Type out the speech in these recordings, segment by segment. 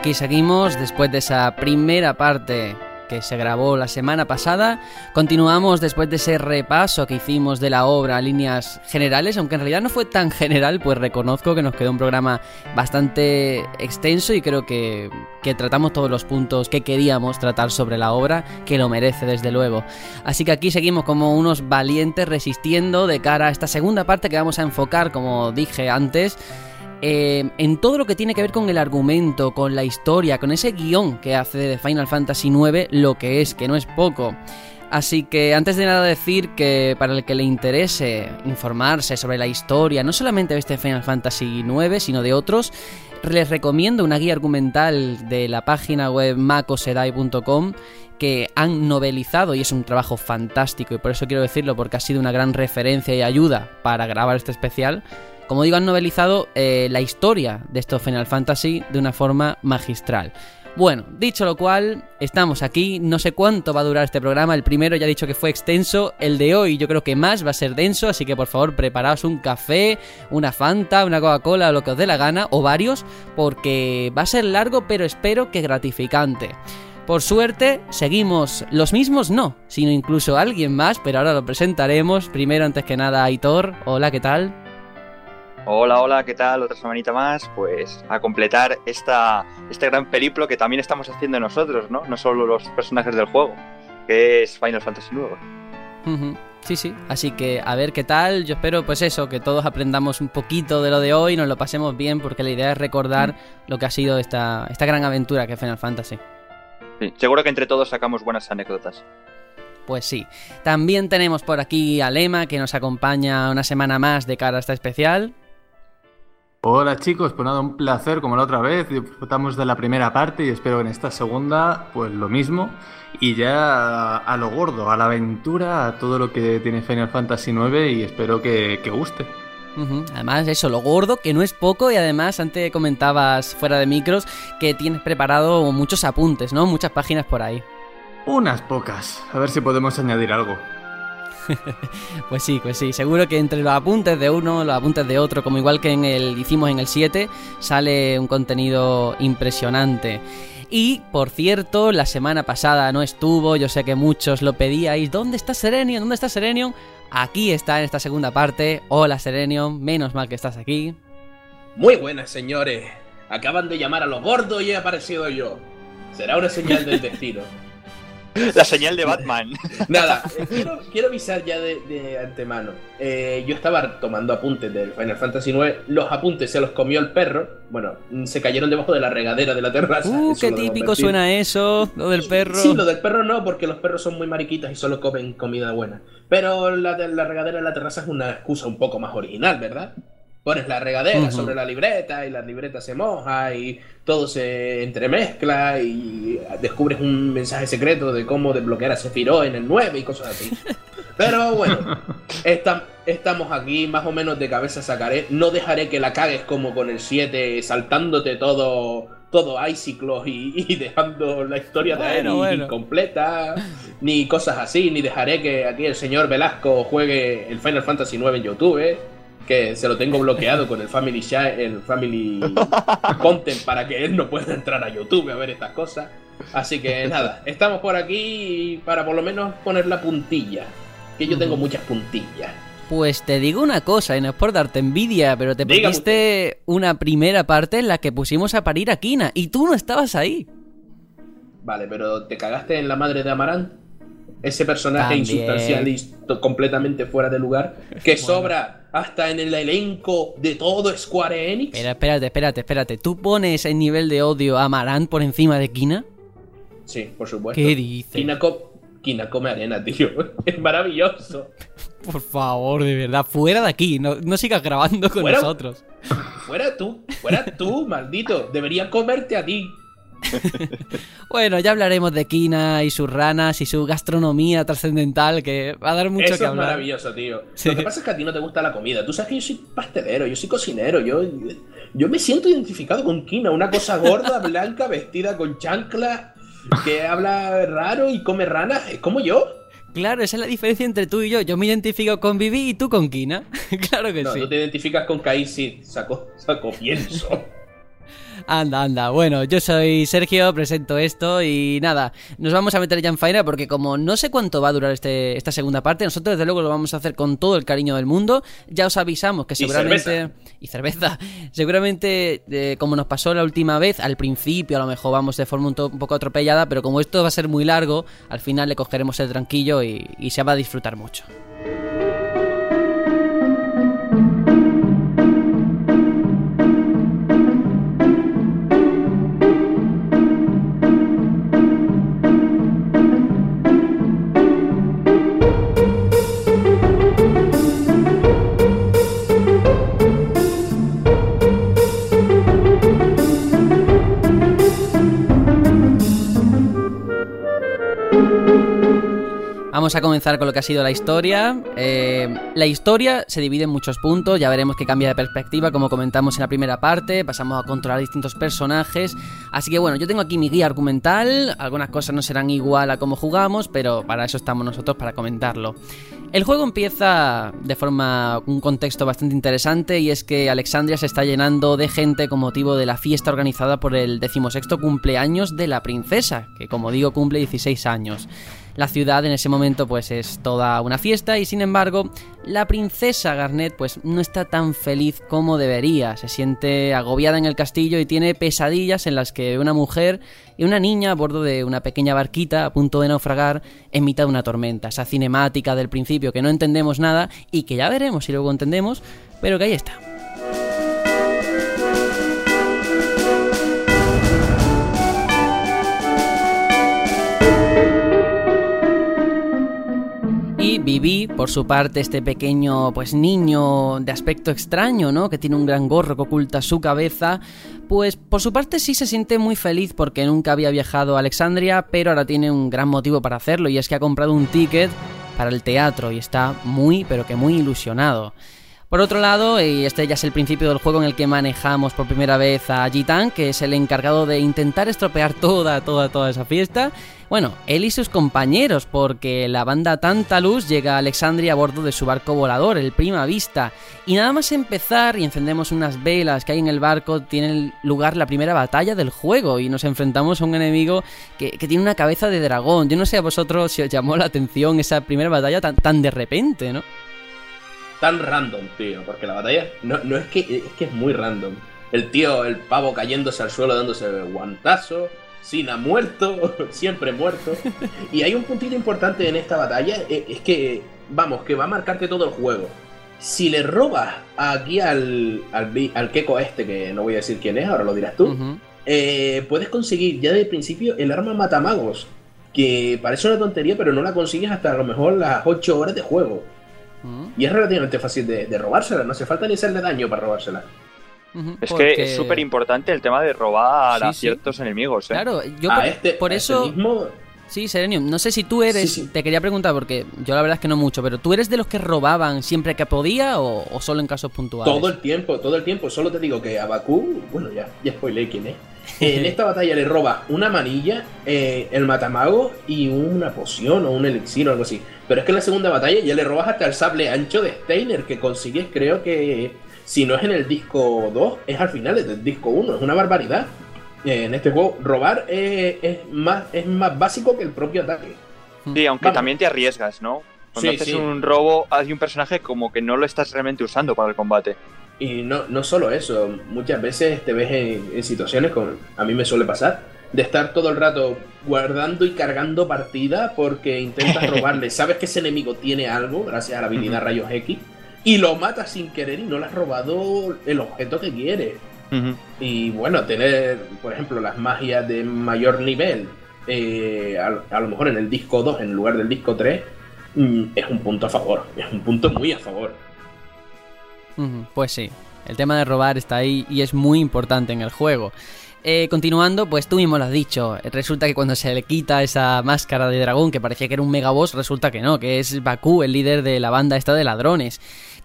Aquí seguimos después de esa primera parte que se grabó la semana pasada. Continuamos después de ese repaso que hicimos de la obra a líneas generales, aunque en realidad no fue tan general, pues reconozco que nos quedó un programa bastante extenso y creo que, que tratamos todos los puntos que queríamos tratar sobre la obra, que lo merece desde luego. Así que aquí seguimos como unos valientes resistiendo de cara a esta segunda parte que vamos a enfocar, como dije antes, eh, en todo lo que tiene que ver con el argumento, con la historia, con ese guion que hace de Final Fantasy IX lo que es, que no es poco. Así que antes de nada decir que para el que le interese informarse sobre la historia, no solamente de este Final Fantasy IX, sino de otros, les recomiendo una guía argumental de la página web macosedai.com que han novelizado y es un trabajo fantástico y por eso quiero decirlo porque ha sido una gran referencia y ayuda para grabar este especial como digo, han novelizado eh, la historia de estos Final Fantasy de una forma magistral. Bueno, dicho lo cual, estamos aquí, no sé cuánto va a durar este programa, el primero ya he dicho que fue extenso, el de hoy yo creo que más va a ser denso, así que por favor preparaos un café, una Fanta, una Coca-Cola, lo que os dé la gana, o varios, porque va a ser largo pero espero que gratificante. Por suerte, seguimos los mismos, no, sino incluso alguien más, pero ahora lo presentaremos. Primero, antes que nada, Aitor, hola, ¿qué tal? Hola, hola, ¿qué tal? Otra semanita más, pues a completar esta, este gran periplo que también estamos haciendo nosotros, ¿no? No solo los personajes del juego, que es Final Fantasy IX. Sí, sí, así que a ver qué tal, yo espero pues eso, que todos aprendamos un poquito de lo de hoy, nos lo pasemos bien, porque la idea es recordar lo que ha sido esta, esta gran aventura que es Final Fantasy. Sí, seguro que entre todos sacamos buenas anécdotas. Pues sí. También tenemos por aquí a Lema, que nos acompaña una semana más de cara a esta especial. Hola chicos, pues nada, un placer como la otra vez. Disfrutamos de la primera parte y espero en esta segunda, pues lo mismo. Y ya a lo gordo, a la aventura, a todo lo que tiene Final Fantasy IX y espero que, guste. Además, eso, lo gordo, que no es poco, y además, antes comentabas fuera de micros que tienes preparado muchos apuntes, ¿no? Muchas páginas por ahí. Unas pocas, a ver si podemos añadir algo. pues sí, pues sí, seguro que entre los apuntes de uno, los apuntes de otro, como igual que en el hicimos en el 7, sale un contenido impresionante. Y, por cierto, la semana pasada no estuvo, yo sé que muchos lo pedíais. ¿Dónde está Serenion? ¿Dónde está Serenion? Aquí está en esta segunda parte. Hola Serenion, menos mal que estás aquí. Muy buenas, señores. Acaban de llamar a los gordos y he aparecido yo. Será una señal del destino. La señal de Batman. Nada, eh, quiero, avisar ya de, antemano. Eh, yo estaba tomando apuntes del Final Fantasy IX. Los apuntes se los comió el perro. Bueno, se cayeron debajo de la regadera de la terraza. Uh, qué típico suena eso, lo del perro. Sí, lo del perro no, porque los perros son muy mariquitas y solo comen comida buena. Pero la de la regadera de la terraza es una excusa un poco más original, ¿verdad? Pones la regadera sobre la libreta y la libreta se moja y todo se entremezcla y descubres un mensaje secreto de cómo desbloquear a Sephiroth en el 9 y cosas así. Pero bueno, estamos aquí más o menos de cabeza sacaré. No dejaré que la cagues como con el 7 saltándote todo todo iciclos y, dejando la historia de él incompleta, ni cosas así, ni dejaré que aquí el señor Velasco juegue el Final Fantasy 9 en YouTube que se lo tengo bloqueado con el Family el Family Content para que él no pueda entrar a YouTube a ver estas cosas. Así que nada, estamos por aquí para por lo menos poner la puntilla. Que yo tengo muchas puntillas. Pues te digo una cosa, y no es por darte envidia, pero te pusiste una primera parte en la que pusimos a parir a Kina y tú no estabas ahí. Vale, pero ¿te cagaste en la madre de Amarant? Ese personaje insustancial y completamente fuera de lugar que sobra hasta en el elenco de todo Square Enix. Espera, espérate, espérate, espérate. ¿Tú pones el nivel de odio a Marant por encima de Kina? Sí, por supuesto. ¿Qué dices? Kina, come arena, tío. Es maravilloso. Por favor, de verdad, fuera de aquí. No, no sigas grabando con nosotros. Fuera tú, fuera tú, maldito. Debería comerte a ti. bueno, ya hablaremos de Kina y sus ranas y su gastronomía trascendental, que va a dar mucho que hablar. es maravilloso, tío. Lo que pasa es que a ti no te gusta la comida. Tú sabes que yo soy pastelero, yo soy cocinero, yo, yo me siento identificado con Kina, una cosa gorda, blanca, vestida con chancla, que habla raro y come ranas. Es como yo. Claro, esa es la diferencia entre tú y yo. Yo me identifico con Vivi y tú con Kina. claro que sí. No, tú te identificas con Kai, sí. Saco, saco pienso. Anda, anda. Bueno, yo soy Sergio, presento esto y nada, nos vamos a meter ya en faena porque como no sé cuánto va a durar este, esta segunda parte, nosotros desde luego lo vamos a hacer con todo el cariño del mundo. Ya os avisamos que seguramente... Y cerveza. Seguramente, eh, como nos pasó la última vez, al principio a lo mejor vamos de forma un, poco atropellada, pero como esto va a ser muy largo, al final le cogeremos el tranquillo y se va a disfrutar mucho. Vamos a comenzar con lo que ha sido la historia. Eh, la historia se divide en muchos puntos, ya veremos que cambia de perspectiva, como comentamos en la primera parte, pasamos a controlar distintos personajes. Así que bueno, yo tengo aquí mi guía argumental, algunas cosas no serán igual a como jugamos, pero para eso estamos nosotros, para comentarlo. El juego empieza de forma, un contexto bastante interesante y es que Alexandria se está llenando de gente con motivo de la fiesta organizada por el decimosexto cumpleaños de la princesa, que como digo cumple 16 años. La ciudad en ese momento pues es toda una fiesta y sin embargo la princesa Garnet pues no está tan feliz como debería. Se siente agobiada en el castillo y tiene pesadillas en las que una mujer y una niña a bordo de una pequeña barquita a punto de naufragar en mitad de una tormenta. Esa cinemática del principio que no entendemos nada y que ya veremos si luego entendemos, pero que ahí está. Viví, por su parte, este pequeño pues niño de aspecto extraño, ¿no? Que tiene un gran gorro que oculta su cabeza, pues por su parte sí se siente muy feliz porque nunca había viajado a Alexandria, pero ahora tiene un gran motivo para hacerlo y es que ha comprado un ticket para el teatro y está muy, pero que muy ilusionado. Por otro lado, y este ya es el principio del juego en el que manejamos por primera vez a Gitan, que es el encargado de intentar estropear toda, toda, toda esa fiesta. Bueno, él y sus compañeros, porque la banda Tanta Luz llega a Alexandria a bordo de su barco volador, el Prima Vista. Y nada más empezar y encendemos unas velas que hay en el barco, tiene lugar la primera batalla del juego y nos enfrentamos a un enemigo que, tiene una cabeza de dragón. Yo no sé a vosotros si os llamó la atención esa primera batalla tan, tan de repente, ¿no? Tan random, tío. Porque la batalla no, no es que es que es muy random. El tío, el pavo cayéndose al suelo dándose guantazo. Sin ha muerto, siempre muerto. Y hay un puntito importante en esta batalla, e, es que, vamos, que va a marcarte todo el juego. Si le robas aquí al, al, al Keko este, que no voy a decir quién es, ahora lo dirás tú, eh, puedes conseguir ya de principio el arma matamagos, que parece una tontería, pero no la consigues hasta a lo mejor las 8 horas de juego. Y es relativamente fácil de, robársela, no hace falta ni hacerle daño para robársela. Es que es súper importante el tema de robar a ciertos enemigos. ¿eh? Claro, yo por, este, por eso. Sí, Serenium, no sé si tú eres. Te quería preguntar, porque yo la verdad es que no mucho, pero ¿tú eres de los que robaban siempre que podía o, solo en casos puntuales? Todo el tiempo, todo el tiempo. Solo te digo que a Bakú, bueno, ya, ya spoilé quién es. en esta batalla le roba una manilla, eh, el matamago y una poción o un elixir o algo así. Pero es que en la segunda batalla ya le robas hasta el sable ancho de Steiner, que consigues, creo que si no es en el disco 2, es al final del disco 1. Es una barbaridad. Eh, en este juego, robar eh, es, más, es más básico que el propio ataque. Sí, aunque también te arriesgas, ¿no? Cuando haces un robo, hay un personaje como que no lo estás realmente usando para el combate. Y no, no solo eso, muchas veces te ves en, situaciones, como a mí me suele pasar, de estar todo el rato guardando y cargando partida porque intentas robarle. Sabes que ese enemigo tiene algo, gracias a la habilidad Rayos X, y lo matas sin querer y no le has robado el objeto que quieres. Y bueno, tener, por ejemplo, las magias de mayor nivel, eh, a, lo mejor en el disco 2 en lugar del disco 3, mm, es un punto a favor, es un punto muy a favor. Pues sí, el tema de robar está ahí y es muy importante en el juego. Eh, continuando, pues tú mismo lo has dicho. Resulta que cuando se le quita esa máscara de dragón que parecía que era un megaboss, resulta que no, que es Baku, el líder de la banda esta de ladrones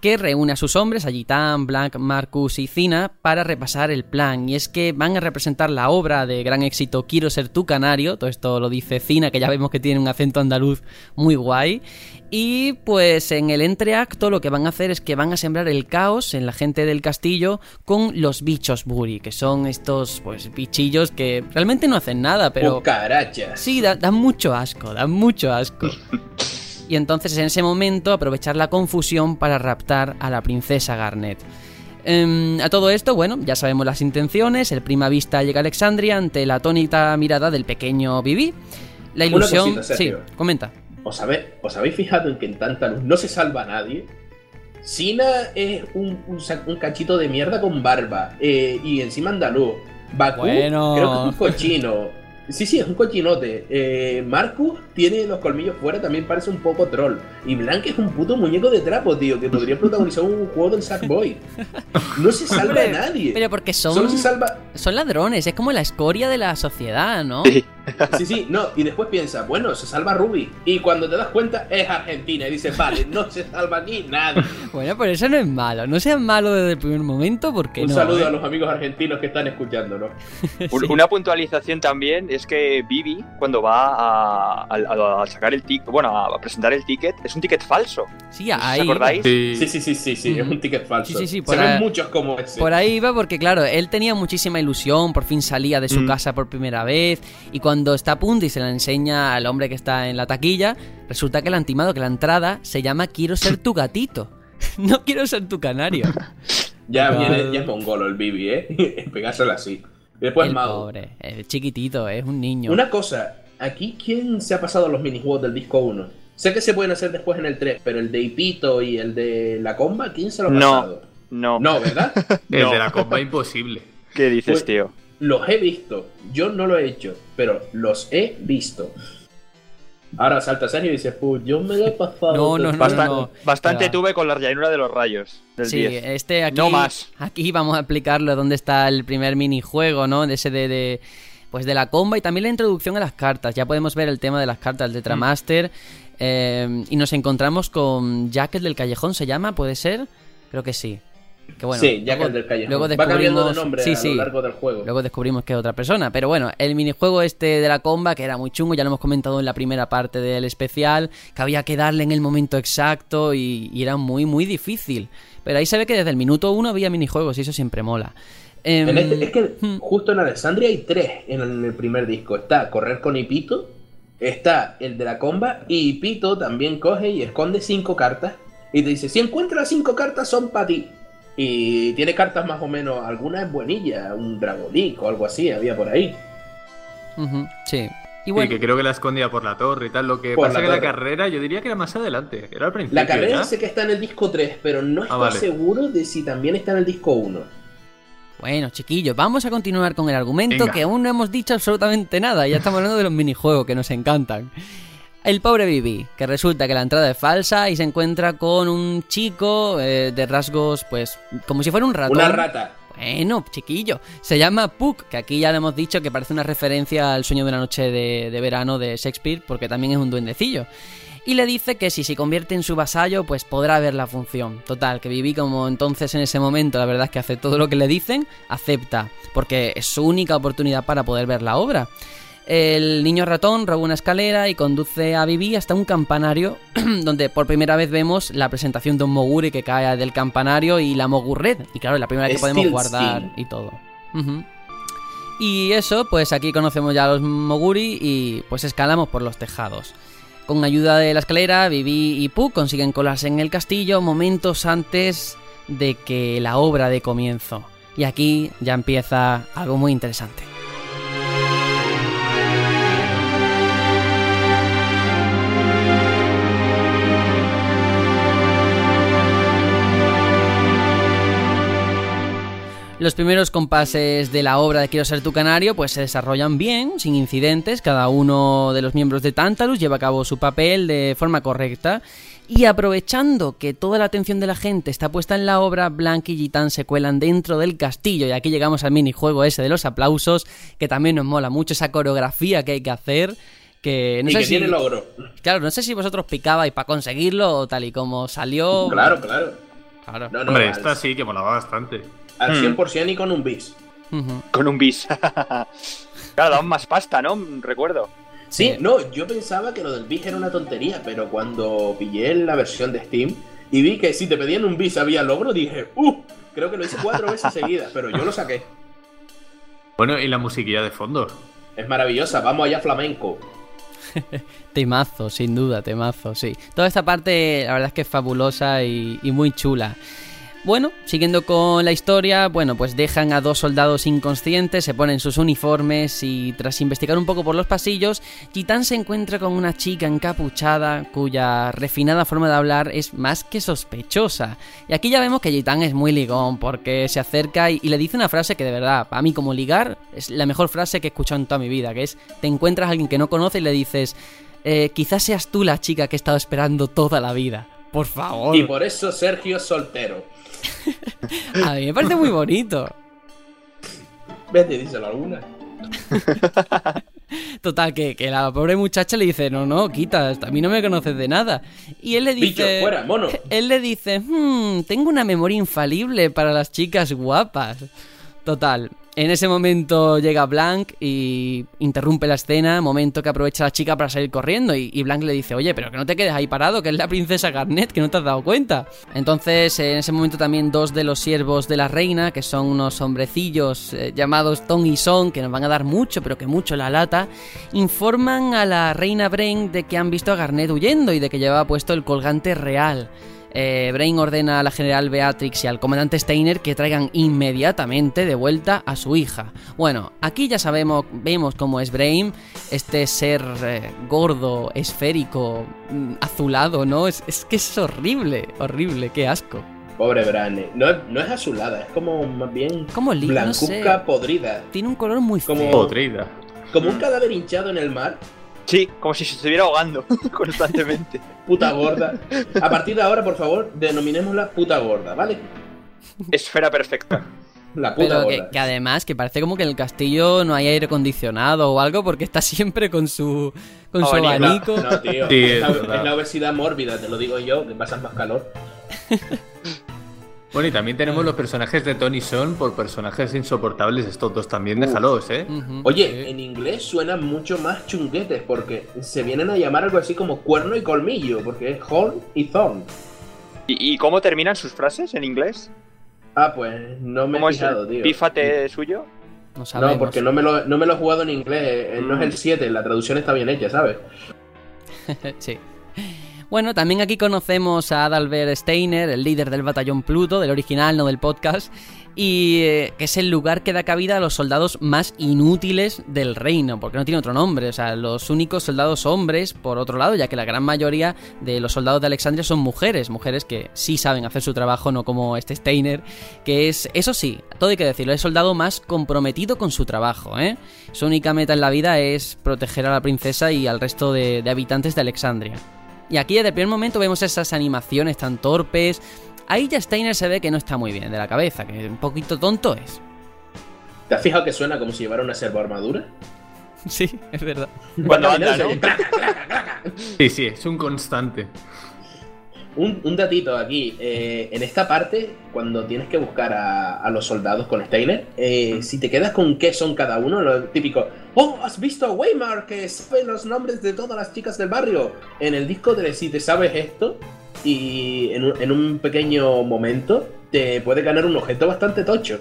que reúne a sus hombres, a Gitán, Blanc, Marcus y Cina, para repasar el plan. Y es que van a representar la obra de gran éxito Quiero ser tu canario, todo esto lo dice Cina, que ya vemos que tiene un acento andaluz muy guay. Y pues en el entreacto lo que van a hacer es que van a sembrar el caos en la gente del castillo con los bichos Buri, que son estos pues bichillos que realmente no hacen nada, pero... Cucarachas. Sí, dan mucho asco, dan mucho asco. y entonces en ese momento aprovechar la confusión para raptar a la princesa Garnet. Em, a todo esto, bueno, ya sabemos las intenciones, el prima vista llega a Alexandria ante la atónita mirada del pequeño Vivi. La ilusión... sí, comenta. ¿Os, habéis fijado en que en tanta luz no se salva a nadie? Sina es un, cachito de mierda con barba eh, y encima andaluz. Baku bueno. creo que es un cochino. Sí, sí, es un cochinote. Eh, Marcus tiene los colmillos fuera, también parece un poco troll. Y Blank es un puto muñeco de trapo, tío, que podría protagonizar un juego del Sackboy. No se salva a nadie. Pero porque son. Son ladrones, es como la escoria de la sociedad, ¿no? Sí, sí, no, y después piensa, bueno, se salva Ruby. Y cuando te das cuenta, es Argentina. Y dices, vale, no se salva aquí nadie. Bueno, pero eso no es malo. No seas malo desde el primer momento, porque Un saludo eh? a los amigos argentinos que están escuchándonos. Una puntualización también es que Vivi, cuando va a, sacar el ticket, bueno, a presentar el ticket, es un ticket falso. Sí, ahí. ¿Os acordáis? Sí, sí, sí, sí, sí, es un ticket falso. Sí, sí, Se ven muchos como ese. Por ahí iba porque, claro, él tenía muchísima ilusión, por fin salía de su mm. casa por primera vez. Y cuando está a punto y se la enseña al hombre que está en la taquilla, resulta que el antimado, que la entrada se llama Quiero ser tu gatito. no quiero ser tu canario. ya viene, ya es mongolo el Bibi, ¿eh? Pegárselo así. después el pobre, el chiquitito, es un niño. Una cosa, aquí, ¿quién se ha pasado los minijuegos del disco 1? Sé que se pueden hacer después en el 3, pero el de Ipito y el de la comba, ¿quién se lo ha pasado? No, no. ¿verdad? el de la comba imposible. ¿Qué dices, pues, tío? Los he visto. Yo no lo he hecho, pero los he visto. Ahora salta Sergio y dice, pues yo me lo he pasado. No, no, no, bastante, tuve con la llanura de los rayos. sí, este aquí. No más. Aquí vamos a explicarlo dónde está el primer minijuego, ¿no? De ese de, pues de la comba y también la introducción a las cartas. Ya podemos ver el tema de las cartas del Tetramaster. Eh, y nos encontramos con Jack el del callejón, ¿se llama? ¿Puede ser? Creo que sí sí, ya luego, del callejón. Luego Va cambiando de nombre a lo largo del juego. Luego descubrimos que es otra persona. Pero bueno, el minijuego este de la comba, que era muy chungo, ya lo hemos comentado en la primera parte del especial, que había que darle en el momento exacto y, era muy, muy difícil. Pero ahí se ve que desde el minuto uno había minijuegos y eso siempre mola. Em, este, es que hmm. justo en Alexandria hay tres en el primer disco. Está Correr con Ipito, está el de la comba, y Ipito también coge y esconde cinco cartas. Y te dice, si encuentras cinco cartas son para ti. Y tiene cartas más o menos, algunas buenillas, un Dragonic o algo así, había por ahí. sí. Y bueno, que creo que la escondía por la torre y tal. Lo que pasa que la carrera yo diría que era más adelante, era al principio. La carrera sé que está en el disco 3, pero no ah, estoy seguro de si también está en el disco 1. Bueno, chiquillos, vamos a continuar con el argumento que aún no hemos dicho absolutamente nada. Ya estamos hablando de los minijuegos que nos encantan. El pobre Bibi, que resulta que la entrada es falsa y se encuentra con un chico eh, de rasgos, pues, como si fuera un ratón. Una rata. Bueno, chiquillo. Se llama Puck, que aquí ya le hemos dicho que parece una referencia al sueño de una noche de, de verano de Shakespeare, porque también es un duendecillo y le dice que si se convierte en su vasallo, pues podrá ver la función. Total, que Vivi como entonces en ese momento, la verdad es que hace todo lo que le dicen, acepta, porque es su única oportunidad para poder ver la obra. El niño ratón roba una escalera y conduce a Vivi hasta un campanario donde por primera vez vemos la presentación de un Moguri que cae del campanario y la Mogurred. Y claro, es la primera vez que podemos guardar y todo. Y eso, pues aquí conocemos ya a los Moguri y pues escalamos por los tejados. Con ayuda de la escalera, Vivi y Puck consiguen colarse en el castillo momentos antes de que la obra de comienzo. Y aquí ya empieza algo muy interesante. Los primeros compases de la obra de Quiero ser tu canario pues se desarrollan bien, sin incidentes, cada uno de los miembros de Tantalus lleva a cabo su papel de forma correcta Y aprovechando que toda la atención de la gente está puesta en la obra, Blanc y Gitán se cuelan dentro del castillo. Y aquí llegamos al minijuego ese de los aplausos, que también nos mola mucho esa coreografía que hay que hacer. Que no y sé que si, tiene logro. Claro, no sé si vosotros picabais para conseguirlo o tal y como salió. Claro, claro. Claro. No, no, Hombre, esta sí que molaba bastante. Al Hmm. 100% y con un bis. Con un bis. claro, daban más pasta, ¿no? Recuerdo. Sí, Sí. no, yo pensaba que lo del bis era una tontería, pero cuando pillé la versión de Steam y vi que si te pedían un bis había logro, dije, ¡uh! Creo que lo hice cuatro veces seguidas, pero yo lo saqué. Bueno, y la musiquilla de fondo. Es maravillosa, vamos allá flamenco. Temazo, sin duda, temazo, sí. Toda esta parte, la verdad es que es fabulosa y, y muy chula. Bueno, siguiendo con la historia, bueno, pues dejan a dos soldados inconscientes, se ponen sus uniformes y tras investigar un poco por los pasillos, Gitán se encuentra con una chica encapuchada cuya refinada forma de hablar es más que sospechosa. Y aquí ya vemos que Gitán es muy ligón porque se acerca y, y le dice una frase que de verdad, a mí como ligar, es la mejor frase que he escuchado en toda mi vida, que es, te encuentras a alguien que no conoces y le dices, eh, quizás seas tú la chica que he estado esperando toda la vida. Por favor. Y por eso Sergio es soltero. A mí me parece muy bonito. Vete, díselo alguna. Total, que, que la pobre muchacha le dice, no, no, quita, a mí no me conoces de nada. Y él le Bicho, dice... fuera, mono. Él le dice, "Hmm, tengo una memoria infalible para las chicas guapas. Total, en ese momento llega Blanc y interrumpe la escena, momento que aprovecha la chica para salir corriendo y, y Blanc le dice, oye, pero que no te quedes ahí parado, que es la princesa Garnet, que no te has dado cuenta. Entonces, en ese momento también dos de los siervos de la reina, que son unos hombrecillos eh, llamados Ton y Son, que nos van a dar mucho, pero que mucho la lata, informan a la reina Brain de que han visto a Garnet huyendo y de que llevaba puesto el colgante real. Eh, Brain ordena a la general Beatrix y al comandante Steiner que traigan inmediatamente de vuelta a su hija. Bueno, aquí ya sabemos, vemos cómo es Brain, este ser eh, gordo, esférico, mm, azulado, ¿no? Es, es que es horrible, horrible, qué asco. Pobre Brane. No, no es azulada, es como más bien Como no sé. podrida. Tiene un color muy Como-. Podrida. Como un cadáver hinchado en el mar. Sí, como si se estuviera ahogando constantemente. Puta gorda. A partir de ahora, por favor, denominémosla puta gorda, ¿vale? Esfera perfecta. La puta Pero que, gorda. que además, que parece como que en el castillo no hay aire acondicionado o algo porque está siempre con su, con su Abanico. abanico. No, tío. Sí, es, es la, es la obesidad mórbida, te lo digo yo, que pasas más calor. Bueno, y también tenemos los personajes de Tony Son por personajes insoportables estos dos también, déjalos, ¿eh? Oye, sí. en inglés suenan mucho más chunguetes porque se vienen a llamar algo así como cuerno y colmillo, porque es horn y thorn. ¿Y, y cómo terminan sus frases en inglés? Ah, pues no me ¿Cómo he es fijado, el tío. pífate suyo? No sabemos. No, porque no me, lo, no me lo he jugado en inglés, eh, no es Mm. el 7, la traducción está bien hecha, ¿sabes? sí. Bueno, también aquí conocemos a Adalbert Steiner, el líder del batallón Pluto, del original, no del podcast, y eh, que es el lugar que da cabida a los soldados más inútiles del reino, porque no tiene otro nombre, o sea, los únicos soldados hombres, por otro lado, ya que la gran mayoría de los soldados de Alexandria son mujeres, mujeres que sí saben hacer su trabajo, no como este Steiner, que es, eso sí, todo hay que decirlo, es el soldado más comprometido con su trabajo, ¿eh? Su única meta en la vida es proteger a la princesa y al resto de, de habitantes de Alexandria. Y aquí desde el primer momento vemos esas animaciones tan torpes. Ahí ya Steiner se ve que no está muy bien de la cabeza, que un poquito tonto es. ¿Te has fijado que suena como si llevara una servo armadura? Sí, es verdad. Cuando anda, ¿no? Sí, sí, es un constante. Un, un datito aquí. eh, en esta parte, cuando tienes que buscar a, a los soldados con Steiner, eh, si te quedas con qué son cada uno, lo típico. ¡Oh, has visto a Weimar que sabe los nombres de todas las chicas del barrio! En el disco de si te sabes esto, y en un, en un pequeño momento, te puede ganar un objeto bastante tocho.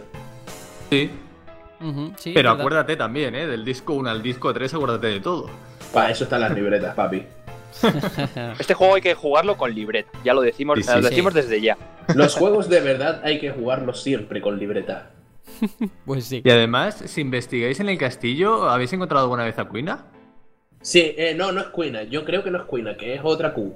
Sí. Pero acuérdate también, ¿eh? Del disco 1 al disco 3, acuérdate de todo. Para eso están las libretas, papi. Este juego hay que jugarlo con libreta. Ya lo decimos, Sí, sí, lo sí. decimos desde ya. Los juegos de verdad hay que jugarlos siempre con libreta. Pues sí. Y además, si investigáis en el castillo, ¿habéis encontrado alguna vez a Quina? Sí, eh, no, no es Quina. Yo creo que no es Quina, que es otra Q.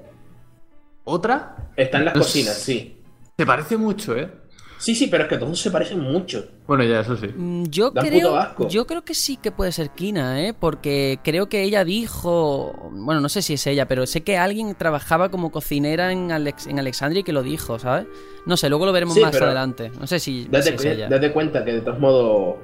¿Otra? Está en las Pues- cocinas, sí. Se parece mucho, ¿eh? Sí, sí, pero es que todos se parecen mucho. Bueno, ya, eso sí. Mm, Yo Dan creo, puto asco. yo creo que sí que puede ser Kina, ¿eh? Porque creo que ella dijo, bueno, no sé si es ella, pero sé que alguien trabajaba como cocinera en, Alex, en Alexandria y que lo dijo, ¿sabes? No sé, luego lo veremos Sí, más adelante. No sé si, Date, si es ella. date cuenta que de todos modos,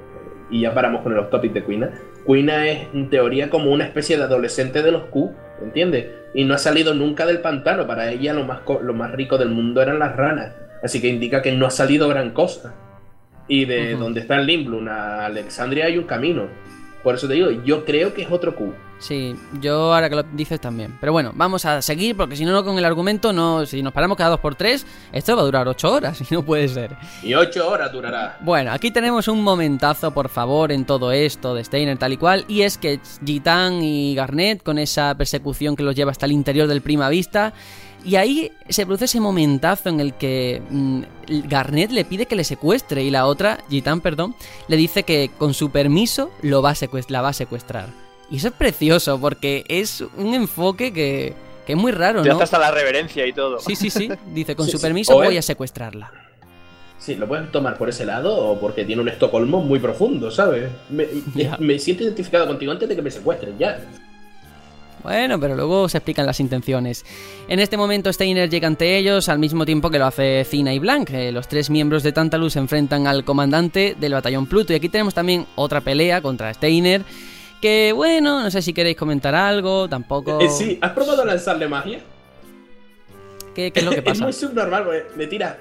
y ya paramos con el topic de Quina, Quina es en teoría como una especie de adolescente de los Q, ¿entiendes? Y no ha salido nunca del pantano, para ella lo más, co- lo más rico del mundo eran las ranas, así que indica que no ha salido gran cosa. Y de donde está el Limblum a Alexandria hay un camino. Por eso te digo, yo creo que es otro Q. Sí, yo ahora que lo dices también. Pero bueno, vamos a seguir porque si no, no con el argumento, no, si nos paramos cada dos por tres, esto va a durar ocho horas y no puede ser. Y ocho horas durará. Bueno, aquí tenemos un momentazo, por favor, en todo esto de Steiner tal y cual, y es que Gitan y Garnet, con esa persecución que los lleva hasta el interior del Prima Vista, y ahí se produce ese momentazo en el que mm, Garnet le pide que le secuestre y la otra, Gitan, perdón, le dice que con su permiso lo va a la va a secuestrar. Y eso es precioso porque es un enfoque que, que es muy raro, Te ¿no? hace hasta la reverencia y todo. Sí, sí, sí. Dice, con Sí, su sí. permiso O voy él- a secuestrarla. Sí, lo puedes tomar por ese lado o porque tiene un Estocolmo muy profundo, ¿sabes? Me, me siento identificado contigo antes de que me secuestren, ya. Bueno, pero luego se explican las intenciones. En este momento Steiner llega ante ellos al mismo tiempo que lo hace Cina y Blanc. Eh, los tres miembros de Tantalus se enfrentan al comandante del batallón Pluto. Y aquí tenemos también otra pelea contra Steiner. Que bueno, no sé si queréis comentar algo, tampoco... Eh, sí, ¿has probado lanzarle magia? ¿Qué, qué es lo que Es pasa? muy subnormal, porque le tiras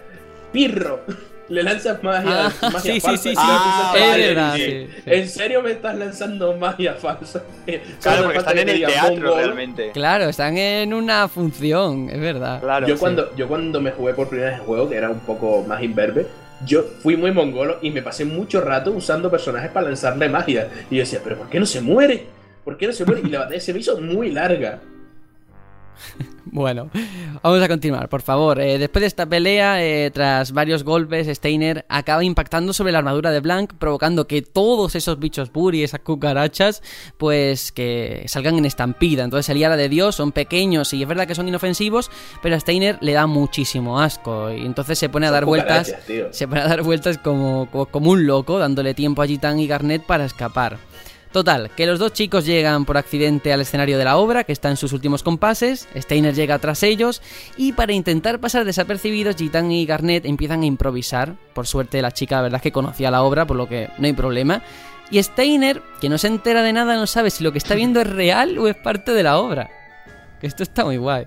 pirro. Le lanzas magia, Ah, magia sí, falsa. sí, sí. Ah, es verdad, sí, sí. ¿En serio me estás lanzando magia falsa? Claro, porque están en el teatro realmente. Claro, están en una función, es verdad. Claro. Yo sí. cuando, yo cuando me jugué por primera vez el juego, que era un poco más imberbe, yo fui muy mongolo y me pasé mucho rato usando personajes para lanzarle magia. Y yo decía, pero ¿por qué no se muere? ¿Por qué no se muere? Y la batalla se me hizo muy larga. Bueno, vamos a continuar, por favor. Eh, después de esta pelea, eh, tras varios golpes, Steiner acaba impactando sobre la armadura de Blanc, provocando que todos esos bichos Buri, esas cucarachas, pues que salgan en estampida. Entonces el Yara de Dios son pequeños y es verdad que son inofensivos, pero a Steiner le da muchísimo asco y entonces se pone a Son dar vueltas, tío. se pone a dar vueltas como, como, como un loco, dándole tiempo a Gitan y Garnet para escapar. Total, que los dos chicos llegan por accidente al escenario de la obra, que está en sus últimos compases, Steiner llega tras ellos, y para intentar pasar desapercibidos, Gitan y Garnet empiezan a improvisar. Por suerte la chica la verdad es que conocía la obra, por lo que no hay problema. Y Steiner, que no se entera de nada, no sabe si lo que está viendo es real o es parte de la obra. Que esto está muy guay.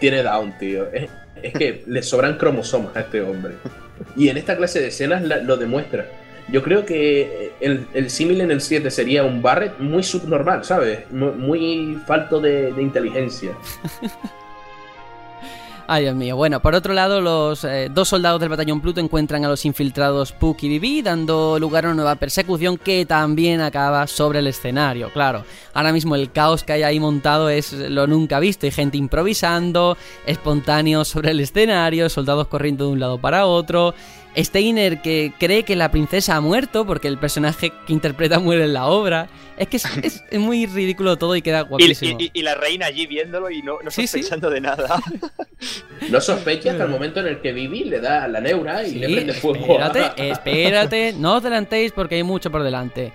Tiene down, tío. Es, que le sobran cromosomas a este hombre. Y en esta clase de escenas lo demuestra. Yo creo que el, el símil en el 7 sería un Barret muy subnormal, ¿sabes? Muy, falto de, de inteligencia. Ay, Dios mío. Bueno, por otro lado, los eh, dos soldados del batallón Pluto encuentran a los infiltrados Puck y Vivi, dando lugar a una nueva persecución que también acaba sobre el escenario. Claro, ahora mismo el caos que hay ahí montado es lo nunca visto. Hay gente improvisando, espontáneos sobre el escenario, soldados corriendo de un lado para otro. Steiner que cree que la princesa ha muerto porque el personaje que interpreta muere en la obra. Es que es, es- es muy ridículo todo y queda guapísimo. y- y- y la reina allí viéndolo y no, no Sí, sí. sospechando de nada. No sospecha hasta el momento en el que Vivi le da la neura y Sí, le prende fuego. espérate, espérate, no os adelantéis porque hay mucho por delante.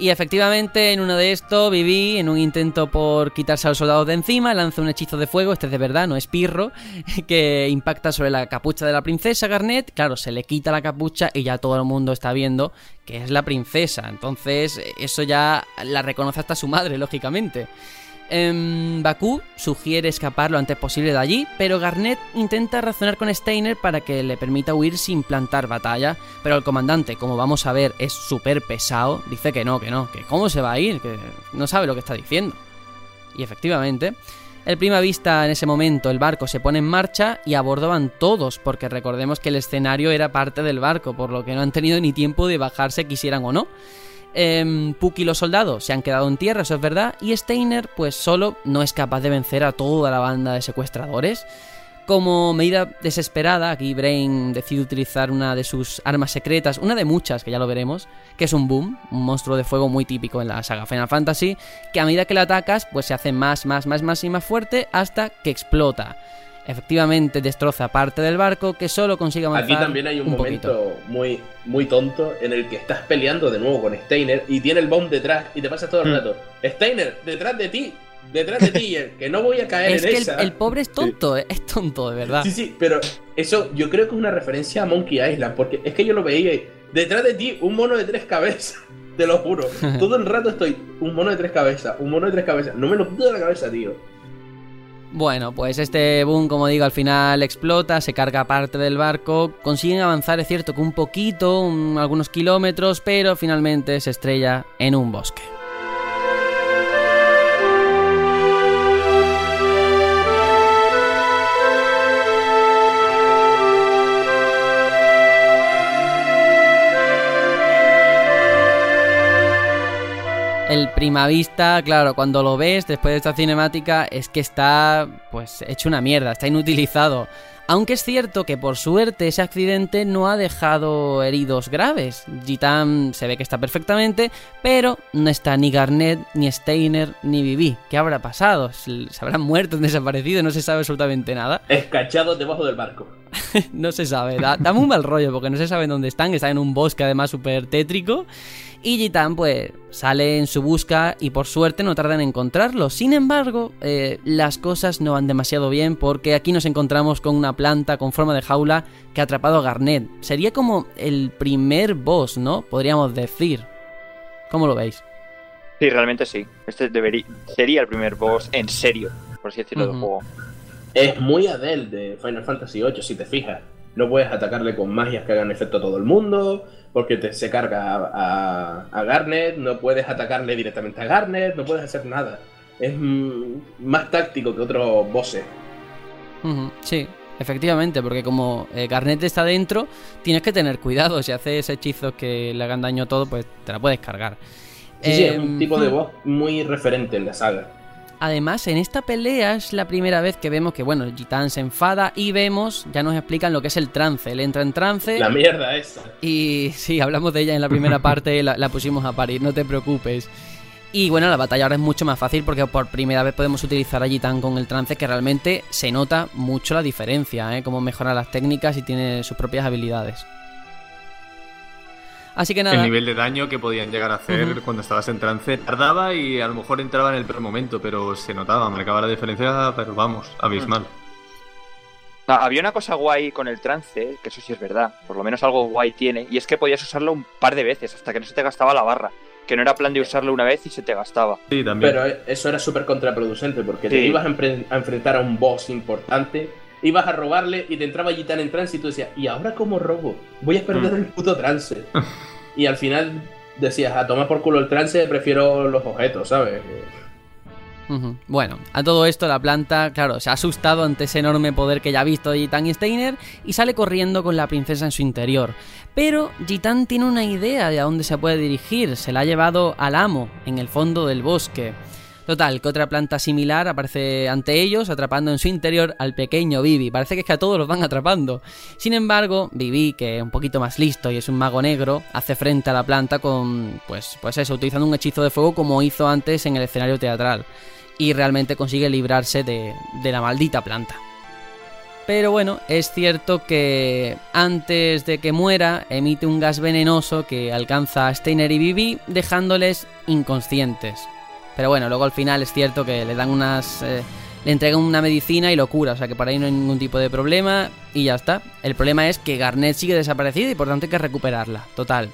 Y efectivamente, en uno de estos, Vivi, en un intento por quitarse a los soldados de encima, lanza un hechizo de fuego, este es de verdad, no es pirro, que impacta sobre la capucha de la princesa Garnet. Claro, se le quita la capucha y ya todo el mundo está viendo que es la princesa. Entonces, eso ya la reconoce hasta su madre, lógicamente. Em, Bakú sugiere escapar lo antes posible de allí, pero Garnet intenta razonar con Steiner para que le permita huir sin plantar batalla, pero el comandante, como vamos a ver, es súper pesado, dice que no, que no, que cómo se va a ir, que no sabe lo que está diciendo. Y efectivamente, el prima vista en ese momento el barco se pone en marcha y a bordo van todos, porque recordemos que el escenario era parte del barco, por lo que no han tenido ni tiempo de bajarse quisieran o no. Puck y los soldados se han quedado en tierra, eso es verdad, y Steiner pues solo no es capaz de vencer a toda la banda de secuestradores. Como medida desesperada, aquí Brain decide utilizar una de sus armas secretas, una de muchas que ya lo veremos, que es un boom, un monstruo de fuego muy típico en la saga Final Fantasy, que a medida que lo atacas pues se hace más, más, más, más y más fuerte hasta que explota. Efectivamente destroza parte del barco que solo consigue avanzar Aquí también hay un, momento poquito. muy, muy tonto en el que estás peleando de nuevo con Steiner y tiene el bomb detrás y te pasa todo el Mm. rato. Steiner, detrás de ti, detrás de ti, que no voy a caer Es en que el, esa. el pobre es tonto, eh, es tonto, de verdad. Sí, sí, pero eso yo creo que es una referencia a Monkey Island, porque es que yo lo veía y detrás de ti un mono de tres cabezas, te lo juro. Todo el rato estoy, un mono de tres cabezas, un mono de tres cabezas. No me lo quito de la cabeza, tío. Bueno, pues este boom, como digo, al final explota, se carga parte del barco, consiguen avanzar, es cierto que un poquito, un- algunos kilómetros, pero finalmente se estrella en un bosque. El primavista, claro, cuando lo ves después de esta cinemática es que está pues hecho una mierda, está inutilizado. Aunque es cierto que por suerte ese accidente no ha dejado heridos graves. Gitan se ve que está perfectamente, pero no está ni Garnet, ni Steiner, ni Vivi. ¿Qué habrá pasado? ¿Se habrán muerto, desaparecido? No se sabe absolutamente nada. Escachados debajo del barco. no se sabe. Da, da muy mal rollo porque no se sabe dónde están. Están en un bosque además súper tétrico. Y Gitan pues sale en su busca y por suerte no tarda en encontrarlo. Sin embargo, eh, las cosas no van demasiado bien porque aquí nos encontramos con una planta con forma de jaula que ha atrapado a Garnet. Sería como el primer boss, ¿no? Podríamos decir. ¿Cómo lo veis? Sí, realmente sí. Este debería, sería el primer boss en serio, por así decirlo, del juego. Es muy Adele de Final Fantasy VIII, si te fijas. No puedes atacarle con magias que hagan efecto a todo el mundo, porque te, se carga a, a- a Garnet, no puedes atacarle directamente a Garnet, no puedes hacer nada. Es más táctico que otros bosses. Sí, efectivamente, porque como eh, Garnet está dentro, tienes que tener cuidado. Si haces hechizos que le hagan daño a todo, pues te la puedes cargar. Sí, sí, es un Em, tipo de hmm. boss muy referente en la saga. Además, en esta pelea es la primera vez que vemos que, bueno, Gitan se enfada y vemos, ya nos explican lo que es el trance. Él entra en trance La mierda esa. y sí, hablamos de ella en la primera parte, la, la pusimos a parir, no te preocupes. Y bueno, la batalla ahora es mucho más fácil porque por primera vez podemos utilizar a Gitan con el trance que realmente se nota mucho la diferencia, ¿eh? Cómo mejora las técnicas y tiene sus propias habilidades. Así que nada. El nivel de daño que podían llegar a hacer cuando estabas en trance tardaba y a lo mejor entraba en el peor momento, pero se notaba, marcaba la diferencia, pero vamos, abismal. Ah, había una cosa guay con el trance, que eso sí es verdad, por lo menos algo guay tiene, y es que podías usarlo un par de veces hasta que no se te gastaba la barra. Que no era plan de usarlo una vez y se te gastaba. Sí, también. Pero eso era súper contraproducente, porque te ibas a, enfrentar a un boss importante, ibas a robarle y te entraba Gitan en trance y tú decías, ¿y ahora cómo robo? Voy a perder Mm. el puto trance. y al final decías, a tomar por culo el trance, prefiero los objetos, ¿sabes? Bueno, a todo esto la planta, claro, se ha asustado ante ese enorme poder que ya ha visto Gitan y Steiner y sale corriendo con la princesa en su interior. Pero Gitan tiene una idea de a dónde se puede dirigir, se la ha llevado al amo, en el fondo del bosque. Total, que otra planta similar aparece ante ellos, atrapando en su interior al pequeño Vivi. Parece que es que a todos los van atrapando. Sin embargo, Vivi, que es un poquito más listo y es un mago negro, hace frente a la planta con, pues, pues eso, utilizando un hechizo de fuego como hizo antes en el escenario teatral. Y realmente consigue librarse de, de la maldita planta. Pero bueno, es cierto que antes de que muera emite un gas venenoso que alcanza a Steiner y Vivi dejándoles inconscientes. Pero bueno, luego al final es cierto que le dan unas... eh, le entregan una medicina y lo cura, o sea que por ahí no hay ningún tipo de problema y ya está. El problema es que Garnet sigue desaparecida y por tanto hay que recuperarla, total.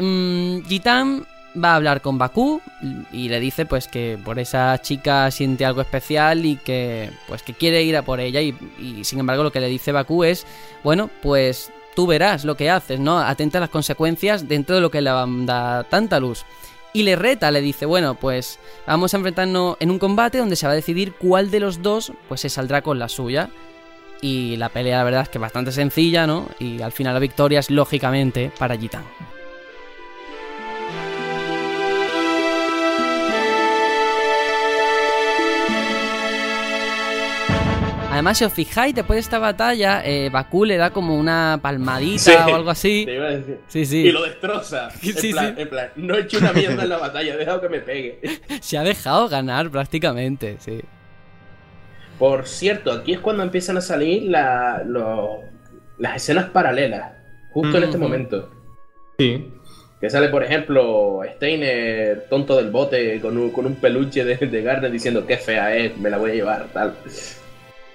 Mm, Gitan va a hablar con Bakú y le dice pues que por esa chica siente algo especial y que pues que quiere ir a por ella y, sin embargo lo que le dice Bakú es bueno pues tú verás lo que haces no atenta a las consecuencias dentro de lo que le da tanta luz y le reta le dice bueno pues vamos a enfrentarnos en un combate donde se va a decidir cuál de los dos pues se saldrá con la suya y la pelea la verdad es que es bastante sencilla no y al final la victoria es lógicamente para Gitan Además, si os fijáis, después de esta batalla, eh, Bakú le da como una palmadita Sí, o algo así. Te iba a decir. Sí, sí. Y lo destroza. Sí, en, sí, plan, sí. en plan, no he hecho una mierda en la batalla, he dejado que me pegue. Se ha dejado ganar prácticamente, sí. Por cierto, aquí es cuando empiezan a salir la- lo- las escenas paralelas, justo en este momento. Sí. Que sale, por ejemplo, Steiner, tonto del bote, con un, con un peluche de, de diciendo qué fea es, me la voy a llevar, tal.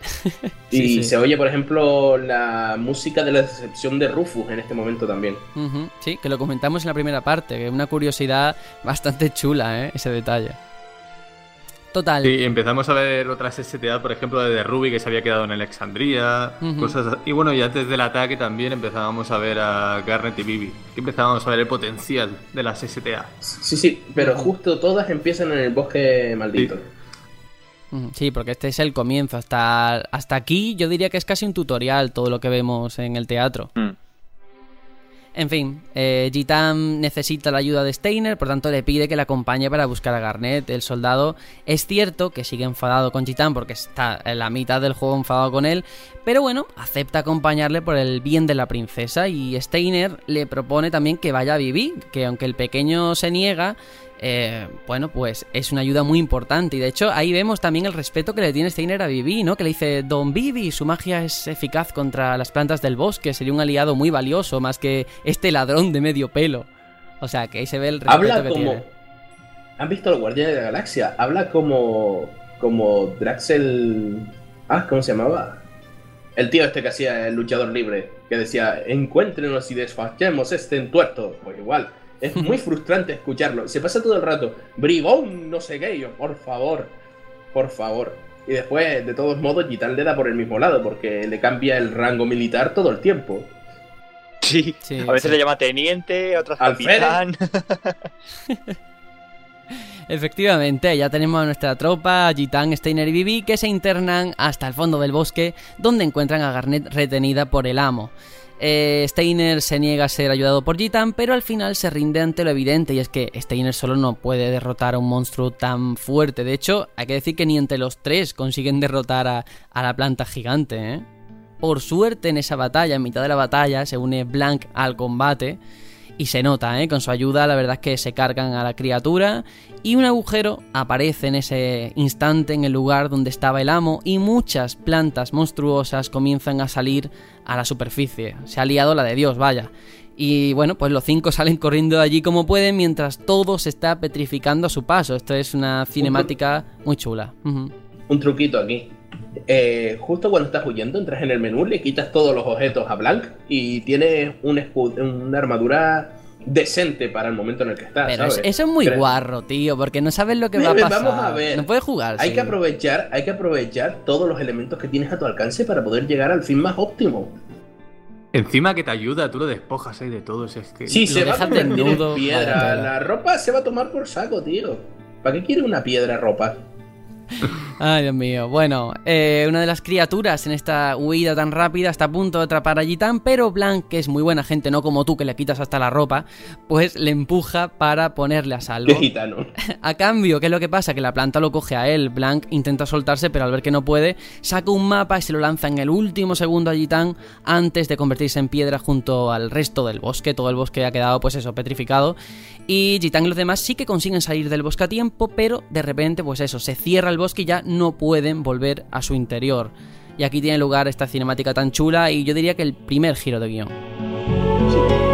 y Sí, sí. se oye, por ejemplo, la música de la decepción de Rufus en este momento también. Sí, que lo comentamos en la primera parte, que es una curiosidad bastante chula, ¿eh? Ese detalle. Total. Sí, empezamos a ver otras STA, por ejemplo, de The Ruby que se había quedado en Alexandría, Ujú. cosas así. Y bueno, y antes del ataque también empezábamos a ver a Garnet y Vivi. Que empezábamos a ver el potencial de las STA. Sí, sí, pero justo todas empiezan en el bosque maldito. Sí, porque este es el comienzo. Hasta, hasta aquí yo diría que es casi un tutorial todo lo que vemos en el teatro. Mm. En fin, eh, Gitam necesita la ayuda de Steiner, por tanto le pide que le acompañe para buscar a Garnet, el soldado. Es cierto que sigue enfadado con Gitam porque está en la mitad del juego enfadado con él, pero bueno, acepta acompañarle por el bien de la princesa y Steiner le propone también que vaya a Vivi, que aunque el pequeño se niega, eh, bueno, pues es una ayuda muy importante. Y de hecho, ahí vemos también el respeto que le tiene Steiner a Vivi, ¿no? Que le dice, Don Vivi, su magia es eficaz contra las plantas del bosque, sería un aliado muy valioso, más que este ladrón de medio pelo. O sea, que ahí se ve el respeto Habla que como. tiene. ¿Han visto los Guardianes de la Galaxia? Habla como. como Draxel. Ah, ¿cómo se llamaba? El tío este que hacía el luchador libre, que decía, encuéntrenos y desfachemos este entuerto. Pues igual, es muy frustrante escucharlo. Se pasa todo el rato, bribón, no sé qué, y yo, por favor, por favor. Y después, de todos modos, Gitan le da por el mismo lado, porque le cambia el rango militar todo el tiempo. Sí. Sí, a veces sí. le llama teniente, otras capitán. Efectivamente, ya tenemos a nuestra tropa, Gitan, Steiner y Vivi, que se internan hasta el fondo del bosque, donde encuentran a Garnet retenida por el amo. Eh, Steiner se niega a ser ayudado por Gitan, pero al final se rinde ante lo evidente, y es que Steiner solo no puede derrotar a un monstruo tan fuerte. De hecho, hay que decir que ni entre los tres consiguen derrotar a, la planta gigante. ¿eh? Por suerte, en esa batalla, en mitad de la batalla, se une Blank al combate. Y se nota, ¿eh? Con su ayuda, la verdad es que se cargan a la criatura. Y un agujero aparece en ese instante en el lugar donde estaba el amo. Y muchas plantas monstruosas comienzan a salir a la superficie. Se ha liado la de Dios, vaya. Y bueno, pues los cinco salen corriendo de allí como pueden mientras todo se está petrificando a su paso. Esto es una cinemática muy chula. Un truquito aquí. Eh, justo cuando estás huyendo, entras en el menú, le quitas todos los objetos a Blank y tienes un una armadura decente para el momento en el que estás. Pero eso es muy guarro, tío, porque no sabes lo que va a Vamos pasar. a ver. No puedes jugar. Hay sí. que aprovechar, hay que aprovechar todos los elementos que tienes a tu alcance para poder llegar al fin más óptimo. Encima que te ayuda, tú lo despojas ahí de todo. si Es que... Si Lo se va a convertir en piedra, la ropa se va a tomar por saco, tío. ¿Para qué quiere una piedra ropa? Ay, Dios mío. Bueno, eh, una de las criaturas en esta huida tan rápida está a punto de atrapar a Gitan, pero Blanc, que es muy buena gente, no como tú que le quitas hasta la ropa, pues le empuja para ponerle a salvo. Gitano. A cambio, ¿qué es lo que pasa? Que la planta lo coge a él. Blanc intenta soltarse, pero al ver que no puede, saca un mapa y se lo lanza en el último segundo a Gitan antes de convertirse en piedra junto al resto del bosque. Todo el bosque ha quedado, pues eso, petrificado. Y Gitan y los demás sí que consiguen salir del bosque a tiempo, pero de repente, pues eso, se cierra el bosque y ya no pueden volver a su interior. Y aquí tiene lugar esta cinemática tan chula y yo diría que el primer giro de guion.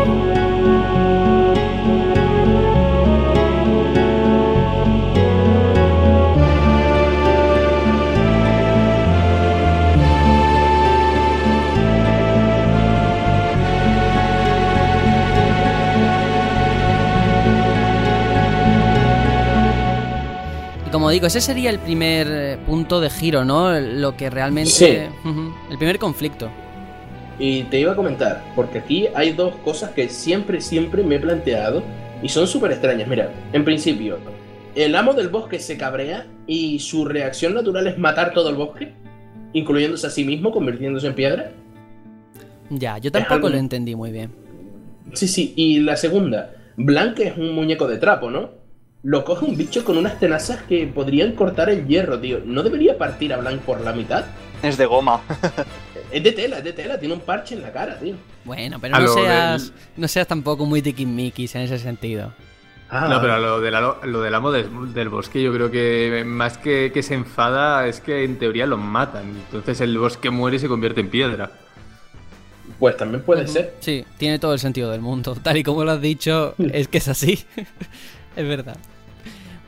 Como digo, ese sería el primer eh, punto de giro, ¿no? Lo que realmente... Sí. El primer conflicto. Y te iba a comentar, porque aquí hay dos cosas que siempre, siempre me he planteado y son súper extrañas. Mira, en principio, el amo del bosque se cabrea y su reacción natural es matar todo el bosque, incluyéndose a sí mismo, convirtiéndose en piedra. Ya, yo tampoco algo- lo entendí muy bien. Sí, sí, y la segunda, Blanc es un muñeco de trapo, ¿no? Lo coge un bicho con unas tenazas que podrían cortar el hierro, tío. ¿No debería partir a Blanc por la mitad? Es de goma. Es de tela, es de tela, tiene un parche en la cara, tío. Bueno, pero A no seas, del- no seas tampoco muy tiquismiquis en ese sentido. Ah, No, pero lo, de la, lo del amo del, del bosque, yo creo que más que, que se enfada es que en teoría lo matan. Entonces el bosque muere y se convierte en piedra. Pues también puede ser. Sí, tiene todo el sentido del mundo. Tal y como lo has dicho, es que es así. Es verdad.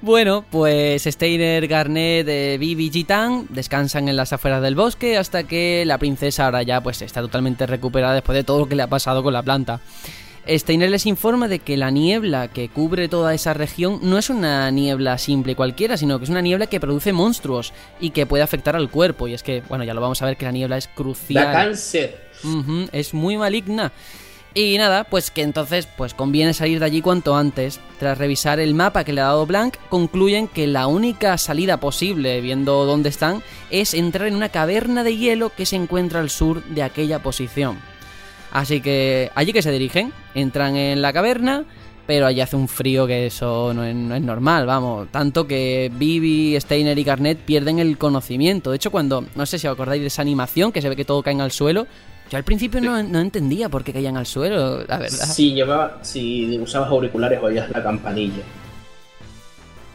Bueno, pues Steiner, Garnet, eh, Vivi y Gitan descansan en las afueras del bosque hasta que la princesa ahora ya pues está totalmente recuperada después de todo lo que le ha pasado con la planta. Steiner les informa de que la niebla que cubre toda esa región no es una niebla simple cualquiera, sino que es una niebla que produce monstruos y que puede afectar al cuerpo. Y es que, bueno, ya lo vamos a ver que la niebla es crucial. Da cáncer. Es muy maligna. Y nada, pues que entonces pues conviene salir de allí cuanto antes. Tras revisar el mapa que le ha dado Blanc, concluyen que la única salida posible, viendo dónde están, es entrar en una caverna de hielo que se encuentra al sur de aquella posición. Así que allí que se dirigen, entran en la caverna, pero allí hace un frío que eso no es, no es normal, vamos. Tanto que Vivi, Steiner y Garnet pierden el conocimiento. De hecho, cuando, no sé si os acordáis de esa animación, que se ve que todo caen al suelo, yo al principio no, no entendía por qué caían al suelo, la verdad. Si llevaba, si usabas auriculares oías la campanilla.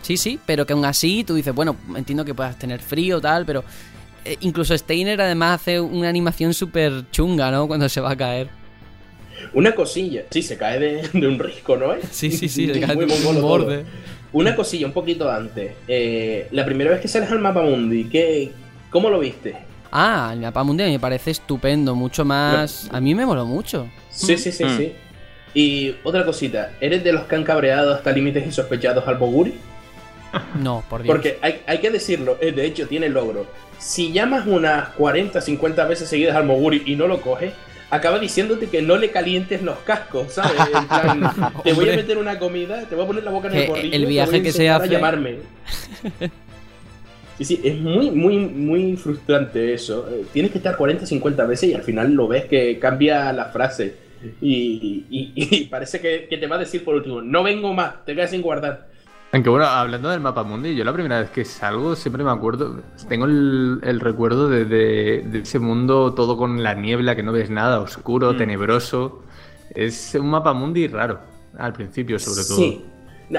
Sí, sí, pero que aún así tú dices, bueno, entiendo que puedas tener frío tal, pero eh, incluso Steiner además hace una animación súper chunga, ¿no? Cuando se va a caer. Una cosilla, sí, se cae de, de un risco, ¿no? Sí, sí, sí, Muy se cae de mongolo un todo. borde. Una cosilla un poquito antes. Eh, la primera vez que sales al mapa mundi, ¿qué, ¿cómo lo viste? Ah, el mapa mundial me parece estupendo, mucho más... A mí me moló mucho. Sí, sí, sí, Mm. sí. Y otra cosita, ¿eres de los que han cabreado hasta límites insospechados al Boguri? No, por Dios. Porque hay, hay que decirlo, eh, de hecho tiene logro. Si llamas unas 40, 50 veces seguidas al Moguri y no lo coges, acaba diciéndote que no le calientes los cascos, ¿sabes? En plan, te voy a meter una comida, te voy a poner la boca en el gorrillo, el te viaje voy a que se enseñar a hace- llamarme. Sí, sí, es muy, muy, muy frustrante eso. Eh, Tienes que estar 40, 50 veces y al final lo ves que cambia la frase. Y, y- y parece que, que te va a decir por último, no vengo más, te quedas sin guardar. Aunque bueno, hablando del mapa mundi, yo la primera vez que salgo siempre me acuerdo, tengo el, el recuerdo de, de- de ese mundo todo con la niebla, que no ves nada, oscuro, Mm. tenebroso. Es un mapa mundi raro, al principio sobre todo. Sí.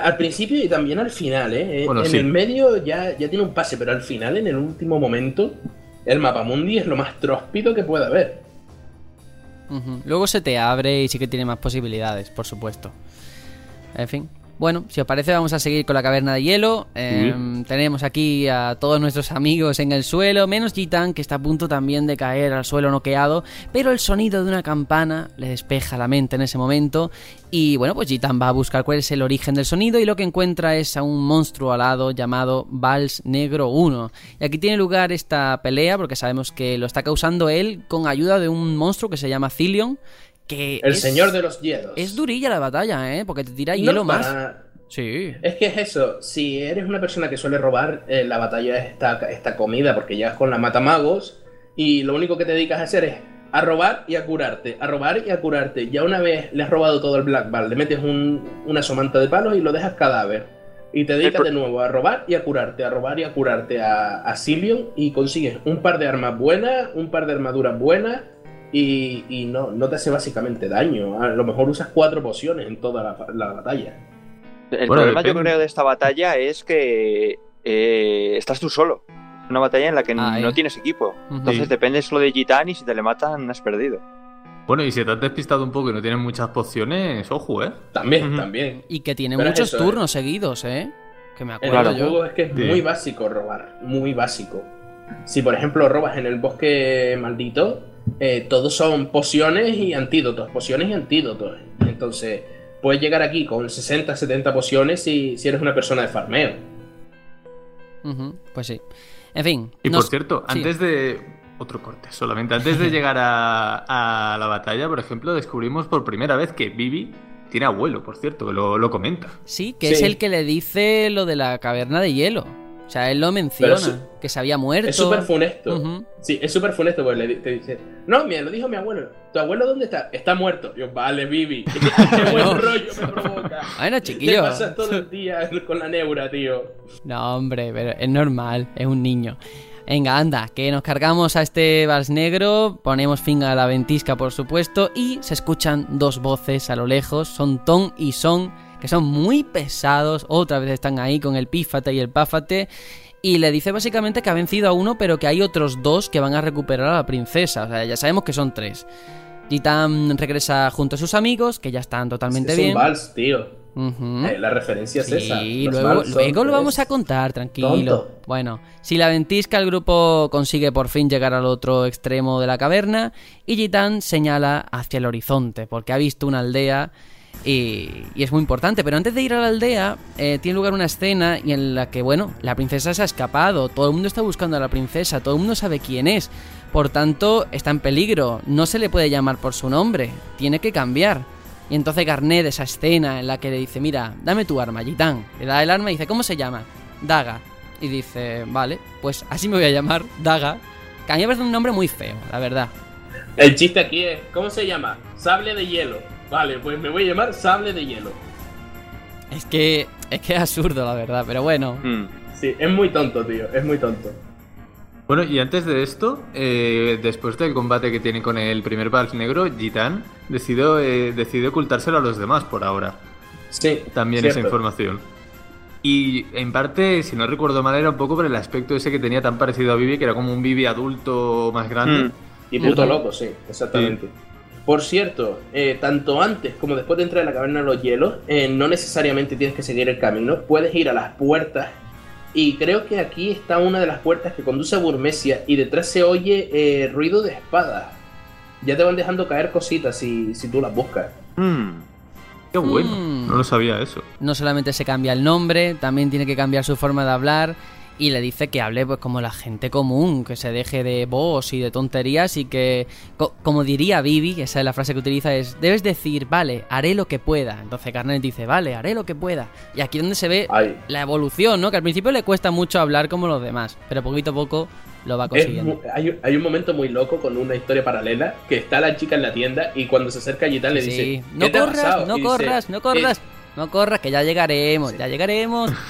Al principio y también al final, ¿eh? Bueno, en sí. el medio ya, ya tiene un pase, pero al final, en el último momento, el mapamundi es lo más tróspido que pueda haber. Luego se te abre y sí que tiene más posibilidades, por supuesto. En fin. Bueno, si os parece vamos a seguir con la caverna de hielo. Eh, Tenemos aquí a todos nuestros amigos en el suelo, menos Gitan que está a punto también de caer al suelo noqueado, pero el sonido de una campana le despeja la mente en ese momento y bueno, pues Gitan va a buscar cuál es el origen del sonido y lo que encuentra es a un monstruo alado llamado Vals Negro 1. Y aquí tiene lugar esta pelea porque sabemos que lo está causando él con ayuda de un monstruo que se llama Cilion. Que El es- señor de los hielos. es durilla la batalla, ¿eh? Porque te tira No hielo para más. Sí. Es que es eso, si eres una persona que suele robar, eh, la batalla está, está comida porque llegas con la matamagos y lo único que te dedicas a hacer es a robar y a curarte, a robar y a curarte. Ya una vez le has robado todo el Black Ball, le metes un- una somanta de palos y lo dejas cadáver. Y te dedicas de nuevo a robar y a curarte, a robar y a curarte a, a Silion y consigues un par de armas buenas, un par de armaduras buenas y, y no, no te hace básicamente daño. A lo mejor usas cuatro pociones en toda la, la batalla. El Bueno, problema yo creo de esta batalla es que eh, estás tú solo. Es una batalla en la que Ah, no eh. tienes equipo. Entonces Sí. depende solo de Gitan y si te le matan has perdido. Bueno, y si te has despistado un poco y no tienes muchas pociones, ojo, ¿eh? También, también. Y que tiene Pero es muchos eso, ¿eh? turnos seguidos, ¿eh? Que me acuerdo Claro. yo. juego es que es Sí. muy básico robar, muy básico. Si por ejemplo robas en el bosque maldito, eh, todos son pociones y antídotos, pociones y antídotos. Entonces, puedes llegar aquí con 60, 70 pociones si, si eres una persona de farmeo. Pues sí. En fin. Y nos- por cierto, sí. antes de. Otro corte, solamente. Antes de llegar a, a la batalla, por ejemplo, descubrimos por primera vez que Vivi tiene abuelo, por cierto, que lo, lo comenta. Sí, que Sí. es el que le dice lo de la caverna de hielo. O sea, él lo menciona, su- que se había muerto. Es súper funesto. Sí, es súper funesto porque le te dice, no, mira, lo dijo mi abuelo. ¿Tu abuelo dónde está? Está muerto. Yo, vale, Vivi. Qué buen rollo me provoca. Bueno, Te chiquillo. pasas todo el día con la neura, tío. No, hombre, pero es normal, es un niño. Venga, anda, que nos cargamos a este vals negro, ponemos fin a la ventisca, por supuesto, y se escuchan dos voces a lo lejos, son Tom y Son, que son muy pesados, otra vez están ahí con el pífate y el páfate, y le dice básicamente que ha vencido a uno, pero que hay otros dos que van a recuperar a la princesa, o sea, ya sabemos que son tres. Gitan regresa junto a sus amigos, que ya están totalmente es bien. Un vals, tío. Eh, la referencia es esa. Sí, luego, luego lo vamos a contar, tranquilo. Bueno, si la ventisca, el grupo consigue por fin llegar al otro extremo de la caverna y Gitan señala hacia el horizonte porque ha visto una aldea y, es muy importante. Pero antes de ir a la aldea, eh, tiene lugar una escena en la que, bueno, la princesa se ha escapado, todo el mundo está buscando a la princesa, todo el mundo sabe quién es. Por tanto, está en peligro, no se le puede llamar por su nombre, tiene que cambiar. Y entonces Garnet, esa escena en la que le dice, mira, dame tu arma, Gitán. Le da el arma y dice, ¿cómo se llama? Daga. Y dice, vale, pues así me voy a llamar, Daga. Que a mí me parece un nombre muy feo, la verdad. El chiste aquí es, ¿cómo se llama? Sable de hielo. Vale, pues me voy a llamar Sable de hielo. Es que es que es absurdo, la verdad, pero bueno. Hmm. Sí, es muy tonto, tío, es muy tonto. Bueno, y antes de esto, eh, después del combate que tiene con el primer Vals negro, Gitan decidió, eh, decide ocultárselo a los demás por ahora. Sí. También esa información. Y en parte, si no recuerdo mal, era un poco por el aspecto ese que tenía tan parecido a Vivi, que era como un Vivi adulto más grande. Hmm. Y puto loco, sí, exactamente. Por cierto, eh, tanto antes como después de entrar en la caverna de los hielos, no necesariamente tienes que seguir el camino, puedes ir a las puertas y creo que aquí está una de las puertas que conduce a Burmesia y detrás se oye eh, ruido de espada. Ya te van dejando caer cositas si, si tú las buscas. Mm. Qué bueno, mm. no lo sabía eso. No solamente se cambia el nombre, también tiene que cambiar su forma de hablar y le dice que hable pues como la gente común, que se deje de voz y de tonterías y que, como diría Vivi, esa es la frase que utiliza, es, debes decir, vale, haré lo que pueda. Entonces Carnet dice, vale, haré lo que pueda. Y aquí es donde se ve la evolución, ¿no? Que al principio le cuesta mucho hablar como los demás, pero poquito a poco lo va consiguiendo. hay, un momento muy loco con una historia paralela, que está la chica en la tienda y cuando se acerca a tal le dice, no corras, no corras, no corras. No corras, que ya llegaremos, ya llegaremos.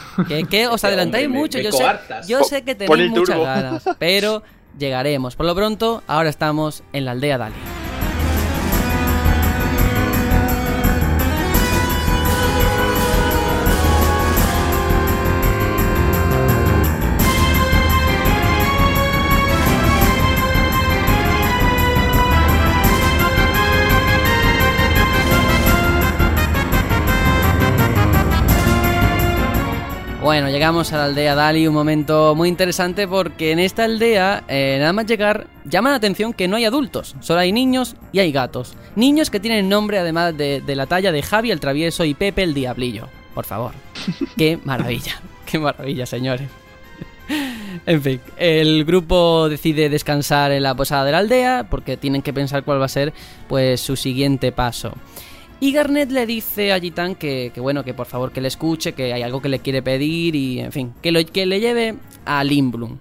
Que, os adelantáis mucho. yo, sé, yo sé que tenéis muchas ganas, pero llegaremos. Por lo pronto, ahora estamos en la aldea Dali. Bueno, llegamos a la aldea Dali, un momento muy interesante porque en esta aldea, eh, nada más llegar, llama la atención que no hay adultos, solo hay niños y hay gatos. Niños que tienen nombre además de, la talla de Javi el Travieso y Pepe el Diablillo. Por favor. Qué maravilla, qué maravilla, señores. En fin, el grupo decide descansar en la posada de la aldea porque tienen que pensar cuál va a ser pues su siguiente paso. Y Garnet le dice a Gitan que, bueno, que por favor que le escuche, que hay algo que le quiere pedir y, en fin, que, lo, que le lleve a Limblum.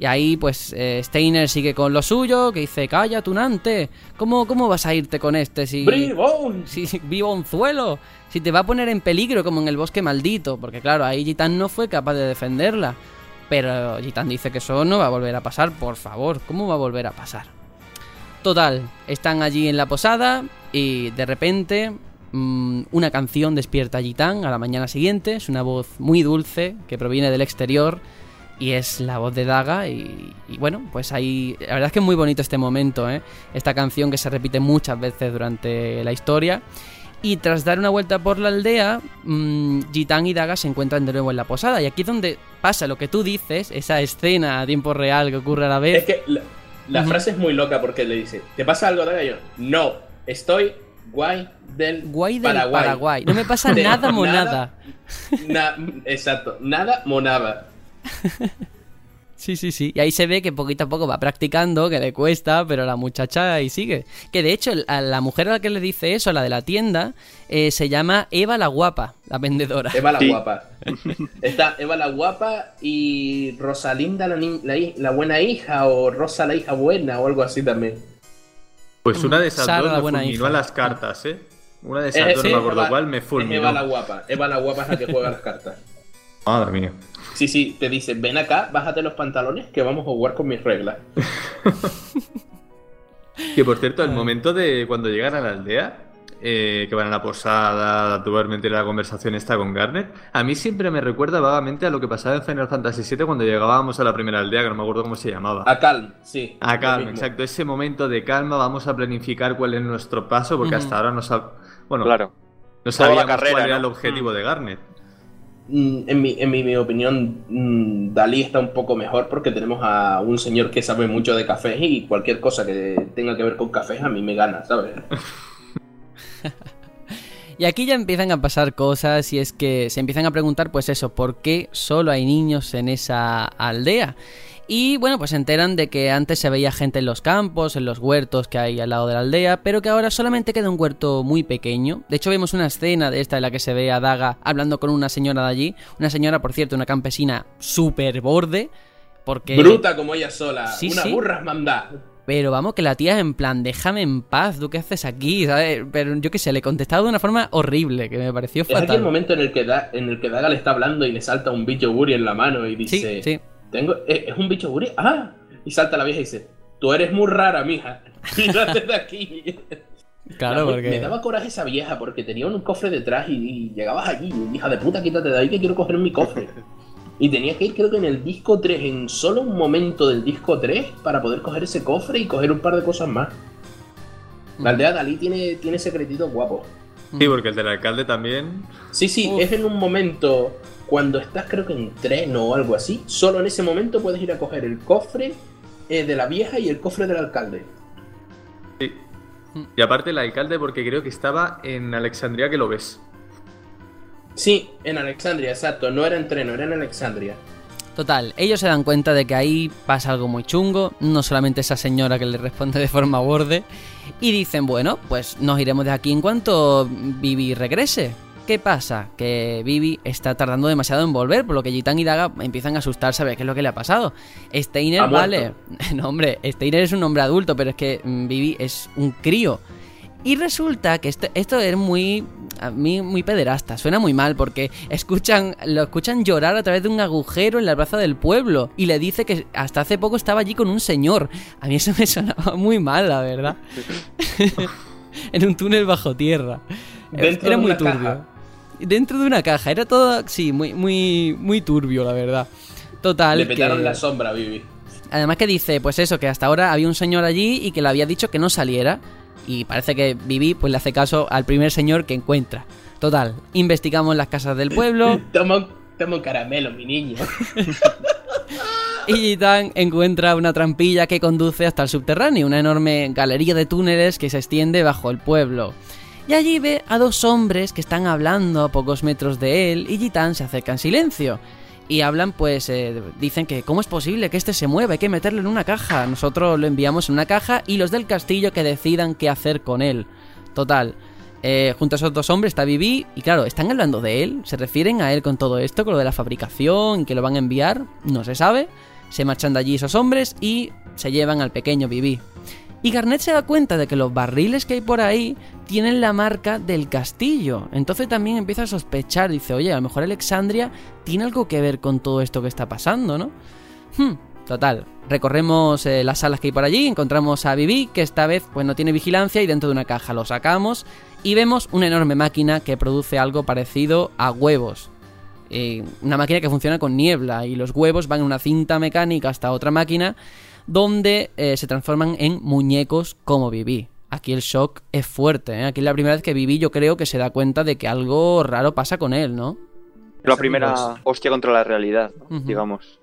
Y ahí, pues, eh, Steiner sigue con lo suyo, que dice, calla, tunante, ¿cómo, cómo vas a irte con este si... ¡Bribón! Si, ¡Vivonzuelo! Si te va a poner en peligro como en el bosque maldito, porque claro, ahí Gitan no fue capaz de defenderla. Pero Gitan dice que eso no va a volver a pasar, por favor, ¿cómo va a volver a pasar? Total, están allí en la posada y de repente mm, una canción despierta a Gitán a la mañana siguiente. Es una voz muy dulce que proviene del exterior y es la voz de Daga y, bueno, pues ahí... La verdad es que es muy bonito este momento, ¿eh? Esta canción que se repite muchas veces durante la historia. Y tras dar una vuelta por la aldea, mmm, y Daga se encuentran de nuevo en la posada. Y aquí es donde pasa lo que tú dices, esa escena a tiempo real que ocurre a la vez. Es que la frase es muy loca porque le dice, ¿te pasa algo, de Yo, no, estoy guay del, guay del Paraguay. No me pasa nada monada. exacto, nada monada. Sí, sí, sí. Y ahí se ve que poquito a poco va practicando, que le cuesta, pero la muchacha ahí sigue. Que de hecho, a la mujer a la que le dice eso, la de la tienda, eh, se llama Eva la Guapa, la vendedora. Eva la Guapa. Está Eva la Guapa y Rosalinda la, la, buena hija, o Rosa la hija buena, o algo así también. Pues una de esas dos me fulminó a las cartas, ¿eh? Una de esas eh, dos, no me acuerdo cuál, me fulminó. Eva la Guapa. Eva la Guapa es la que juega las cartas. Madre mía. Sí, sí, te dice, ven acá, bájate los pantalones que vamos a jugar con mis reglas. que por cierto, el momento de cuando llegan a la aldea, eh, que van a la posada, tiene la conversación esta con Garnet, a mí siempre me recuerda vagamente a lo que pasaba en Final Fantasy VII cuando llegábamos a la primera aldea, que no me acuerdo cómo se llamaba. A Calm, sí. A mismo. exacto. Ese momento de calma, vamos a planificar cuál es nuestro paso, porque hasta ahora no, sab- bueno, Claro. no sabíamos carrera, cuál era ¿no? el objetivo Mm. de Garnet. Mm, En mi, en mi, opinión, mm, Dalí está un poco mejor porque tenemos a un señor que sabe mucho de café y cualquier cosa que tenga que ver con café a mí me gana, ¿sabes? Y aquí ya empiezan a pasar cosas y es que se empiezan a preguntar pues eso, ¿por qué solo hay niños en esa aldea? Y bueno, pues se enteran de que antes se veía gente en los campos, en los huertos que hay al lado de la aldea, pero que ahora solamente queda un huerto muy pequeño. De hecho, vemos una escena de esta en la que se ve a Daga hablando con una señora de allí. Una señora, por cierto, una campesina súper borde. Porque... Bruta como ella sola, Sí, una sí. burra manda. Pero vamos, que la tía es en plan, déjame en paz, ¿tú qué haces aquí? ¿sabes? Pero yo qué sé, le he contestado de una forma horrible, que me pareció Es aquí el fatal. momento en el que da, en el que Daga le está hablando y le salta un bicho Buri en la mano y Sí, dice, sí. Tengo, ¿es, es un bicho Buri? Ah, y salta la vieja y dice, tú eres muy rara, mija. Mírate de aquí. Claro, porque... Me daba coraje esa vieja porque tenía un cofre detrás y, y llegabas allí, y, hija de puta, quítate de ahí que quiero coger mi cofre. Y tenía que ir, creo que en el disco 3, en solo un momento del disco 3, para poder coger ese cofre y coger un par de cosas más. La aldea Dalí tiene, tiene secretitos guapos. Sí, porque el del alcalde también. Sí, sí, Uf. es en un momento cuando estás, creo que en tren o algo así. Solo en ese momento puedes ir a coger el cofre eh, de la vieja y el cofre del alcalde. Sí. Y aparte el alcalde, porque creo que estaba en Alexandria que lo ves. Sí, en Alexandria, exacto. No era en tren, no era en Alexandria. Total, ellos se dan cuenta de que ahí pasa algo muy chungo, no solamente esa señora que le responde de forma borde, y dicen, bueno, pues nos iremos de aquí en cuanto Vivi regrese. ¿Qué pasa? Que Vivi está tardando demasiado en volver, por lo que Gitan y Daga empiezan a asustarse a ver qué es lo que le ha pasado. Steiner, Ha vale. No, hombre, Steiner es un hombre adulto, pero es que mm, Vivi es un crío. Y resulta que esto, esto es muy. A mí, muy pederasta. Suena muy mal porque escuchan, lo escuchan llorar a través de un agujero en la plaza del pueblo. Y le dice que hasta hace poco estaba allí con un señor. A mí eso me sonaba muy mal, la verdad. en un túnel bajo tierra. Dentro Era de muy una turbio. caja. Dentro de una caja. Era todo, sí, muy, muy, muy turbio, la verdad. Total. Le petaron que- la sombra Vivi. Además que dice, pues eso, que hasta ahora había un señor allí y que le había dicho que no saliera. Y parece que Vivi pues le hace caso al primer señor que encuentra. Total, investigamos las casas del pueblo Toma, un- toma un caramelo, mi niño. y Gitan encuentra una trampilla que conduce hasta el subterráneo, una enorme galería de túneles que se extiende bajo el pueblo. Y allí ve a dos hombres que están hablando a pocos metros de él y Gitan se acerca en silencio. Y hablan, pues, eh, dicen que cómo es posible que este se mueva, hay que meterlo en una caja. Nosotros lo enviamos en una caja y los del castillo que decidan qué hacer con él. Total. eh, junto a esos dos hombres está Vivi y claro, están hablando de él, se refieren a él con todo esto, con lo de la fabricación y que lo van a enviar, no se sabe. Se marchan de allí esos hombres y se llevan al pequeño Vivi. Y Garnet se da cuenta de que los barriles que hay por ahí tienen la marca del castillo. Entonces también empieza a sospechar, dice, oye, a lo mejor Alexandria tiene algo que ver con todo esto que está pasando, ¿no? Hmm, total. Recorremos eh, las salas que hay por allí, encontramos a Vivi, que esta vez pues no tiene vigilancia y dentro de una caja lo sacamos y vemos una enorme máquina que produce algo parecido a huevos. Eh, una máquina que funciona con niebla y los huevos van en una cinta mecánica hasta otra máquina donde eh, se transforman en muñecos como Vivi. Aquí el shock es fuerte, ¿eh? Aquí es la primera vez que Vivi yo creo que se da cuenta de que algo raro pasa con él, ¿no? La primera hostia contra la realidad, ¿no? Digamos.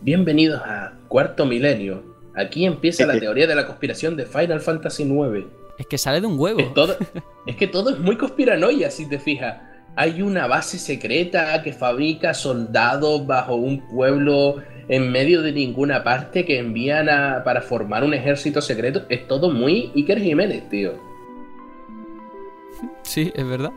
Bienvenidos a Cuarto Milenio. Aquí empieza la teoría de la conspiración de Final Fantasy IX. Es que sale de un huevo. Es, todo, es que todo es muy conspiranoia, si te fijas. Hay una base secreta que fabrica soldados bajo un pueblo en medio de ninguna parte que envían a, para formar un ejército secreto. Es todo muy Iker Jiménez, tío. Sí, es verdad.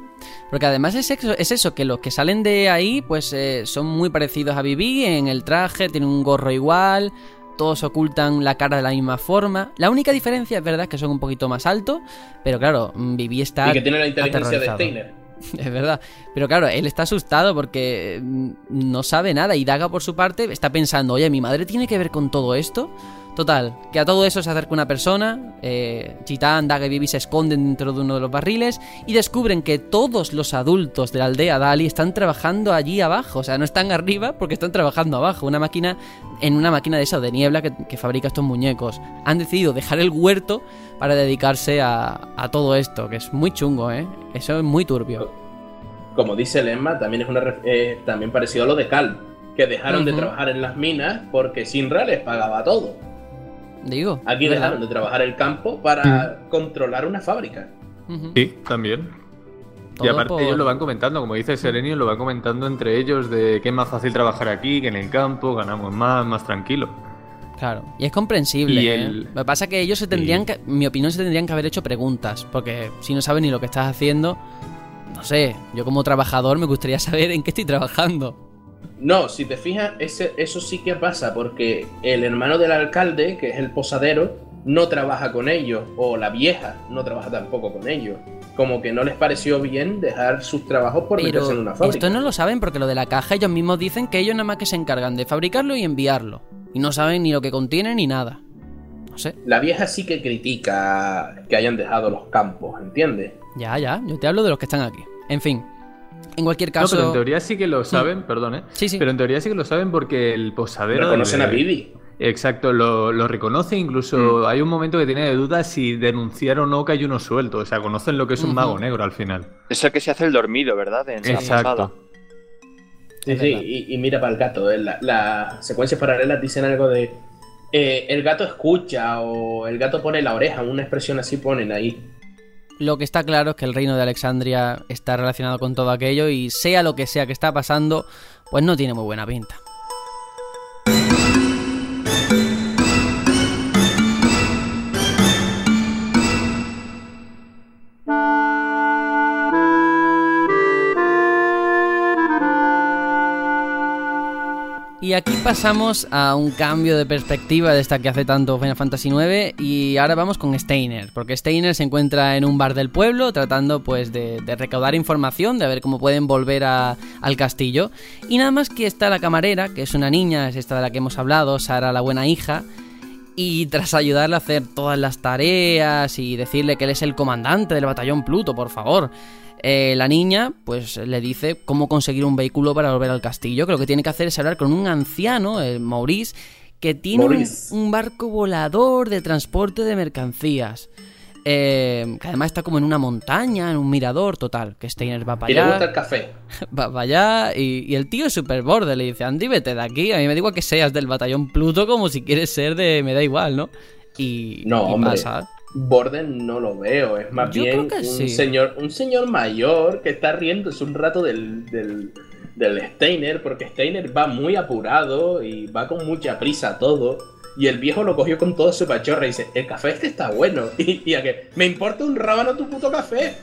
Porque además es eso, es eso que los que salen de ahí, pues eh, son muy parecidos a Vivi en el traje, tienen un gorro igual, todos ocultan la cara de la misma forma. La única diferencia es verdad que son un poquito más altos, pero claro, mm, Vivi está Y que tiene la inteligencia de. Steiner. Es verdad. Pero claro, él está asustado porque mm, no sabe nada. Y Daga, por su parte, está pensando, oye, mi madre tiene que ver con todo esto. Total, que a todo eso se acerca una persona, eh, Chitán, Daga y Bibi se esconden dentro de uno de los barriles y descubren que todos los adultos de la aldea Dali están trabajando allí abajo, o sea, no están arriba porque están trabajando abajo, una máquina en una máquina de esa de niebla que, que fabrica estos muñecos. Han decidido dejar el huerto para dedicarse a, a todo esto, que es muy chungo, ¿eh? Eso es muy turbio. Como dice Lemma, también es una eh, también parecido a lo de Cal, que dejaron de trabajar en las minas porque Sinra les pagaba todo. Digo. Aquí ¿verdad? dejaron de trabajar el campo para controlar una fábrica. Sí, también. Y aparte por- ellos lo van comentando, como dice Serenio, lo van comentando entre ellos de que es más fácil trabajar aquí que en el campo, ganamos más, más tranquilo. Claro, y es comprensible. Y ¿eh? el- Lo que pasa es que ellos se tendrían que, en mi opinión, se tendrían que haber hecho preguntas, porque si no sabes ni lo que estás haciendo, no sé, yo como trabajador me gustaría saber en qué estoy trabajando. No, si te fijas, ese, eso sí que pasa porque el hermano del alcalde, que es el posadero, no trabaja con ellos, o la vieja no trabaja tampoco con ellos. Como que no les pareció bien dejar sus trabajos por meterse en una fábrica. esto no lo saben porque lo de la caja ellos mismos dicen que ellos nada más que se encargan de fabricarlo y enviarlo. Y no saben ni lo que contiene ni nada. No sé. La vieja sí que critica que hayan dejado los campos, ¿entiendes? Ya, ya, yo te hablo de los que están aquí. En fin. En cualquier No, caso... pero en teoría sí que lo saben, perdón, ¿eh? Sí, sí. Pero en teoría sí que lo saben porque el posadero... Reconocen de- a Vivi. Exacto, lo, lo reconoce, incluso Mm. hay un momento que tiene de duda si denunciar o no que hay uno suelto, o sea, conocen lo que es un mago negro al final. Es el que se hace el dormido, ¿verdad? En. Exacto. Sí, sí, y, y mira para el gato, eh, la- las secuencias paralelas dicen algo de eh, el gato escucha o el gato pone la oreja, una expresión así ponen ahí. Lo que está claro es que el reino de Alexandria está relacionado con todo aquello y sea lo que sea que está pasando, pues no tiene muy buena pinta. Y aquí pasamos a un cambio de perspectiva de esta que hace tanto Final Fantasy IX y ahora vamos con Steiner, porque Steiner se encuentra en un bar del pueblo tratando pues de, recaudar información, de ver cómo pueden volver a- al castillo. Y nada más que está la camarera, que es una niña, es esta de la que hemos hablado, Sara la buena hija, y tras ayudarle a hacer todas las tareas y decirle que él es el comandante del batallón Pluto, por favor, eh, la niña pues le dice cómo conseguir un vehículo para volver al castillo, que lo que tiene que hacer es hablar con un anciano, el Maurice, que tiene un, barco volador de transporte de mercancías. eh, que además está como en una montaña, en un mirador total, que Steiner va para Y le allá gusta el café. va para allá y, y el tío es super borde, le dice, Andy, vete de aquí, a mí me igual que seas del batallón Pluto como si quieres ser de... me da igual, ¿no? Y, No, y hombre. pasa. Borden no lo veo, es más Yo bien un, sí. señor, un señor mayor que está riéndose un rato del, del, del Steiner, porque Steiner va muy apurado y va con mucha prisa todo. Y el viejo lo cogió con toda su pachorra y dice, el café este está bueno. Y, y a que, me importa un rábano tu puto café.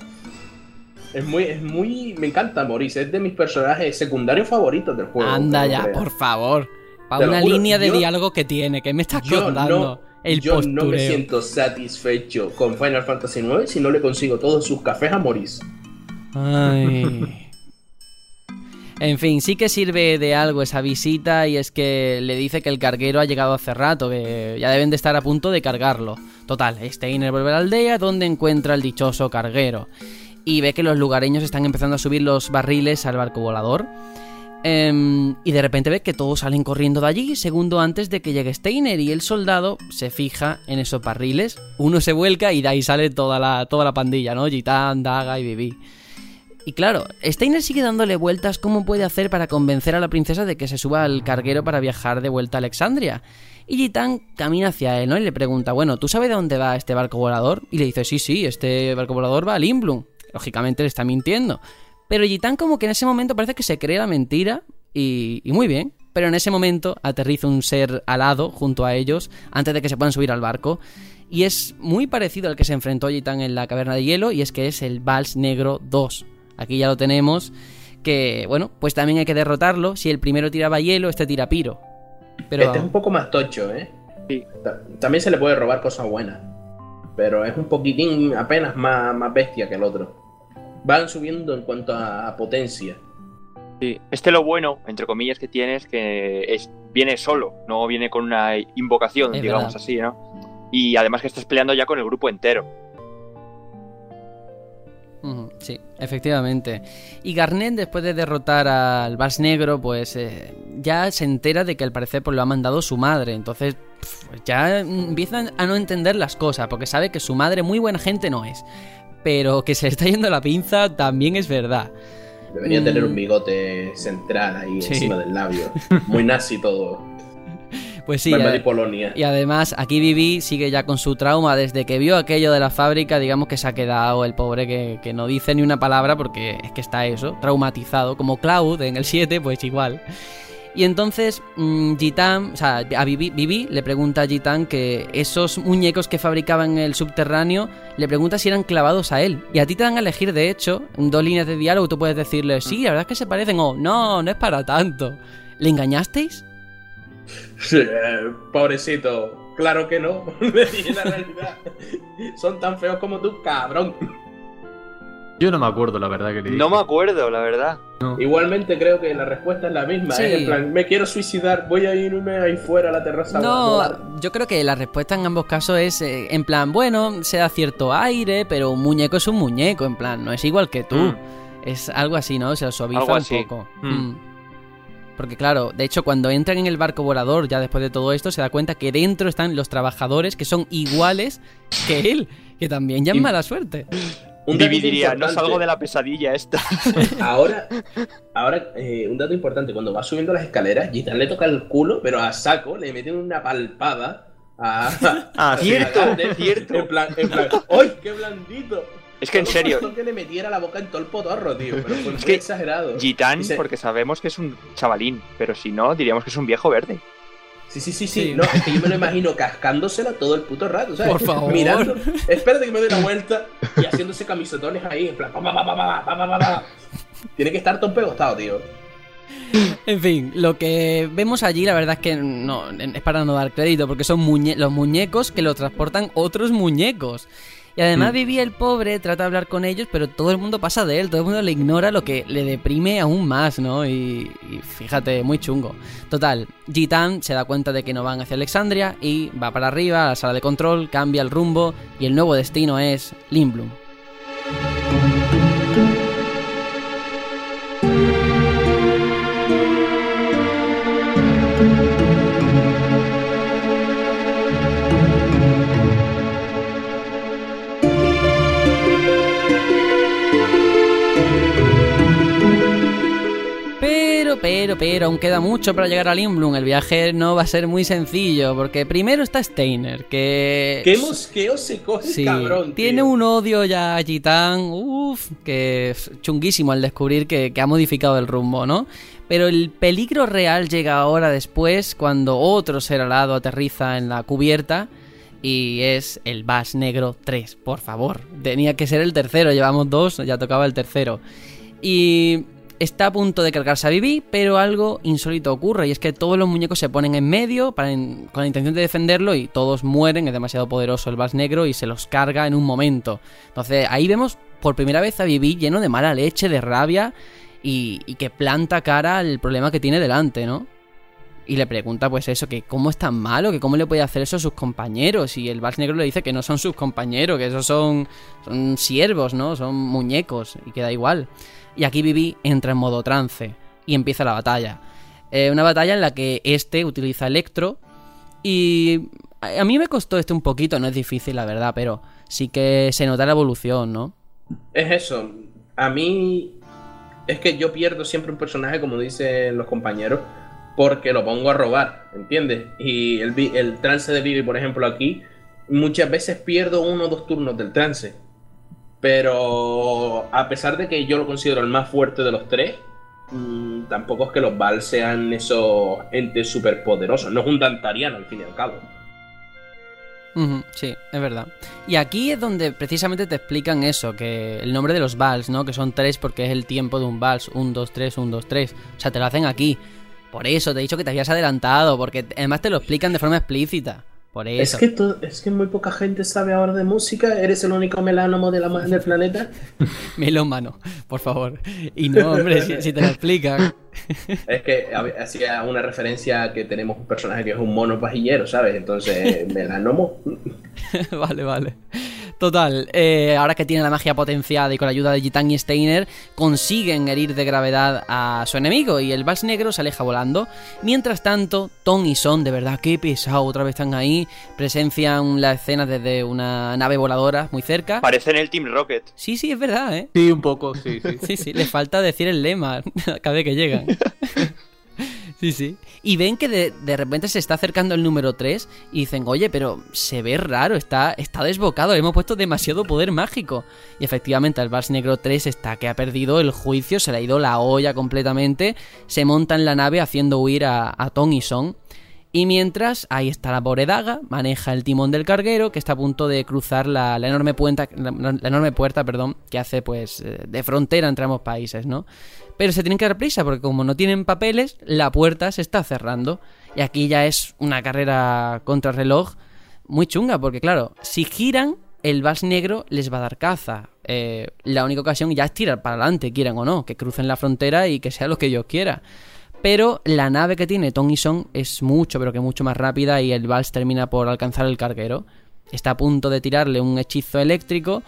Es muy, es muy, me encanta Maurice, es de mis personajes secundarios favoritos del juego. Anda ya, por favor. Para una línea de yo- diálogo que tiene, que me estás contando. no, el yo postureo. no me siento satisfecho con Final Fantasy IX si no le consigo todos sus cafés a Maurice. Ay. En fin, sí que sirve de algo esa visita y es que le dice que el carguero ha llegado hace rato, que ya deben de estar a punto de cargarlo. Total, Steiner vuelve a la aldea donde encuentra el dichoso carguero y ve que los lugareños están empezando a subir los barriles al barco volador. Em, y de repente ve que todos salen corriendo de allí, segundo antes de que llegue Steiner, y el soldado se fija en esos barriles. Uno se vuelca y de ahí sale toda la, la pandilla, ¿no? Gitán, Daga y Vivi. Y claro, Steiner sigue dándole vueltas cómo puede hacer para convencer a la princesa de que se suba al carguero para viajar de vuelta a Alexandria. Y Gitán camina hacia él, ¿no? Y le pregunta, bueno, ¿tú sabes de dónde va este barco volador? Y le dice, sí, sí, este barco volador va a Limblum. Lógicamente le está mintiendo. Pero Gitán como que en ese momento parece que se cree la mentira y, y muy bien. Pero en ese momento aterriza un ser alado junto a ellos antes de que se puedan subir al barco. Y es muy parecido al que se enfrentó Gitán en la caverna de hielo y es que es el Vals Negro 2. Aquí ya lo tenemos. Que, bueno, pues también hay que derrotarlo. Si el primero tiraba hielo, este tira piro. Pero Este es un poco más tocho, ¿eh? Sí. Ta- También se le puede robar cosas buenas. Pero es un poquitín apenas más, más bestia que el otro. Van subiendo en cuanto a, a potencia. Sí. Este lo bueno, entre comillas, que tiene es que es, viene solo, no viene con una invocación, Es digamos verdad. así, ¿no? Y además que estás peleando ya con el grupo entero. Sí, efectivamente. Y Garnet, después de derrotar al Vas Negro, pues eh, ya se entera de que al parecer pues, lo ha mandado su madre. Entonces pues, ya empiezan a no entender las cosas, porque sabe que su madre muy buena gente no es. Pero que se le está yendo la pinza también es verdad. Debería Mm. tener un bigote central ahí Sí. encima del labio. Muy nazi todo. Pues sí, Polonia. y además aquí Vivi sigue ya con su trauma desde que vio aquello de la fábrica, digamos que se ha quedado el pobre que, que no dice ni una palabra porque es que está eso, traumatizado, como Cloud en el 7, pues igual. Y entonces mm, Gitan, o sea, a Vivi, le pregunta a Gitan que esos muñecos que fabricaban en el subterráneo, le pregunta si eran clavados a él. Y a ti te dan a elegir, de hecho, dos líneas de diálogo tú puedes decirle, sí, la verdad es que se parecen, o no, no es para tanto. ¿Le engañasteis? Sí, eh, pobrecito. Claro que no. La realidad. Son tan feos como tú, cabrón. Yo no me acuerdo, la verdad, que le dije. No me acuerdo, la verdad. Igualmente creo que la respuesta es la misma. Sí. Es en plan, me quiero suicidar, voy a irme ahí fuera a la terraza. a. No, yo creo que la respuesta en ambos casos es eh, en plan, bueno, se da cierto aire, pero un muñeco es un muñeco, en plan, no es igual que tú. Mm. Es algo así, ¿no? Se lo suaviza Algo un así. poco. Mm. Mm. Porque claro, de hecho cuando entran en el barco volador, ya después de todo esto, se da cuenta que dentro están los trabajadores que son iguales que él, que también ya es mala suerte. Un Vivi diría, no salgo de la pesadilla esta. Ahora, ahora eh, un dato importante, cuando va subiendo las escaleras, Gitan le toca el culo, pero a saco le mete una palpada a... Ah, cierto, Gigante, cierto. En plan, en plan, ¡ay, qué blandito! Es que en serio, que le metiera la boca en todo el potorro, tío, pero fue Es que exagerado. Gitán, se- porque sabemos que es un chavalín, pero si no, diríamos que es un viejo verde. Sí, sí, sí, sí. No, es que yo me lo imagino cascándosela todo el puto rato, ¿sabes? Por favor. Mirando, espérate que me dé la vuelta y haciéndose camisetones ahí, en plan, pa, pa, pa, Tiene que estar todo pegostado, tío. En fin, lo que vemos allí, la verdad es que no, es para no dar crédito, porque son muñe los muñecos que lo transportan otros muñecos. Y además Mm. Vivi el pobre trata de hablar con ellos, pero todo el mundo pasa de él, todo el mundo le ignora, lo que le deprime aún más, ¿no? Y, y fíjate, muy chungo. Total, Gitan se da cuenta de que no van hacia Alexandria y va para arriba a la sala de control, cambia el rumbo y el nuevo destino es Limblum. Pero, aún queda mucho para llegar a Limblum. El viaje no va a ser muy sencillo, porque primero está Steiner, que... ¿Qué mosqueo se coge, Sí, cabrón? tiene un odio ya a Gitán, uff, que es chunguísimo al descubrir que, que ha modificado el rumbo, ¿no? Pero el peligro real llega ahora después, cuando otro ser alado aterriza en la cubierta, y es el Bass Negro 3, por favor. Tenía que ser el tercero, llevamos dos, ya tocaba el tercero. Y está a punto de cargarse a Vivi, pero algo insólito ocurre, y es que todos los muñecos se ponen en medio con la intención de defenderlo y todos mueren, es demasiado poderoso el Bass Negro y se los carga en un momento. Entonces ahí vemos por primera vez a Vivi lleno de mala leche, de rabia, y, y que planta cara al problema que tiene delante, ¿no? Y le pregunta pues eso, que cómo es tan malo, que cómo le puede hacer eso a sus compañeros. Y el Vals Negro le dice que no son sus compañeros, que esos son, son siervos, ¿no? Son muñecos, y queda igual. Y aquí Vivi entra en modo trance y empieza la batalla. Eh, una batalla en la que este utiliza Electro y a a mí me costó este un poquito, no es difícil la verdad, pero sí que se nota la evolución, ¿no? Es eso. A mí es que yo pierdo siempre un personaje, como dicen los compañeros, porque lo pongo a robar, ¿entiendes? Y el, el trance de Vivi, por ejemplo, aquí, muchas veces pierdo uno o dos turnos del trance. Pero a pesar de que yo lo considero el más fuerte de los tres, mm, tampoco es que los Val sean esos entes superpoderosos. No es un Dantariano, al fin y al cabo. Sí, es verdad. Y aquí es donde precisamente te explican eso, que el nombre de los vals, ¿no? Que son tres porque es el tiempo de un vals. Un, dos, tres, un, dos, tres. O sea, te lo hacen aquí. Por eso te he dicho que te habías adelantado, porque además te lo explican de forma explícita. Por eso. Es que, to- es que muy poca gente sabe ahora de música. ¿Eres el único melánimo de la, ma- del planeta? Melómano, por favor. Y no, hombre, si, si te lo explican. Es que hacía una referencia a que tenemos un personaje que es un mono pajillero, ¿sabes? Entonces, melanomo. vale, vale. Total, eh, ahora que tiene la magia potenciada y con la ayuda de Gitan y Steiner, consiguen herir de gravedad a su enemigo y el Vals Negro se aleja volando. Mientras tanto, Tom y Son, de verdad, qué pesado, otra vez están ahí, presencian la escena desde una nave voladora muy cerca. Parece en el Team Rocket. Sí, sí, es verdad, ¿eh? Sí, un poco, sí, sí. Sí, sí, les falta decir el lema cada vez que llegan. Sí, sí. Y ven que de, de repente se está acercando el número 3 y dicen, oye, pero se ve raro, está, está desbocado, hemos puesto demasiado poder mágico. Y efectivamente el Vals Negro 3 está que ha perdido el juicio, se le ha ido la olla completamente, se monta en la nave haciendo huir a, a Tom y Son. Y mientras, ahí está la pobre Daga, maneja el timón del carguero, que está a punto de cruzar la, enorme, puerta, la, enorme puerta perdón, que hace pues eh, de frontera entre ambos países, ¿no? Pero se tienen que dar prisa porque como no tienen papeles, la puerta se está cerrando. Y aquí ya es una carrera contra reloj muy chunga, porque claro, si giran, el Vals Negro les va a dar caza. Eh, la única ocasión ya es tirar para adelante, quieran o no, que crucen la frontera y que sea lo que Dios quiera. Pero la nave que tiene Tom y Son es mucho, pero que mucho más rápida y el Vals termina por alcanzar el carguero. Está a punto de tirarle un hechizo eléctrico,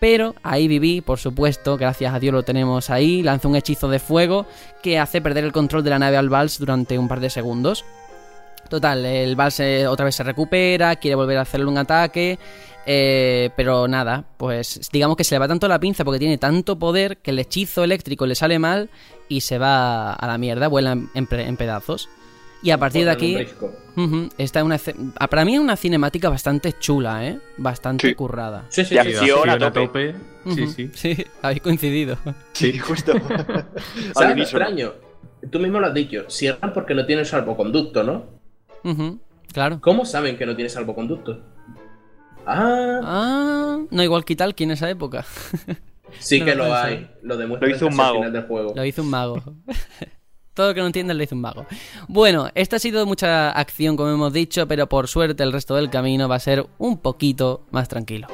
pero ahí Viví, por supuesto, gracias a Dios lo tenemos ahí, lanza un hechizo de fuego que hace perder el control de la nave al Vals durante un par de segundos. Total, el Vals eh, otra vez se recupera, quiere volver a hacerle un ataque, eh, pero nada, pues digamos que se le va tanto la pinza porque tiene tanto poder que el hechizo eléctrico le sale mal y se va a la mierda, vuela en, en pe- en pedazos. Y a partir de aquí, esta es una, ah, para mí es una cinemática bastante chula, ¿eh? Bastante Sí. currada. Sí, sí, sí. acción a tope. Sí, sí. Sí, habéis coincidido. Sí, justo. Al ¿Sabes lo unísono. extraño? Tú mismo lo has dicho. Cierran porque no tienen salvoconducto, ¿no? Claro. ¿Cómo saben que no tiene salvoconducto? Ah, Ah, no igual que tal en esa época. sí no que lo hay. Lo demuestra Lo hizo un al mago. final del juego. Lo hizo un mago. Todo lo que no entiendan lo hizo un mago. Bueno, esta ha sido mucha acción, como hemos dicho, pero por suerte el resto del camino va a ser un poquito más tranquilo.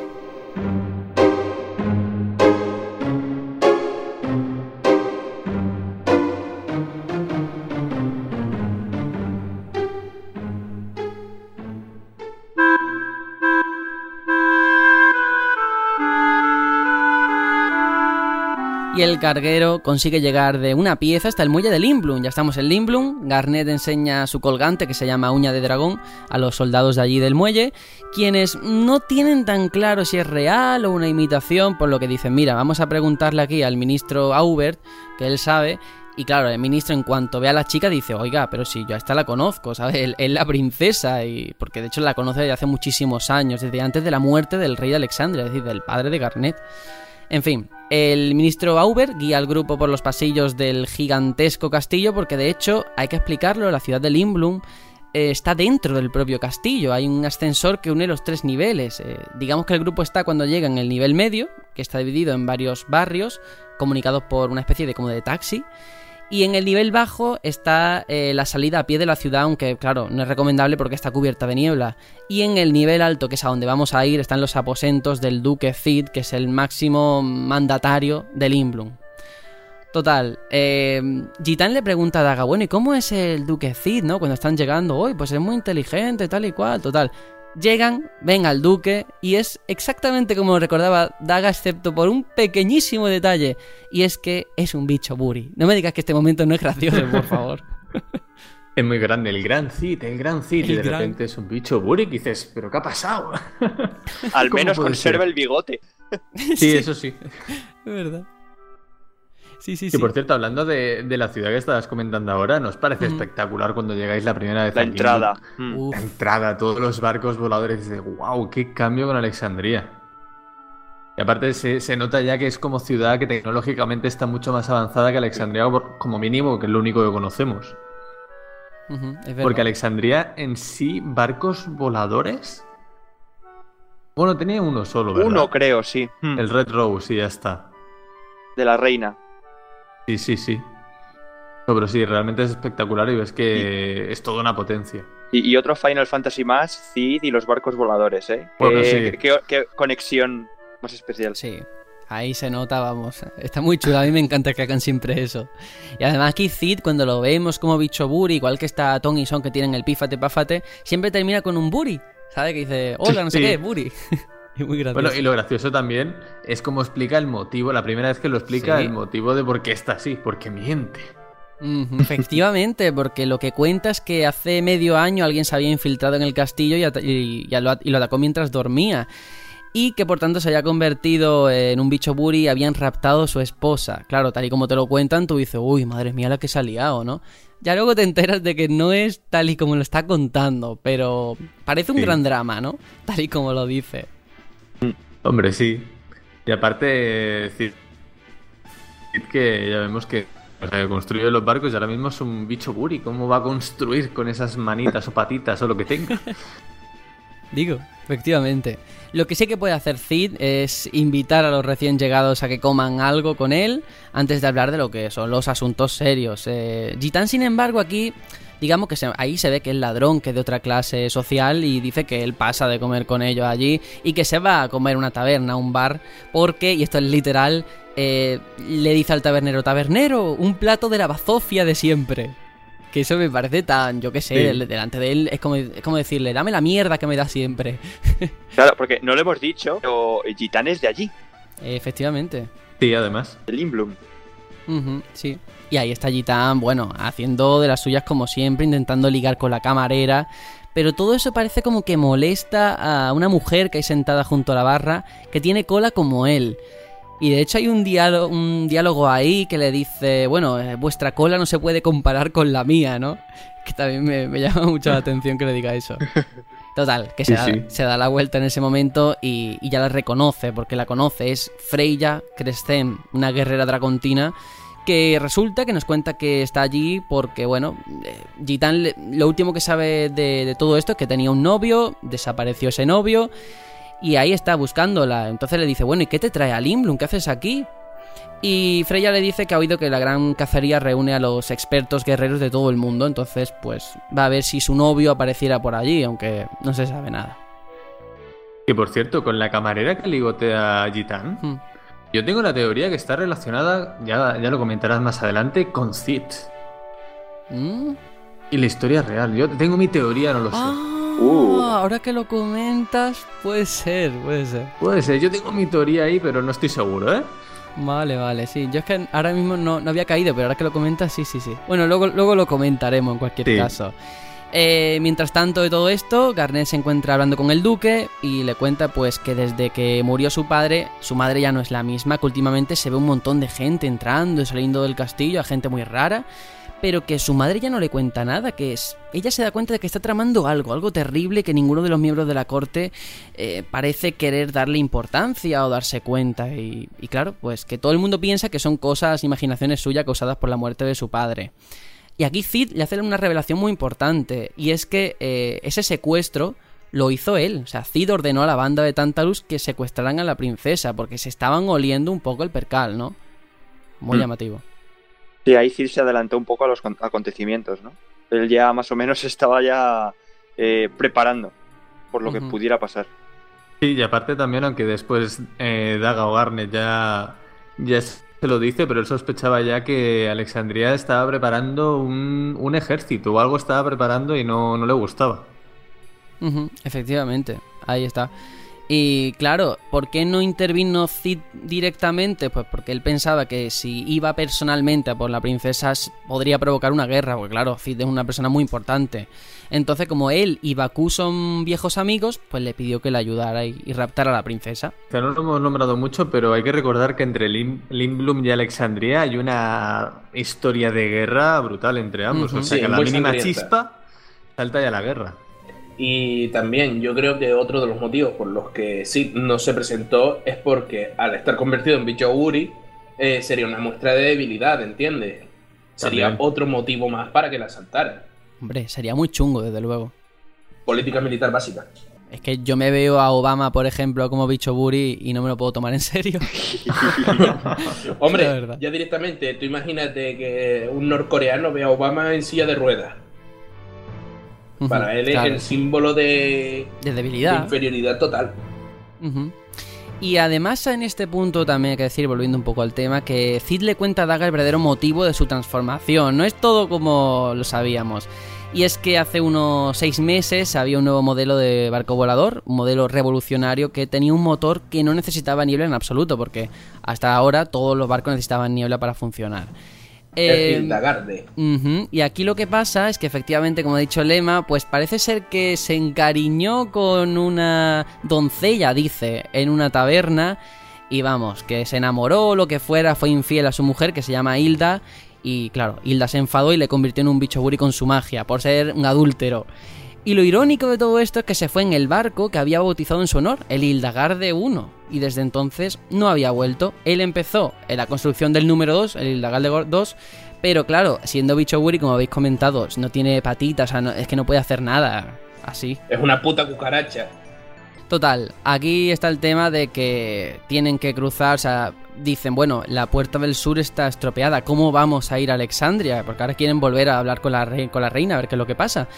Y el carguero consigue llegar de una pieza hasta el muelle de Limblum. Ya estamos en Limblum. Garnet enseña su colgante, que se llama uña de dragón, a los soldados de allí del muelle, quienes no tienen tan claro si es real o una imitación, por lo que dicen, mira, vamos a preguntarle aquí al ministro Aubert, que él sabe. Y claro, el ministro en cuanto ve a la chica dice, oiga, pero si yo a esta la conozco, ¿sabes? Es la princesa, y porque de hecho la conoce desde hace muchísimos años, desde antes de la muerte del rey de Alexandria, es decir, del padre de Garnet. En fin, el ministro Auber guía al grupo por los pasillos del gigantesco castillo porque de hecho, hay que explicarlo, la ciudad de Limblum eh, está dentro del propio castillo, hay un ascensor que une los tres niveles. eh, digamos que el grupo está cuando llega en el nivel medio, que está dividido en varios barrios, comunicados por una especie de como de taxi. Y en el nivel bajo está eh, la salida a pie de la ciudad, aunque claro, no es recomendable porque está cubierta de niebla. Y en el nivel alto, que es a donde vamos a ir, están los aposentos del duque Cid, que es el máximo mandatario del Imblum. Total, eh, Gitán le pregunta a Daga, bueno, ¿y cómo es el duque Cid, no? Cuando están llegando, hoy, pues es muy inteligente, tal y cual, total. Llegan, ven al duque y es exactamente como recordaba Daga, excepto por un pequeñísimo detalle, y es que es un bicho buri. No me digas que este momento no es gracioso, por favor. Es muy grande, el gran Cid, el gran Cid. El y de gran- repente es un bicho Burik y dices, ¿pero qué ha pasado? Al ¿Cómo menos conserva ser? el bigote. Sí, eso sí. Es verdad. Sí, sí, Y sí. por cierto, hablando de, de la ciudad que estabas comentando ahora, ¿nos parece espectacular cuando llegáis la primera vez La a Limbo? entrada. Mm. La entrada, todos los barcos voladores, dices, wow, qué cambio con Alexandría. Y aparte se, se nota ya que es como ciudad que tecnológicamente está mucho más avanzada que Alexandría, por- como mínimo, que es lo único que conocemos. Es verdad. Porque Alexandría en sí, barcos voladores. Bueno, tenía uno solo, ¿verdad? Uno, creo, sí. El Red Rose, y ya está. De la reina. Sí, sí, sí. No, pero sí, realmente es espectacular y ves que es toda una potencia. Y, y otro Final Fantasy más, Cid y los barcos voladores, ¿eh? Bueno, qué, sí. qué- qué conexión más especial. Sí, ahí se nota, vamos. Está muy chulo, a mí me encanta que hagan siempre eso. Y además aquí Cid, cuando lo vemos como bicho Buri, igual que está Ton y Son que tienen el pífate pafate, siempre termina con un Buri, ¿sabes? Que dice, hola, no sé Sí. qué, Buri. y muy gracioso. Bueno, y lo gracioso también es como explica el motivo, la primera vez que lo explica, Sí. el motivo de por qué está así, porque miente. Efectivamente, porque lo que cuenta es que hace medio año alguien se había infiltrado en el castillo y, ata- y- y lo, y lo atacó mientras dormía. Y que por tanto se había convertido en un bicho buri y habían raptado a su esposa. Claro, tal y como te lo cuentan, tú dices, uy, madre mía, la que se ha liado, ¿no? Ya luego te enteras de que no es tal y como lo está contando, pero parece un Sí. gran drama, ¿no? Tal y como lo dice. Hombre, sí. Y aparte, Cid, que ya vemos que construye los barcos y ahora mismo es un bicho buri. ¿Cómo va a construir con esas manitas o patitas o lo que tenga? Digo, efectivamente. Lo que sí que puede hacer Cid es invitar a los recién llegados a que coman algo con él antes de hablar de lo que son los asuntos serios. Eh, Gitán, sin embargo, aquí, digamos que se- ahí se ve que es ladrón, que es de otra clase social y dice que él pasa de comer con ellos allí y que se va a comer una taberna, un bar, porque, y esto es literal, eh, le dice al tabernero, tabernero, un plato de la bazofia de siempre. Que eso me parece tan, yo qué sé, Sí. delante de él es como, es como decirle, dame la mierda que me da siempre. Claro, porque no lo hemos dicho, pero Gitán es de allí, Efectivamente. Sí, además. de Limblum. Ujú, sí. Y ahí está Gitán, bueno, haciendo de las suyas como siempre, intentando ligar con la camarera. Pero todo eso parece como que molesta a una mujer que hay sentada junto a la barra, que tiene cola como él. Y de hecho hay un diálogo, un diálogo ahí que le dice, bueno, eh, vuestra cola no se puede comparar con la mía, ¿no? Que también me, me llama mucho la atención que le diga eso. Total, que se, Sí, da, sí. se da la vuelta en ese momento y, y ya la reconoce, porque la conoce. Es Freya Crescent, una guerrera dracontina, que resulta que nos cuenta que está allí porque, bueno, eh, Gitán lo último que sabe de, de todo esto es que tenía un novio, desapareció ese novio y ahí está buscándola. Entonces le dice, bueno, ¿y qué te trae a Limblum? ¿Qué haces aquí? Y Freya le dice que ha oído que la gran cacería reúne a los expertos guerreros de todo el mundo, entonces pues va a ver si su novio apareciera por allí, aunque no se sabe nada. Que por cierto, con la camarera que ligotea a Gitán, Hmm. Yo tengo la teoría que está relacionada, ya, ya lo comentarás más adelante, con Cid. Mm. Y la historia real. Yo tengo mi teoría, no lo sé. Ah, Uh. ahora que lo comentas, puede ser, puede ser. Puede ser, yo tengo mi teoría ahí, pero no estoy seguro, ¿eh? Vale, vale, sí. Yo es que ahora mismo no, no había caído, pero ahora que lo comentas, sí, sí, sí. Bueno, luego, luego lo comentaremos en cualquier Sí. caso. Eh, mientras tanto de todo esto, Garnet se encuentra hablando con el duque y le cuenta pues que desde que murió su padre, su madre ya no es la misma, que últimamente se ve un montón de gente entrando y saliendo del castillo, a gente muy rara, pero que su madre ya no le cuenta nada, que es... Ella se da cuenta de que está tramando algo, algo terrible que ninguno de los miembros de la corte eh, parece querer darle importancia o darse cuenta. Y, y claro, pues que todo el mundo piensa que son cosas, imaginaciones suyas causadas por la muerte de su padre. Y aquí Cid le hace una revelación muy importante, y es que eh, ese secuestro lo hizo él. O sea, Cid ordenó a la banda de Tantalus que secuestraran a la princesa, porque se estaban oliendo un poco el percal, ¿no? Muy Mm. llamativo. Sí, ahí Cid se adelantó un poco a los con- acontecimientos, ¿no? Él ya más o menos estaba ya eh, preparando por lo que pudiera pasar. Sí, y aparte también, aunque después eh, Daga o Garnet ya, ya se lo dice, pero él sospechaba ya que Alexandria estaba preparando un, un ejército o algo estaba preparando y no, no le gustaba. Efectivamente, ahí está. Y claro, ¿por qué no intervino Cid directamente? Pues porque él pensaba que si iba personalmente a por la princesa podría provocar una guerra, porque claro, Cid es una persona muy importante. Entonces, como él y Bakú son viejos amigos, pues le pidió que le ayudara y, y raptara a la princesa. O sea, no lo hemos nombrado mucho, pero hay que recordar que entre Lim- Limblum y Alexandria hay una historia de guerra brutal entre ambos. O sea, Sí, que la mínima sangrienta. chispa salta ya la guerra. Y también yo creo que otro de los motivos por los que Sid no se presentó es porque al estar convertido en bicho Uri eh, sería una muestra de debilidad, ¿entiendes? Sería También. otro motivo más para que la asaltara. Hombre, sería muy chungo, desde luego. Política militar básica. Es que yo me veo a Obama, por ejemplo, como bicho Buri y no me lo puedo tomar en serio. Hombre, ya directamente, tú imagínate que un norcoreano ve a Obama en silla de ruedas. Para él es el símbolo de, de de debilidad. inferioridad total. Y además en este punto también hay que decir, volviendo un poco al tema, que Cid le cuenta a Daga el verdadero motivo de su transformación. No es todo como lo sabíamos. Y es que hace unos seis meses había un nuevo modelo de barco volador, un modelo revolucionario que tenía un motor que no necesitaba niebla en absoluto, porque hasta ahora todos los barcos necesitaban niebla para funcionar. Eh, el Y aquí lo que pasa es que efectivamente, como ha dicho Lema, pues parece ser que se encariñó con una doncella, dice, en una taberna. Y vamos, que se enamoró lo que fuera, fue infiel a su mujer, que se llama Hilda. Y claro, Hilda se enfadó y le convirtió en un bicho buri con su magia, por ser un adúltero. Y lo irónico de todo esto es que se fue en el barco que había bautizado en su honor, el Hildagarde 1, y desde entonces no había vuelto. Él empezó en la construcción del número 2, el Hildagarde 2, pero claro, siendo bicho Buri, como habéis comentado, no tiene patitas, o sea, no- es que no puede hacer nada así. Es una puta cucaracha. Total, aquí está el tema de que tienen que cruzar, o sea, dicen, bueno, la puerta del sur está estropeada, ¿cómo vamos a ir a Alexandria? Porque ahora quieren volver a hablar con la, con la reina, a ver qué es lo que pasa.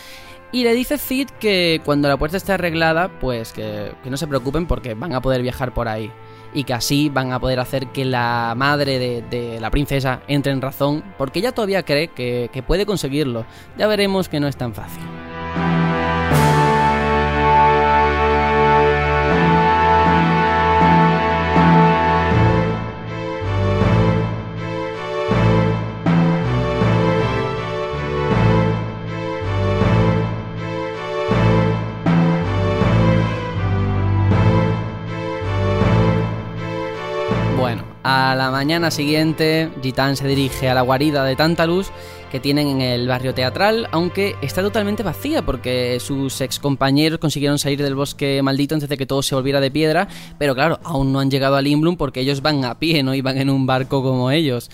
Y le dice Cid que cuando la puerta esté arreglada, pues que, que no se preocupen porque van a poder viajar por ahí. Y que así van a poder hacer que la madre de, de la princesa entre en razón, porque ella todavía cree que, que puede conseguirlo. Ya veremos que no es tan fácil. A la mañana siguiente, Gitán se dirige a la guarida de Tantalus que tienen en el barrio teatral, aunque está totalmente vacía porque sus ex compañeros consiguieron salir del bosque maldito antes de que todo se volviera de piedra, pero claro, aún no han llegado a Limblum porque ellos van a pie, no iban en un barco como ellos.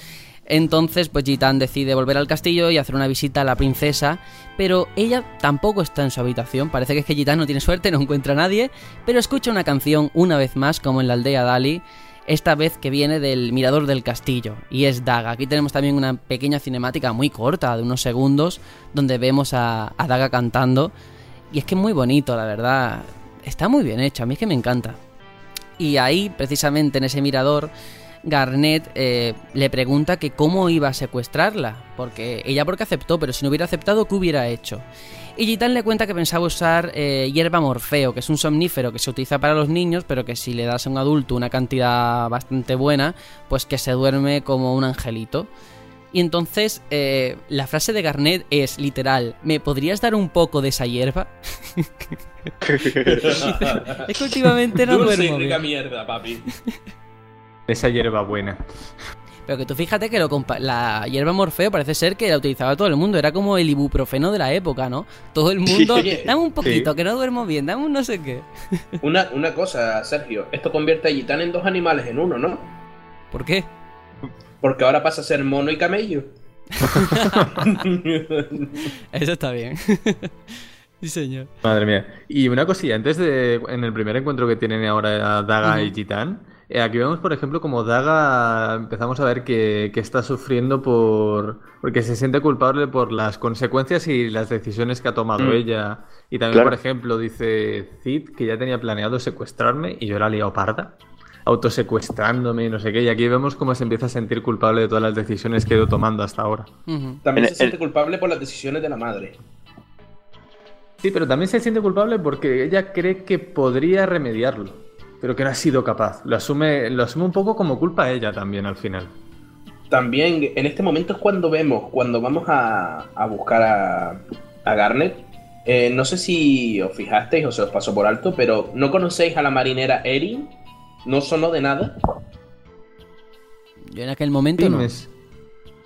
Entonces, pues Gitán decide volver al castillo y hacer una visita a la princesa, pero ella tampoco está en su habitación. Parece que es que Gitán no tiene suerte, no encuentra a nadie, pero escucha una canción una vez más, como en la aldea Dali, esta vez que viene del mirador del castillo, y es Daga. Aquí tenemos también una pequeña cinemática muy corta, de unos segundos, donde vemos a, Daga cantando, y es que es muy bonito, la verdad. Está muy bien hecho, a mí es que me encanta. Y ahí, precisamente en ese mirador, Garnet eh, le pregunta que cómo iba a secuestrarla, porque ella porque aceptó, pero si no hubiera aceptado, ¿qué hubiera hecho? Y Gitán le cuenta que pensaba usar eh, hierba morfeo, que es un somnífero que se utiliza para los niños, pero que si le das a un adulto una cantidad bastante buena, pues que se duerme como un angelito. Y entonces eh, la frase de Garnet es literal, ¿me podrías dar un poco de esa hierba? es que últimamente no Dulce y rica mierda, papi. Esa hierba buena. Pero que tú fíjate que lo la hierba morfeo parece ser que la utilizaba todo el mundo. Era como el ibuprofeno de la época, ¿no? Todo el mundo, dame un poquito, sí. que no duermo bien, dame un no sé qué. Una, una cosa, Sergio. Esto convierte a Gitán en dos animales en uno, ¿no? ¿Por qué? Porque ahora pasa a ser mono y camello. Eso está bien. sí, señor. Madre mía. Y una cosilla, antes de. En el primer encuentro que tienen ahora Daga y. Gitán, aquí vemos, por ejemplo, como Daga empezamos a ver que, que está sufriendo por. porque se siente culpable por las consecuencias y las decisiones que ha tomado Mm. ella. Y también, Claro. por ejemplo, dice Cid que ya tenía planeado secuestrarme y yo la liado parda. Autosecuestrándome y no sé qué. Y aquí vemos cómo se empieza a sentir culpable de todas las decisiones que ha ido tomando hasta ahora. También se siente en- culpable por las decisiones de la madre. Sí, pero también se siente culpable porque ella cree que podría remediarlo, pero que no ha sido capaz. Lo asume, lo asume un poco como culpa ella también al final. También en este momento es cuando vemos, cuando vamos a, a buscar a, a Garnet. Eh, no sé si os fijasteis o se os pasó por alto, pero ¿no conocéis a la marinera Erin? ¿No sonó de nada? Yo en aquel momento no.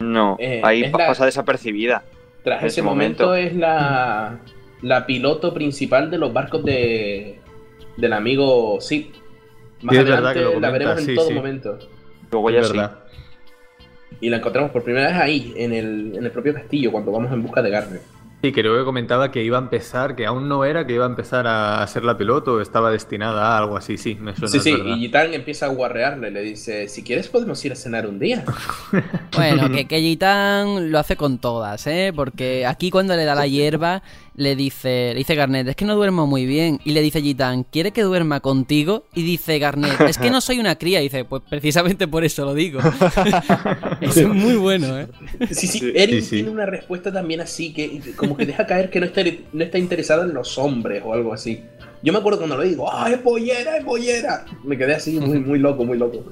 No, Eh, ahí es pa- la- pasa desapercibida. Tras ese ese momento, momento. es la, la piloto principal de los barcos de, del amigo Sid. Más Sí, es verdad adelante que lo la veremos en sí, todo sí. momento. Luego ya. Y la encontramos por primera vez ahí, en el, en el propio castillo, cuando vamos en busca de Garnet. Sí, creo que comentaba que iba a empezar, que aún no era, que iba a empezar a ser la piloto, estaba destinada a algo así, sí, me suena. Sí, sí, y Gitán empieza a guarrearle, le dice, si quieres podemos ir a cenar un día. bueno, que, que Gitán lo hace con todas, ¿eh? Porque aquí cuando le da la hierba, le dice, le dice Garnet, es que no duermo muy bien. Y le dice Gitán, ¿quiere que duerma contigo? Y dice Garnet, es que no soy una cría. Y dice, pues precisamente por eso lo digo. es muy bueno, ¿eh? Sí, sí, Eric tiene una respuesta también así, que como que deja caer que no está, no está interesado en los hombres o algo así. Yo me acuerdo cuando lo digo, ¡ah, es pollera, es pollera! Me quedé así muy, muy loco, muy loco.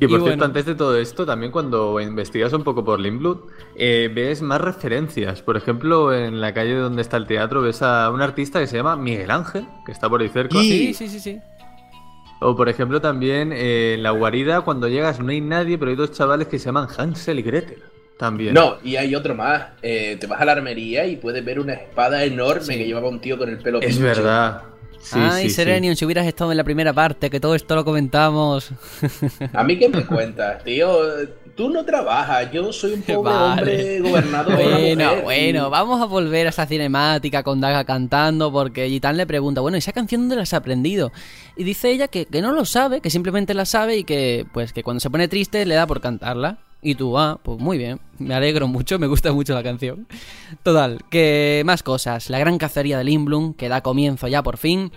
Y por cierto, antes de todo esto, también cuando investigas un poco por Limblood, eh, ves más referencias. Por ejemplo, en la calle donde está el teatro ves a un artista que se llama Miguel Ángel, que está por ahí cerca. Sí, sí, sí, sí. O por ejemplo también eh, en la guarida cuando llegas no hay nadie, pero hay dos chavales que se llaman Hansel y Gretel. También. No, y hay otro más. Eh, te vas a la armería y puedes ver una espada enorme que llevaba un tío con el pelo Es verdad. Ay, Serenion, si hubieras estado en la primera parte, que todo esto lo comentamos. A mí, ¿qué me cuentas, tío? Tú no trabajas, yo soy un pobre hombre gobernado Bueno, bueno, vamos a volver a esa cinemática con Daga cantando, porque Gitán le pregunta, bueno, ¿y esa canción dónde la has aprendido? Y dice ella que, que no lo sabe, que simplemente la sabe y que, pues, que cuando se pone triste le da por cantarla. Y tú, ah, pues muy bien, me alegro mucho, me gusta mucho la canción. Total, que más cosas. La gran cacería de Limblum, que da comienzo ya por fin.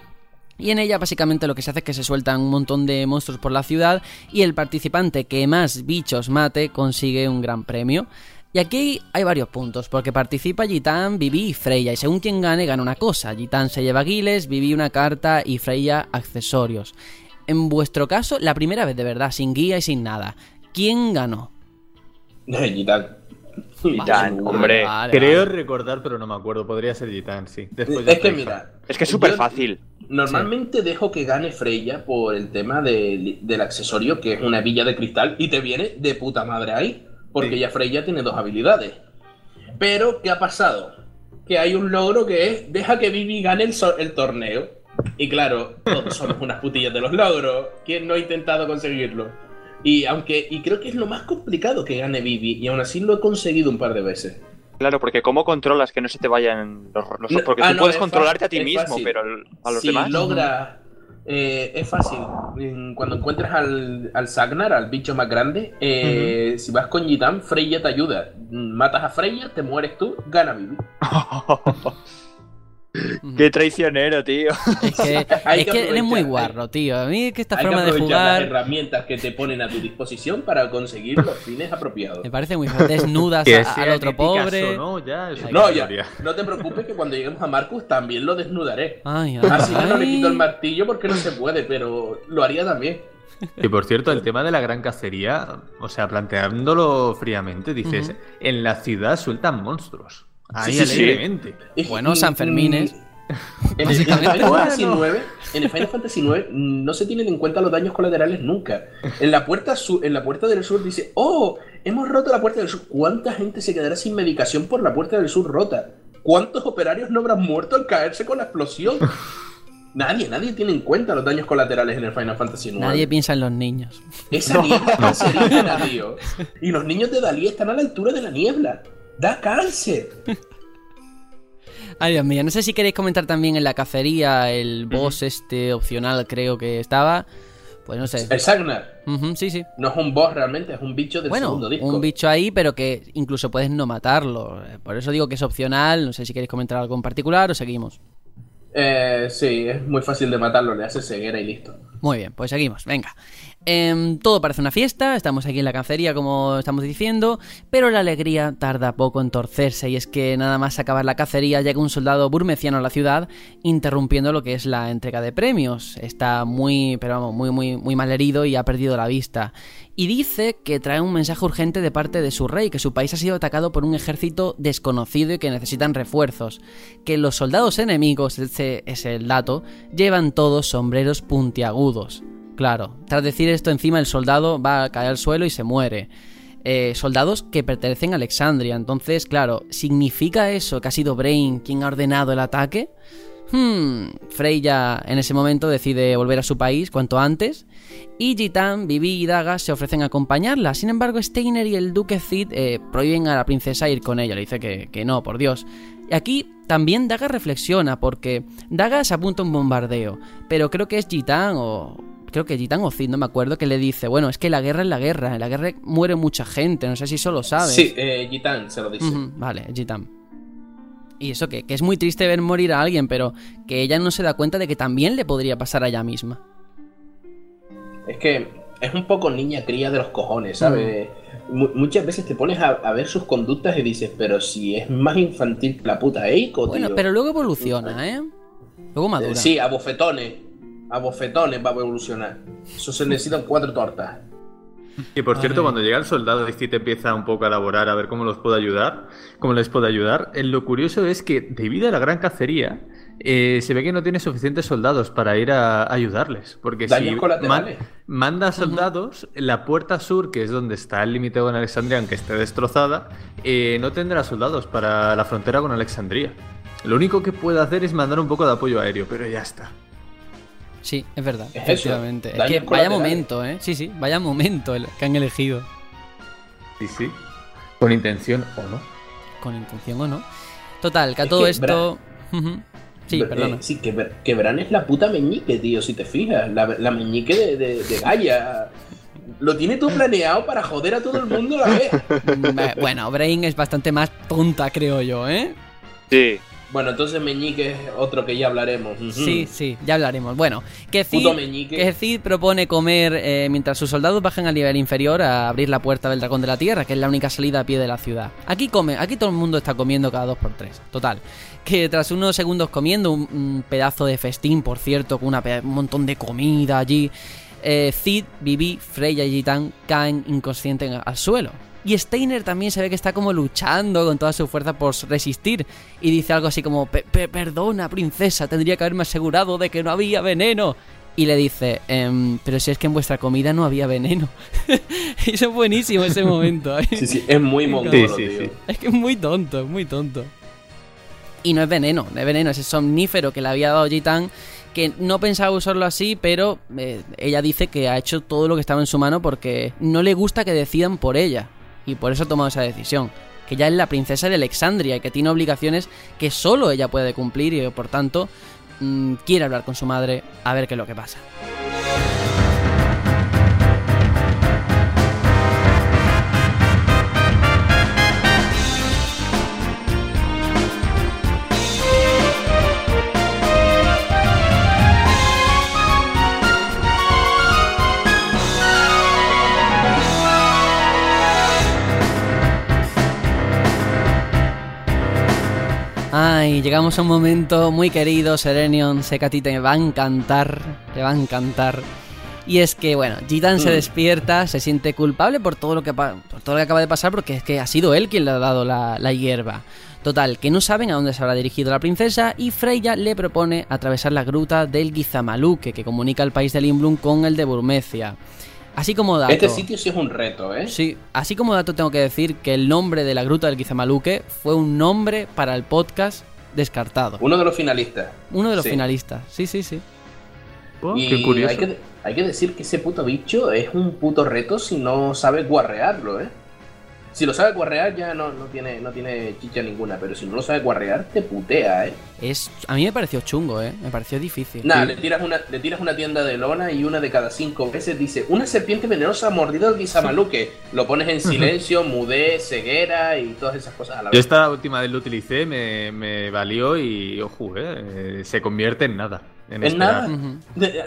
Y en ella básicamente lo que se hace es que se sueltan un montón de monstruos por la ciudad y el participante que más bichos mate consigue un gran premio. Y aquí hay varios puntos, porque participa Gitan, Vivi y Freya, y según quien gane, gana una cosa. Gitan se lleva guiles, Vivi una carta y Freya accesorios. En vuestro caso, la primera vez de verdad, sin guía y sin nada. ¿Quién ganó? Gitán. Gitán, hombre. Creo recordar, pero no me acuerdo. Podría ser Gitán, sí. es que mira. Es que es súper fácil. Normalmente dejo que gane Freya por el tema del accesorio, que es una villa de cristal, y te viene de puta madre ahí. Porque ya Freya tiene dos habilidades. Pero, ¿qué ha pasado? Que hay un logro que es deja que Vivi gane el, el torneo. Y claro, todos somos unas putillas de los logros. ¿Quién no ha intentado conseguirlo? Y aunque y creo que es lo más complicado que gane Vivi y aún así lo he conseguido un par de veces. Claro, porque ¿cómo controlas que no se te vayan los, los porque ah, tú puedes controlarte a ti mismo, pero a los si demás logra eh, es fácil. Cuando encuentres al, al Sagnar, al bicho más grande, eh, si vas con Gitan, Freya te ayuda. Matas a Freya, te mueres tú, gana Vivi. Qué traicionero, tío. Es que, es que eres muy guarro, tío. A mí es que esta forma de jugar. las herramientas que te ponen a tu disposición para conseguir los fines apropiados. Me parece muy desnudas al otro pobre. no, ya, no, ya. No te preocupes que cuando lleguemos a Marcus también lo desnudaré. Ay, ay, Así no le quito el martillo porque no se puede, pero lo haría también. Y por cierto, el tema de la gran cacería, o sea, planteándolo fríamente, dices, en la ciudad sueltan monstruos. Ahí alegremente. Bueno, San Fermín En el, Final Fantasy en el Final Fantasy IX no se tienen en cuenta los daños colaterales nunca. En la puerta en la puerta del sur dice, oh, hemos roto la puerta del sur. ¿Cuánta gente se quedará sin medicación por la puerta del sur rota? ¿Cuántos operarios no habrán muerto al caerse con la explosión? Nadie, nadie tiene en cuenta los daños colaterales en el Final Fantasy IX. Nadie piensa en los niños. Esa niebla tío. Y los niños de Dalí están a la altura de la niebla. ¡Da cáncer! Ay, Dios mío, no sé si queréis comentar también en la cacería el boss este opcional creo que estaba. Pues no sé. El Sagnar. sí, sí. No es un boss realmente, es un bicho del segundo disco. Un bicho ahí, pero que incluso puedes no matarlo. Por eso digo que es opcional. No sé si queréis comentar algo en particular o seguimos. Eh, sí, es muy fácil de matarlo, le hace ceguera y listo. Muy bien, pues seguimos, venga. Em, todo parece una fiesta, estamos aquí en la cacería como estamos diciendo, pero la alegría tarda poco en torcerse y es que nada más acabar la cacería llega un soldado burmeciano a la ciudad interrumpiendo lo que es la entrega de premios. Está muy, pero vamos, muy, muy, muy mal herido y ha perdido la vista. Y dice que trae un mensaje urgente de parte de su rey, que su país ha sido atacado por un ejército desconocido y que necesitan refuerzos. Que los soldados enemigos, ese es el dato, llevan todos sombreros puntiagudos. Claro, tras decir esto encima el soldado va a caer al suelo y se muere. Eh, soldados que pertenecen a Alexandria. Entonces, claro, ¿significa eso que ha sido Brain quien ha ordenado el ataque? Hmm, Freya en ese momento decide volver a su país cuanto antes y Gitan, Vivi y Daga se ofrecen a acompañarla. Sin embargo, Steiner y el duque Cid eh, prohíben a la princesa ir con ella. Le dice que, no, por Dios. Y aquí también Daga reflexiona porque Daga se apunta a un bombardeo, pero creo que es Gitan o... Creo que Gitan o Cid, no me acuerdo, que le dice, bueno, es que la guerra es la guerra, en la guerra muere mucha gente, no sé si eso lo sabes. Sí, eh, Gitan se lo dice. Vale, Gitan. Y eso que, que es muy triste ver morir a alguien, pero que ella no se da cuenta de que también le podría pasar a ella misma. Es que es un poco niña cría de los cojones, ¿sabes? Mu- muchas veces te pones a, a ver sus conductas y dices, pero si es más infantil que la puta Eiko, Bueno, tío. pero luego evoluciona, ¿eh? Luego madura. Sí, a bofetones. A bofetones va a evolucionar. Eso se necesitan cuatro tortas. Y por cierto, cuando llega el soldado y Cid empieza un poco a elaborar a ver cómo los puede ayudar, cómo les puede ayudar, eh, lo curioso es que debido a la gran cacería, eh, se ve que no tiene suficientes soldados para ir a ayudarles. Porque Daños si colaterales. manda soldados, la puerta sur, que es donde está el límite con Alexandria, aunque esté destrozada, eh, no tendrá soldados para la frontera con Alexandria. Lo único que puede hacer es mandar un poco de apoyo aéreo, pero ya está. Sí, es verdad, Es eso, efectivamente. Es que vaya momento, ¿eh? Sí, sí, vaya momento el que han elegido. Sí, sí. Con intención o no. Con intención o no. Total, que a Es todo que, esto... Sí, Eh, perdona. sí, que, Br- que Bran es la puta meñique, tío, si te fijas. La, la meñique de, de, de Gaia. Lo tiene todo planeado para joder a todo el mundo a la vez. Eh, Bueno, Brain es bastante más tonta, creo yo, ¿eh? Sí. Bueno, entonces Meñique es otro que ya hablaremos. Sí, sí, ya hablaremos. Bueno, que Cid, que Cid propone comer eh, mientras sus soldados bajan al nivel inferior a abrir la puerta del dragón de la tierra, que es la única salida a pie de la ciudad. Aquí come, aquí todo el mundo está comiendo cada dos por tres. Total. Que tras unos segundos comiendo, un, un pedazo de festín, por cierto, con una un montón de comida allí, eh, Cid, Vivi, Freya y Gitan caen inconscientes en- al suelo. Y Steiner también se ve que está como luchando con toda su fuerza por resistir. Y dice algo así como, "Pe- pe- perdona, princesa, tendría que haberme asegurado de que no había veneno. Y le dice, "Em, pero si es que en vuestra comida no había veneno. y eso es buenísimo ese momento. ¿eh? Sí, sí, es muy mongolo, sí, tío. sí. Es que es muy tonto, es muy tonto. Y no es veneno, no es veneno, es el somnífero que le había dado Gitan, que no pensaba usarlo así, pero eh, ella dice que ha hecho todo lo que estaba en su mano porque no le gusta que decidan por ella. Y por eso ha tomado esa decisión. Que ya es la princesa de Alexandria y que tiene obligaciones que solo ella puede cumplir y por tanto mm, quiere hablar con su madre a ver qué es lo que pasa. Ay, llegamos a un momento muy querido, Serenion, sé que a ti te va a encantar, te va a encantar. Y es que, bueno, Gitan se Mm. despierta, se siente culpable por todo lo que por todo lo que acaba de pasar, porque es que ha sido él quien le ha dado la, la hierba. Total, que no saben a dónde se habrá dirigido la princesa y Freya le propone atravesar la gruta del Gizamaluque, que comunica el país de Limblum con el de Burmecia. Así como dato... Este sitio sí es un reto, ¿eh? Sí, así como dato tengo que decir que el nombre de la gruta del Gizamaluque fue un nombre para el podcast descartado. Uno de los finalistas. Uno de los sí. finalistas. Sí, sí, sí. Oh, y qué curioso. Hay que, hay que decir que ese puto bicho es un puto reto si no sabe guarrearlo, ¿eh? Si lo sabe guarrear ya no, no, tiene, no tiene chicha ninguna, pero si no lo sabe guarrear te putea, ¿eh? Es a mí me pareció chungo, ¿eh? Me pareció difícil. Nada, le tiras, una, le tiras una tienda de lona y una de cada cinco veces dice una serpiente venenosa ha mordido al guisamaluque. Lo pones en silencio, mudé, ceguera y todas esas cosas a la Yo vez. esta última vez lo utilicé, me, me valió y, ojo, eh, se convierte en nada. En nada.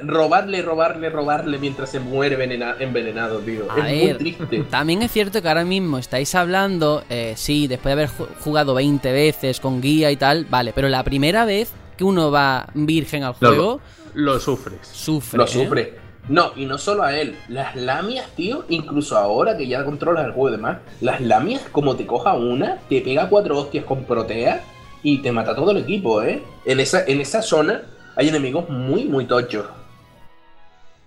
Robarle, robarle, robarle mientras se muere venena- envenenado, tío. A es muy triste. También es cierto que ahora mismo estáis hablando, eh, sí, después de haber ju- jugado 20 veces con guía y tal, vale, pero la primera vez que uno va virgen al Lo- juego, Lo sufres. sufre. Lo ¿eh? sufre. No, y no solo a él. Las lamias, tío, incluso ahora que ya controlas el juego y demás, las lamias, como te coja una, te pega cuatro hostias con protea y te mata todo el equipo, ¿eh? En esa, en esa zona hay enemigos muy, muy tochos.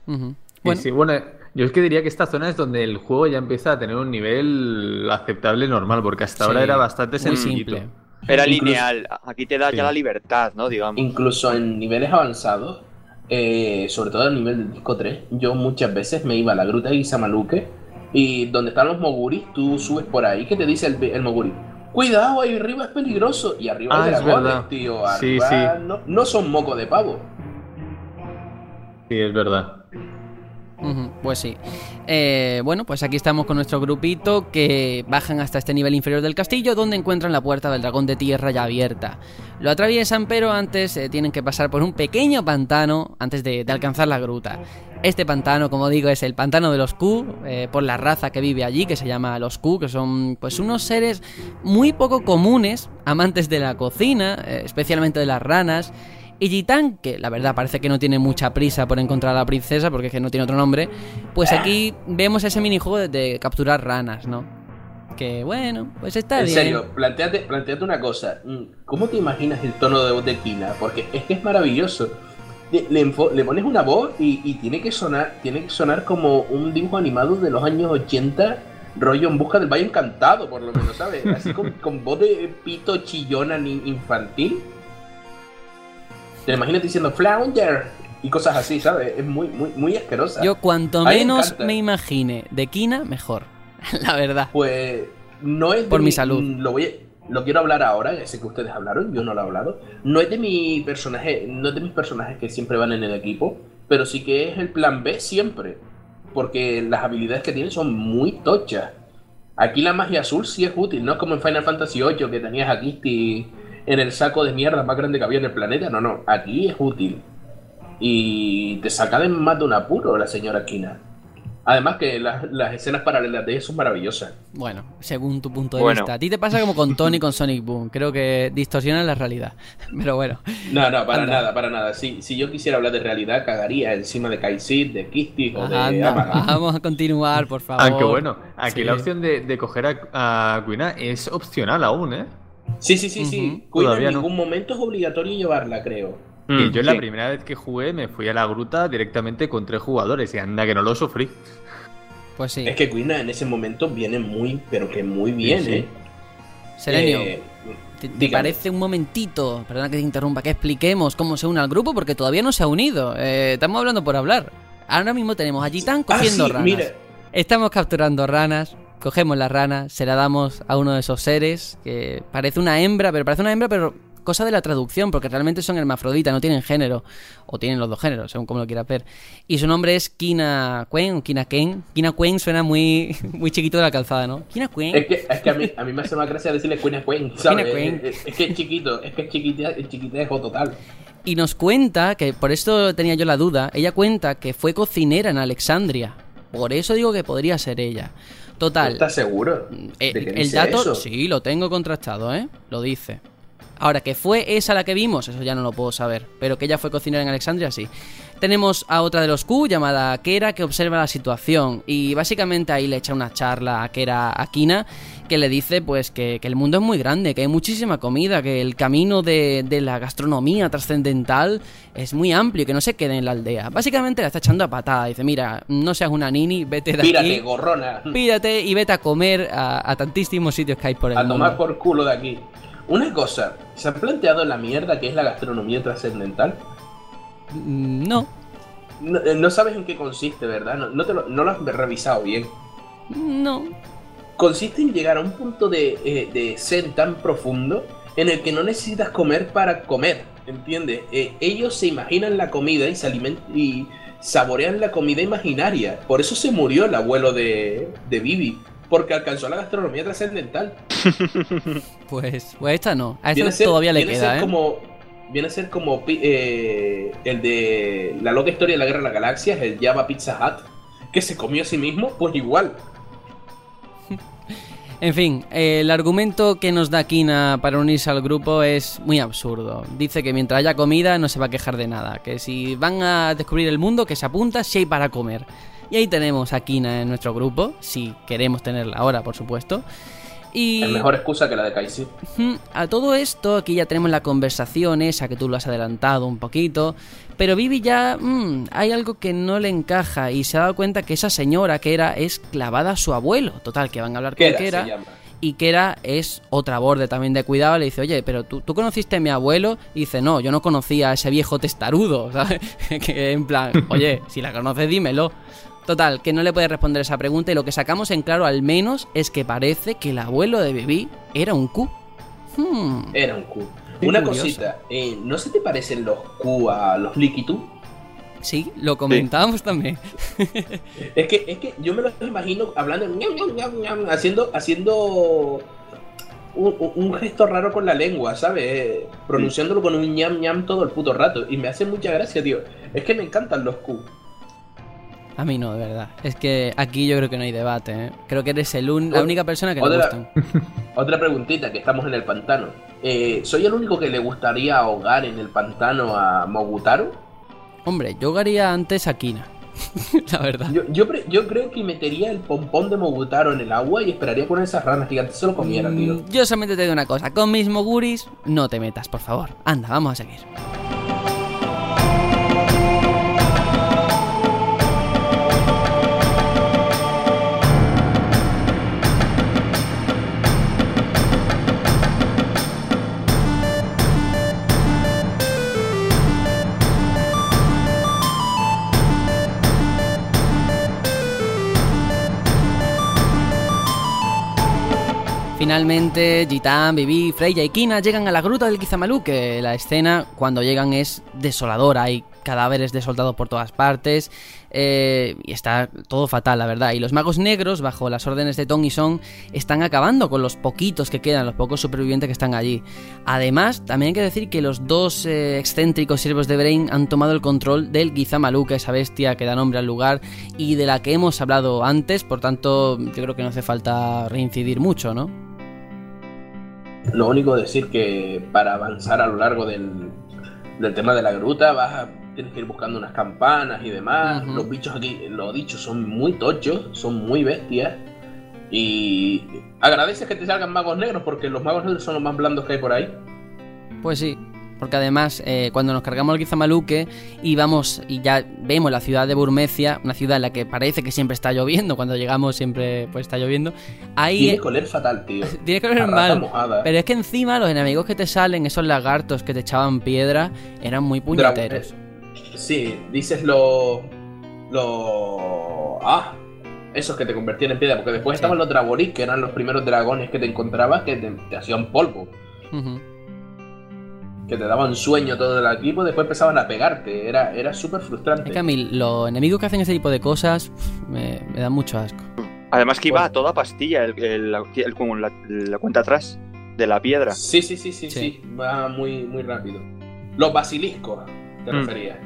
Sí, Bueno, sí, bueno, yo es que diría que esta zona es donde el juego ya empieza a tener un nivel aceptable normal, porque hasta Sí, ahora era bastante muy sencillito. simple. Era Incluso- lineal. Aquí te da Sí. ya la libertad, ¿no? Digamos. Incluso en niveles avanzados, eh, sobre todo en el nivel del disco 3, yo muchas veces me iba a la gruta de Isamaluke y donde están los moguris, tú subes por ahí, que te dice el, el moguri? Cuidado, ahí arriba es peligroso. Y arriba Ah, hay dragones, tío. Sí, Arriba sí. No, no son moco de pavo. Sí, es verdad. Pues sí. Eh, bueno, pues aquí estamos con nuestro grupito que bajan hasta este nivel inferior del castillo donde encuentran la puerta del dragón de tierra ya abierta. Lo atraviesan pero antes eh, tienen que pasar por un pequeño pantano antes de, de alcanzar la gruta. Este pantano, como digo, es el pantano de los Q, eh, por la raza que vive allí, que se llama los Q, que son pues unos seres muy poco comunes, amantes de la cocina, eh, especialmente de las ranas. Y Gitán, que la verdad parece que no tiene mucha prisa por encontrar a la princesa, porque es que no tiene otro nombre, pues aquí vemos ese minijuego de, de capturar ranas, ¿no? Que bueno, pues está en bien. serio, planteate, planteate una cosa. Mm, ¿Cómo te imaginas el tono de voz de Kina? Porque es que es maravilloso. Le, le le pones una voz y, y tiene que sonar tiene que sonar como un dibujo animado de los años 80, rollo en busca del Valle Encantado, por lo menos, ¿sabes? Así con, con voz de pito chillona ni infantil. Te imaginas diciendo Flounder y cosas así, ¿sabes? Es muy, muy, muy asquerosa. Yo cuanto me menos me imagine de Kina, mejor. la verdad. Pues no es de Por mi salud. mm, Lo voy a- lo quiero hablar ahora, sé que ustedes hablaron, yo no lo he hablado. No es de mi personaje, no es de mis personajes que siempre van en el equipo, pero sí que es el plan B siempre, porque las habilidades que tiene son muy tochas. Aquí la magia azul sí es útil, no es como en Final Fantasy VIII que tenías a Kitty en el saco de mierda más grande que había en el planeta. No, no, aquí es útil. Y te saca de más de un apuro la señora Kina. Además que las, las escenas paralelas de eso son maravillosas. Bueno, según tu punto de Bueno. vista. A ti te pasa como con Tony con Sonic Boom. Creo que distorsionan la realidad. Pero bueno. No, no, para Anda. nada, para nada. Si, si yo quisiera hablar de realidad, cagaría encima de Kaisit, de Kitty o de Anda, vamos a continuar, por favor. Aunque bueno, aquí Sí. la opción de, de coger a, a Quina es opcional aún, ¿eh? Sí, sí, sí, sí. Cuida, Todavía en no. ningún momento es obligatorio llevarla, creo. y yo la sí. primera vez que jugué me fui a la gruta directamente con tres jugadores y anda que no lo sufrí. Pues sí. Es que Quina en ese momento viene muy, pero que muy bien, sí. ¿eh? Serenio, Eh, ¿te, parece un momentito, perdona que te interrumpa, que expliquemos cómo se une al grupo? Porque todavía no se ha unido. Eh, estamos hablando por hablar. Ahora mismo tenemos a Gitán Ah, cogiendo sí, ranas. mira. Estamos capturando ranas, cogemos la rana, se la damos a uno de esos seres que parece una hembra, pero parece una hembra, pero cosa de la traducción, porque realmente son hermafroditas, no tienen género, o tienen los dos géneros, según como lo quieras ver. Y su nombre es Kina Quen o Kina Ken. Kina Quen suena muy, muy chiquito de la calzada, ¿no? Kina Quen. Es que, es que a, mí, a mí me hace más gracia decirle Quina Quen, ¿sabes? Quina Quen. Es, es que es chiquito, es que es chiquita, es chiquitejo total. Y nos cuenta, que por esto tenía yo la duda, ella cuenta que fue cocinera en Alexandria. Por eso digo que podría ser ella. Total. ¿Estás seguro? Eh, de que el dice dato, eso? sí, lo tengo contrastado, ¿eh? Lo dice. Ahora, que fue esa la que vimos, eso ya no lo puedo saber. Pero que ella fue cocinera en Alexandria, sí. Tenemos a otra de los Q llamada Kera que observa la situación. Y básicamente ahí le echa una charla a Kera Akina que le dice pues que, que el mundo es muy grande, que hay muchísima comida, que el camino de, de la gastronomía trascendental es muy amplio, que no se quede en la aldea. Básicamente la está echando a patada. Dice, mira, no seas una nini, vete de Pírate, aquí. gorrona. Pídate y vete a comer a, a tantísimos sitios que hay por el A mundo. tomar por culo de aquí. Una cosa, ¿se han planteado la mierda que es la gastronomía trascendental? Mm, No, No, eh, no sabes en qué consiste, ¿verdad? No, no te lo, no lo has revisado bien. no. Consiste en llegar a un punto de, eh, de zen tan profundo en el que no necesitas comer para comer, ¿entiendes? Eh, ellos se imaginan la comida y se alimentan y saborean la comida imaginaria. Por eso se murió el abuelo de, de Vivi, porque alcanzó la gastronomía trascendental. Pues, pues esta no. A esta todavía le queda, ser ¿eh? como viene a ser como eh, el de la loca historia de la guerra de las galaxias, el Java Pizza Hut, que se comió a sí mismo, pues igual. En fin, el argumento que nos da Kina para unirse al grupo es muy absurdo. Dice que mientras haya comida no se va a quejar de nada. Que si van a descubrir el mundo, que se apunta si hay para comer. Y ahí tenemos a Kina en nuestro grupo, si queremos tenerla ahora, por supuesto. Y Es mejor excusa que la de Kaisi. A todo esto, aquí ya tenemos la conversación esa que tú lo has adelantado un poquito, pero Vivi ya mm, hay algo que no le encaja y se ha dado cuenta que esa señora que era es clavada a su abuelo. Total, que van a hablar ¿Qué con era? Kera y Kera es otra borde también de cuidado. Le dice, oye, pero tú, tú conociste a mi abuelo. Y dice, no, yo no conocía a ese viejo testarudo. ¿sabes? que en plan, oye, si la conoces, dímelo. Total, que no le puede responder esa pregunta y lo que sacamos en claro al menos es que parece que el abuelo de Bibi era un Q. Hmm. Era un Q. Una cosita, eh, ¿no se te parecen los Q a los Liquitu? Sí, lo comentábamos también. es, que, es que yo me los imagino hablando, haciendo, haciendo un, gesto raro con la lengua, ¿sabes? Pronunciándolo con un ñam ñam todo el puto rato. Y me hace mucha gracia, tío. Es que me encantan los Q. A mí no, de verdad. Es que aquí yo creo que no hay debate. ¿eh? Creo que eres el la única persona que le gustan. Otra preguntita, que estamos en el pantano. Eh, ¿Soy el único que le gustaría ahogar en el pantano a Mogutaro? Hombre, yo ahogaría antes a Kina. la verdad. Yo, yo, creo que metería el pompón de Mogutaro en el agua y esperaría con esas ranas gigantes se lo comiera, tío. Mm, yo solamente te digo una cosa. Con mis moguris, no te metas, por favor. Anda, vamos a seguir. Finalmente, Gitan, Vivi, Freya y Kina llegan a la gruta del Kizamalú, que la escena cuando llegan es desoladora. Hay cadáveres de soldados por todas partes eh, y está todo fatal, la verdad. Y los magos negros, bajo las órdenes de Tong y Song, están acabando con los poquitos que quedan, los pocos supervivientes que están allí. Además, también hay que decir que los dos eh, excéntricos siervos de Brain han tomado el control del Gizamalu, que esa bestia que da nombre al lugar y de la que hemos hablado antes, por tanto, yo creo que no hace falta reincidir mucho, ¿no? Lo único decir que para avanzar a lo largo del, tema de la gruta vas a, tienes que ir buscando unas campanas y demás. Los bichos aquí, lo dicho, son muy tochos, son muy bestias. Y agradeces que te salgan magos negros porque los magos negros son los más blandos que hay por ahí. Pues sí, porque además eh, cuando nos cargamos el Gizamaluque y vamos y ya vemos la ciudad de Burmecia, una ciudad en la que parece que siempre está lloviendo, cuando llegamos siempre pues está lloviendo, ahí... Tiene que oler fatal, tío. Tiene que oler mal. Pero es que encima los enemigos que te salen, esos lagartos que te echaban piedra, eran muy puñeteros. Sí, dices lo... Lo... Ah, esos que te convertían en piedra, porque después estaban los dragoris, que eran los primeros dragones que te encontrabas que te, hacían polvo que te daban sueño todo el equipo, después empezaban a pegarte. Era, era súper frustrante. Es que a mí los enemigos que hacen ese tipo de cosas me, me dan mucho asco. Además que iba a toda pastilla el, el, la, cuenta atrás de la piedra. Sí, sí, sí, sí, sí, Va muy, muy rápido. Los basiliscos, te mm. refería.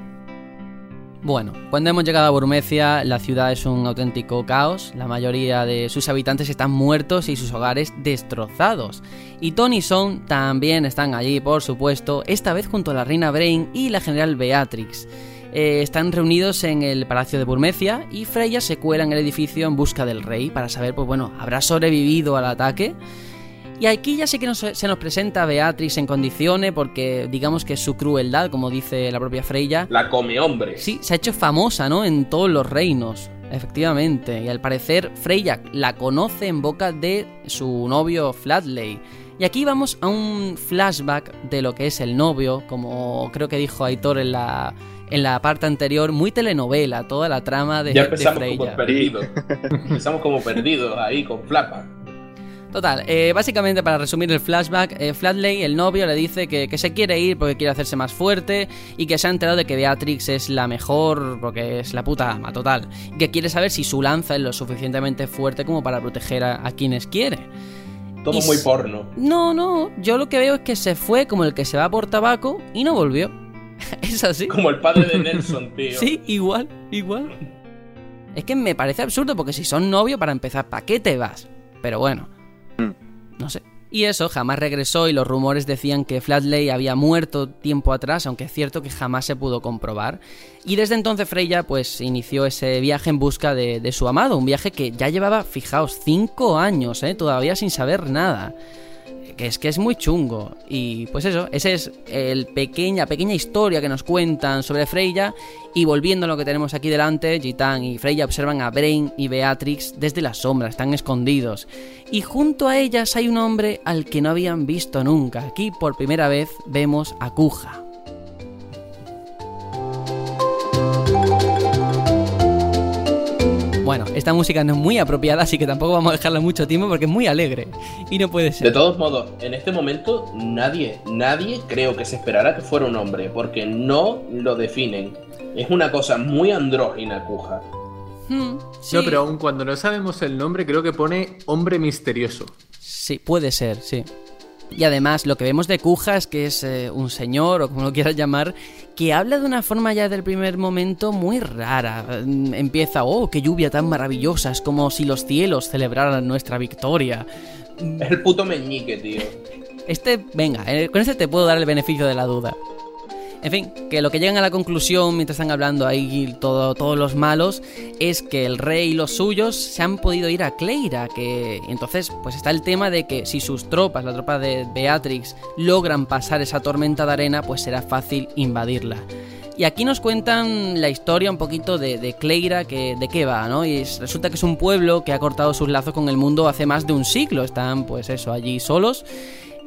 Bueno, cuando hemos llegado a Burmecia, la ciudad es un auténtico caos. La mayoría de sus habitantes están muertos y sus hogares destrozados. Y Tony y Son también están allí, por supuesto, esta vez junto a la reina Brain y la general Beatrix. Eh, están reunidos en el Palacio de Burmecia y Freya se cuela en el edificio en busca del rey para saber, pues bueno, ¿habrá sobrevivido al ataque? Y aquí ya sé que se nos presenta a Beatrix en condiciones porque digamos que su crueldad, como dice la propia Freya... La come hombre. Sí, se ha hecho famosa, ¿no? En todos los reinos. Efectivamente, y al parecer Freya la conoce en boca de su novio Flatley. Y aquí vamos a un flashback de lo que es el novio, como creo que dijo Aitor en la, en la parte anterior, muy telenovela, toda la trama de, ya empezamos Como perdidos. empezamos como perdidos ahí con flashback. Total, eh, básicamente para resumir el flashback, eh, Flatley, el novio, le dice que, se quiere ir porque quiere hacerse más fuerte y que se ha enterado de que Beatrix es la mejor porque es la puta ama, total. Y que quiere saber si su lanza es lo suficientemente fuerte como para proteger a, quienes quiere. Todo muy porno. No, no, yo lo que veo es que se fue como el que se va por tabaco y no volvió. es así. Como el padre de Nelson, tío. sí, igual, igual. Es que me parece absurdo porque si son novio, para empezar, ¿para qué te vas? Pero bueno. Y eso jamás regresó y los rumores decían que Flatley había muerto tiempo atrás, aunque es cierto que jamás se pudo comprobar. Y desde entonces Freya pues inició ese viaje en busca de, su amado, un viaje que ya llevaba, fijaos, cinco años, ¿eh? todavía sin saber nada. Que, es que es muy chungo. Y pues eso, esa es el pequeña, pequeña historia que nos cuentan sobre Freya. Y volviendo a lo que tenemos aquí delante, Gitan y Freya observan a Brain y Beatrix desde las sombras, están escondidos. Y junto a ellas hay un hombre al que no habían visto nunca. Aquí por primera vez vemos a Kuja. Bueno, esta música no es muy apropiada, así que tampoco vamos a dejarla mucho tiempo porque es muy alegre y no puede ser. De todos modos, en este momento nadie, nadie creo que se esperara que fuera un hombre, porque no lo definen. Es una cosa muy andrógina, Kuja. Hmm, no, pero aun cuando no sabemos el nombre, creo que pone hombre misterioso. Sí, puede ser, sí. Y además lo que vemos de Kuja es que es eh, un señor, o como lo quieras llamar, que habla de una forma ya del primer momento muy rara. Mm, empieza, oh, qué lluvia tan maravillosa, es como si los cielos celebraran nuestra victoria. Es el puto meñique, tío. Este, venga, eh, con este te puedo dar el beneficio de la duda. En fin, que lo que llegan a la conclusión mientras están hablando ahí todo, todos los malos es que el rey y los suyos se han podido ir a Cleira, que entonces pues está el tema de que si sus tropas, la tropa de Beatrix, logran pasar esa tormenta de arena, pues será fácil invadirla. Y aquí nos cuentan la historia un poquito de, de Cleira, que, de qué va, ¿no? Y resulta que es un pueblo que ha cortado sus lazos con el mundo hace más de un siglo. Están, pues eso, allí solos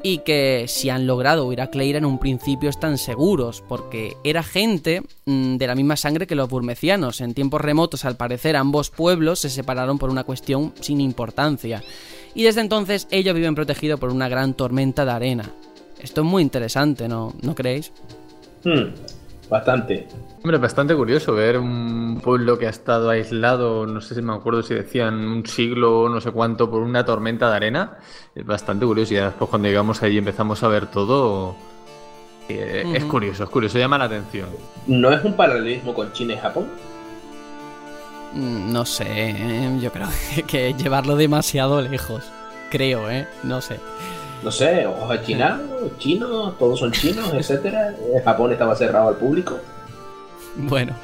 y que si han logrado huir a Cleira en un principio están seguros, porque era gente mm, de la misma sangre que los burmecianos. En tiempos remotos, al parecer, ambos pueblos se separaron por una cuestión sin importancia. Y desde entonces ellos viven protegidos por una gran tormenta de arena. Esto es muy interesante, ¿no, ¿No creéis? Hmm. Bastante. Hombre, bastante curioso ver un pueblo que ha estado aislado, no sé si me acuerdo si decían un siglo o no sé cuánto, por una tormenta de arena. Es bastante curioso y después cuando llegamos ahí y empezamos a ver todo, eh, es curioso, es curioso, llama la atención. ¿No es un paralelismo con China y Japón? Mm, no sé, eh, yo creo que llevarlo demasiado lejos. Creo, ¿eh? No sé no sé, ojos China, chinos, todos son chinos, etcétera. Japón estaba cerrado al público. Bueno,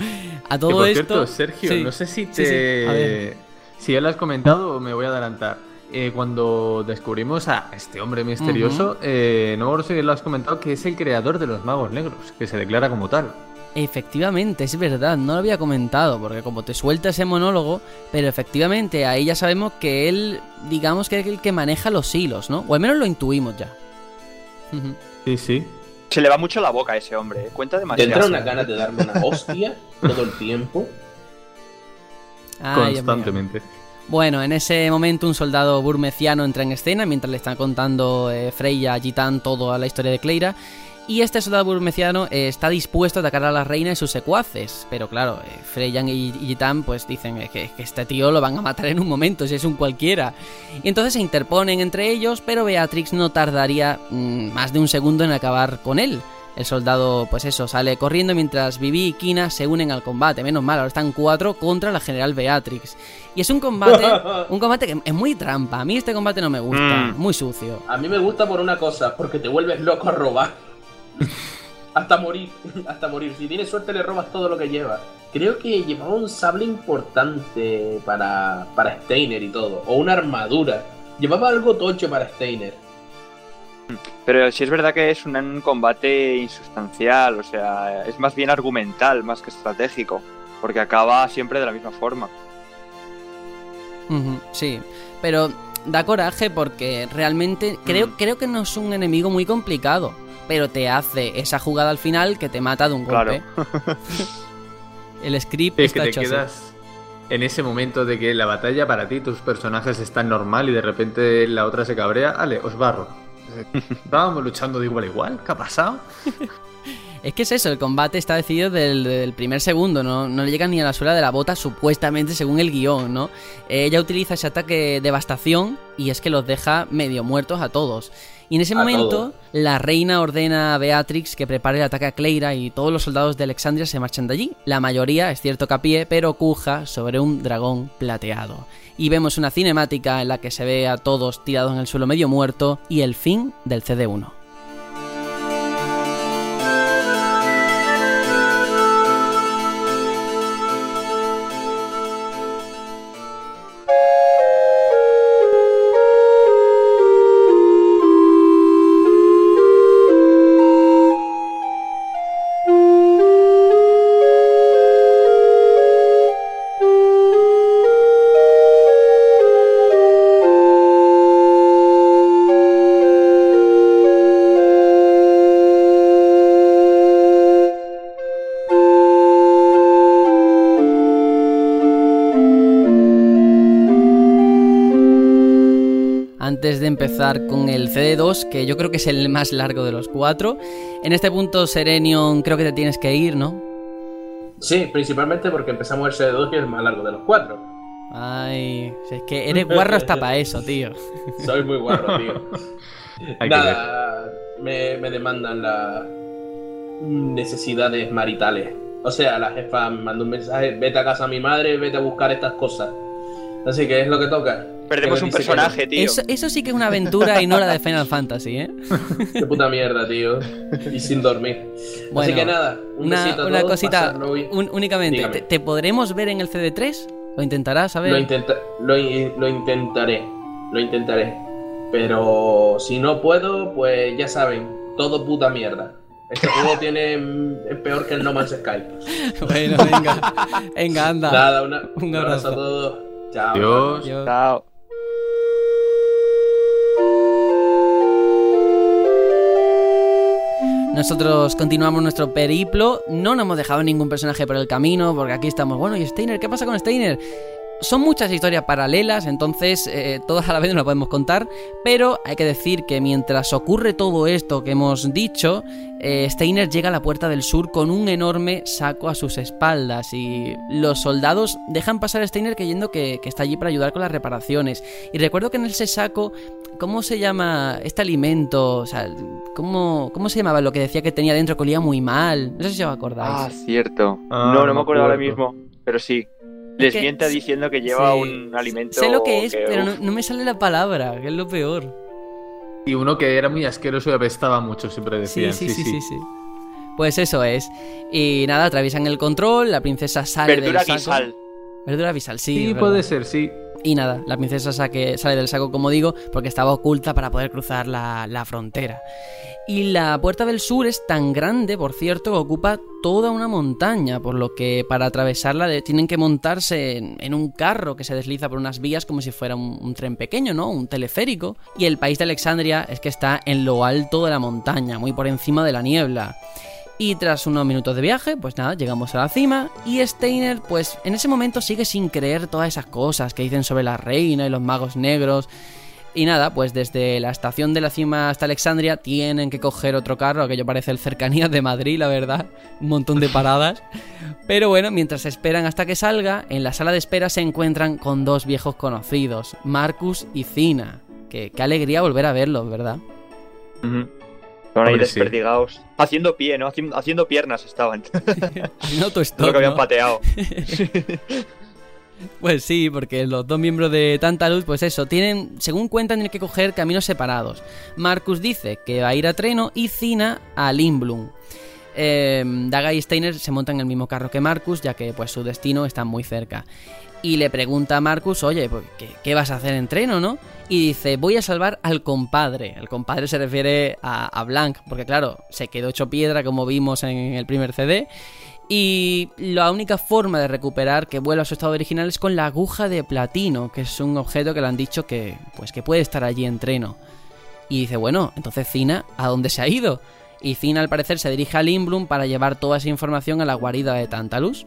a todo por Cierto, Sergio, no sé si te. si ya lo has comentado, me voy a adelantar. Eh, cuando descubrimos a este hombre misterioso, eh, no me si lo has comentado, que es el creador de los magos negros, que se declara como tal. Efectivamente, es verdad, no lo había comentado, porque como te suelta ese monólogo, pero efectivamente ahí ya sabemos que él, digamos que es el que maneja los hilos, ¿no? O al menos lo intuimos ya. Sí, sí. Se le va mucho la boca a ese hombre, ¿eh? cuenta demasiado. Tendrá una gana de darme una hostia todo el tiempo. Constantemente. Bueno, en ese momento un soldado burmeciano entra en escena mientras le están contando eh, Freya a Gitán toda la historia de Cleira y este soldado burmeciano eh, está dispuesto a atacar a la reina y sus secuaces. Pero claro, eh, Freyan y Gitan pues dicen que, este tío lo van a matar en un momento, si es un cualquiera. Y entonces se interponen entre ellos, pero Beatrix no tardaría mm, más de un segundo en acabar con él. El soldado, pues eso, sale corriendo mientras Vivi y Kina se unen al combate. Menos mal, ahora están cuatro contra la general Beatrix. Y es un combate, un combate que es muy trampa. A mí este combate no me gusta, mm. muy sucio. A mí me gusta por una cosa, porque te vuelves loco a robar. hasta morir, hasta morir. Si tienes suerte le robas todo lo que lleva. Creo que llevaba un sable importante para, para Steiner y todo. O una armadura. Llevaba algo tocho para Steiner. Pero si es verdad que es un combate insustancial, o sea, es más bien argumental, más que estratégico, porque acaba siempre de la misma forma. sí, pero da coraje porque realmente creo, mm. creo que no es un enemigo muy complicado pero te hace esa jugada al final que te mata de un golpe. El script es que te quedas en ese momento de que la batalla para ti, tus personajes están normal y de repente la otra se cabrea, ale, os barro. Estábamos luchando de igual a igual, ¿qué ha pasado? Es que es eso, el combate está decidido del, primer segundo, ¿no? no le llega ni a la suela de la bota, supuestamente según el guion, ¿no? Ella utiliza ese ataque de devastación y es que los deja medio muertos a todos. Y en ese momento, la reina ordena a Beatrix que prepare el ataque a Cleira y todos los soldados de Alexandria se marchan de allí. La mayoría, es cierto que a pie, pero cuja sobre un dragón plateado. Y vemos una cinemática en la que se ve a todos tirados en el suelo medio muerto y el fin del CD1. Empezar con el CD2, que yo creo que es el más largo de los cuatro. En este punto, Serenion, creo que te tienes que ir, ¿no? Sí, principalmente porque empezamos el CD2 y es el más largo de los cuatro. Ay, es que eres guarro hasta para eso, tío. Soy muy guarro, tío. Nada, me, me demandan las necesidades maritales. O sea, la jefa me mandó un mensaje, vete a casa a mi madre, vete a buscar estas cosas. Así que es lo que toca. Perdemos un personaje, tío. Eso, sí que es una aventura y no la de Final Fantasy, ¿eh? Qué puta mierda, tío. Y sin dormir. Así que nada, un una, besito a una todos, cosita, un- únicamente. ¿te, te podremos ver en el CD3? ¿Lo intentarás, a ver? Lo, intenta- lo, in- lo intentaré, lo intentaré. Pero si no puedo, pues ya saben, todo puta mierda. Este juego tiene es peor que el No Man's Sky. bueno, venga. Venga, anda. Nada, una- Un un abrazo abrazo. a todos. Chao. Dios. Chao. Nosotros continuamos nuestro periplo, no nos hemos dejado ningún personaje por el camino, porque aquí estamos, bueno, ¿y Steiner? ¿Qué pasa con Steiner? Son muchas historias paralelas, entonces eh, todas a la vez no las podemos contar, pero hay que decir que mientras ocurre todo esto que hemos dicho, eh, Steiner llega a la puerta del sur con un enorme saco a sus espaldas y los soldados dejan pasar a Steiner creyendo que, que está allí para ayudar con las reparaciones. Y recuerdo que en ese saco, ¿cómo se llama este alimento? O sea, ¿cómo, cómo se llamaba lo que decía que tenía dentro que olía muy mal? No sé si os acordáis. Ah, cierto. Ah, no, no no me me acuerdo ahora mismo. Pero sí. Les que- mienta diciendo que lleva Sí. un alimento. Sé lo que es, que, pero no, no me sale la palabra, que es lo peor. Y uno que era muy asqueroso y apestaba mucho, siempre Sí, decían. sí, sí, sí, sí. Pues eso es. Y nada, atraviesan el control, la princesa sale Verdura del saco. guisal. Verdura visal, sí. Sí, puede verdad. ser, sí. Y nada, la princesa saque- sale del saco, como digo, porque estaba oculta para poder cruzar la, la frontera. Y la puerta del sur es tan grande, por cierto, que ocupa toda una montaña, por lo que para atravesarla tienen que montarse en, en un carro que se desliza por unas vías como si fuera un, un tren pequeño, ¿no? Un teleférico. Y el país de Alexandria es que está en lo alto de la montaña, muy por encima de la niebla. Y tras unos minutos de viaje, pues nada, llegamos a la cima y Steiner, pues en ese momento sigue sin creer todas esas cosas que dicen sobre la reina y los magos negros. Y nada, pues desde la estación de la cima hasta Alexandria tienen que coger otro carro, aquello parece el cercanías de Madrid, la verdad, un montón de paradas. Pero bueno, mientras esperan hasta que salga, en la sala de espera se encuentran con dos viejos conocidos, Marcus y Cina. Que qué alegría volver a verlos, ¿verdad? Estaban ahí sí. desperdigados. Haciendo pie, ¿no? Haciendo, haciendo piernas estaban. Todo autostop, lo que habían ¿no? pateado. Pues sí, porque los dos miembros de Tantalus, pues eso, tienen, según cuentan, tienen que coger caminos separados. Marcus dice que va a ir a Treno y Cina a Limblum. Eh, Daga y Steiner se montan en el mismo carro que Marcus, ya que pues su destino está muy cerca. Y le pregunta a Marcus, oye, pues, ¿qué, vas a hacer en Treno, no? Y dice, voy a salvar al compadre. El compadre se refiere a, a porque claro, se quedó hecho piedra como vimos en el primer CD. Y la única forma de recuperar que vuelva a su estado original es con la aguja de platino, que es un objeto que le han dicho que, pues, que puede estar allí en treno. Y dice, bueno, entonces Cina, ¿a dónde se ha ido? Y Cina al parecer se dirige a Limblum para llevar toda esa información a la guarida de Tantalus.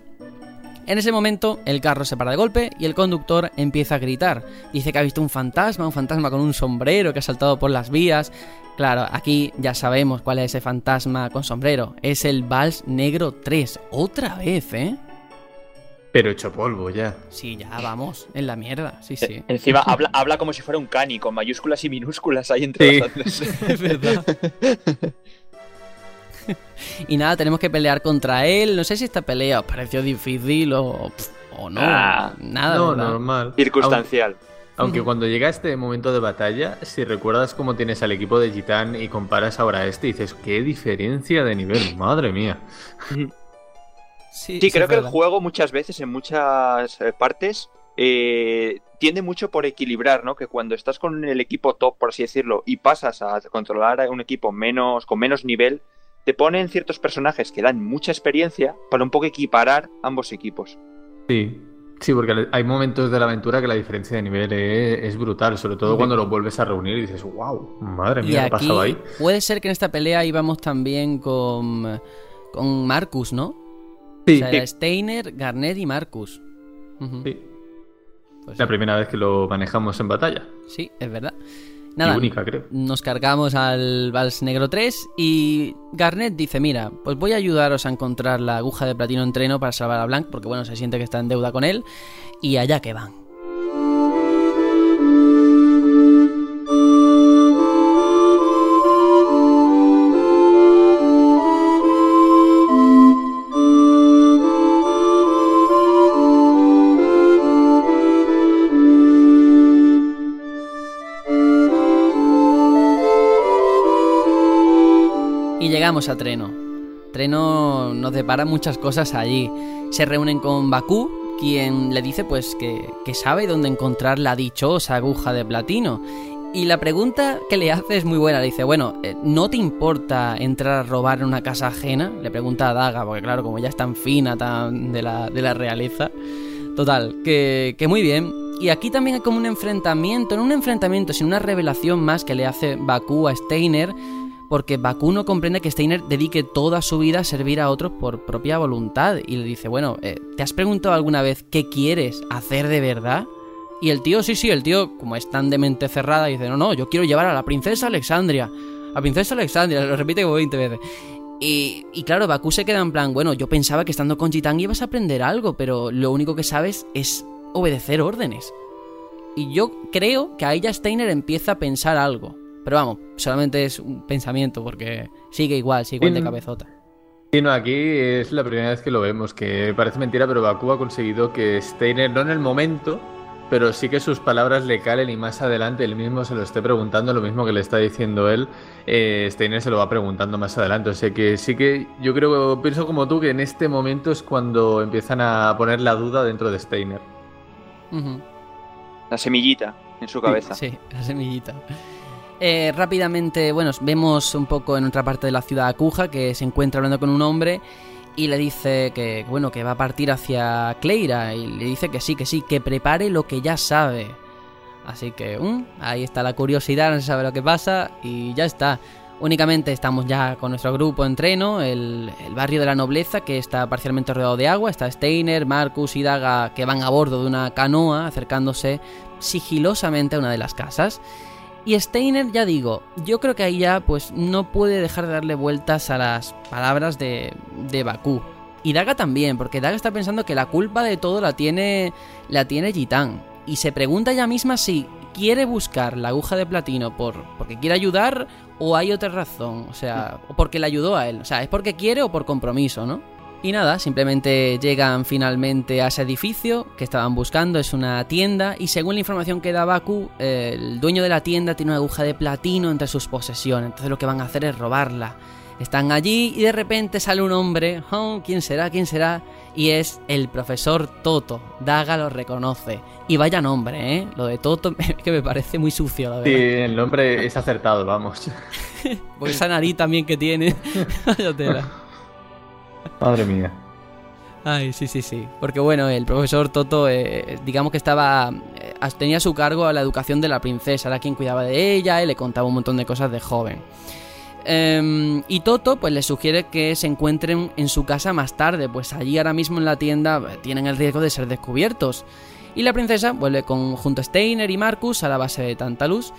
En ese momento, el carro se para de golpe y el conductor empieza a gritar. Dice que ha visto un fantasma, un fantasma con un sombrero que ha saltado por las vías. Claro, aquí ya sabemos cuál es ese fantasma con sombrero. Es el Vals Negro 3. Otra vez, ¿eh? Pero hecho polvo ya. Sí, ya vamos, en la mierda, sí, sí. Encima habla, habla como si fuera un cani, con mayúsculas y minúsculas ahí entre Sí. las. Es verdad. y nada, tenemos que pelear contra él. No sé si esta pelea os pareció difícil o, o no. Ah, nada, no, ¿verdad? normal. Circunstancial. Aunque cuando llega este momento de batalla, si recuerdas cómo tienes al equipo de Gitán y comparas ahora a este, dices, qué diferencia de nivel, madre mía. Sí, Sí, creo que el juego muchas veces, en muchas eh, partes, eh, tiende mucho por equilibrar, ¿no? Que cuando estás con el equipo top, por así decirlo, y pasas a controlar a un equipo menos, con menos nivel, te ponen ciertos personajes que dan mucha experiencia para un poco equiparar ambos equipos. Sí. Sí, porque hay momentos de la aventura que la diferencia de nivel es, brutal, sobre todo Sí. cuando los vuelves a reunir y dices, wow, madre mía, ¿qué ha aquí pasado ahí? puede ser que en esta pelea íbamos también con, con Marcus, ¿no? Sí, o sea, era Steiner, Garnet y Marcus. Sí. Pues La primera vez que lo manejamos en batalla. Sí, es verdad. Nada, única, creo. nos cargamos al Vals Negro 3 y Garnet dice, mira, pues voy a ayudaros a encontrar la aguja de platino en treno para salvar a Blanc, porque bueno, se siente que está en deuda con él, y allá que van. Y llegamos a Treno. Treno nos depara muchas cosas allí. Se reúnen con Bakú, quien le dice pues que, que sabe dónde encontrar la dichosa aguja de platino. Y la pregunta que le hace es muy buena. Le dice, bueno, eh, ¿no te importa entrar a robar en una casa ajena? Le pregunta a Daga, porque claro, como ya es tan fina, tan de la, de la realeza. Total, que, que muy bien. Y aquí también hay como un enfrentamiento, no un enfrentamiento, sino una revelación más que le hace Bakú a Steiner, porque Bakú no comprende que Steiner dedique toda su vida a servir a otros por propia voluntad. Y le dice, bueno, eh, ¿te has preguntado alguna vez qué quieres hacer de verdad? Y el tío, sí, sí, el tío, como es tan de mente cerrada, dice, no, no, yo quiero llevar a la princesa Alexandria. A princesa Alexandria, lo repite como 20 veces. Y, y claro, Bakú se queda en plan, bueno, yo pensaba que estando con Chitang ibas a aprender algo, pero lo único que sabes es obedecer órdenes. Y yo creo que ahí ya Steiner empieza a pensar algo. Pero vamos, solamente es un pensamiento porque sigue igual, sigue igual de cabezota. Sí, no, aquí es la primera vez que lo vemos, que parece mentira, pero Bakú ha conseguido que Steiner, no en el momento, pero sí que sus palabras le calen y más adelante él mismo se lo esté preguntando, lo mismo que le está diciendo él, eh, Steiner se lo va preguntando más adelante. O sea que sí que yo creo, pienso como tú, que en este momento es cuando empiezan a poner la duda dentro de Steiner. La semillita en su cabeza. Sí, la semillita. Eh, rápidamente, bueno, vemos un poco en otra parte de la ciudad a que se encuentra hablando con un hombre y le dice que, bueno, que va a partir hacia Cleira y le dice que sí, que sí, que prepare lo que ya sabe. Así que, mm, ahí está la curiosidad, no se sabe lo que pasa y ya está. Únicamente estamos ya con nuestro grupo en treno, el, el barrio de la nobleza que está parcialmente rodeado de agua. Está Steiner, Marcus y Daga que van a bordo de una canoa acercándose sigilosamente a una de las casas. Y Steiner, ya digo, yo creo que ahí ya pues no puede dejar de darle vueltas a las palabras de, de Bakú. Y Daga también, porque Daga está pensando que la culpa de todo la tiene, la tiene Gitán. Y se pregunta ella misma si quiere buscar la aguja de platino por, porque quiere ayudar o hay otra razón. O sea, o porque le ayudó a él. O sea, es porque quiere o por compromiso, ¿no? Y nada, simplemente llegan finalmente a ese edificio que estaban buscando, es una tienda, y según la información que da Baku, el dueño de la tienda tiene una aguja de platino entre sus posesiones, entonces lo que van a hacer es robarla. Están allí y de repente sale un hombre, oh, ¿quién será? ¿quién será? Y es el profesor Toto, Daga lo reconoce. Y vaya nombre, ¿eh? Lo de Toto que me parece muy sucio, la Sí, verdad. el nombre es acertado, vamos. Por esa nariz también que tiene. Vaya tela. Madre mía. Ay, sí, sí, sí. Porque bueno, el profesor Toto, eh, digamos que estaba. eh, tenía a su cargo a la educación de la princesa, era quien cuidaba de ella y le contaba un montón de cosas de joven. Em, y Toto, pues le sugiere que se encuentren en su casa más tarde, pues allí ahora mismo en la tienda eh, tienen el riesgo de ser descubiertos. Y la princesa vuelve con, junto a Steiner y Marcus a la base de Tantalus.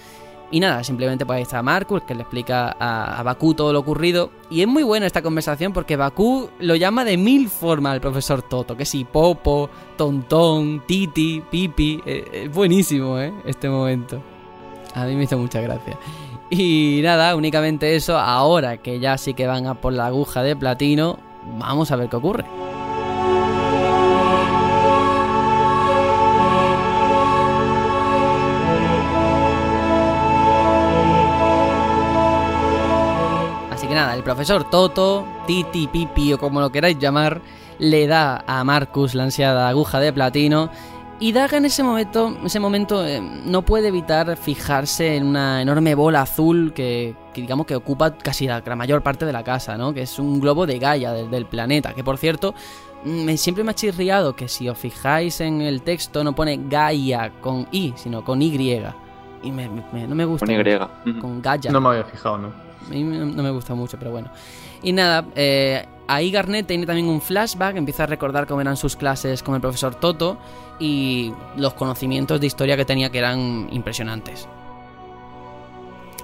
Y nada, simplemente pues ahí está Marcus que le explica a, a Bakú todo lo ocurrido. Y es muy buena esta conversación porque Bakú lo llama de mil formas al profesor Toto. Que sí, Popo, Tontón, Titi, Pipi. eh, Es buenísimo, ¿eh? Este momento. A mí me hizo mucha gracia. Y nada, únicamente eso. Ahora que ya sí que van a por la aguja de platino, vamos a ver qué ocurre. Profesor Toto, Titi, Pipi o como lo queráis llamar, le da a Marcus la ansiada aguja de platino. Y Daga en ese momento, ese momento eh, no puede evitar fijarse en una enorme bola azul que, que digamos que ocupa casi la, la mayor parte de la casa, ¿no? Que es un globo de Gaia del, del planeta, que por cierto me, siempre me ha chirriado que si os fijáis en el texto no pone Gaia con I, sino con Y. Y me- me- no me gusta. Con Y. Con Gaia. No me había fijado, ¿no? A mí no me gusta mucho, pero bueno. Y nada, eh, ahí Garnet tiene también un flashback, empieza a recordar cómo eran sus clases con el profesor Toto y los conocimientos de historia que tenía que eran impresionantes.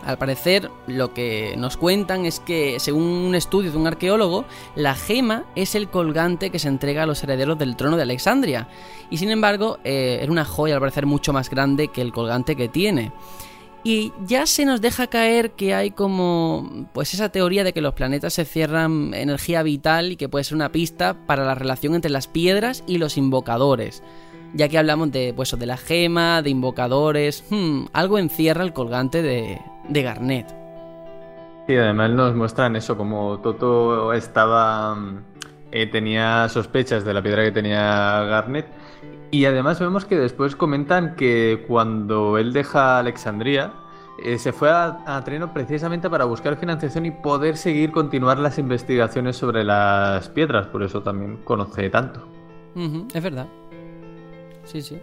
Al parecer, lo que nos cuentan es que, según un estudio de un arqueólogo, la gema es el colgante que se entrega a los herederos del trono de Alexandria. Y sin embargo, eh, era una joya al parecer mucho más grande que el colgante que tiene. Y ya se nos deja caer que hay como pues esa teoría de que los planetas se cierran energía vital y que puede ser una pista para la relación entre las piedras y los invocadores. Ya que hablamos de pues de la gema, de invocadores, hmm, algo encierra el colgante de, de Garnet. Y además nos muestran eso, como Toto estaba eh, tenía sospechas de la piedra que tenía Garnet y además vemos que después comentan que cuando él deja Alexandría, eh, se fue a, Treno precisamente para buscar financiación y poder seguir continuar las investigaciones sobre las piedras, por eso también conoce tanto. es verdad. Sí, sí.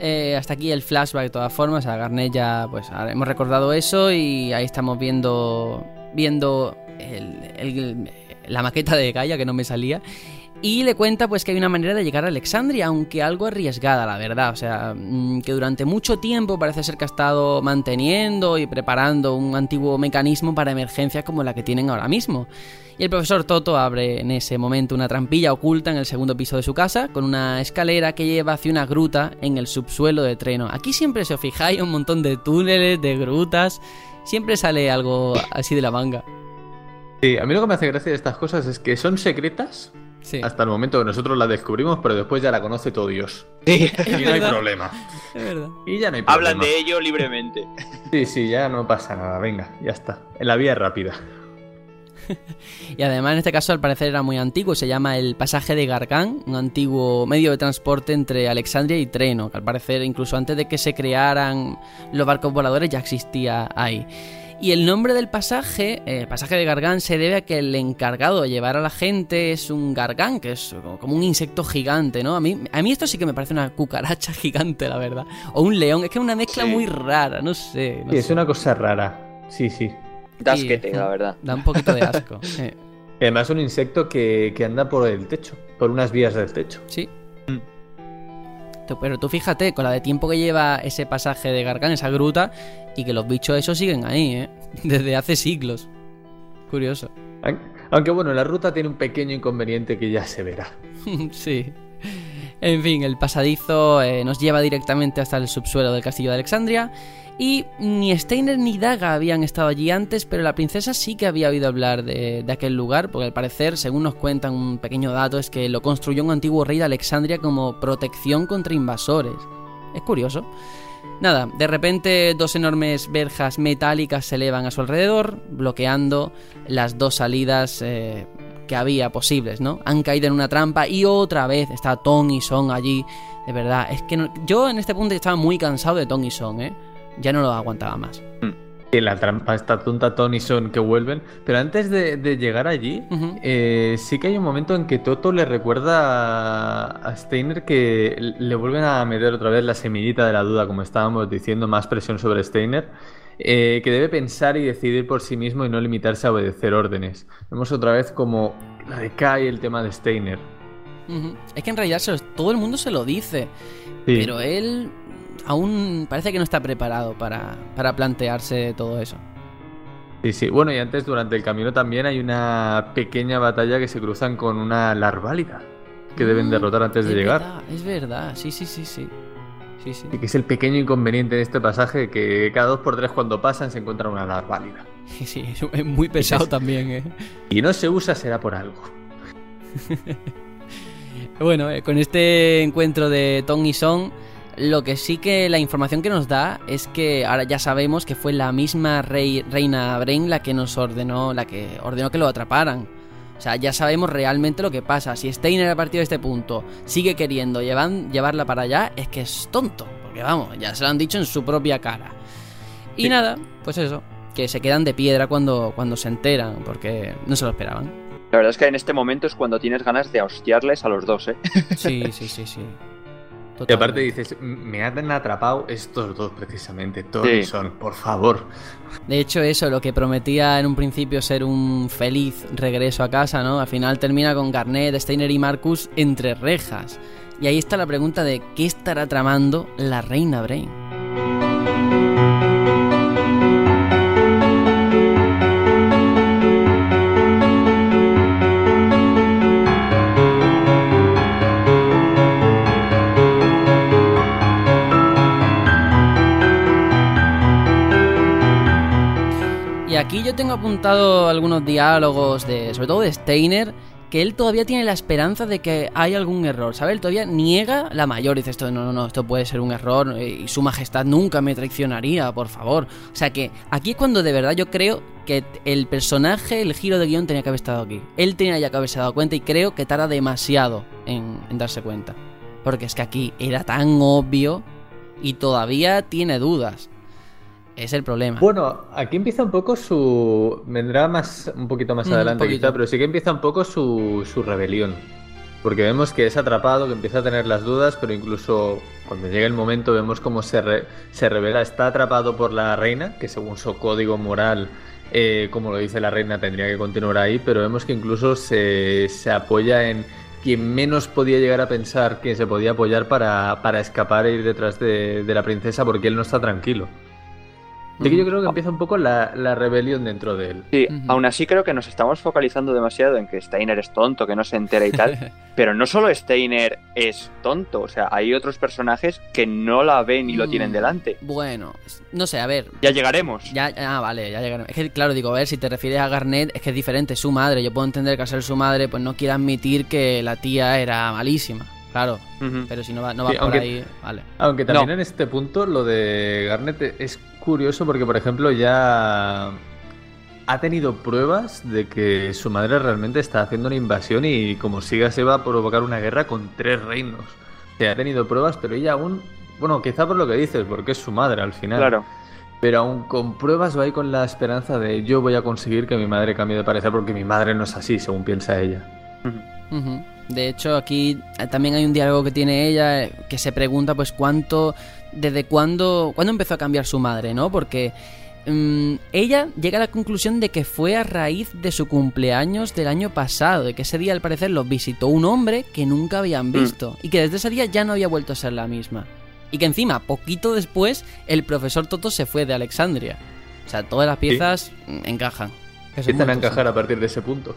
Eh, hasta aquí el flashback de todas formas. A Garnet ya, pues hemos recordado eso y ahí estamos viendo, viendo la maqueta de Gaia que no me salía y le cuenta pues que hay una manera de llegar a Alexandria, aunque algo arriesgada, la verdad. O sea, mm, que durante mucho tiempo parece ser que ha estado manteniendo y preparando un antiguo mecanismo para emergencias como la que tienen ahora mismo. Y el profesor Toto abre en ese momento una trampilla oculta en el segundo piso de su casa, con una escalera que lleva hacia una gruta en el subsuelo de Treno. Aquí siempre, se os fijáis, un montón de túneles, de grutas. Siempre sale algo así de la manga. Sí, a mí lo que me hace gracia de estas cosas es que son secretas, hasta el momento que nosotros la descubrimos, pero después ya la conoce todo Dios. Sí. Y no hay problema. Es verdad. Y ya no hay problema. Hablan de ello libremente. Sí, sí, ya no pasa nada. Venga, ya está. En la vía rápida. y además en este caso al parecer era muy antiguo, se llama el pasaje de Gargán, un antiguo medio de transporte entre Alexandria y Treno, que al parecer incluso antes de que se crearan los barcos voladores ya existía ahí. Y el nombre del pasaje, el pasaje de Gargán, se debe a que el encargado de llevar a la gente es un gargán, que es como un insecto gigante, ¿no? A mí, a mí esto sí que me parece una cucaracha gigante, la verdad. O un león, es que es una mezcla muy rara, no sé. sí, es una cosa rara. Sí, sí. Da asquete, la verdad. Da un poquito de asco. Además es un insecto que, que anda por el techo, por unas vías del techo. Sí, pero tú fíjate, con la de tiempo que lleva ese pasaje de Gargán, esa gruta, y que los bichos esos siguen ahí, ¿eh? Desde hace siglos. Curioso. Aunque bueno, la ruta tiene un pequeño inconveniente que ya se verá. sí. En fin, el pasadizo eh, nos lleva directamente hasta el subsuelo del castillo de Alexandria y ni Steiner ni Daga habían estado allí antes, pero la princesa sí que había oído hablar de, aquel lugar, porque al parecer, según nos cuentan un pequeño dato, es que lo construyó un antiguo rey de Alexandria como protección contra invasores. Es curioso. Nada, de repente dos enormes verjas metálicas se elevan a su alrededor, bloqueando las dos salidas eh, que había posibles, ¿no? Han caído en una trampa y otra vez está Tong y Song allí. De verdad, es que yo en este punto estaba muy cansado de Tong y Song, ¿eh? Ya no lo aguantaba más. Y la trampa, esta tonta Tony Son que vuelven. Pero antes de, llegar allí, eh, sí que hay un momento en que Toto le recuerda a Steiner que le vuelven a meter otra vez la semillita de la duda, como estábamos diciendo, más presión sobre Steiner. Eh, que debe pensar y decidir por sí mismo y no limitarse a obedecer órdenes. Vemos otra vez como la decae el tema de Steiner. Es que en realidad todo el mundo se lo dice, pero él aún parece que no está preparado para, plantearse todo eso. Sí, sí. Bueno, y antes, durante el camino también hay una pequeña batalla que se cruzan con una larválida que deben mm, derrotar antes de llegar. es verdad, sí, sí, sí, sí. Sí, Y que es el pequeño inconveniente de este pasaje que cada dos por tres cuando pasan se encuentra una larválida. Sí, sí, es muy pesado también, ¿eh? Y no se usa será por algo. bueno, eh, con este encuentro de Tong y Song lo que sí que la información que nos da es que ahora ya sabemos que fue la misma reina Brain la que nos ordenó, la que ordenó que lo atraparan. O sea, ya sabemos realmente lo que pasa. Si Steiner a partir de este punto sigue queriendo llevarla para allá, es que es tonto. Porque vamos, ya se lo han dicho en su propia cara. Y nada, pues eso, que se quedan de piedra cuando, cuando se enteran, porque no se lo esperaban. La verdad es que en este momento es cuando tienes ganas de hostiarles a los dos, ¿eh? Sí, sí, sí, sí. Y aparte dices, me han atrapado estos dos precisamente, Tony son, por favor. De hecho, eso, lo que prometía en un principio ser un feliz regreso a casa, ¿no? Al final termina con Garnet, Steiner y Marcus entre rejas. Y ahí está la pregunta de qué estará tramando la reina Brain. Tengo apuntado algunos diálogos de, sobre todo de Steiner, que él todavía tiene la esperanza de que hay algún error, ¿sabes? Él todavía niega la mayor, dice esto, no, no, no, esto puede ser un error y su majestad nunca me traicionaría, por favor. O sea que aquí es cuando de verdad yo creo que el personaje, el giro de guion tenía que haber estado aquí. Él tenía ya que haberse dado cuenta y creo que tarda demasiado en darse cuenta. Porque es que aquí era tan obvio y todavía tiene dudas. Es el problema. Bueno, aquí empieza un poco su. Vendrá más un poquito más Mm, adelante, quizá, pero sí que empieza un poco su, su rebelión. Porque vemos que es atrapado, que empieza a tener las dudas, pero incluso cuando llega el momento vemos cómo se, re- se revela. Está atrapado por la reina, que según su código moral, eh, como lo dice la reina, tendría que continuar ahí, pero vemos que incluso se, se apoya en quien menos podía llegar a pensar que se podía apoyar para, para escapar e ir detrás de, de la princesa porque él no está tranquilo. Que yo creo que empieza un poco la, la rebelión dentro de él. Sí, Ujú. aún así creo que nos estamos focalizando demasiado en que Steiner es tonto, que no se entera y tal. pero no solo Steiner es tonto, o sea, hay otros personajes que no la ven y lo tienen Mm, delante. Bueno, no sé, a ver. Ya llegaremos. Ya, ah, vale, ya llegaremos. Es que, claro, digo, a ver, si te refieres a Garnet, es que es diferente, es su madre. Yo puedo entender que al ser su madre, pues no quiere admitir que la tía era malísima. Claro, pero si no va, no va Sí, por aunque- ahí, vale. Aunque también No. en este punto lo de Garnet es curioso porque, por ejemplo, ya ha tenido pruebas de que su madre realmente está haciendo una invasión y como siga se va a provocar una guerra con tres reinos. O sea, ha tenido pruebas, pero ella aún, bueno, quizá por lo que dices, porque es su madre al final. Claro. Pero aún con pruebas va ahí con la esperanza de yo voy a conseguir que mi madre cambie de parecer porque mi madre no es así, según piensa ella. De hecho, aquí eh, también hay un diálogo que tiene ella eh, que se pregunta, pues, cuánto, desde cuándo, cuándo empezó a cambiar su madre, ¿no? Porque mm, ella llega a la conclusión de que fue a raíz de su cumpleaños del año pasado, de que ese día al parecer los visitó un hombre que nunca habían visto y que desde ese día ya no había vuelto a ser la misma. Y que encima, poquito después, el profesor Toto se fue de Alexandria. O sea, todas las piezas mm, encajan. Empiezan a encajar a partir de ese punto.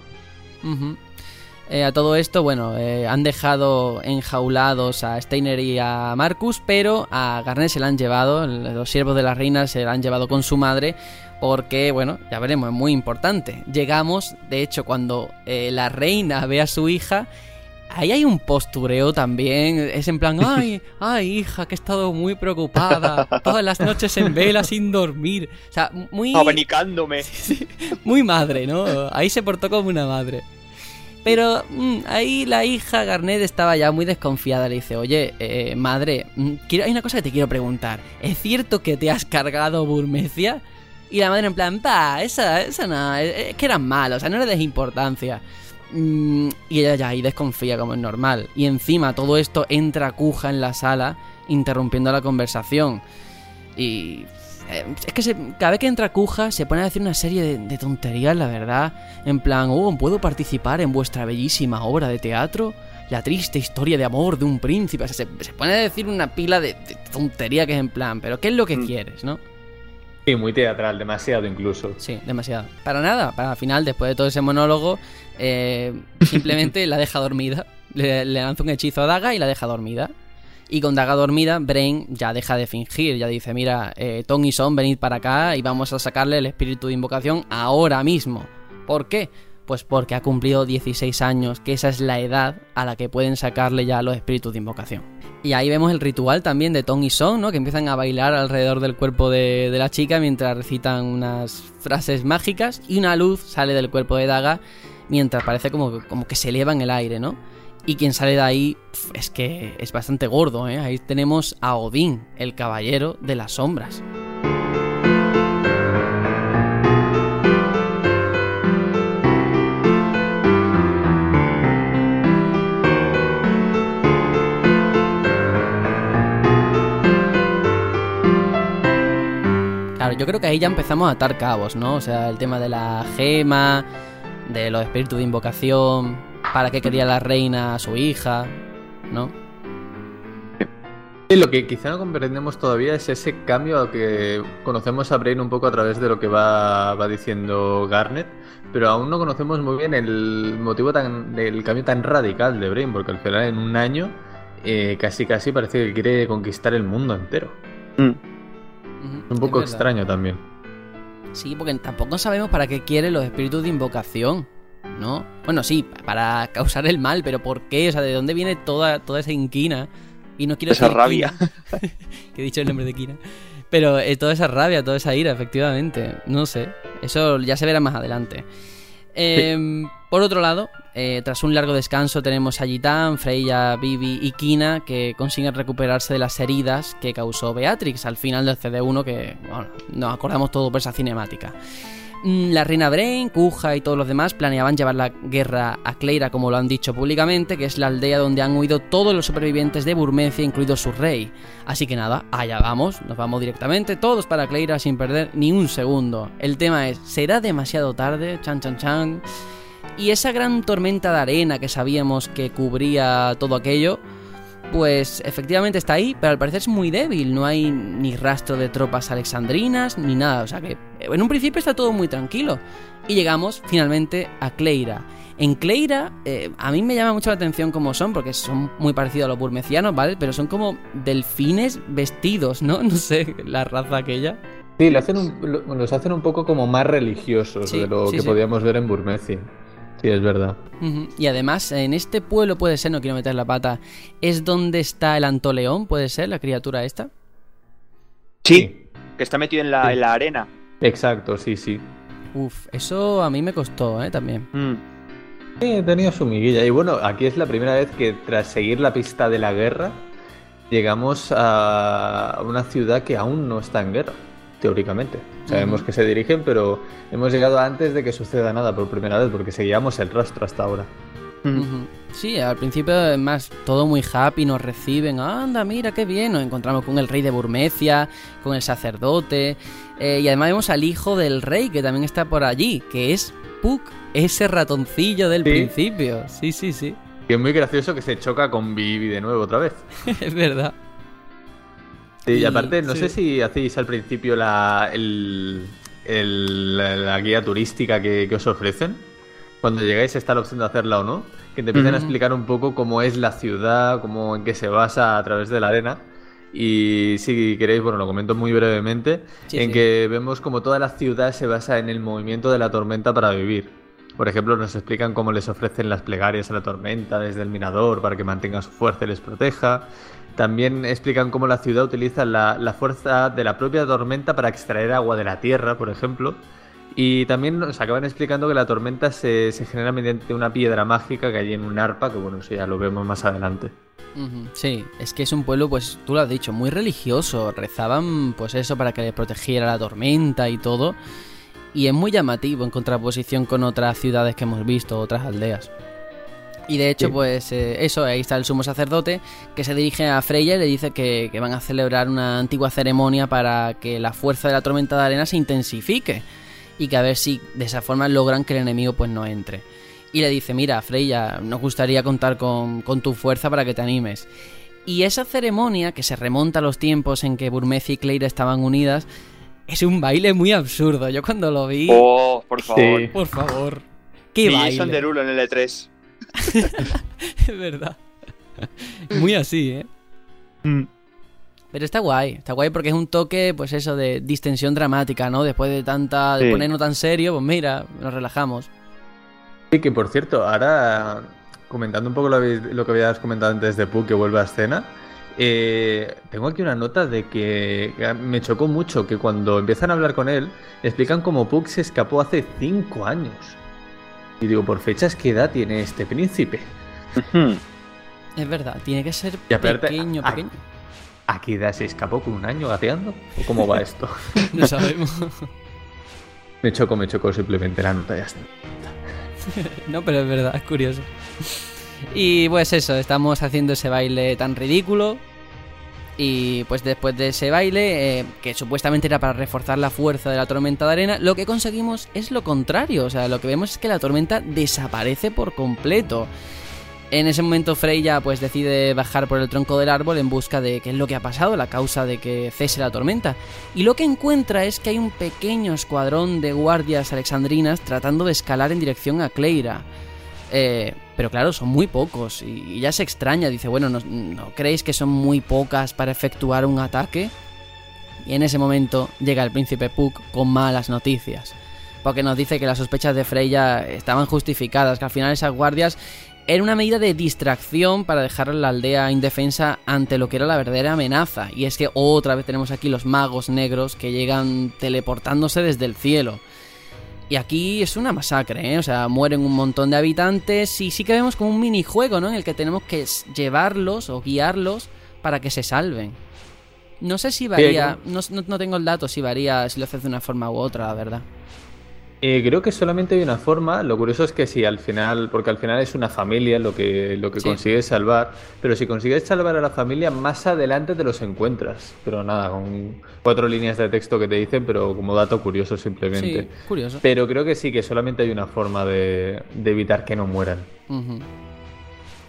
Eh, a todo esto, bueno, eh, han dejado enjaulados a Steiner y a Marcus, pero a Garnet se la han llevado, los siervos de la reina se la han llevado con su madre, porque, bueno, ya veremos, es muy importante. Llegamos, de hecho, cuando eh, la reina ve a su hija, ahí hay un postureo también, es en plan, ay, ay, hija, que he estado muy preocupada, todas las noches en vela sin dormir. O sea, muy... Abanicándome. Muy madre, ¿no? Ahí se portó como una madre. Pero mm, ahí la hija Garnet estaba ya muy desconfiada. Le dice, oye, eh, madre, mm, hay una cosa que te quiero preguntar. ¿Es cierto que te has cargado Burmecia? Y la madre en plan, pa, esa, esa no, es, es que eran malos, o sea, no le des importancia. Mm, y ella ya ahí desconfía como es normal. Y encima todo esto entra Cuja en la sala, interrumpiendo la conversación. Y eh, es que se- cada vez que entra Cuja se pone a decir una serie de, de tonterías, la verdad. En plan, oh, ¿puedo participar en vuestra bellísima obra de teatro? La triste historia de amor de un príncipe. O sea, se, se pone a decir una pila de, de tontería que es en plan, pero ¿qué es lo que Mm. quieres, no? Sí, muy teatral, demasiado incluso. Sí, demasiado. Para nada, para al final, después de todo ese monólogo, eh, simplemente la deja dormida. Le, le lanza un hechizo a Daga y la deja dormida. Y con Daga dormida, Brain ya deja de fingir. Ya dice, mira, eh, Tom y Son, venid para acá y vamos a sacarle el espíritu de invocación ahora mismo. ¿Por qué? Pues porque ha cumplido 16 años, que esa es la edad a la que pueden sacarle ya los espíritus de invocación. Y ahí vemos el ritual también de Tom y Son, ¿no? Que empiezan a bailar alrededor del cuerpo de, de la chica mientras recitan unas frases mágicas y una luz sale del cuerpo de Daga mientras parece como, como que se eleva en el aire, ¿no? Y quien sale de ahí es que es bastante gordo, ¿eh? Ahí tenemos a Odín, el caballero de las sombras. Claro, yo creo que ahí ya empezamos a atar cabos, ¿no? O sea, el tema de la gema, de los espíritus de invocación, para qué quería la reina a su hija, ¿no? Sí, lo que quizá no comprendemos todavía es ese cambio al que conocemos a Brain un poco a través de lo que va, va diciendo Garnet, pero aún no conocemos muy bien el motivo tan, del cambio tan radical de Brain, porque al final en un año eh, casi casi parece que quiere conquistar el mundo entero. Mm. Un poco extraño también. Sí, porque tampoco sabemos para qué quieren los espíritus de invocación, ¿no? Bueno, sí, para causar el mal, pero ¿por qué? O sea, ¿de dónde viene toda, toda esa inquina? Y no quiero Esa rabia. quina, que he dicho el nombre de Kina. Pero eh, toda esa rabia, toda esa ira, efectivamente. No sé. Eso ya se verá más adelante. Eh, Por otro lado, eh, tras un largo descanso tenemos a Gitan, Freya, Vivi y Kina que consiguen recuperarse de las heridas que causó Beatrix al final del CD1 que bueno, nos acordamos todo por esa cinemática. Mm, La reina Brain, Kuja y todos los demás planeaban llevar la guerra a Cleira, como lo han dicho públicamente, que es la aldea donde han huido todos los supervivientes de Burmecia, incluido su rey. Así que nada, allá vamos, nos vamos directamente, todos para Cleira sin perder ni un segundo. El tema es, ¿será demasiado tarde? Chan, chan, chan. Y esa gran tormenta de arena que sabíamos que cubría todo aquello, pues efectivamente está ahí, pero al parecer es muy débil. No hay ni rastro de tropas alexandrinas ni nada. O sea que en un principio está todo muy tranquilo. Y llegamos finalmente a Cleira. En Cleira, eh, a mí me llama mucho la atención cómo son, porque son muy parecidos a los burmecianos, ¿vale? Pero son como delfines vestidos, ¿no? No sé, la raza aquella. Sí, lo hacen un- lo- los hacen un poco como más religiosos Sí, de lo sí, que sí. podíamos ver en Burmecia. Sí, es verdad. Y además, en este pueblo puede ser, no quiero meter la pata, es donde está el Antoleón, puede ser, la criatura esta. Sí, que está metido en la, Sí. en la arena. Exacto, sí, sí. Uf, eso a mí me costó, ¿eh? También. Mm. Sí, tenía su miguilla. Y bueno, aquí es la primera vez que tras seguir la pista de la guerra, llegamos a una ciudad que aún no está en guerra, teóricamente. Sabemos que se dirigen, pero hemos llegado antes de que suceda nada por primera vez, porque seguíamos el rastro hasta ahora. Sí, al principio, además, todo muy happy, nos reciben. Anda, mira, qué bien. Nos encontramos con el rey de Burmecia, con el sacerdote. eh, y además vemos al hijo del rey, que también está por allí, que es Puck, ese ratoncillo del Sí. principio. Sí, sí, sí. Y es muy gracioso que se choca con Vivi de nuevo otra vez. es verdad. Sí, y aparte, no sí. sé si hacéis al principio la, el- el- la, la guía turística que, que os ofrecen. Cuando llegáis está la opción de hacerla o no. Que te empiezan a explicar un poco cómo es la ciudad, cómo en qué se basa a través de la arena. Y si queréis, bueno, lo comento muy brevemente, Sí, en que vemos como toda la ciudad se basa en el movimiento de la tormenta para vivir. Por ejemplo, nos explican cómo les ofrecen las plegarias a la tormenta desde el mirador para que mantenga su fuerza y les proteja. También explican cómo la ciudad utiliza la, fuerza de la propia tormenta para extraer agua de la tierra, por ejemplo. Y también nos acaban explicando que la tormenta se, genera mediante una piedra mágica que hay en un arpa, que bueno, eso ya lo vemos más adelante. Sí, es que es un pueblo, pues tú lo has dicho, muy religioso. Rezaban, pues eso, para que les protegiera la tormenta y todo. Y es muy llamativo en contraposición con otras ciudades que hemos visto, otras aldeas. Y de hecho, Sí. pues eh, eso, ahí está el sumo sacerdote que se dirige a Freya y le dice que, que van a celebrar una antigua ceremonia para que la fuerza de la tormenta de arena se intensifique y que a ver si de esa forma logran que el enemigo pues no entre. Y le dice, mira, Freya, nos gustaría contar con, con tu fuerza para que te animes. Y esa ceremonia, que se remonta a los tiempos en que Burmecia y Cleira estaban unidas, es un baile muy absurdo. Yo cuando lo vi... Oh, por favor. Sí. Por favor. ¡Qué Ni baile! Jason Derulo en el E E3. Es verdad. Muy así, ¿eh? Mm. Pero está guay, está guay porque es un toque, pues eso, de distensión dramática, ¿no? Después de tanta, de Sí. ponernos tan serio, pues mira, nos relajamos. Sí, que por cierto, ahora comentando un poco lo, que habías comentado antes de Puck que vuelve a escena, eh, tengo aquí una nota de que me chocó mucho que cuando empiezan a hablar con él, explican cómo Puck se escapó hace cinco años. Y digo, por fechas, ¿qué edad tiene este príncipe? Es verdad, tiene que ser Y aparte, pequeño, ah, pequeño. ¿A qué edad se escapó con un año gateando? ¿O cómo va esto? No sabemos. me chocó, me chocó simplemente la nota, ya está. no, pero es verdad, es curioso. Y pues eso, estamos haciendo ese baile tan ridículo. Y pues después de ese baile, eh, que supuestamente era para reforzar la fuerza de la tormenta de arena, lo que conseguimos es lo contrario. O sea, lo que vemos es que la tormenta desaparece por completo. En ese momento Freya pues decide bajar por el tronco del árbol en busca de qué es lo que ha pasado, la causa de que cese la tormenta. Y lo que encuentra es que hay un pequeño escuadrón de guardias alexandrinas tratando de escalar en dirección a Cleira. Eh, pero claro, son muy pocos y, ya se extraña, dice, bueno, ¿no, ¿no creéis que son muy pocas para efectuar un ataque? Y en ese momento llega el príncipe Puck con malas noticias. Porque nos dice que las sospechas de Freya estaban justificadas, que al final esas guardias era una medida de distracción para dejar la aldea indefensa ante lo que era la verdadera amenaza. Y es que otra vez tenemos aquí los magos negros que llegan teleportándose desde el cielo. Y aquí es una masacre, ¿eh? O sea, mueren un montón de habitantes y sí que vemos como un minijuego, ¿no? En el que tenemos que llevarlos o guiarlos para que se salven. No sé si varía, no, no tengo el dato si varía, si lo haces de una forma u otra, la verdad. Eh, creo que solamente hay una forma. Lo curioso es que si al final, porque al final es una familia lo que, lo que consigues salvar, pero si consigues salvar a la familia, más adelante te los encuentras. Pero nada, con cuatro líneas de texto que te dicen, pero como dato curioso simplemente. Sí, curioso. Pero creo que sí, que solamente hay una forma de, evitar que no mueran.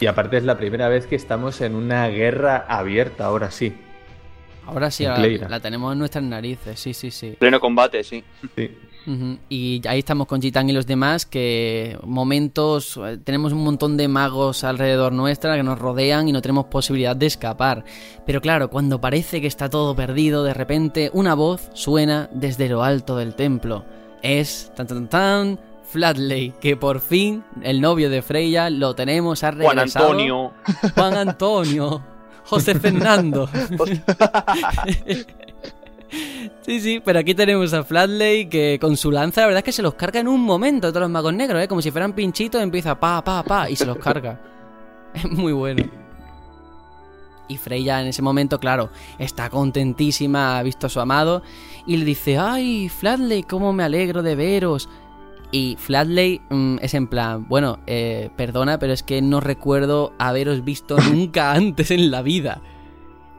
Y aparte es la primera vez que estamos en una guerra abierta, ahora sí. Ahora sí, la, la, tenemos en nuestras narices, sí, sí, sí. Pleno combate, sí. Sí. Y ahí estamos con Gitán y los demás, que momentos, eh, tenemos un montón de magos alrededor nuestra que nos rodean y no tenemos posibilidad de escapar. Pero claro, cuando parece que está todo perdido, de repente una voz suena desde lo alto del templo. Es tan tan tan Flatley, que por fin el novio de Freya lo tenemos, ha regresado. Juan Antonio. Juan Antonio. José Fernando. Sí, sí, pero aquí tenemos a Flatley que con su lanza la verdad es que se los carga en un momento todos los magos negros, ¿eh? Como si fueran pinchitos, empieza pa, pa, pa y se los carga. es muy bueno. Y Freya en ese momento, claro, está contentísima, ha visto a su amado y le dice, ay, Flatley, cómo me alegro de veros. Y Flatley mm, es en plan, bueno, eh, perdona, pero es que no recuerdo haberos visto nunca antes en la vida.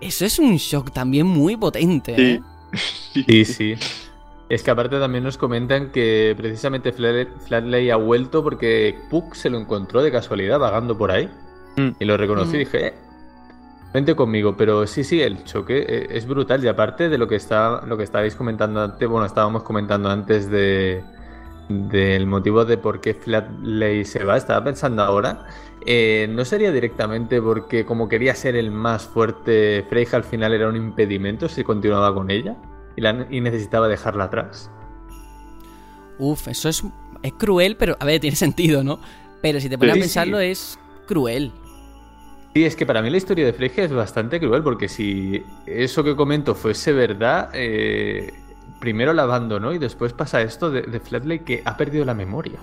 Eso es un shock también muy potente. ¿eh? Sí, sí. Es que aparte también nos comentan que precisamente Flatley ha vuelto porque Puck se lo encontró de casualidad vagando por ahí. Mm. Y lo reconocí y dije, eh, vente conmigo. Pero sí, sí, el choque eh, es brutal. Y aparte de lo que está, lo que estabais comentando antes, bueno, estábamos comentando antes de del motivo de por qué Flatley se va, estaba pensando ahora. Eh, ¿No sería directamente porque como quería ser el más fuerte, Freyja al final era un impedimento si continuaba con ella y, necesitaba dejarla atrás? Uf, eso es, es cruel, pero a ver, tiene sentido, ¿no? Pero si te pones a pensarlo es cruel. Sí, es que para mí la historia de Freyja es bastante cruel porque si eso que comento fuese verdad, eh, primero la abandonó y después pasa esto de, de Flatley que ha perdido la memoria.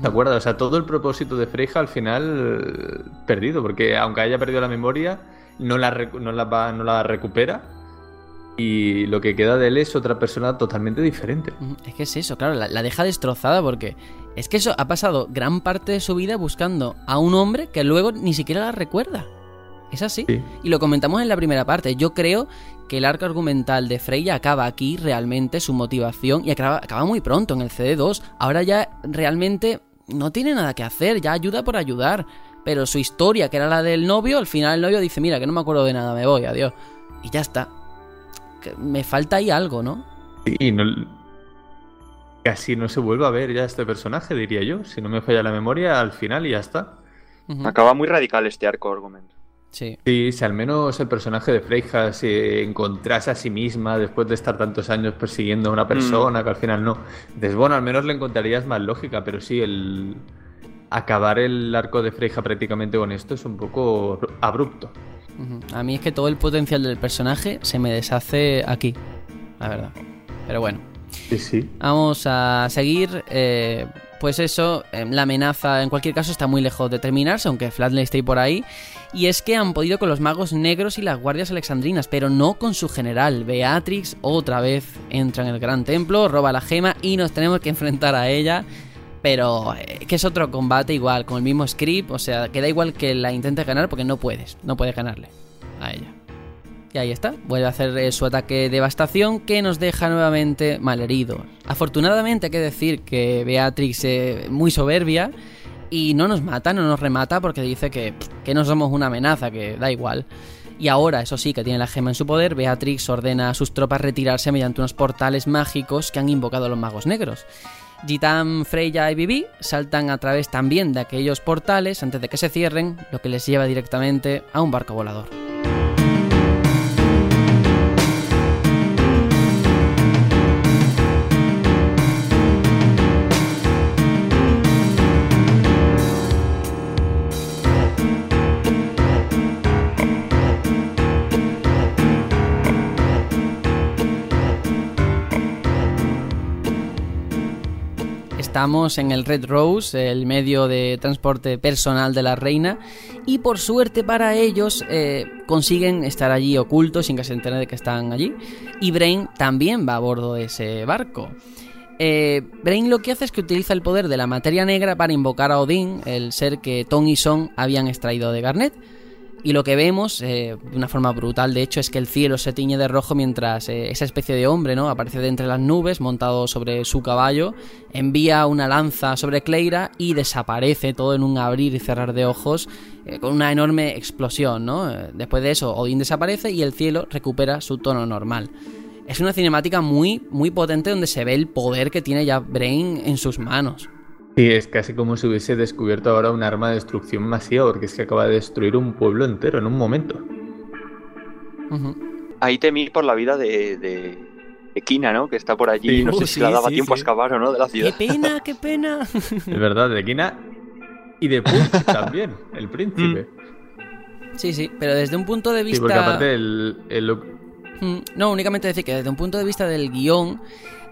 ¿De acuerdo? O sea, todo el propósito de Freja al final perdido, porque aunque haya perdido la memoria, no la, no la, va, no la recupera. Y lo que queda de él es otra persona totalmente diferente. Es que es eso, claro, la, deja destrozada porque es que eso ha pasado gran parte de su vida buscando a un hombre que luego ni siquiera la recuerda. Es así. Y lo comentamos en la primera parte. Yo creo que el arco argumental de Freya acaba aquí realmente, su motivación, y acaba, acaba muy pronto, en el CD2. Ahora ya realmente no tiene nada que hacer, ya ayuda por ayudar. Pero su historia, que era la del novio, al final el novio dice, mira, que no me acuerdo de nada, me voy, adiós. Y ya está. me falta ahí algo, ¿no? Sí, no... Casi no se vuelve a ver ya este personaje, diría yo. Si no me falla la memoria, al final y ya está. Acaba muy radical este arco argumento. Sí. si al menos el personaje de Freija se encontrase a sí misma después de estar tantos años persiguiendo a una persona, mm. que al final no. Entonces, bueno, al menos le encontrarías más lógica, pero sí, el acabar el arco de Freija prácticamente con esto es un poco abrupto. A mí es que todo el potencial del personaje se me deshace aquí, la verdad. Pero bueno. Sí, sí. Vamos a seguir. Eh, pues eso, em, la amenaza en cualquier caso está muy lejos de terminarse, aunque Flatley esté por ahí. Y es que han podido con los magos negros y las guardias alexandrinas, pero no con su general. Beatrix otra vez entra en el gran templo, roba la gema y nos tenemos que enfrentar a ella. Pero eh, que es otro combate igual, con el mismo script, o sea, que da igual que la intentes ganar porque no puedes, no puedes ganarle a ella. Y ahí está, vuelve a hacer eh, su ataque de devastación que nos deja nuevamente malheridos. Afortunadamente hay que decir que Beatrix es muy soberbia y no nos mata, no nos remata porque dice que, que no somos una amenaza, que da igual. Y ahora, eso sí, que tiene la gema en su poder, Beatrix ordena a sus tropas retirarse mediante unos portales mágicos que han invocado los magos negros. Gitan, Freya y Vivi saltan a través también de aquellos portales antes de que se cierren, lo que les lleva directamente a un barco volador. Estamos en el Red Rose, el medio de transporte personal de la reina, y por suerte para ellos eh, consiguen estar allí ocultos sin que se enteren de que están allí, y Brain también va a bordo de ese barco. Eh, Brain lo que hace es que utiliza el poder de la materia negra para invocar a Odín, el ser que Ton y Son habían extraído de Garnet. Y lo que vemos, eh, de una forma brutal de hecho, es que el cielo se tiñe de rojo mientras eh, esa especie de hombre, ¿no? Aparece de entre las nubes, montado sobre su caballo, envía una lanza sobre Cleira y desaparece todo en un abrir y cerrar de ojos con una enorme explosión, ¿no? Después de eso, Odín desaparece y el cielo recupera su tono normal es una cinemática muy, muy potente donde se ve el poder que tiene ya Brain en sus manos. Sí, es casi como si hubiese descubierto ahora un arma de destrucción masiva, porque es que acaba de destruir un pueblo entero en un momento. Ahí temí por la vida de, de, Kina, ¿no? Que está por allí, no sé si le daba tiempo a excavar o no de la ciudad. ¡Qué pena, qué pena! es verdad, de Kina y de Puck también, el príncipe. Sí, sí, pero desde un punto de vista... Sí, porque aparte el, Mm, no, únicamente decir que desde un punto de vista del guion,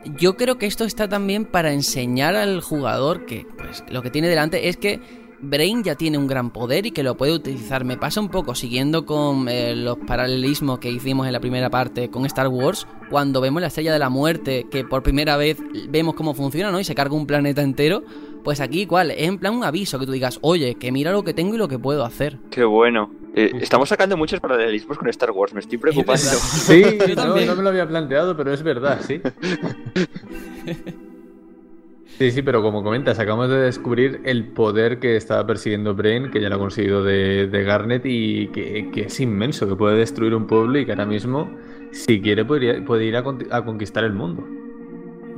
yo creo que esto está también para enseñar al jugador que pues, lo que tiene delante es que Brain ya tiene un gran poder y que lo puede utilizar. Me pasa un poco siguiendo con eh, los paralelismos que hicimos en la primera parte con Star Wars, cuando vemos la estrella de la muerte, que por primera vez vemos cómo funciona, ¿no? Y se carga un planeta entero. Pues aquí igual, es en plan un aviso que tú digas, oye, que mira lo que tengo y lo que puedo hacer. Qué bueno. Eh, estamos sacando muchos paralelismos con Star Wars, me estoy preocupando. Sí, no, no me lo había planteado, pero es verdad, sí. Sí, sí, pero como comentas, acabamos de descubrir el poder que estaba persiguiendo Brain, que ya lo ha conseguido de, Garnet y que, es inmenso, que puede destruir un pueblo y que ahora mismo, si quiere, puede ir a, conquistar el mundo.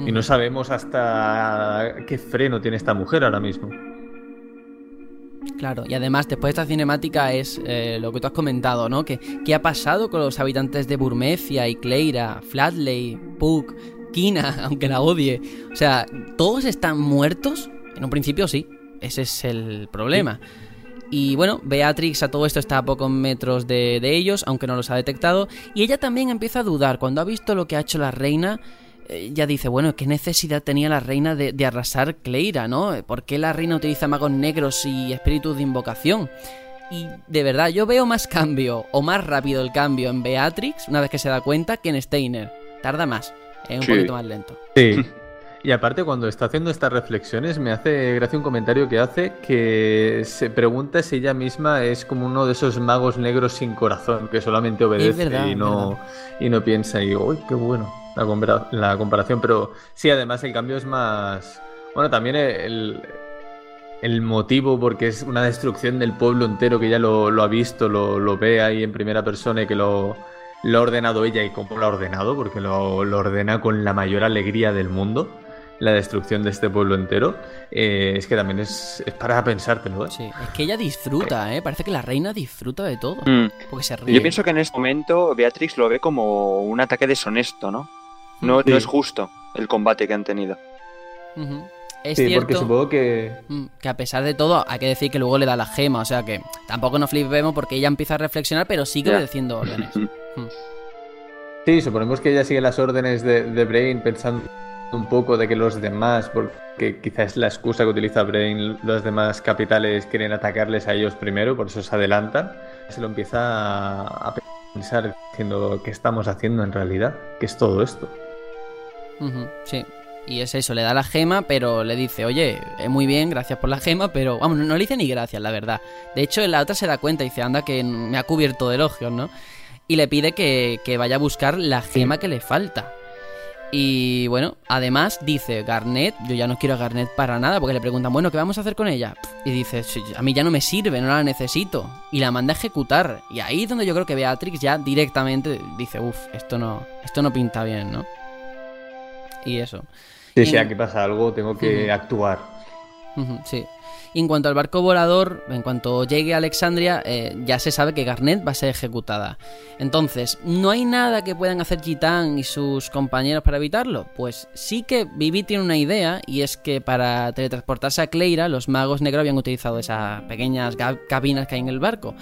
Y no sabemos hasta qué freno tiene esta mujer ahora mismo. Claro, y además después de esta cinemática es eh, lo que tú has comentado, ¿no? Que, ¿Qué ha pasado con los habitantes de Burmecia y Cleira, Flatley, Puck, Kina, aunque la odie? O sea, ¿todos están muertos? En un principio sí, ese es el problema. Y bueno, Beatrix a todo esto está a pocos metros de, de ellos, aunque no los ha detectado, y ella también empieza a dudar cuando ha visto lo que ha hecho la reina eh, ya dice, bueno, ¿qué necesidad tenía la reina de, arrasar Cleira, no? ¿Por qué la reina utiliza magos negros y espíritus de invocación? Y de verdad, yo veo más cambio, o más rápido el cambio en Beatrix, una vez que se da cuenta, que en Steiner. Tarda más, es un poquito más lento. Sí. Y aparte, cuando está haciendo estas reflexiones, me hace gracia un comentario que hace que se pregunta si ella misma es como uno de esos magos negros sin corazón, que solamente obedece y, no, y no piensa. Y digo, uy, qué bueno la, la comparación, pero sí, además el cambio es más... Bueno, también el, el motivo, porque es una destrucción del pueblo entero que ya lo, lo ha visto, lo, lo, ve ahí en primera persona y que lo, lo, ha ordenado ella y cómo lo ha ordenado, porque lo, lo ordena con la mayor alegría del mundo la destrucción de este pueblo entero, eh, es que también es, es, para pensártelo. ¿eh? Sí, es que ella disfruta, ¿eh? Parece que la reina disfruta de todo. Mm. Porque se ríe. Yo pienso que en este momento Beatrix lo ve como un ataque deshonesto, ¿no? No, es justo el combate que han tenido. Es sí, porque supongo que... Mm, que a pesar de todo, hay que decir que luego le da la gema, o sea que tampoco nos flipemos porque ella empieza a reflexionar, pero sigue obedeciendo órdenes. Mm. Sí, suponemos que ella sigue las órdenes de, Brain pensando un poco de que los demás, porque quizás es la excusa que utiliza Brain, los demás capitales quieren atacarles a ellos primero, por eso se adelantan. Se lo empieza a pensar diciendo qué estamos haciendo en realidad, qué es todo esto sí. Y es eso, le da la gema, pero le dice, oye, es muy bien, gracias por la gema, pero vamos, no, le dice ni gracias, la verdad. De hecho, la otra se da cuenta y dice, anda, que me ha cubierto de elogios, ¿no? Y le pide que, vaya a buscar la gema que le falta. Y bueno, además dice, Garnet, yo ya no quiero a Garnet para nada, porque le preguntan, bueno, ¿qué vamos a hacer con ella? Y dice, a mí ya no me sirve, no la necesito. Y la manda a ejecutar. Y ahí es donde yo creo que Beatrix ya directamente dice, uff, esto no, esto no pinta bien, ¿no? Y eso. Sí, si aquí pasa algo, tengo que actuar. sí. Y en cuanto al barco volador, en cuanto llegue a Alexandria, eh, ya se sabe que Garnet va a ser ejecutada. Entonces, ¿no hay nada que puedan hacer Gitán y sus compañeros para evitarlo? Pues sí que Vivi tiene una idea, y es que para teletransportarse a Cleira, los magos negros habían utilizado esas pequeñas cabinas que hay en el barco.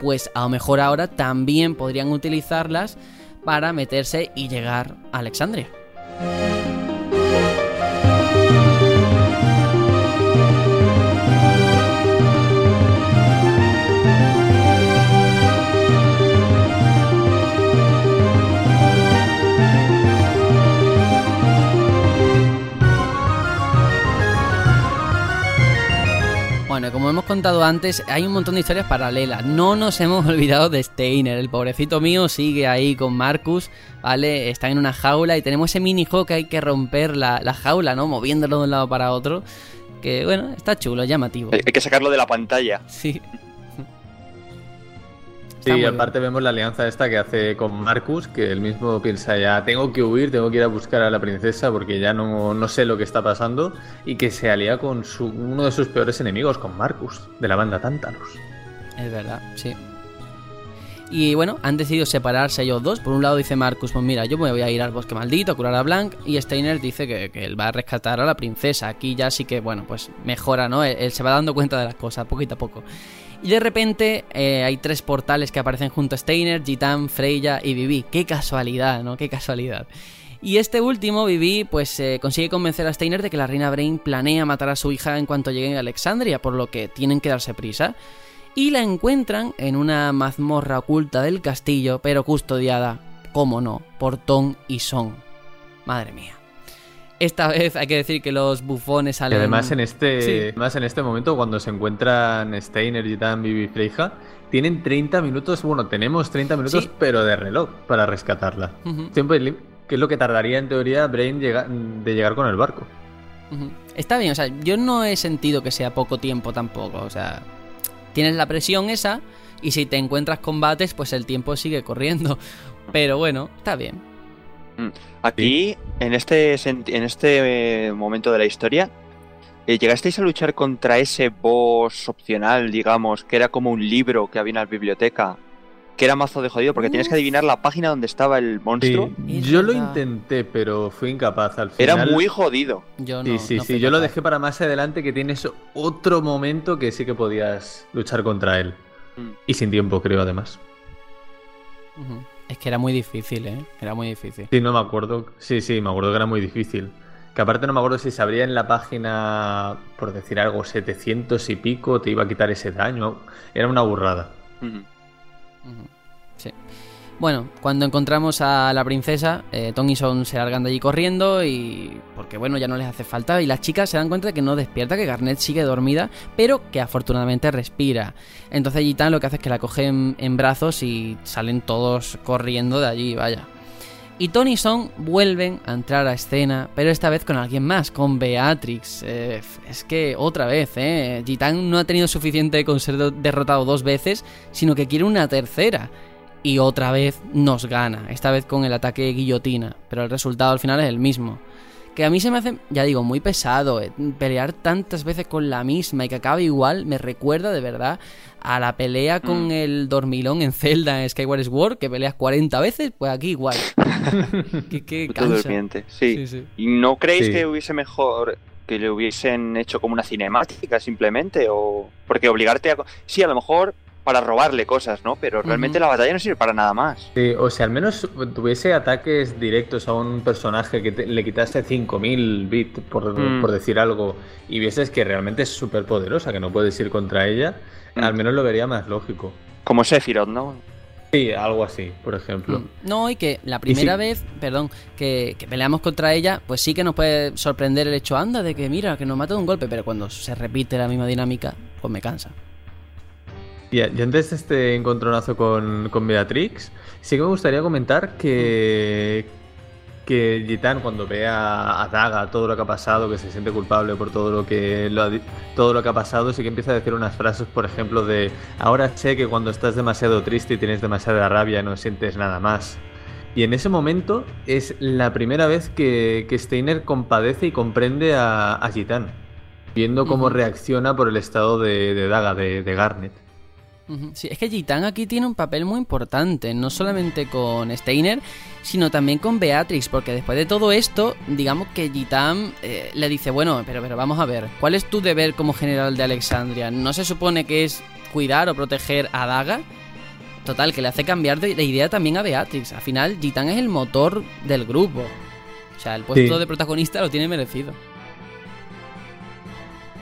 Pues a lo mejor ahora también podrían utilizarlas para meterse y llegar a Alexandria. Música Bueno, como hemos contado antes, hay un montón de historias paralelas. No nos hemos olvidado de Steiner. El pobrecito mío sigue ahí con Marcus, ¿vale? Está en una jaula y tenemos ese minijuego que hay que romper la, la jaula, ¿no? Moviéndolo de un lado para otro. Que bueno, está chulo, llamativo. Hay que sacarlo de la pantalla. Sí. Sí, y aparte vemos la alianza esta que hace con Marcus, que él mismo piensa ya, tengo que huir, tengo que ir a buscar a la princesa porque ya no, no sé lo que está pasando, y que se alía con su- uno de sus peores enemigos, con Marcus, de la banda Tántalos. Es verdad, sí. Y bueno, han decidido separarse ellos dos. Por un lado dice Marcus, pues mira, yo me voy a ir al bosque maldito a curar a Blanc. Y Steiner dice que, que él va a rescatar a la princesa. Aquí ya sí que, bueno, pues mejora, ¿no? Él, él se va dando cuenta de las cosas, poquito a poco. Y de repente eh, hay tres portales que aparecen junto a Steiner, Gitan, Freya y Vivi. Qué casualidad, ¿no? Qué casualidad. Y este último, Vivi, pues eh, consigue convencer a Steiner de que la reina Brain planea matar a su hija en cuanto lleguen a Alexandria, por lo que tienen que darse prisa y la encuentran en una mazmorra oculta del castillo, pero custodiada, como no, por Ton y Son. Madre mía. Esta vez hay que decir que los bufones Y salen... además en este, Sí. además en este momento, cuando se encuentran Steiner, Gitan, Vivi y Freija, tienen 30 minutos, bueno, tenemos 30 minutos, Sí. pero de reloj para rescatarla. Ujú, Tiempo de li- que es lo que tardaría en teoría Brain llega- de llegar con el barco. Está bien, o sea, yo no he sentido que sea poco tiempo tampoco, o sea... Tienes la presión esa y si te encuentras combates, pues el tiempo sigue corriendo. Pero bueno, está bien. Aquí, en este, senti- en este eh, momento de la historia, eh, ¿llegasteis a luchar contra ese boss opcional, digamos, que era como un libro que había en la biblioteca? Que era mazo de jodido, porque tienes que adivinar la página donde estaba el monstruo. Yo lo intenté, pero fui incapaz al final. Era muy jodido. Yo no... Sí, sí, no sí. Yo lo dejé para más adelante que tienes otro momento que sí que podías luchar contra él. Mm. Y sin tiempo, creo, además. Ujú. Es que era muy difícil, ¿eh? Era muy difícil. Sí, no me acuerdo. Sí, sí, me acuerdo que era muy difícil. Que aparte no me acuerdo si se abría en la página, por decir algo, 700 y pico, te iba a quitar ese daño. Era una burrada. Ujú. Sí. Bueno, cuando encontramos a la princesa, eh, Tom y Son se largan de allí corriendo y... Porque bueno, ya no les hace falta y las chicas se dan cuenta de que no despierta, que Garnet sigue dormida, pero que afortunadamente respira. Entonces Gitan lo que hace es que la coge en, brazos y salen todos corriendo de allí, vaya. Y Tony y Son vuelven a entrar a escena, pero esta vez con alguien más, con Beatrix. Eh, es que otra vez, ¿eh? Gitan no ha tenido suficiente con ser de- derrotado dos veces, sino que quiere una tercera. Y otra vez nos gana, esta vez con el ataque guillotina, pero el resultado al final es el mismo. Que a mí se me hace, ya digo, muy pesado. eh, Pelear tantas veces con la misma y que acabe igual me recuerda de verdad a la pelea con Mm. el dormilón en Zelda en Skyward Sword, que peleas 40 veces, pues aquí igual. que Puto cansa. durmiente, sí. Sí, sí. ¿Y no creéis Sí. que hubiese mejor que le hubiesen hecho como una cinemática simplemente? o Porque obligarte a... Sí, a lo mejor para robarle cosas, ¿no? Pero realmente la batalla no sirve para nada más. Sí, o sea, al menos tuviese ataques directos a un personaje que te- le quitase 5000 bits, por, Mm. por decir algo, y vieses que realmente es súper poderosa, que no puedes ir contra ella, Mm. al menos lo vería más lógico. Como Sephiroth, ¿no? Sí, algo así, por ejemplo. Mm. No, y que la primera vez, perdón, que, que peleamos contra ella, pues sí que nos puede sorprender el hecho, anda, de que mira, que nos mata de un golpe, pero cuando se repite la misma dinámica, pues me cansa. Y, antes de este encontronazo con, con Beatrix, sí que me gustaría comentar que, que Gitan cuando ve a, a Daga todo lo que ha pasado, que se siente culpable por todo lo que lo ha todo lo que ha pasado, sí que empieza a decir unas frases, por ejemplo, de ahora sé que cuando estás demasiado triste y tienes demasiada rabia no sientes nada más. Y en ese momento es la primera vez que, que Steiner compadece y comprende a, a Gitan, viendo cómo reacciona por el estado de, de Daga, de, de Garnet. Sí, es que Gitan aquí tiene un papel muy importante, no solamente con Steiner, sino también con Beatrix, porque después de todo esto, digamos que Gitan eh, le dice, bueno, pero, pero vamos a ver, ¿cuál es tu deber como general de Alexandria? ¿No se supone que es cuidar o proteger a Daga? Total, que le hace cambiar de, de idea también a Beatrix. Al final, Gitan es el motor del grupo. O sea, el puesto Sí. de protagonista lo tiene merecido.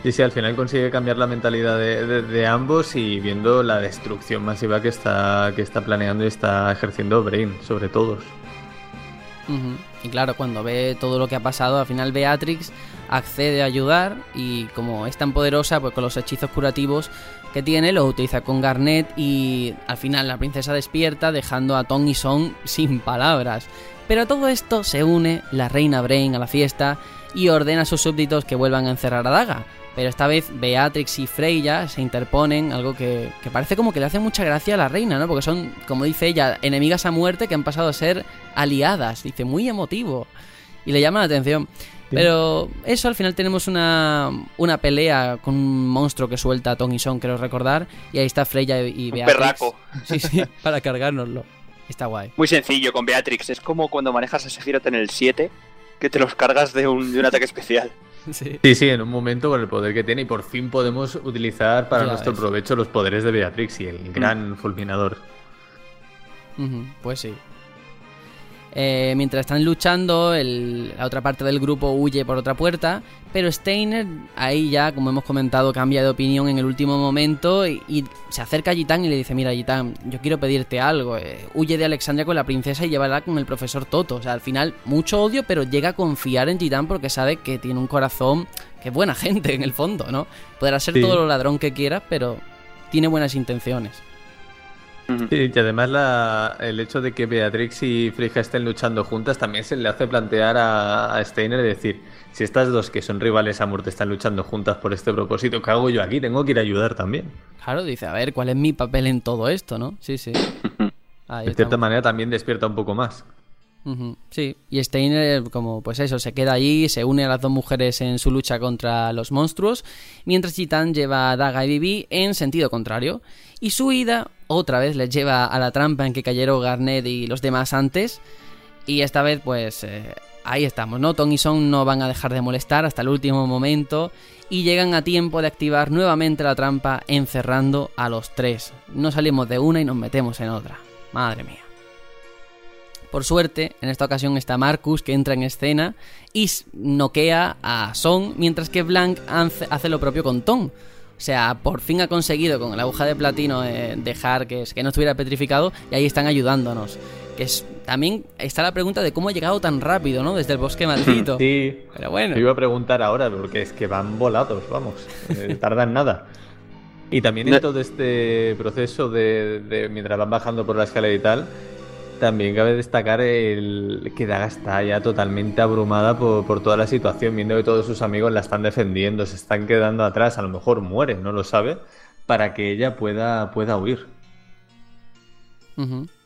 Sí, sí, al final consigue cambiar la mentalidad de, de- ambos y viendo la destrucción masiva que está, que está planeando y está ejerciendo Brain sobre todos. Y claro, cuando ve todo lo que ha pasado, al final Beatrix accede a ayudar y como es tan poderosa, pues con los hechizos curativos que tiene los utiliza con Garnet y al final la princesa despierta dejando a Tom y Son sin palabras. Pero a todo esto se une la reina Brain a la fiesta y ordena a sus súbditos que vuelvan a encerrar a Daga. Pero esta vez Beatrix y Freya se interponen, algo que, que, parece como que le hace mucha gracia a la reina, ¿no? Porque son, como dice ella, enemigas a muerte que han pasado a ser aliadas. Dice, muy emotivo. Y le llama la atención. Pero eso, al final tenemos una, una pelea con un monstruo que suelta a Tony Son, quiero recordar. Y ahí está Freya y Beatrix. Un perraco. Sí, sí, para cargárnoslo. Está guay. Muy sencillo con Beatrix. Es como cuando manejas a Sephiroth en el 7, que te los cargas de un, de un ataque especial. Sí. sí, sí, en un momento con el poder que tiene y por fin podemos utilizar para Ya nuestro ves. provecho los poderes de Beatrix y el gran fulminador. Pues sí. Eh, mientras están luchando, el- la otra parte del grupo huye por otra puerta, pero Steiner ahí ya, como hemos comentado, cambia de opinión en el último momento y, y se acerca a Gitán y le dice, mira Gitán, yo quiero pedirte algo, eh, huye de Alexandria con la princesa y llévala con el profesor Toto. O sea, al final, mucho odio, pero llega a confiar en Gitán porque sabe que tiene un corazón que es buena gente en el fondo, ¿no? Podrá ser Sí. todo lo ladrón que quieras, pero tiene buenas intenciones. Sí, y además la- el hecho de que Beatrix y Frigga estén luchando juntas también se le hace plantear a, a Steiner decir, si estas dos que son rivales a muerte están luchando juntas por este propósito, ¿qué hago yo aquí? Tengo que ir a ayudar también. Claro, dice, a ver, ¿cuál es mi papel en todo esto, no? Sí, sí. Ahí De cierta estamos. manera también despierta un poco más. Sí, y Steiner, como pues eso, se queda allí, se une a las dos mujeres en su lucha contra los monstruos, mientras Titan lleva a Daga y Vivi en sentido contrario. Y su ida, otra vez, les lleva a la trampa en que cayeron Garnet y los demás antes. Y esta vez, pues, eh, ahí estamos, ¿no? Tom y Son no van a dejar de molestar hasta el último momento y llegan a tiempo de activar nuevamente la trampa encerrando a los tres. No salimos de una y nos metemos en otra. Madre mía. Por suerte, en esta ocasión está Marcus que entra en escena y noquea a Son, mientras que hace hace lo propio con Tom. O sea, por fin ha conseguido con la aguja de platino eh, dejar que, que no estuviera petrificado y ahí están ayudándonos. Que es, también está la pregunta de cómo ha llegado tan rápido, ¿no? Desde el bosque maldito. Sí, Pero bueno. Te iba a preguntar ahora, porque es que van volados, vamos. eh, tardan nada. Y también en todo este proceso de, de mientras van bajando por la escalera y tal, también cabe destacar el que Daga está ya totalmente abrumada por, por toda la situación, viendo que todos sus amigos la están defendiendo, se están quedando atrás, a lo mejor muere, no lo sabe, para que ella pueda, pueda huir.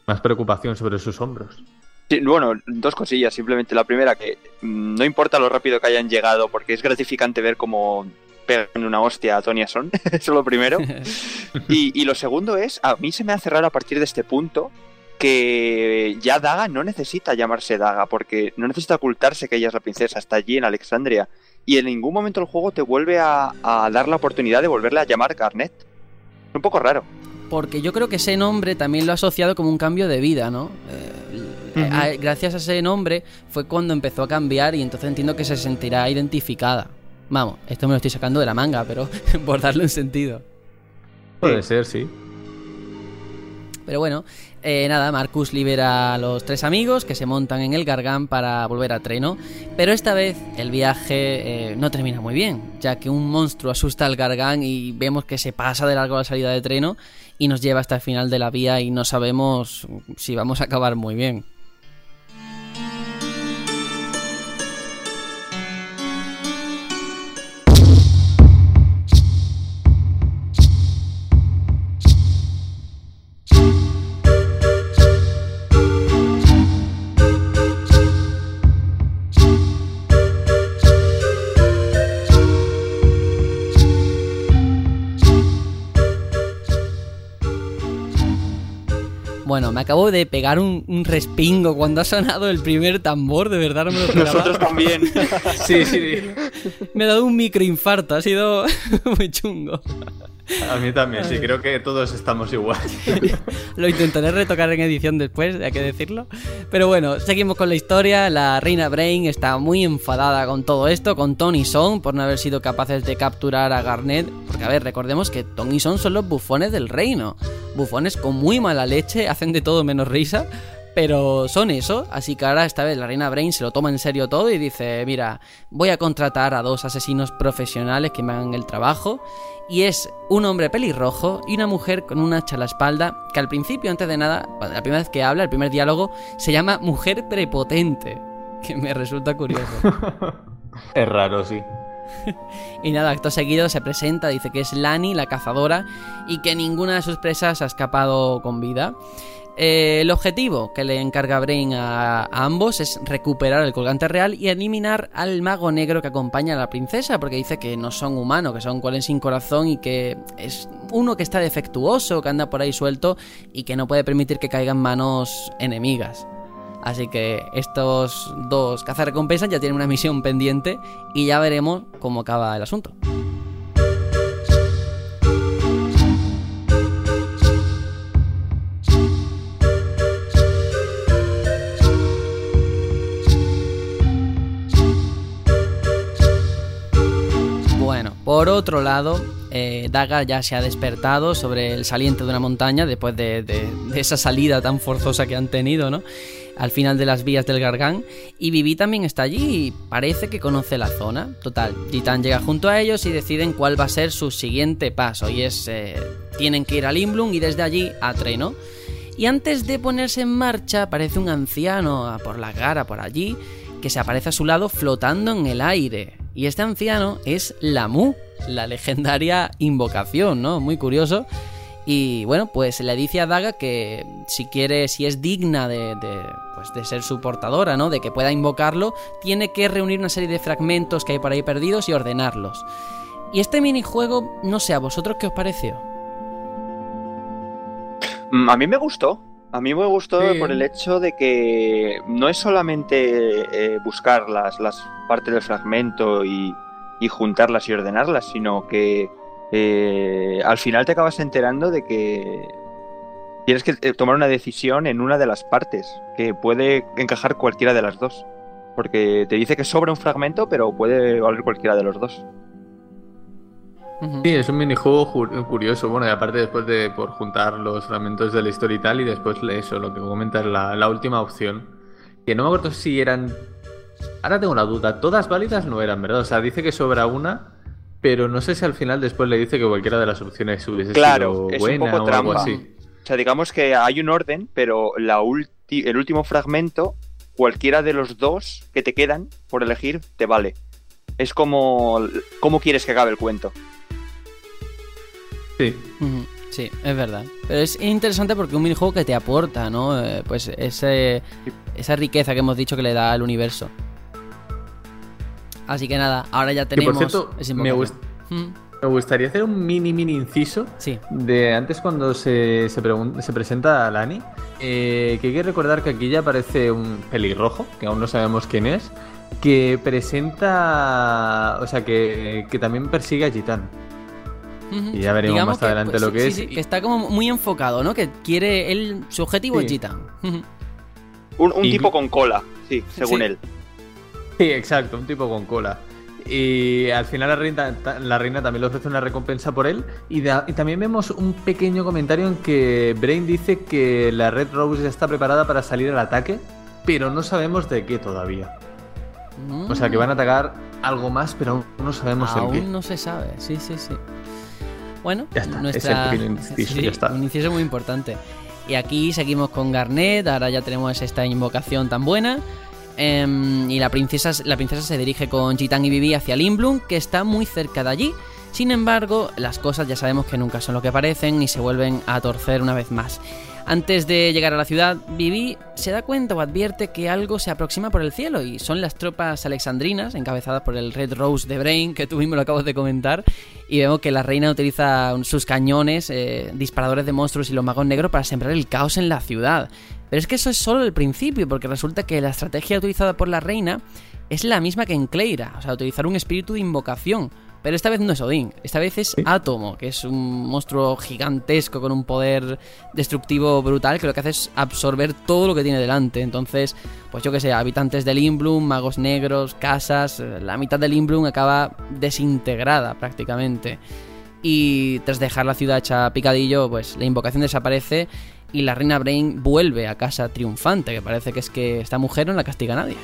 Más preocupación sobre sus hombros. Sí, bueno, dos cosillas. Simplemente la primera, que mm, no importa lo rápido que hayan llegado, porque es gratificante ver cómo pegan una hostia a Tony Son. Eso es lo primero. Y, y lo segundo es, a mí se me hace raro a partir de este punto que ya Daga no necesita llamarse Daga, porque no necesita ocultarse que ella es la princesa, está allí en Alexandria. Y en ningún momento el juego te vuelve a, a dar la oportunidad de volverle a llamar Garnet. Es un poco raro. Porque yo creo que ese nombre también lo ha asociado como un cambio de vida, ¿no? Eh, eh, a- gracias a ese nombre fue cuando empezó a cambiar y entonces entiendo que se sentirá identificada. Vamos, esto me lo estoy sacando de la manga, pero por darle un sentido. Puede ser, sí. Pero bueno, eh, nada, Marcus libera a los tres amigos que se montan en el Gargán para volver a Treno. Pero esta vez el viaje eh, no termina muy bien, ya que un monstruo asusta al Gargán y vemos que se pasa de largo la salida de Treno y nos lleva hasta el final de la vía y no sabemos si vamos a acabar muy bien. Acabo de pegar un, un respingo cuando ha sonado el primer tambor, de verdad no me lo esperaba. Nosotros también. Sí, sí. Me ha dado un microinfarto, ha sido muy chungo. A mí también, sí, creo que todos estamos igual. Lo intentaré retocar en edición después, hay que decirlo. Pero bueno, seguimos con la historia. La reina Brain está muy enfadada con todo esto, con Tony Son, por no haber sido capaces de capturar a Garnet. Porque, a ver, recordemos que Tony Son son los bufones del reino. Bufones con muy mala leche, hacen de todo menos risa. Pero son eso, así que ahora esta vez la reina Brain se lo toma en serio todo y dice, mira, voy a contratar a dos asesinos profesionales que me hagan el trabajo. Y es un hombre pelirrojo y una mujer con un hacha a la espalda, que al principio, antes de nada, la primera vez que habla, el primer diálogo, se llama mujer prepotente, que me resulta curioso. es raro, sí. y nada, acto seguido se presenta, dice que es Lani, la cazadora, y que ninguna de sus presas ha escapado con vida. Eh, el objetivo que le encarga Brain a, ambos es recuperar el colgante real y eliminar al mago negro que acompaña a la princesa, porque dice que no son humanos, que son cuales sin corazón y que es uno que está defectuoso, que anda por ahí suelto y que no puede permitir que caigan manos enemigas. Así que estos dos cazarrecompensas ya tienen una misión pendiente y ya veremos cómo acaba el asunto. Por otro lado, eh, Daga ya se ha despertado sobre el saliente de una montaña después de, esa salida tan forzosa que han tenido, ¿no? Al final de las vías del Gargán. Y Vivi también está allí y parece que conoce la zona. Total, Titan llega junto a ellos y deciden cuál va a ser su siguiente paso. Y es, eh, tienen que ir a Limblum y desde allí a Treno. Y antes de ponerse en marcha, aparece un anciano por la gara por allí que se aparece a su lado flotando en el aire. Y este anciano es Lamu, la legendaria invocación, ¿no? Muy curioso. Y bueno, pues le dice a Daga que si quiere, si es digna de, pues de ser su portadora, ¿no? De que pueda invocarlo, tiene que reunir una serie de fragmentos que hay por ahí perdidos y ordenarlos. Y este minijuego, no sé, ¿a vosotros qué os pareció? Mm, a mí me gustó. A mí me gustó por el hecho de que no es solamente eh, buscar las, las, partes del fragmento y, juntarlas y ordenarlas, sino que eh, al final te acabas enterando de que tienes que eh, tomar una decisión en una de las partes, que puede encajar cualquiera de las dos. Porque te dice que sobra un fragmento, pero puede valer cualquiera de los dos. Sí, es un minijuego curioso. Bueno, y aparte después de por juntar los fragmentos de la historia y tal, y después eso, lo que comentas, la, la última opción. Que no me acuerdo si eran. Ahora tengo una duda. Todas válidas no eran, ¿verdad? O sea, dice que sobra una, pero no sé si al final después le dice que cualquiera de las opciones hubiese claro, sido buena o algo así. O sea, digamos que hay un orden, pero la el último fragmento, cualquiera de los dos que te quedan por elegir, te vale. Es como cómo quieres que acabe el cuento. Sí. Sí, es verdad. Pero es interesante porque un minijuego que te aporta, ¿no? Eh, pues ese, esa riqueza que hemos dicho que le da al universo. Así que nada, ahora ya tenemos. por cierto, me, me, gustaría hacer un mini, mini inciso. Sí. De antes, cuando se, se, se presenta a Lani, eh, que hay que recordar que aquí ya aparece un pelirrojo, que aún no sabemos quién es, que presenta. O sea, que, que también persigue a Gitán. Y ya veremos más adelante pues lo que es. Sí, que está como muy enfocado, ¿no? Que quiere él, su objetivo es Gitan. un, tipo con cola, sí, según él. Sí, exacto, un tipo con cola. Y al final la reina, la reina también le ofrece una recompensa por él. Y, también vemos un pequeño comentario en que Brain dice que la Red Rose ya está preparada para salir al ataque, pero no sabemos de qué todavía. O sea que van a atacar algo más, pero aún no sabemos el qué. Aún no se sabe, sí, sí, sí. Bueno, ya está, nuestra... es inciso, ya está. Un inciso muy importante. Y aquí seguimos con Garnet, ahora ya tenemos esta invocación tan buena. Em, y la princesa, la princesa se dirige con Gitan y Vivi hacia Limblum, que está muy cerca de allí. Sin embargo, las cosas ya sabemos que nunca son lo que parecen y se vuelven a torcer una vez más. Antes de llegar a la ciudad, Vivi se da cuenta o advierte que algo se aproxima por el cielo y son las tropas alexandrinas encabezadas por el Red Rose de Brain, que tú mismo lo acabas de comentar, y vemos que la reina utiliza sus cañones, eh, disparadores de monstruos y los magos negros para sembrar el caos en la ciudad. Pero es que eso es solo el principio, porque resulta que la estrategia utilizada por la reina es la misma que en Cleira, o sea, utilizar un espíritu de invocación pero esta vez no es Odín, esta vez es Átomo, que es un monstruo gigantesco con un poder destructivo brutal que lo que hace es absorber todo lo que tiene delante. Entonces, pues yo que sé, habitantes del Limblum, magos negros, casas, la mitad del Limblum acaba desintegrada prácticamente. Y tras dejar la ciudad hecha picadillo, pues la invocación desaparece y la reina Brain vuelve a casa triunfante, que parece que es que esta mujer no la castiga nadie.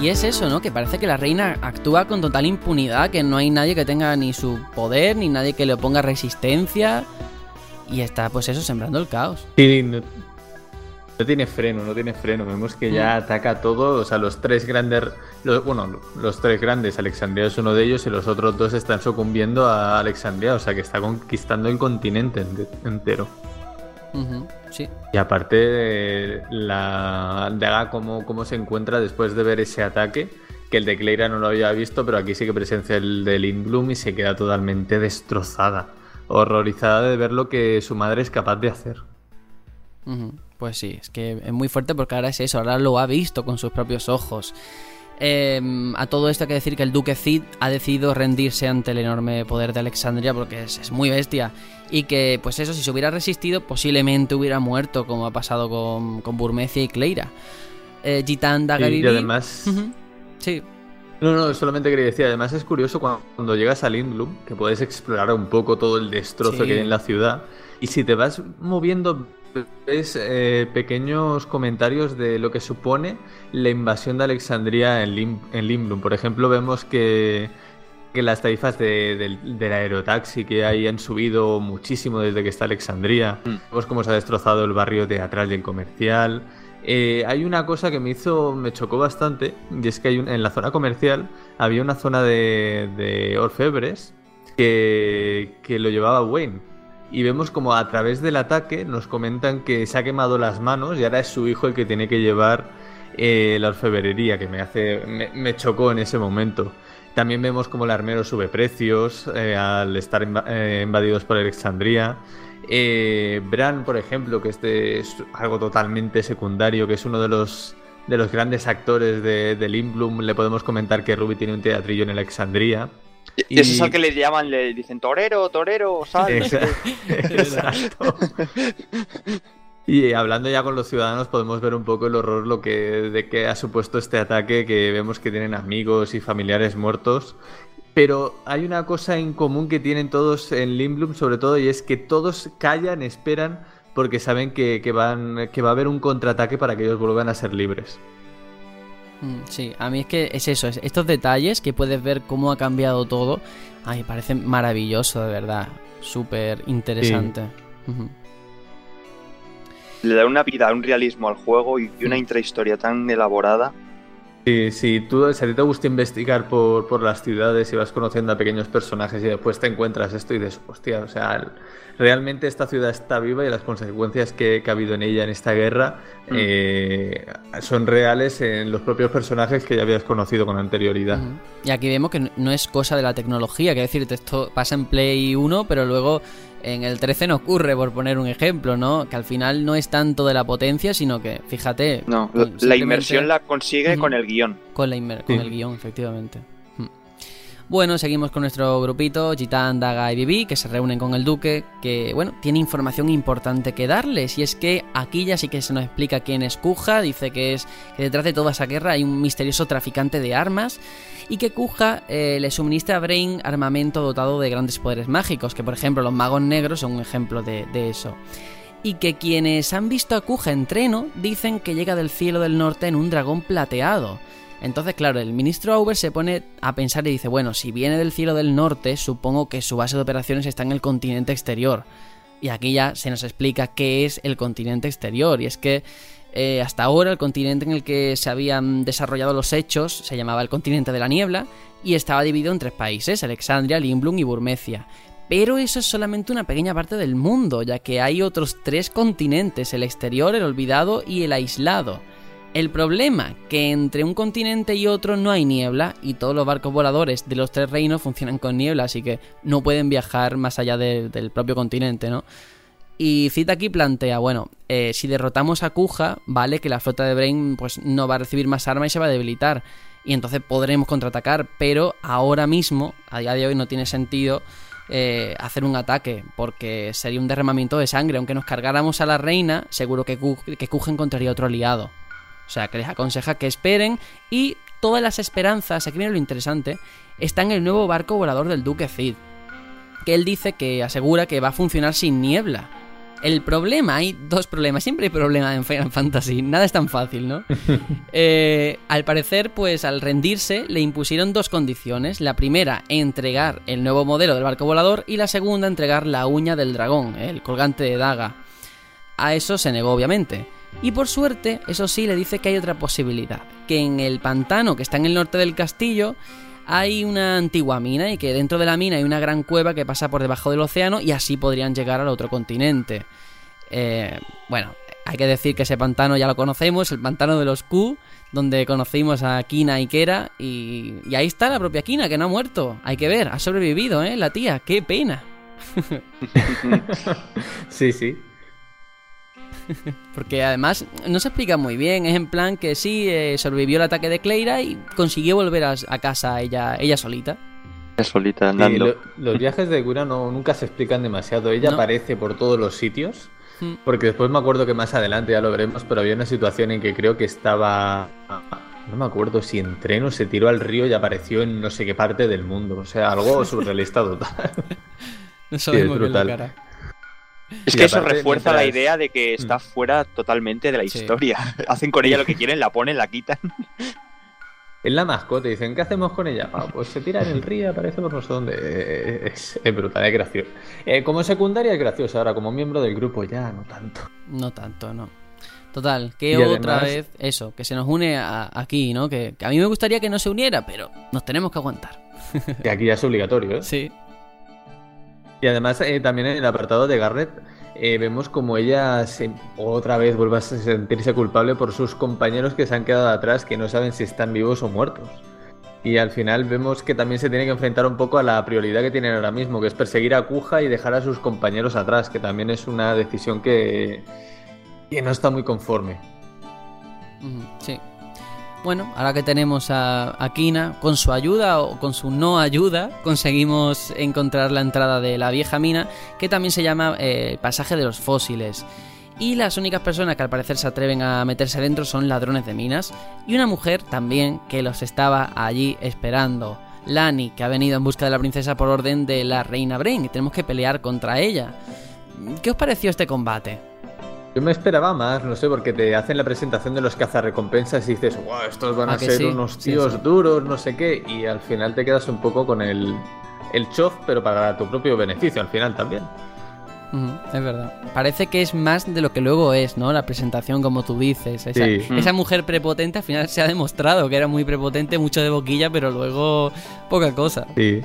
Y es eso, ¿no? Que parece que la reina actúa con total impunidad, que no hay nadie que tenga ni su poder, ni nadie que le oponga resistencia. Y está, pues eso, sembrando el caos. Sí, no, no tiene freno, no tiene freno. Vemos que ya Mm. ataca todo. O sea, los tres grandes. los- bueno, los tres grandes, Alexandria es uno de ellos y los otros dos están sucumbiendo a Alexandria. O sea, que está conquistando el continente ente- entero. Sí. Y aparte, la daga cómo, cómo se encuentra después de ver ese ataque, que el de Cleira no lo había visto, pero aquí sí que presencia el de Lindblum y se queda totalmente destrozada, horrorizada de ver lo que su madre es capaz de hacer. Pues sí, es que es muy fuerte porque ahora es eso, ahora lo ha visto con sus propios ojos. Eh, a todo esto hay que decir que el duque Cid ha decidido rendirse ante el enorme poder de Alexandria porque es, es muy bestia. Y que, pues eso, si se hubiera resistido, posiblemente hubiera muerto, como ha pasado con, con Burmecia y Cleira. Eh, Gitán Y, además... Sí, No, no, solamente quería decir, además es curioso cuando, cuando llegas a Lindblum, que puedes explorar un poco todo el destrozo Sí. que hay en la ciudad, y si te vas moviendo, ves eh, pequeños comentarios de lo que supone la invasión de Alexandria en, Lim- en Lindblum. Por ejemplo, vemos que, que las tarifas de- del, del aerotaxi que hay han subido muchísimo desde que está Alexandria. Mm. Vemos cómo se ha destrozado el barrio teatral y el comercial. Eh, hay una cosa que me hizo, me chocó bastante, y es que en la zona comercial había una zona de, de orfebres que, que lo llevaba Wayne. Y vemos como a través del ataque nos comentan que se ha quemado las manos y ahora es su hijo el que tiene que llevar eh, la orfebrería, que me hace. Me, chocó en ese momento. También vemos como el armero sube precios eh, al estar inva- invadidos por Alexandria. Eh, Bran, por ejemplo, que este es algo totalmente secundario, que es uno de los de los grandes actores de, de Lindblum, le podemos comentar que Ruby tiene un teatrillo en Alexandria. Y ese es al que le llaman, le dicen torero, torero, sal. Exa- Exacto. Y hablando ya con los ciudadanos podemos ver un poco el horror lo que, de que ha supuesto este ataque, que vemos que tienen amigos y familiares muertos. Pero hay una cosa en común que tienen todos en Lindblum sobre todo y es que todos callan, esperan porque saben que, que van, que va a haber un contraataque para que ellos vuelvan a ser libres. Mm, Sí, a mí es que es eso, es estos detalles que puedes ver cómo ha cambiado todo, a mí me parece maravilloso, de verdad, súper interesante. Le da una vida, un realismo al juego y una intrahistoria tan elaborada. Sí, sí, tú, si a ti te gusta investigar por, por las ciudades y vas conociendo a pequeños personajes y después te encuentras esto y dices, hostia, o sea, el- realmente esta ciudad está viva y las consecuencias que, que ha habido en ella en esta guerra Mm. eh, son reales en los propios personajes que ya habías conocido con anterioridad. Ujú. Y aquí vemos que no es cosa de la tecnología, que decir, esto pasa en Play 1, pero luego en el 13 no ocurre, por poner un ejemplo, ¿no? Que al final no es tanto de la potencia, sino que, fíjate, No, con- la simplemente inmersión la consigue con el guion. con, la inmer- con Sí. el guion, efectivamente. Bueno, seguimos con nuestro grupito, Gitán, Daga y Bibi, que se reúnen con el duque, que, bueno, tiene información importante que darles, y es que aquí ya sí que se nos explica quién es Kuja, dice que es que detrás de toda esa guerra hay un misterioso traficante de armas, y que Kuja eh, le suministra a Brain armamento dotado de grandes poderes mágicos, que por ejemplo los magos negros son un ejemplo de, de eso. Y que quienes han visto a Kuja en treno dicen que llega del cielo del norte en un dragón plateado. Entonces, claro, el ministro Auber se pone a pensar y dice, bueno, si viene del cielo del norte, supongo que su base de operaciones está en el continente exterior. Y aquí ya se nos explica qué es el continente exterior. Y es que eh, hasta ahora el continente en el que se habían desarrollado los hechos se llamaba el continente de la niebla y estaba dividido en tres países, Alexandria, Limblum y Burmecia. Pero eso es solamente una pequeña parte del mundo, ya que hay otros tres continentes, el exterior, el olvidado y el aislado. El problema, que entre un continente y otro no hay niebla y todos los barcos voladores de los tres reinos funcionan con niebla, así que no pueden viajar más allá de- del propio continente, ¿no? Y Cita aquí plantea, bueno, eh, si derrotamos a Kuja, vale que la flota de Brain pues no va a recibir más armas y se va a debilitar. y entonces podremos contraatacar, pero ahora mismo, a día de hoy, no tiene sentido eh, hacer un ataque, porque sería un derramamiento de sangre. Aunque nos cargáramos a la reina, seguro que, Ku- que Kuge encontraría otro aliado. O sea, que les aconseja que esperen y todas las esperanzas, aquí viene lo interesante, está en el nuevo barco volador del Duque Cid. Que él dice que asegura que va a funcionar sin niebla. El problema, hay dos problemas, siempre hay problemas en Final Fantasy, nada es tan fácil, ¿no? Eh, al parecer, pues al rendirse, le impusieron dos condiciones. La primera, entregar el nuevo modelo del barco volador y la segunda, entregar la uña del dragón, ¿eh? el colgante de daga. A eso se negó, obviamente. Y por suerte, eso sí, le dice que hay otra posibilidad. Que en el pantano que está en el norte del castillo hay una antigua mina y que dentro de la mina hay una gran cueva que pasa por debajo del océano y así podrían llegar al otro continente. Eh, bueno, hay que decir que ese pantano ya lo conocemos, el pantano de los Q, donde conocimos a Kina y Kera y, y ahí está la propia Kina que no ha muerto. Hay que ver, ha sobrevivido, ¿eh? La tía, qué pena. Sí, sí. Porque además no se explica muy bien, es en plan que sí, eh, sobrevivió el ataque de Cleira y consiguió volver a, a casa ella, ella solita. solita Sí, andando. lo- los viajes de Cura no, nunca se explican demasiado. Ella No. aparece por todos los sitios. Hmm. Porque después me acuerdo que más adelante ya lo veremos, pero había una situación en que creo que estaba. No me acuerdo si en tren o se tiró al río y apareció en no sé qué parte del mundo. O sea, algo surrealista total. No sabemos qué es la brutal. cara. Es Y que eso aparte, refuerza la idea de que está Mm. fuera totalmente de la Sí. historia. Hacen con ella lo que quieren, la ponen, la quitan. Es la mascota, dicen, ¿qué hacemos con ella? Ah, pues se tira en el río, aparece por no sé dónde. Eh, Es, es brutal, es gracioso. Eh, como secundaria es gracioso, ahora como miembro del grupo ya no tanto. No tanto, no. Total, que Y otra además- vez eso, que se nos une a- aquí, ¿no? Que, que a mí me gustaría que no se uniera, pero nos tenemos que aguantar. Que aquí ya es obligatorio, ¿eh? Sí. Y además eh, también en el apartado de Garrett eh, vemos como ella se- otra vez vuelve a sentirse culpable por sus compañeros que se han quedado atrás, que no saben si están vivos o muertos. Y al final vemos que también se tiene que enfrentar un poco a la prioridad que tienen ahora mismo, que es perseguir a Kuja y dejar a sus compañeros atrás, que también es una decisión que, que no está muy conforme. Sí. Bueno, ahora que tenemos a, a Kina, con su ayuda o con su no ayuda, conseguimos encontrar la entrada de la vieja mina, que también se llama eh, Pasaje de los Fósiles. Y las únicas personas que al parecer se atreven a meterse dentro son ladrones de minas, y una mujer también que los estaba allí esperando. Lani, que ha venido en busca de la princesa por orden de la reina Brain, y tenemos que pelear contra ella. ¿Qué os pareció este combate? Yo me esperaba más, no sé, porque te hacen la presentación de los cazarrecompensas y dices, wow, estos van ¿A ser sí? unos tíos sí. duros, no sé qué, y al final te quedas un poco con el, el chof, pero para tu propio beneficio al final también. Es verdad. Parece que es más de lo que luego es, ¿no? La presentación, como tú dices. Esa, Sí. esa mujer prepotente al final se ha demostrado que era muy prepotente, mucho de boquilla, pero luego poca cosa. Sí.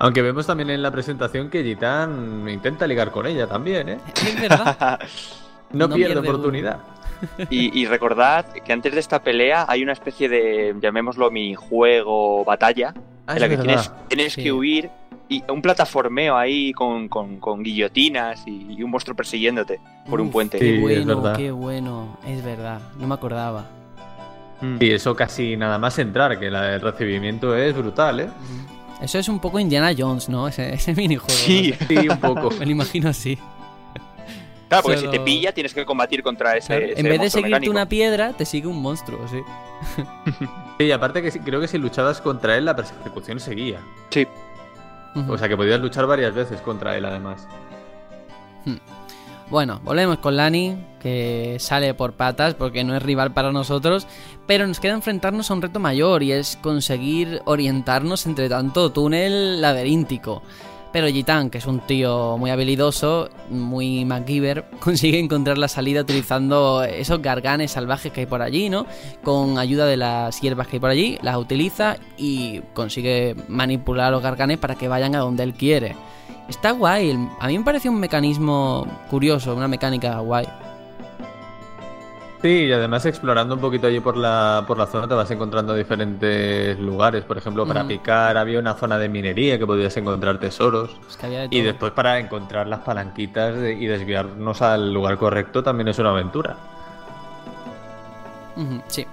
Aunque vemos también en la presentación que Gitán intenta ligar con ella también, ¿eh? Es verdad. No, No pierde pierde oportunidad. Y, y recordad que antes de esta pelea hay una especie de, llamémoslo minijuego, batalla, Ah, en la es que tienes, verdad. tienes Sí. que huir y un plataformeo ahí con, con- con guillotinas y, y un monstruo persiguiéndote por un puente. Sí, Qué es bueno, verdad. qué bueno. Es verdad. No me acordaba. Mm. Y eso casi nada más entrar, que la- el recibimiento es brutal, ¿eh? Eso es un poco Indiana Jones, ¿no? Ese, ese minijuego. Sí. no. Sí, un poco. Me lo imagino así. Claro, porque Solo- si te pilla tienes que combatir contra ese. Claro, ese En vez de seguirte mecánico. una piedra, te sigue un monstruo, sí. Sí, y aparte que creo que si luchabas contra él, la persecución seguía. Sí. O sea que podías luchar varias veces contra él, además. Bueno, volvemos con Lani, que sale por patas porque no es rival para nosotros, pero nos queda enfrentarnos a un reto mayor y es conseguir orientarnos entre tanto túnel laberíntico. Pero Gitan, que es un tío muy habilidoso, muy MacGyver, consigue encontrar la salida utilizando esos garganes salvajes que hay por allí, ¿no? Con ayuda de las hierbas que hay por allí, las utiliza y consigue manipular a los garganes para que vayan a donde él quiere. Está guay, a mí me parece un mecanismo curioso, una mecánica guay. Sí, y además explorando un poquito allí por la, por la zona te vas encontrando diferentes lugares. Por ejemplo, para picar había una zona de minería que podías encontrar tesoros. De Y después para encontrar las palanquitas de- y desviarnos al lugar correcto también es una aventura. Sí.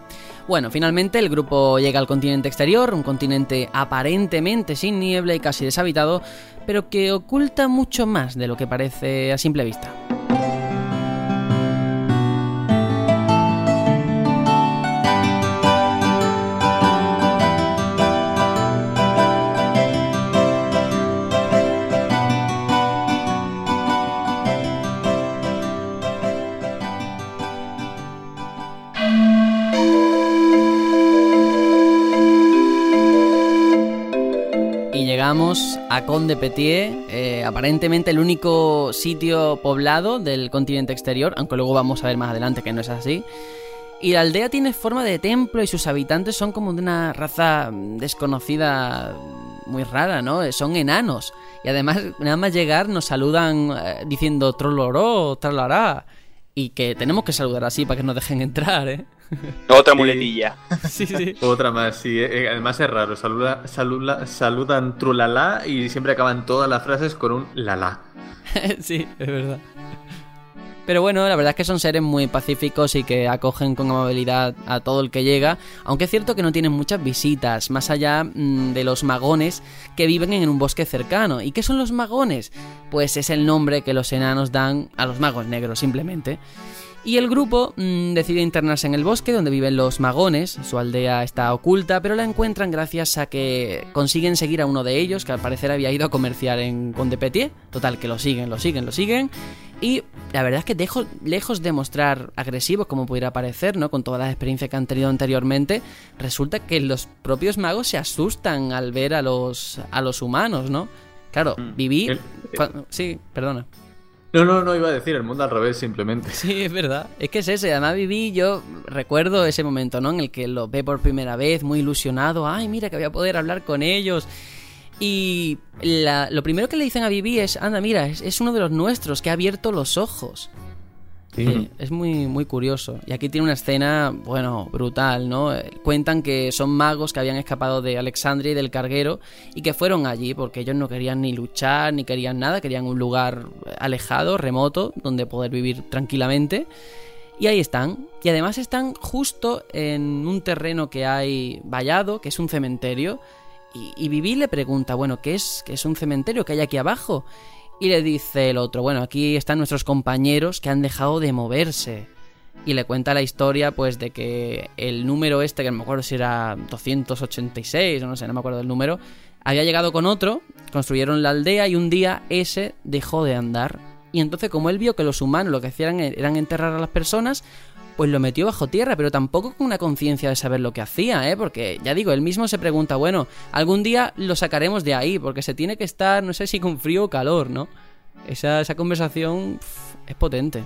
Bueno, finalmente el grupo llega al continente exterior, un continente aparentemente sin niebla y casi deshabitado, pero que oculta mucho más de lo que parece a simple vista. Llegamos a Conde Petier, eh, aparentemente el único sitio poblado del continente exterior, aunque luego vamos a ver más adelante que no es así. Y la aldea tiene forma de templo y sus habitantes son como de una raza desconocida muy rara, ¿no? Son enanos. Y además, nada más llegar nos saludan eh, diciendo troloró, tralará. Y que tenemos que saludar así para que nos dejen entrar, ¿eh? Otra muletilla. Sí, sí. Otra más, sí. Eh, además es raro. Saluda, saluda, saludan trulala y siempre acaban todas las frases con un lala. sí, es verdad. Pero bueno, la verdad es que son seres muy pacíficos y que acogen con amabilidad a todo el que llega, aunque es cierto que no tienen muchas visitas, más allá mm, de los magones que viven en un bosque cercano. ¿Y qué son los magones? Pues es el nombre que los enanos dan a los magos negros, simplemente. Y el grupo mm, decide internarse en el bosque donde viven los magones. Su aldea está oculta, pero la encuentran gracias a que consiguen seguir a uno de ellos, que al parecer había ido a comerciar en Condepetier. Total, que lo siguen, lo siguen, lo siguen. Y la verdad es que dejo, lejos de mostrar agresivos como pudiera parecer, ¿no? Con todas las experiencias que han tenido anteriormente, resulta que los propios magos se asustan al ver a los, a los humanos, ¿no? Claro, mm. viví... Sí, perdona. No, no, no iba a decir el mundo al revés, simplemente. Sí, es verdad. Es que es ese. Además viví, yo recuerdo ese momento, ¿no? En el que lo ve por primera vez, muy ilusionado. Ay, mira que voy a poder hablar con ellos. Y lo primero que le dicen a Vivi es, anda, mira, es, uno de los nuestros que ha abierto los ojos. Sí. es muy, muy curioso. Y aquí tiene una escena, bueno, brutal, ¿no? Cuentan que son magos que habían escapado de Alexandria y del carguero y que fueron allí porque ellos no querían ni luchar ni querían nada, querían un lugar alejado, remoto, donde poder vivir tranquilamente. Y ahí están. Y además están justo en un terreno que hay vallado, que es un cementerio. Y, y Vivi le pregunta, bueno, ¿qué es, ¿qué es un cementerio que hay aquí abajo? Y le dice el otro, bueno, aquí están nuestros compañeros que han dejado de moverse. Y le cuenta la historia, pues, de que el número este, que no me acuerdo si era 286 o no sé, no me acuerdo del número, había llegado con otro, construyeron la aldea y un día ese dejó de andar. Y entonces, como él vio que los humanos lo que hacían eran enterrar a las personas, pues lo metió bajo tierra, pero tampoco con una conciencia de saber lo que hacía, ¿eh? Porque ya digo, él mismo se pregunta, bueno, algún día lo sacaremos de ahí, porque se tiene que estar, no sé si con frío o calor, ¿no? Esa, esa conversación es potente.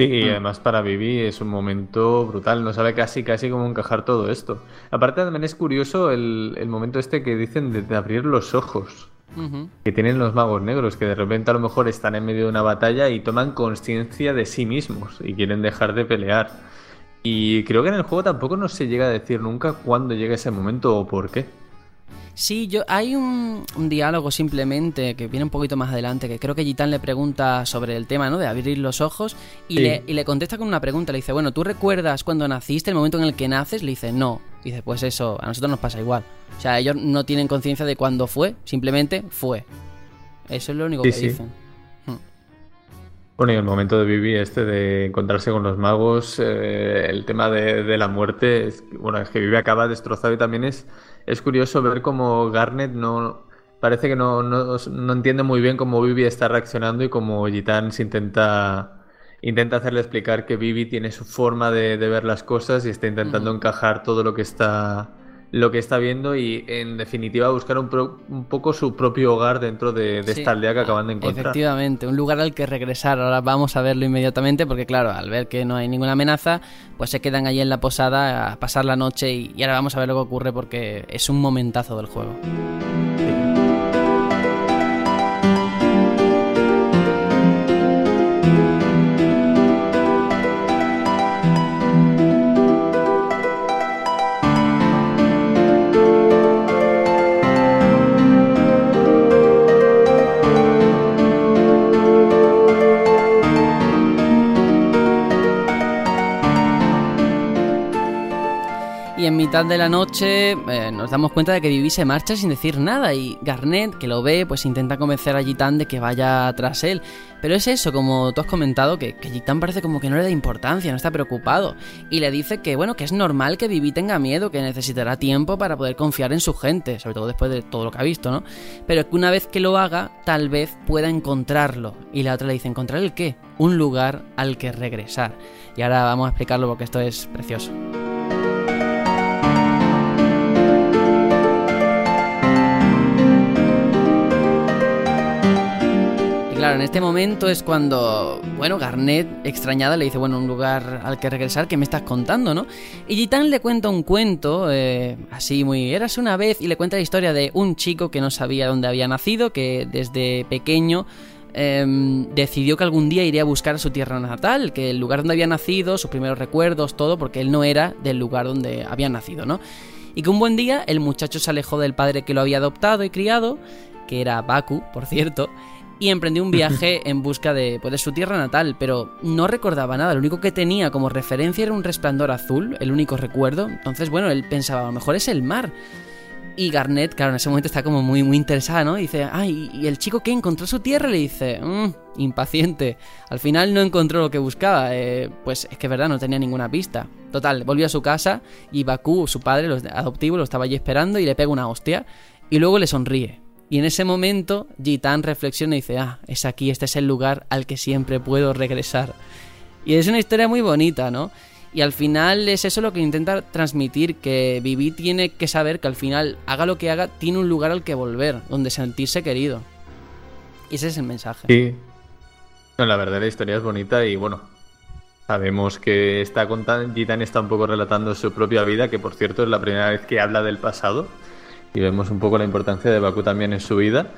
Sí, y además para Vivi es un momento brutal, no sabe casi casi cómo encajar todo esto. Aparte también es curioso el, el momento este que dicen de abrir los ojos que tienen los magos negros, que de repente a lo mejor están en medio de una batalla y toman conciencia de sí mismos y quieren dejar de pelear. Y creo que en el juego tampoco nos se llega a decir nunca cuándo llega ese momento o por qué. Sí, yo hay un, diálogo simplemente que viene un poquito más adelante, que creo que Gitán le pregunta sobre el tema, ¿no? De abrir los ojos y, le, y le contesta con una pregunta. Le dice, bueno, ¿tú recuerdas cuando naciste, el momento en el que naces? Le dice, no. Y dice, pues eso, a nosotros nos pasa igual. O sea, ellos no tienen conciencia de cuándo fue, simplemente fue. Eso es lo único que dicen. Hmm. Bueno, y el momento de vivir este de encontrarse con los magos, eh, el tema de, de la muerte, bueno, es que Vivi acaba destrozado y también es es curioso ver cómo Garnet no parece que no, no, entiende muy bien cómo Vivi está reaccionando y cómo Gitán se intenta intenta hacerle explicar que Vivi tiene su forma de, ver las cosas y está intentando encajar todo lo que está lo que está viendo y en definitiva buscar un, un poco su propio hogar dentro de, esta aldea que acaban de encontrar. Efectivamente, un lugar al que regresar. Ahora vamos a verlo inmediatamente porque claro, al ver que no hay ninguna amenaza, pues se quedan allí en la posada a pasar la noche y, y ahora vamos a ver lo que ocurre porque es un momentazo del juego. Mitad de la noche eh, nos damos cuenta de que Vivi se marcha sin decir nada y Garnet, que lo ve, pues intenta convencer a Gitán de que vaya tras él. Pero es eso, como tú has comentado, que, que Gitán parece como que no le da importancia, no está preocupado. Y le dice que, bueno, que es normal que Vivi tenga miedo, que necesitará tiempo para poder confiar en su gente, sobre todo después de todo lo que ha visto, ¿no? Pero que una vez que lo haga, tal vez pueda encontrarlo. Y la otra le dice, ¿encontrar el qué? Un lugar al que regresar. Y ahora vamos a explicarlo porque esto es precioso. Claro, en este momento es cuando, bueno, Garnet, extrañada, le dice, bueno, un lugar al que regresar, ¿qué me estás contando, no? Y Gitán le cuenta un cuento, eh, así muy, eras una vez, y le cuenta la historia de un chico que no sabía dónde había nacido, que desde pequeño em, decidió que algún día iría a buscar a su tierra natal, que el lugar donde había nacido, sus primeros recuerdos, todo, porque él no era del lugar donde había nacido, ¿no? Y que un buen día el muchacho se alejó del padre que lo había adoptado y criado, que era Baku, por cierto, y emprendió un viaje en busca de, pues, de su tierra natal, pero no recordaba nada, lo único que tenía como referencia era un resplandor azul, el único recuerdo, entonces bueno, él pensaba, a lo mejor es el mar. Y Garnet, claro, en ese momento está como muy, muy interesada, ¿no? dice, ay, ¿y el chico que encontró su tierra? Le dice, mmm, impaciente. Al final no encontró lo que buscaba. Eh, pues es que verdad, no tenía ninguna pista. Total, volvió a su casa y Bakú, su padre, los adoptivo, lo estaba allí esperando y le pega una hostia. Y luego le sonríe. Y en ese momento, Gitán reflexiona y dice, ah, es aquí, este es el lugar al que siempre puedo regresar. Y es una historia muy bonita, ¿no? Y al final es eso lo que intenta transmitir, que Vivi tiene que saber que al final, haga lo que haga, tiene un lugar al que volver, donde sentirse querido. Y ese es el mensaje. Sí. No, la verdad la historia es bonita y bueno, sabemos que está contando, Gitán está un poco relatando su propia vida, que por cierto es la primera vez que habla del pasado y vemos un poco la importancia de Baku también en su vida.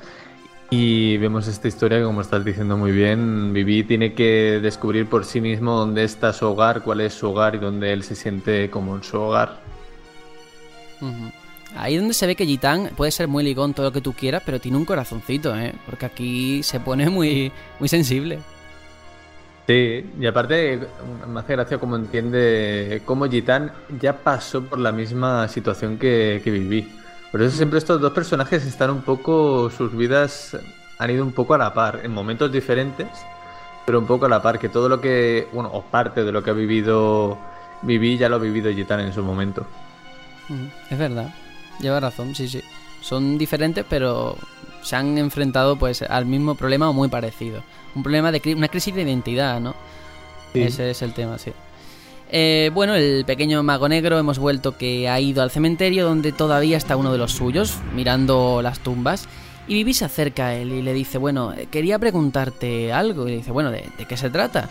Y vemos esta historia que, como estás diciendo muy bien, Vivi tiene que descubrir por sí mismo dónde está su hogar, cuál es su hogar y dónde él se siente como en su hogar. Ahí donde se ve que Gitán puede ser muy ligón todo lo que tú quieras, pero tiene un corazoncito, ¿eh? Porque aquí se pone muy, muy sensible. Sí, y aparte me hace gracia cómo entiende cómo Gitán ya pasó por la misma situación que, que Vivi. Por eso siempre estos dos personajes están un poco, sus vidas han ido un poco a la par, en momentos diferentes, pero un poco a la par, que todo lo que, bueno, o parte de lo que ha vivido Viví ya lo ha vivido Gitan en su momento. Es verdad, lleva razón, sí, sí. Son diferentes, pero se han enfrentado pues al mismo problema o muy parecido. Un problema de una crisis de identidad, ¿no? Ese es el tema, sí. Eh, bueno, el pequeño mago negro hemos vuelto que ha ido al cementerio donde todavía está uno de los suyos, mirando las tumbas. Y Vivi se acerca a él y le dice, bueno, quería preguntarte algo. Y le dice, bueno, ¿de, qué se trata?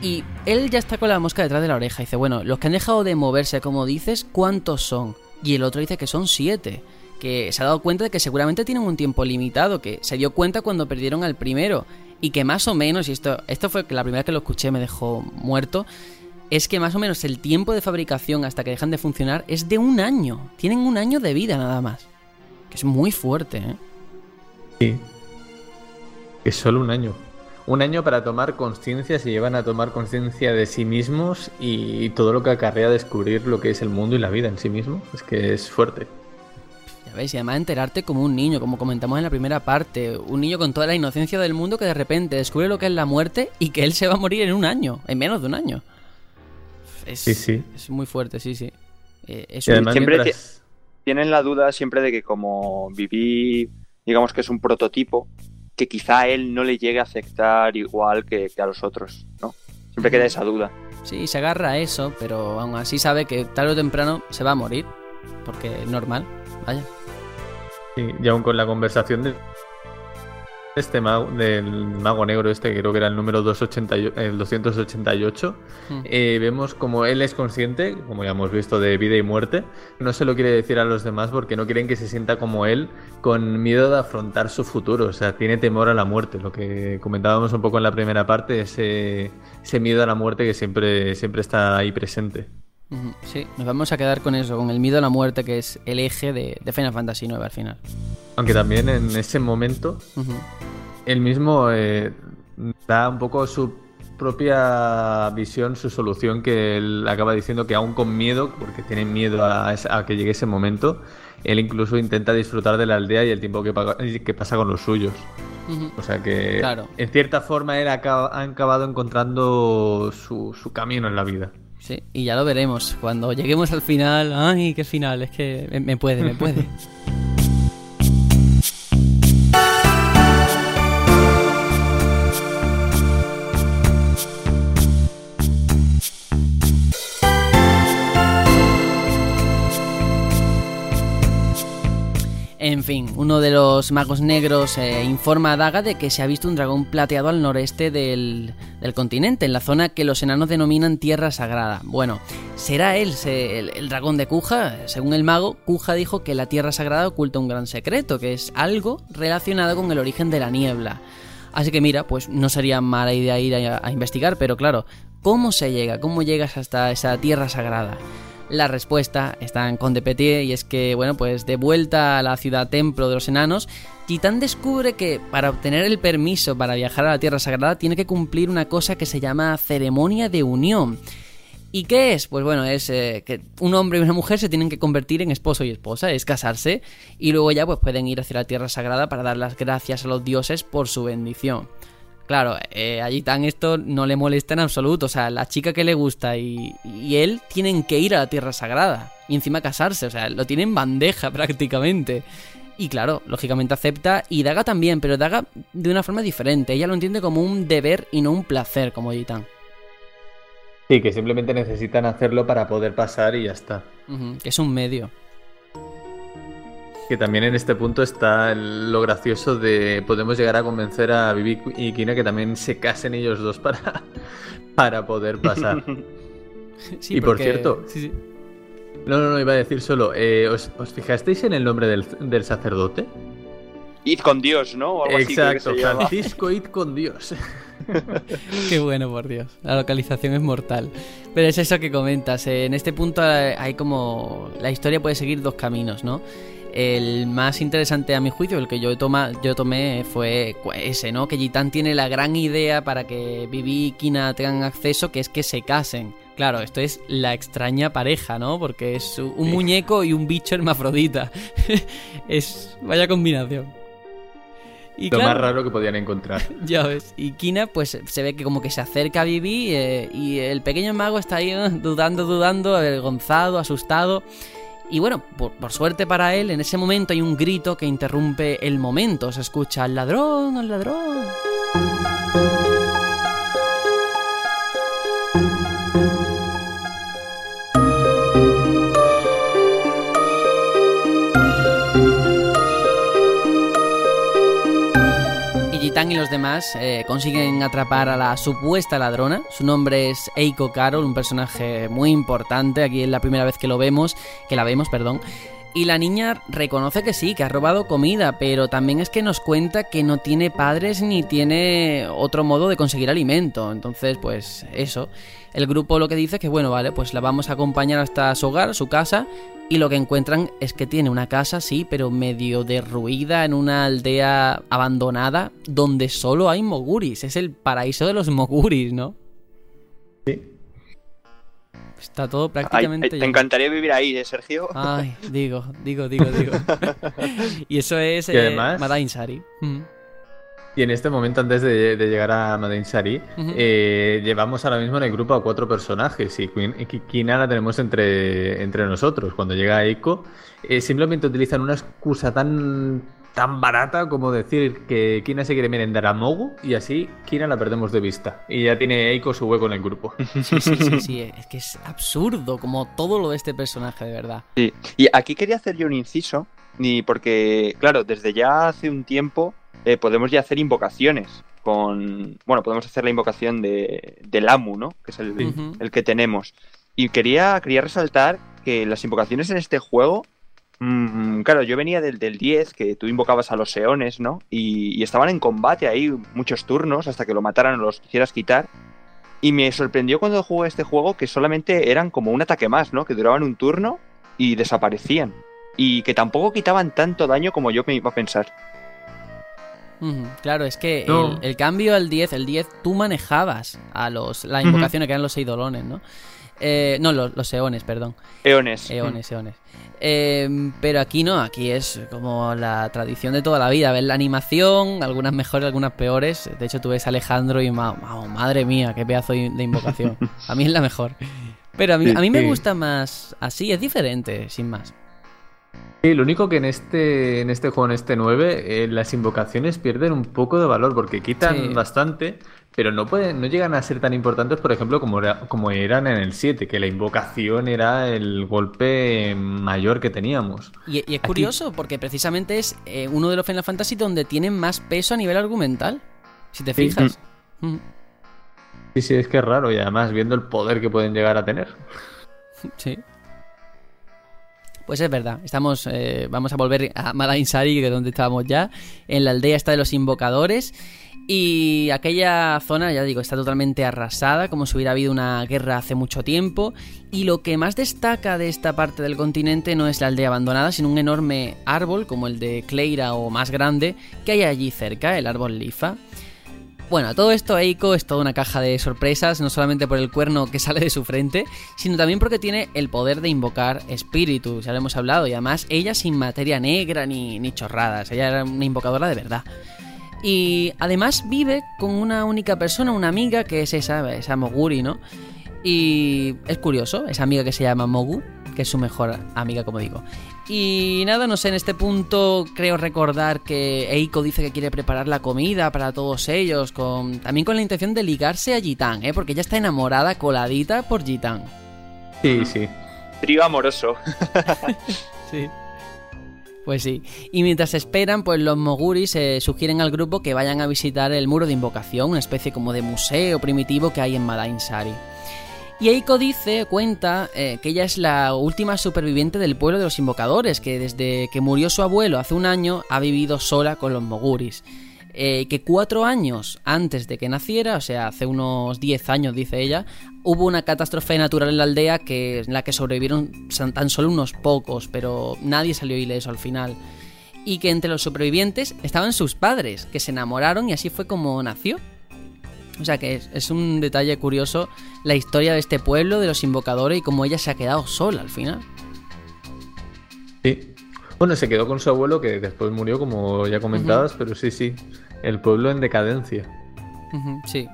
Y él ya está con la mosca detrás de la oreja. Y dice, bueno, los que han dejado de moverse, como dices, ¿cuántos son? Y el otro dice que son siete. Que se ha dado cuenta de que seguramente tienen un tiempo limitado, que se dio cuenta cuando perdieron al primero. Y que más o menos, y esto, esto fue la primera vez que lo escuché me dejó muerto, es que más o menos el tiempo de fabricación hasta que dejan de funcionar es de un año. Tienen un año de vida nada más. Que es muy fuerte, ¿eh? Sí. Es solo un año. Un año para tomar conciencia, se llevan a tomar conciencia de sí mismos y todo lo que acarrea descubrir lo que es el mundo y la vida en sí mismo. Es que es fuerte. Ya veis, y además enterarte como un niño, como comentamos en la primera parte. Un niño con toda la inocencia del mundo que de repente descubre lo que es la muerte y que él se va a morir en un año, en menos de un año es, sí, sí. es muy fuerte, sí, sí. Eh, siempre tienen la duda siempre de que como viví, digamos que es un prototipo, que quizá a él no le llegue a aceptar igual que, a los otros, ¿no? Siempre queda esa duda. Sí, se agarra a eso, pero aún así sabe que tarde o temprano se va a morir, porque es normal, vaya. Sí, y aún con la conversación de este mago, del mago negro este, creo que era el número 288, el 288, hmm. eh, vemos como él es consciente, como ya hemos visto, de vida y muerte. No se lo quiere decir a los demás porque no quieren que se sienta como él, con miedo de afrontar su futuro. O sea, tiene temor a la muerte, lo que comentábamos un poco en la primera parte, ese, ese miedo a la muerte que siempre, siempre está ahí presente. Sí, nos vamos a quedar con eso, con el miedo a la muerte, que es el eje de, Final Fantasy IX al final. Aunque también en ese momento, el mismo eh, da un poco su propia visión, su solución, que él acaba diciendo que aún con miedo, porque tiene miedo a, que llegue ese momento, él incluso intenta disfrutar de la aldea y el tiempo que, que pasa con los suyos. O sea que, en cierta forma, él ha acabado encontrando su, su camino en la vida. Sí, y ya lo veremos. Cuando lleguemos al final, ay, qué final, es que me puede, me puede. En fin, uno de los magos negros eh, informa a Daga de que se ha visto un dragón plateado al noreste del, continente, en la zona que los enanos denominan Tierra Sagrada. Bueno, ¿será él el, dragón de Kuja? Según el mago, Kuja dijo que la Tierra Sagrada oculta un gran secreto, que es algo relacionado con el origen de la niebla. Así que mira, pues no sería mala idea ir a investigar, pero claro, ¿cómo se llega? ¿Cómo llegas hasta esa Tierra Sagrada? La respuesta está en Conde Petit y es que, bueno, pues de vuelta a la ciudad templo de los enanos, Titán descubre que para obtener el permiso para viajar a la Tierra Sagrada tiene que cumplir una cosa que se llama ceremonia de unión. ¿Y qué es? Pues bueno, es eh, que un hombre y una mujer se tienen que convertir en esposo y esposa, es casarse, y luego ya pues pueden ir hacia la Tierra Sagrada para dar las gracias a los dioses por su bendición. Claro, eh, allí tan esto no le molesta en absoluto. O sea, la chica que le gusta y, él tienen que ir a la Tierra Sagrada. Y encima casarse. O sea, lo tienen bandeja prácticamente. Y claro, lógicamente acepta. Y Daga también, pero Daga de una forma diferente. Ella lo entiende como un deber y no un placer, como Jitan. Sí, que simplemente necesitan hacerlo para poder pasar y ya está. que es un medio. Que también en este punto está lo gracioso de podemos llegar a convencer a Vivi y Kina que también se casen ellos dos para, para poder pasar. y por cierto, no, no, no, iba a decir solo, eh, ¿os, fijasteis en el nombre del, sacerdote? Id con Dios, ¿no? Exacto, Francisco Id con Dios. Qué bueno, por Dios. La localización es mortal. Pero es eso que comentas. Eh, en este punto hay como... La historia puede seguir dos caminos, ¿no? El más interesante a mi juicio, el que yo, toma, yo tomé fue ese, ¿no? Que Gitan tiene la gran idea para que Vivi y Kina tengan acceso, que es que se casen. Claro, esto es la extraña pareja, ¿no? Porque es un muñeco y un bicho hermafrodita. es vaya combinación. Y Lo más raro que podían encontrar. Ya ves. Y Kina, pues se ve que como que se acerca a Vivi eh, y el pequeño mago está ahí eh, dudando, dudando, avergonzado, asustado. Y bueno, por, suerte para él, en ese momento hay un grito que interrumpe el momento. Se escucha al ladrón, al ladrón. Y los demás eh, consiguen atrapar a la supuesta ladrona. Su nombre es Eiko Carol, un personaje muy importante. Aquí es la primera vez que lo vemos, que la vemos, perdón. Y la niña reconoce que sí, que ha robado comida, pero también es que nos cuenta que no tiene padres ni tiene otro modo de conseguir alimento. Entonces, pues eso. El grupo lo que dice es que, bueno, vale, pues la vamos a acompañar hasta su hogar, su casa, y lo que encuentran es que tiene una casa, sí, pero medio derruida en una aldea abandonada donde solo hay moguris. Es el paraíso de los moguris, ¿no? Sí. Está todo prácticamente. te encantaría vivir ahí, ¿eh, Sergio? Ay, digo, digo, digo, digo. y eso es eh, Sari. Y en este momento, antes de, llegar a Madain Sari, eh, llevamos ahora mismo en el grupo a cuatro personajes y Kina la tenemos entre, entre nosotros. Cuando llega Eiko, eh, simplemente utilizan una excusa tan tan barata como decir que Kina se quiere merendar a Mogu y así Kina la perdemos de vista. Y ya tiene Eiko su hueco en el grupo. Sí, sí, sí, sí, es que es absurdo como todo lo de este personaje, de verdad. Sí, y aquí quería hacer yo un inciso, ni porque, claro, desde ya hace un tiempo eh, podemos ya hacer invocaciones con, bueno, podemos hacer la invocación de, del Amu, ¿no? Que es el, el que tenemos. Y quería, quería resaltar que las invocaciones en este juego Mm, claro, yo venía del, del 10, que tú invocabas a los eones, ¿no? Y, estaban en combate ahí muchos turnos hasta que lo mataran o los quisieras quitar. Y me sorprendió cuando jugué este juego que solamente eran como un ataque más, ¿no? Que duraban un turno y desaparecían. Y que tampoco quitaban tanto daño como yo me iba a pensar. Claro, es que No. el, el cambio al 10, el 10 tú manejabas a los las invocaciones que eran los eidolones, ¿no? Eh, no, los, los eones, perdón. Eones. Eones, eones. Eh, pero aquí no, aquí es como la tradición de toda la vida. Ver la animación, algunas mejores, algunas peores. De hecho, tú ves a Alejandro y ma- ma- madre mía, qué pedazo de invocación. A mí es la mejor. Pero a mí, Sí, a mí me gusta más así, es diferente, sin más. Sí, lo único que en este, en este juego, en este 9, eh, las invocaciones pierden un poco de valor porque quitan Sí. bastante, pero no pueden, no llegan a ser tan importantes, por ejemplo, como, era- como eran en el 7, que la invocación era el golpe mayor que teníamos. Y, y es Aquí- curioso porque precisamente es eh, uno de los Final Fantasy donde tienen más peso a nivel argumental. Si te Sí. fijas. Mm. Sí, sí, es que es raro y además viendo el poder que pueden llegar a tener. Sí. Pues es verdad, estamos, eh, vamos a volver a Malainsari, que es donde estábamos ya, en la aldea esta de los invocadores, y aquella zona, ya digo, está totalmente arrasada, como si hubiera habido una guerra hace mucho tiempo, y lo que más destaca de esta parte del continente no es la aldea abandonada, sino un enorme árbol, como el de Cleira o más grande, que hay allí cerca, el árbol Lifa. Bueno, todo esto Eiko es toda una caja de sorpresas, no solamente por el cuerno que sale de su frente, sino también porque tiene el poder de invocar espíritus, ya lo hemos hablado, y además ella sin materia negra ni, ni chorradas, ella era una invocadora de verdad. Y además vive con una única persona, una amiga, que es esa, esa Moguri, ¿no? Y es curioso, esa amiga que se llama Mogu, que es su mejor amiga, como digo. Y nada, no sé, en este punto creo recordar que Eiko dice que quiere preparar la comida para todos ellos, con también con la intención de ligarse a Gitan, ¿eh? Porque ella está enamorada, coladita por Gitan. Sí, sí. Trío amoroso. Sí. Pues sí. Y mientras esperan, pues los Moguris eh, sugieren al grupo que vayan a visitar el muro de invocación, una especie como de museo primitivo que hay en Malainsari. Y Eiko dice, cuenta, eh, que ella es la última superviviente del pueblo de los invocadores, que desde que murió su abuelo hace un año ha vivido sola con los Moguris. Eh, que cuatro años antes de que naciera, o sea, hace unos 10 años, dice ella, hubo una catástrofe natural en la aldea que, en la que sobrevivieron tan solo unos pocos, pero nadie salió ileso al final. Y que entre los supervivientes estaban sus padres, que se enamoraron y así fue como nació. O sea que es, es un detalle curioso la historia de este pueblo, de los invocadores y cómo ella se ha quedado sola al final. Sí. Bueno, se quedó con su abuelo que después murió, como ya comentabas, pero sí, sí. El pueblo en decadencia. Sí.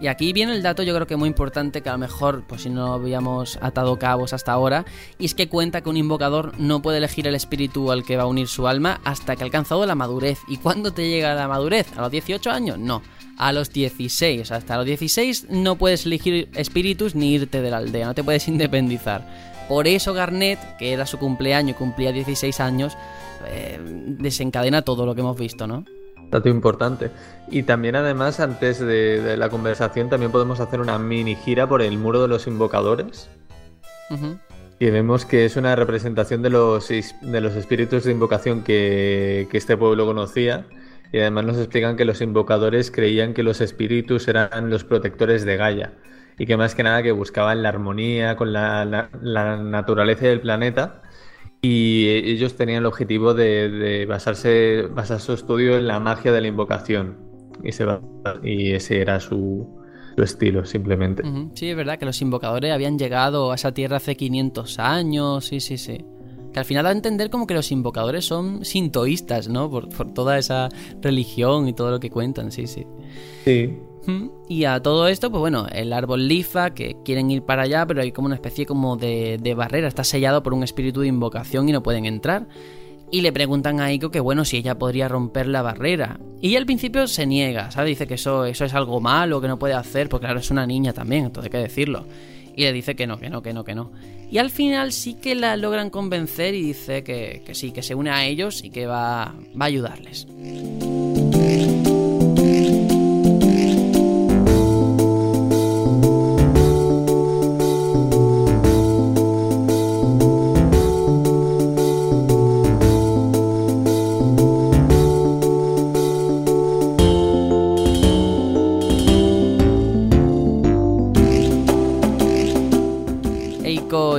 Y aquí viene el dato yo creo que muy importante que a lo mejor, pues si no habíamos atado cabos hasta ahora, y es que cuenta que un invocador no puede elegir el espíritu al que va a unir su alma hasta que ha alcanzado la madurez. ¿Y cuándo te llega la madurez? ¿A los 18 años? No, a los 16. O sea, hasta los 16 no puedes elegir espíritus ni irte de la aldea, no te puedes independizar. Por eso Garnet, que era su cumpleaños y cumplía 16 años, eh, desencadena todo lo que hemos visto, ¿no? Dato importante. Y también además, antes de, de la conversación, también podemos hacer una mini gira por el muro de los invocadores. Y vemos que es una representación de los, de los espíritus de invocación que, que este pueblo conocía. Y además nos explican que los invocadores creían que los espíritus eran los protectores de Gaia. Y que más que nada que buscaban la armonía con la, la- naturaleza del planeta. Y ellos tenían el objetivo de, de basarse, basar su estudio en la magia de la invocación. Y, se y ese era su, su estilo, simplemente. Sí, es verdad que los invocadores habían llegado a esa tierra hace 500 años, sí, sí, sí. Que al final da a entender como que los invocadores son sintoístas, ¿no? Por, por toda esa religión y todo lo que cuentan, sí, sí. Sí. Y a todo esto, pues bueno, el árbol lifa, que quieren ir para allá, pero hay como una especie como de, de barrera, está sellado por un espíritu de invocación y no pueden entrar. Y le preguntan a Aiko que bueno, si ella podría romper la barrera. Y ella al principio se niega, ¿sabes? Dice que eso, eso es algo malo, que no puede hacer, porque claro, es una niña también, entonces hay que decirlo. Y le dice que no, que no, que no, que no. Y al final sí que la logran convencer y dice que, que sí, que se une a ellos y que va, va a ayudarles.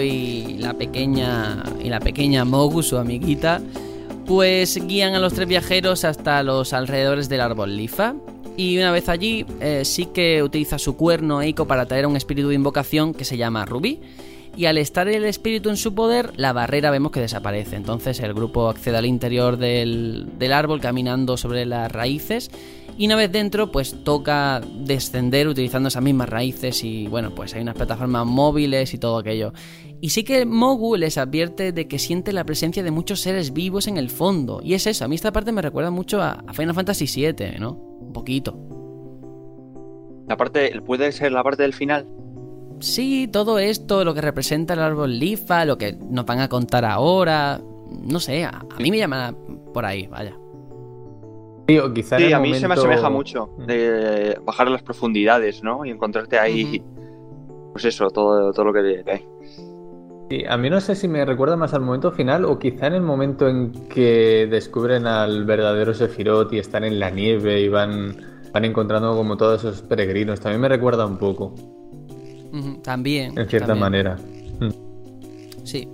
Y la pequeña y la pequeña Mogu, su amiguita, Pues guían a los tres viajeros hasta los alrededores del árbol Lifa. Y una vez allí, eh, sí que utiliza su cuerno Eiko para traer un espíritu de invocación que se llama Ruby. Y al estar el espíritu en su poder, la barrera vemos que desaparece. Entonces el grupo accede al interior del, del árbol caminando sobre las raíces y una vez dentro, pues toca descender utilizando esas mismas raíces y bueno, pues hay unas plataformas móviles y todo aquello. Y sí que Mogu les advierte de que siente la presencia de muchos seres vivos en el fondo. Y es eso, a mí esta parte me recuerda mucho a, Final Fantasy VII, ¿no? Un poquito. La parte, ¿puede ser la parte del final? Sí, todo esto, lo que representa el árbol Lifa, lo que nos van a contar ahora. No sé, a mí me llama por ahí, vaya. Sí, a mí se me asemeja mucho de bajar a las profundidades, ¿no? Y encontrarte ahí, pues eso, todo, todo lo que hay. Sí, a mí no sé si me recuerda más al momento final o quizá en el momento en que descubren al verdadero Sephiroth y están en la nieve y van, van encontrando como todos esos peregrinos. También me recuerda un poco. También. En cierta manera. Mm. Sí.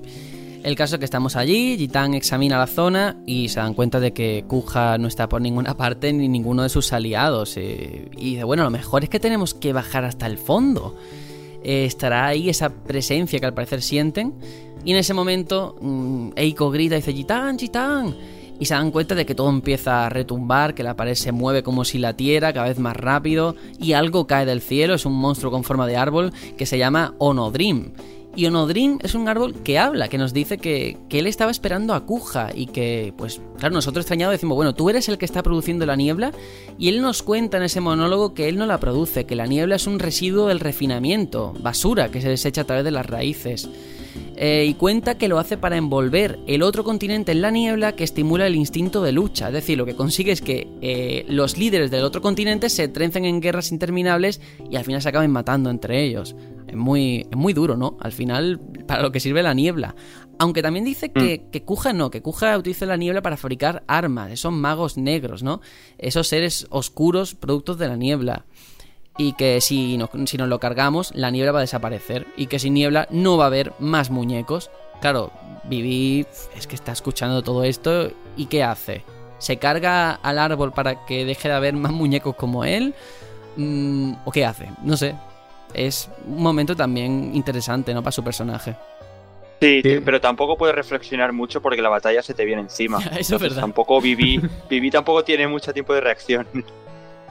El caso es que estamos allí, Gitan examina la zona y se dan cuenta de que Kuja no está por ninguna parte ni ninguno de sus aliados. Eh, y dice, bueno, lo mejor es que tenemos que bajar hasta el fondo. Eh, estará ahí esa presencia que al parecer sienten. Y en ese momento mm, Eiko grita y dice, Gitan, Gitan. Y se dan cuenta de que todo empieza a retumbar, que la pared se mueve como si latiera cada vez más rápido y algo cae del cielo, es un monstruo con forma de árbol que se llama Onodrim y Onodrim es un árbol que habla, que nos dice que, él estaba esperando a Kuja y que, pues, claro, nosotros extrañados decimos, bueno, tú eres el que está produciendo la niebla y él nos cuenta en ese monólogo que él no la produce, que la niebla es un residuo del refinamiento, basura que se desecha a través de las raíces. Eh, y cuenta que lo hace para envolver el otro continente en la niebla que estimula el instinto de lucha. Es decir, lo que consigue es que eh, los líderes del otro continente se trencen en guerras interminables y al final se acaben matando entre ellos. Es muy, muy duro, ¿no? Al final, para lo que sirve la niebla. Aunque también dice que, mm. que Kuja no, que Kuja utiliza la niebla para fabricar armas, esos magos negros, ¿no? Esos seres oscuros productos de la niebla. Y que si, si nos lo cargamos, la niebla va a desaparecer. Y que sin niebla no va a haber más muñecos. Claro, Vivi es que está escuchando todo esto y ¿qué hace? ¿Se carga al árbol para que deje de haber más muñecos como él? Mm, ¿O qué hace? No sé es un momento también interesante, ¿no? Para su personaje. Sí, pero tampoco puedes reflexionar mucho porque la batalla se te viene encima. Eso es verdad. Tampoco viví, viví tampoco tiene mucho tiempo de reacción.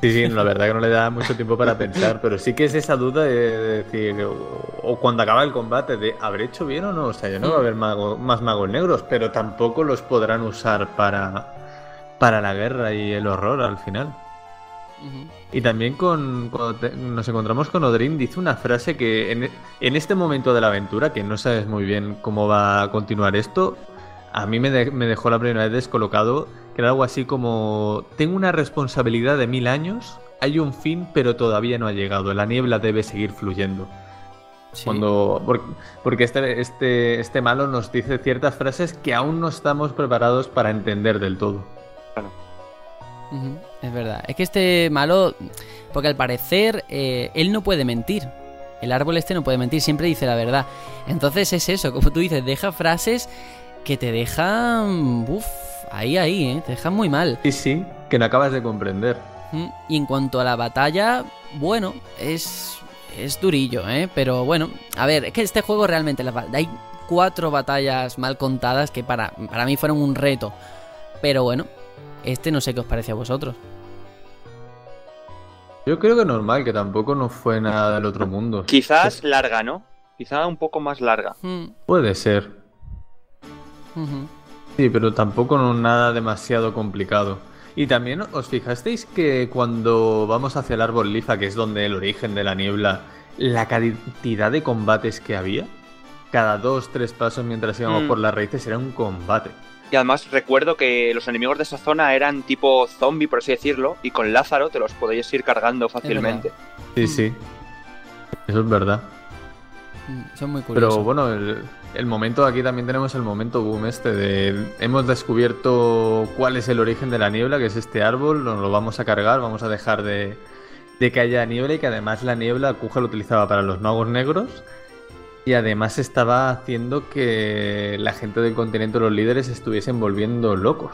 Sí, sí, la verdad que no le da mucho tiempo para pensar, pero sí que es esa duda de, decir, o, cuando acaba el combate, de ¿habré hecho bien o no? O sea, ya no va a haber más magos negros, pero tampoco los podrán usar para, para la guerra y el horror al final. Y también con, cuando nos encontramos con Odrin, dice una frase que en, en, este momento de la aventura, que no sabes muy bien cómo va a continuar esto, a mí me, me, dejó la primera vez descolocado, que era algo así como, tengo una responsabilidad de mil años, hay un fin, pero todavía no ha llegado, la niebla debe seguir fluyendo. Cuando, porque este, este, este malo nos dice ciertas frases que aún no estamos preparados para entender del todo. Es verdad. Es que este malo, porque al parecer eh, él no puede mentir. El árbol este no puede mentir, siempre dice la verdad. Entonces es eso, como tú dices, deja frases que te dejan... Uf, ahí, ahí, ¿eh? Te dejan muy mal. Sí, sí, que no acabas de comprender. Y en cuanto a la batalla, bueno, es... Es durillo, ¿eh? Pero bueno, a ver, es que este juego realmente... hay cuatro batallas mal contadas que para, para mí fueron un reto. Pero bueno, este no sé qué os parece a vosotros. Yo creo que normal, que tampoco no fue nada del otro mundo. Quizás larga, ¿no? Quizá un poco más larga. Hmm. Puede ser. Sí, pero tampoco nada demasiado complicado. Y también os fijasteis que cuando vamos hacia el árbol lifa, que es donde el origen de la niebla, la cantidad de combates que había, cada dos, tres pasos mientras íbamos hmm. por las raíces era un combate. Y además recuerdo que los enemigos de esa zona eran tipo zombie, por así decirlo, y con Lázaro te los podéis ir cargando fácilmente. Sí, sí. Eso es verdad. Mm, son muy curiosos. Pero bueno, el, momento aquí también tenemos el momento boom este de hemos descubierto cuál es el origen de la niebla, que es este árbol, nos lo vamos a cargar, vamos a dejar de, de que haya niebla y que además la niebla Kuja lo utilizaba para los magos negros Y además estaba haciendo que la gente del continente, los líderes, estuviesen volviendo locos.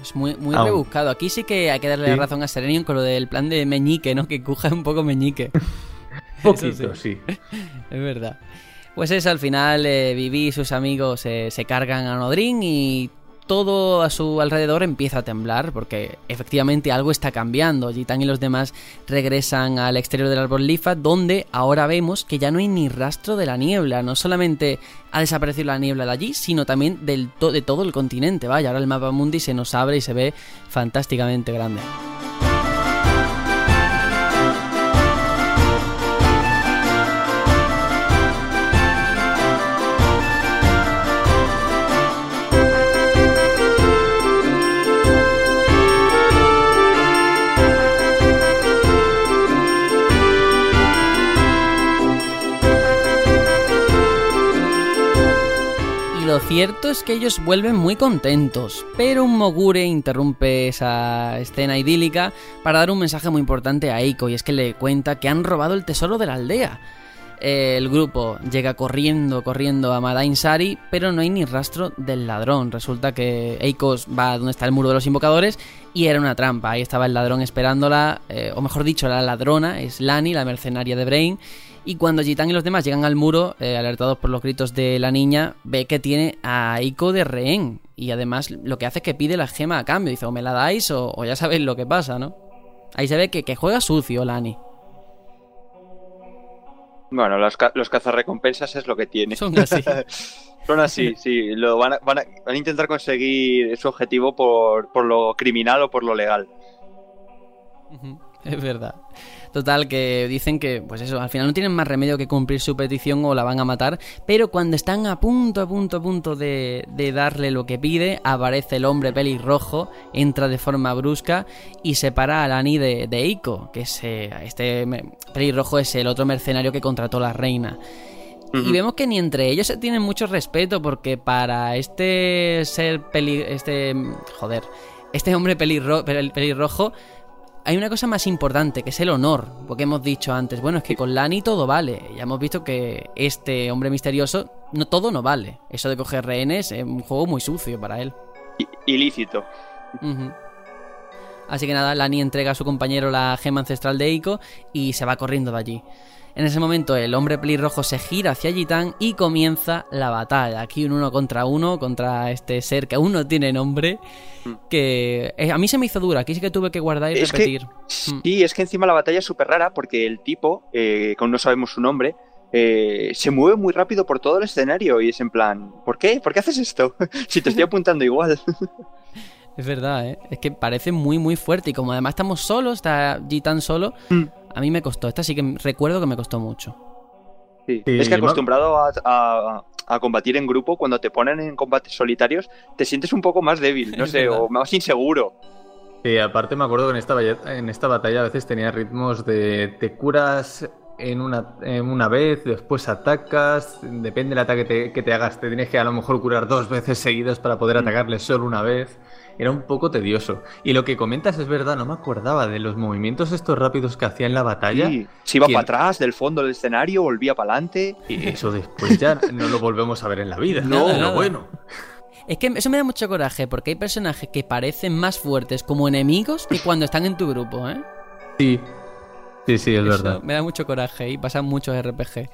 Es muy, muy rebuscado. Aquí sí que hay que darle razón a Serenion con lo del plan de meñique, ¿no? Que cuja un poco meñique. Poquito, sí. es verdad. Pues es, al final eh, Vivi y sus amigos eh, se cargan a Nodrin y todo a su alrededor empieza a temblar porque efectivamente algo está cambiando. Gitan y los demás regresan al exterior del árbol Lifa donde ahora vemos que ya no hay ni rastro de la niebla. No solamente ha desaparecido la niebla de allí, sino también del de todo el continente. Vaya, ahora el mapa mundi se nos abre y se ve fantásticamente grande. Lo cierto es que ellos vuelven muy contentos, pero un Mogure interrumpe esa escena idílica para dar un mensaje muy importante a Eiko y es que le cuenta que han robado el tesoro de la aldea. El grupo llega corriendo, corriendo a Madain Sari, pero no hay ni rastro del ladrón. Resulta que Eiko va donde está el muro de los invocadores y era una trampa. Ahí estaba el ladrón esperándola, eh, o mejor dicho, la ladrona es Lani, la mercenaria de Brain y cuando Jitan y los demás llegan al muro, eh, alertados por los gritos de la niña, ve que tiene a Aiko de rehén. Y además lo que hace es que pide la gema a cambio. Dice, o me la dais o, ya sabéis lo que pasa, ¿no? Ahí se ve que, que juega sucio Lani. Bueno, los, los cazarrecompensas es lo que tiene. Son así. Son así, sí. Lo van, a, van, a, intentar conseguir su objetivo por, por, lo criminal o por lo legal. Es verdad. Total, que dicen que, pues eso, al final no tienen más remedio que cumplir su petición o la van a matar, pero cuando están a punto, a punto, a punto de, darle lo que pide, aparece el hombre pelirrojo, entra de forma brusca y separa a Lani de, de Eiko, que es, eh, este pelirrojo es el otro mercenario que contrató la reina. Y vemos que ni entre ellos se tienen mucho respeto porque para este ser peli... este... joder, este hombre pelirrojo hay una cosa más importante, que es el honor, porque hemos dicho antes, bueno, es que con Lani todo vale. Ya hemos visto que este hombre misterioso, no todo no vale. Eso de coger rehenes es un juego muy sucio para él. ilícito. Así que nada, Lani entrega a su compañero la gema ancestral de Eiko y se va corriendo de allí. En ese momento el hombre pelirrojo se gira hacia Gitan y comienza la batalla. Aquí un uno contra uno contra este ser que aún no tiene nombre. Mm. Que eh, a mí se me hizo dura, aquí sí que tuve que guardar y repetir. Mm. sí, es que encima la batalla es súper rara porque el tipo, eh, que aún no sabemos su nombre, eh, se mueve muy rápido por todo el escenario y es en plan, ¿por qué? ¿Por qué haces esto? si te estoy apuntando igual. es verdad, ¿eh? es que parece muy muy fuerte y como además estamos solos, está Gitan solo, mm. A mí me costó. Esta sí que recuerdo que me costó mucho. Sí. es que acostumbrado a, combatir en grupo, cuando te ponen en combates solitarios, te sientes un poco más débil, no sé, o más inseguro. Sí, aparte me acuerdo que en esta, en esta batalla a veces tenía ritmos de te curas en una, en una vez, después atacas, depende del ataque que te hagas, te tienes que a lo mejor curar dos veces seguidas para poder mm. atacarle solo una vez era un poco tedioso. Y lo que comentas es verdad, no me acordaba de los movimientos estos rápidos que hacía en la batalla. Sí, se iba para atrás del fondo del escenario, volvía para adelante. Y eso después ya no lo volvemos a ver en la vida. No, no, bueno. Es que eso me da mucho coraje, porque hay personajes que parecen más fuertes como enemigos que cuando están en tu grupo, ¿eh? Sí. Sí, sí, es verdad. Me da mucho coraje y pasan muchos RPG.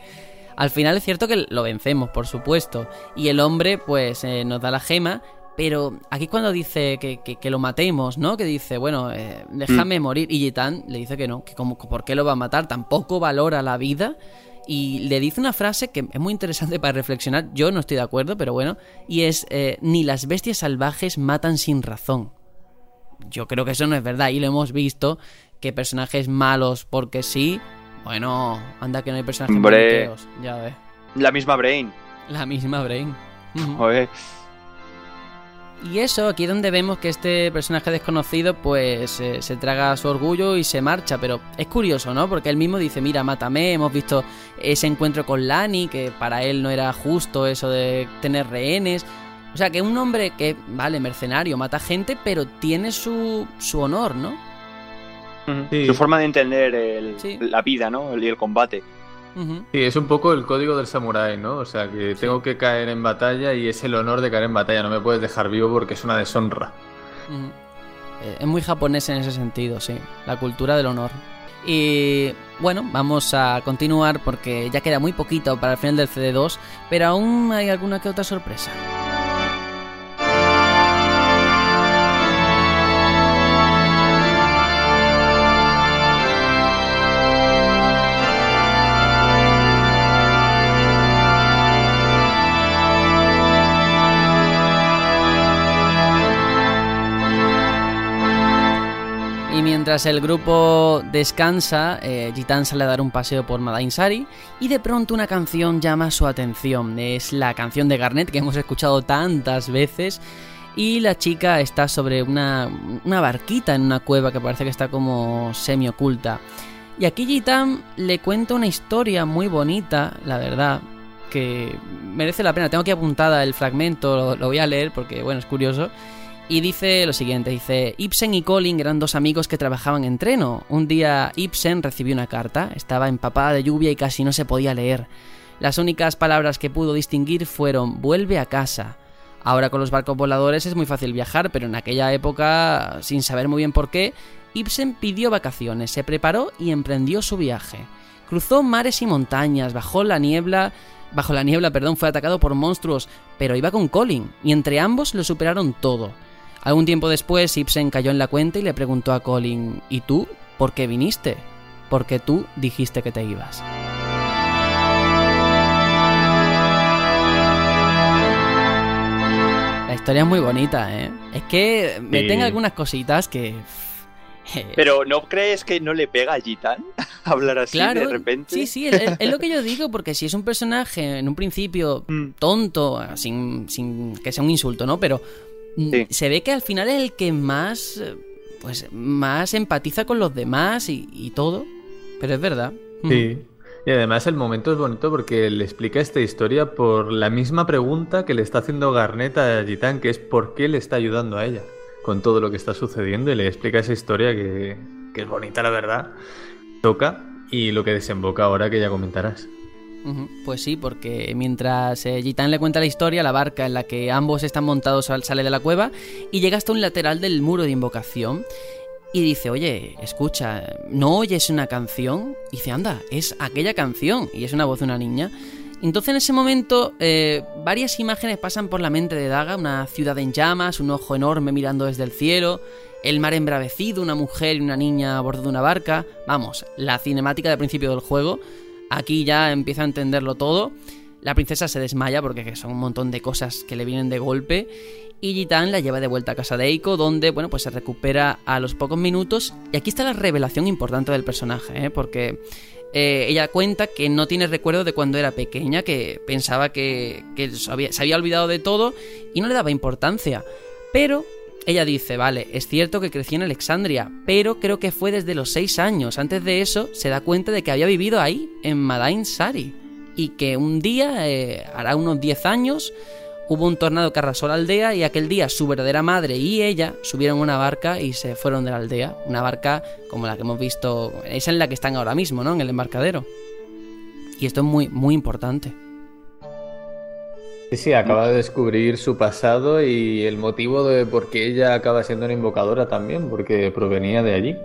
Al final es cierto que lo vencemos, por supuesto. Y el hombre, pues, eh, nos da la gema, pero aquí cuando dice que, que, lo matemos, ¿no? Que dice, bueno, eh, déjame mm. morir. Y Gitan le dice que no, que como, ¿por qué lo va a matar? Tampoco valora la vida. Y le dice una frase que es muy interesante para reflexionar. Yo no estoy de acuerdo, pero bueno. Y es, eh, ni las bestias salvajes matan sin razón. Yo creo que eso no es verdad. Y lo hemos visto, que personajes malos porque sí. Bueno, anda que no hay personajes malos. Ya ves. La misma Brain. La misma Brain. Joder. Y eso, aquí es donde vemos que este personaje desconocido pues eh, se traga su orgullo y se marcha, pero es curioso, ¿no? Porque él mismo dice, mira, mátame, hemos visto ese encuentro con Lani, que para él no era justo eso de tener rehenes. O sea, que un hombre que, vale, mercenario, mata gente, pero tiene su, su honor, ¿no? Su forma de entender la vida, ¿no? Y el combate. Sí, es un poco el código del samurái, ¿no? O sea, que tengo que caer en batalla y es el honor de caer en batalla, no me puedes dejar vivo porque es una deshonra. Eh, es muy japonés en ese sentido, sí, la cultura del honor. Y bueno, vamos a continuar porque ya queda muy poquito para el final del CD2, pero aún hay alguna que otra sorpresa. Mientras el grupo descansa, eh, sale a dar un paseo por Madainsari y de pronto una canción llama su atención. Es la canción de Garnet que hemos escuchado tantas veces y la chica está sobre una, barquita en una cueva que parece que está como semi oculta. Y aquí Jitan le cuenta una historia muy bonita, la verdad, que merece la pena. Tengo aquí apuntada el fragmento, lo voy a leer porque, bueno, es curioso. Y dice lo siguiente, dice, Ibsen y Colin eran dos amigos que trabajaban en treno. Un día Ibsen recibió una carta, estaba empapada de lluvia y casi no se podía leer. Las únicas palabras que pudo distinguir fueron vuelve a casa. Ahora con los barcos voladores es muy fácil viajar, pero en aquella época, sin saber muy bien por qué, Ibsen pidió vacaciones, se preparó y emprendió su viaje. Cruzó mares y montañas, bajó la niebla, bajo la niebla, perdón, fue atacado por monstruos, pero iba con Colin, y entre ambos lo superaron todo. Algún tiempo después, Ibsen cayó en la cuenta y le preguntó a Colin, ¿y tú? ¿Por qué viniste? Porque tú dijiste que te ibas. La historia es muy bonita, ¿eh? Es que me tenga algunas cositas que... Pero ¿no crees que no le pega a Gitan hablar así de repente? Sí, sí, es, lo que yo digo, porque si es un personaje en un principio mm. tonto, sin, sin que sea un insulto, ¿no? Pero se ve que al final es el que más, pues, más empatiza con los demás y, todo. Pero es verdad. Sí. Y además el momento es bonito porque le explica esta historia por la misma pregunta que le está haciendo Garnet a Gitán, que es por qué le está ayudando a ella con todo lo que está sucediendo y le explica esa historia que, que es bonita, la verdad. Toca y lo que desemboca ahora que ya comentarás. Pues sí, porque mientras eh, Gitán le cuenta la historia, la barca en la que ambos están montados sale de la cueva y llega hasta un lateral del muro de invocación y dice, oye, escucha, ¿no oyes una canción? Y dice, anda, es aquella canción y es una voz de una niña. Entonces en ese momento eh, varias imágenes pasan por la mente de Daga, una ciudad en llamas, un ojo enorme mirando desde el cielo, el mar embravecido, una mujer y una niña a bordo de una barca, vamos, la cinemática del principio del juego, Aquí ya empieza a entenderlo todo. La princesa se desmaya porque son un montón de cosas que le vienen de golpe. Y Gitan la lleva de vuelta a casa de Eiko, donde, bueno, pues se recupera a los pocos minutos. Y aquí está la revelación importante del personaje, ¿eh? porque eh, ella cuenta que no tiene recuerdo de cuando era pequeña, que pensaba que, se había olvidado de todo y no le daba importancia. Pero ella dice, vale, es cierto que creció en Alexandria, pero creo que fue desde los 6 años. Antes de eso, se da cuenta de que había vivido ahí, en Madain Sari. Y que un día, eh, hará unos 10 años, hubo un tornado que arrasó la aldea y aquel día su verdadera madre y ella subieron una barca y se fueron de la aldea. Una barca como la que hemos visto, es en la que están ahora mismo, ¿no? En el embarcadero. Y esto es muy, muy importante. Sí, sí, acaba de descubrir su pasado y el motivo de por qué ella acaba siendo una invocadora también, porque provenía de allí.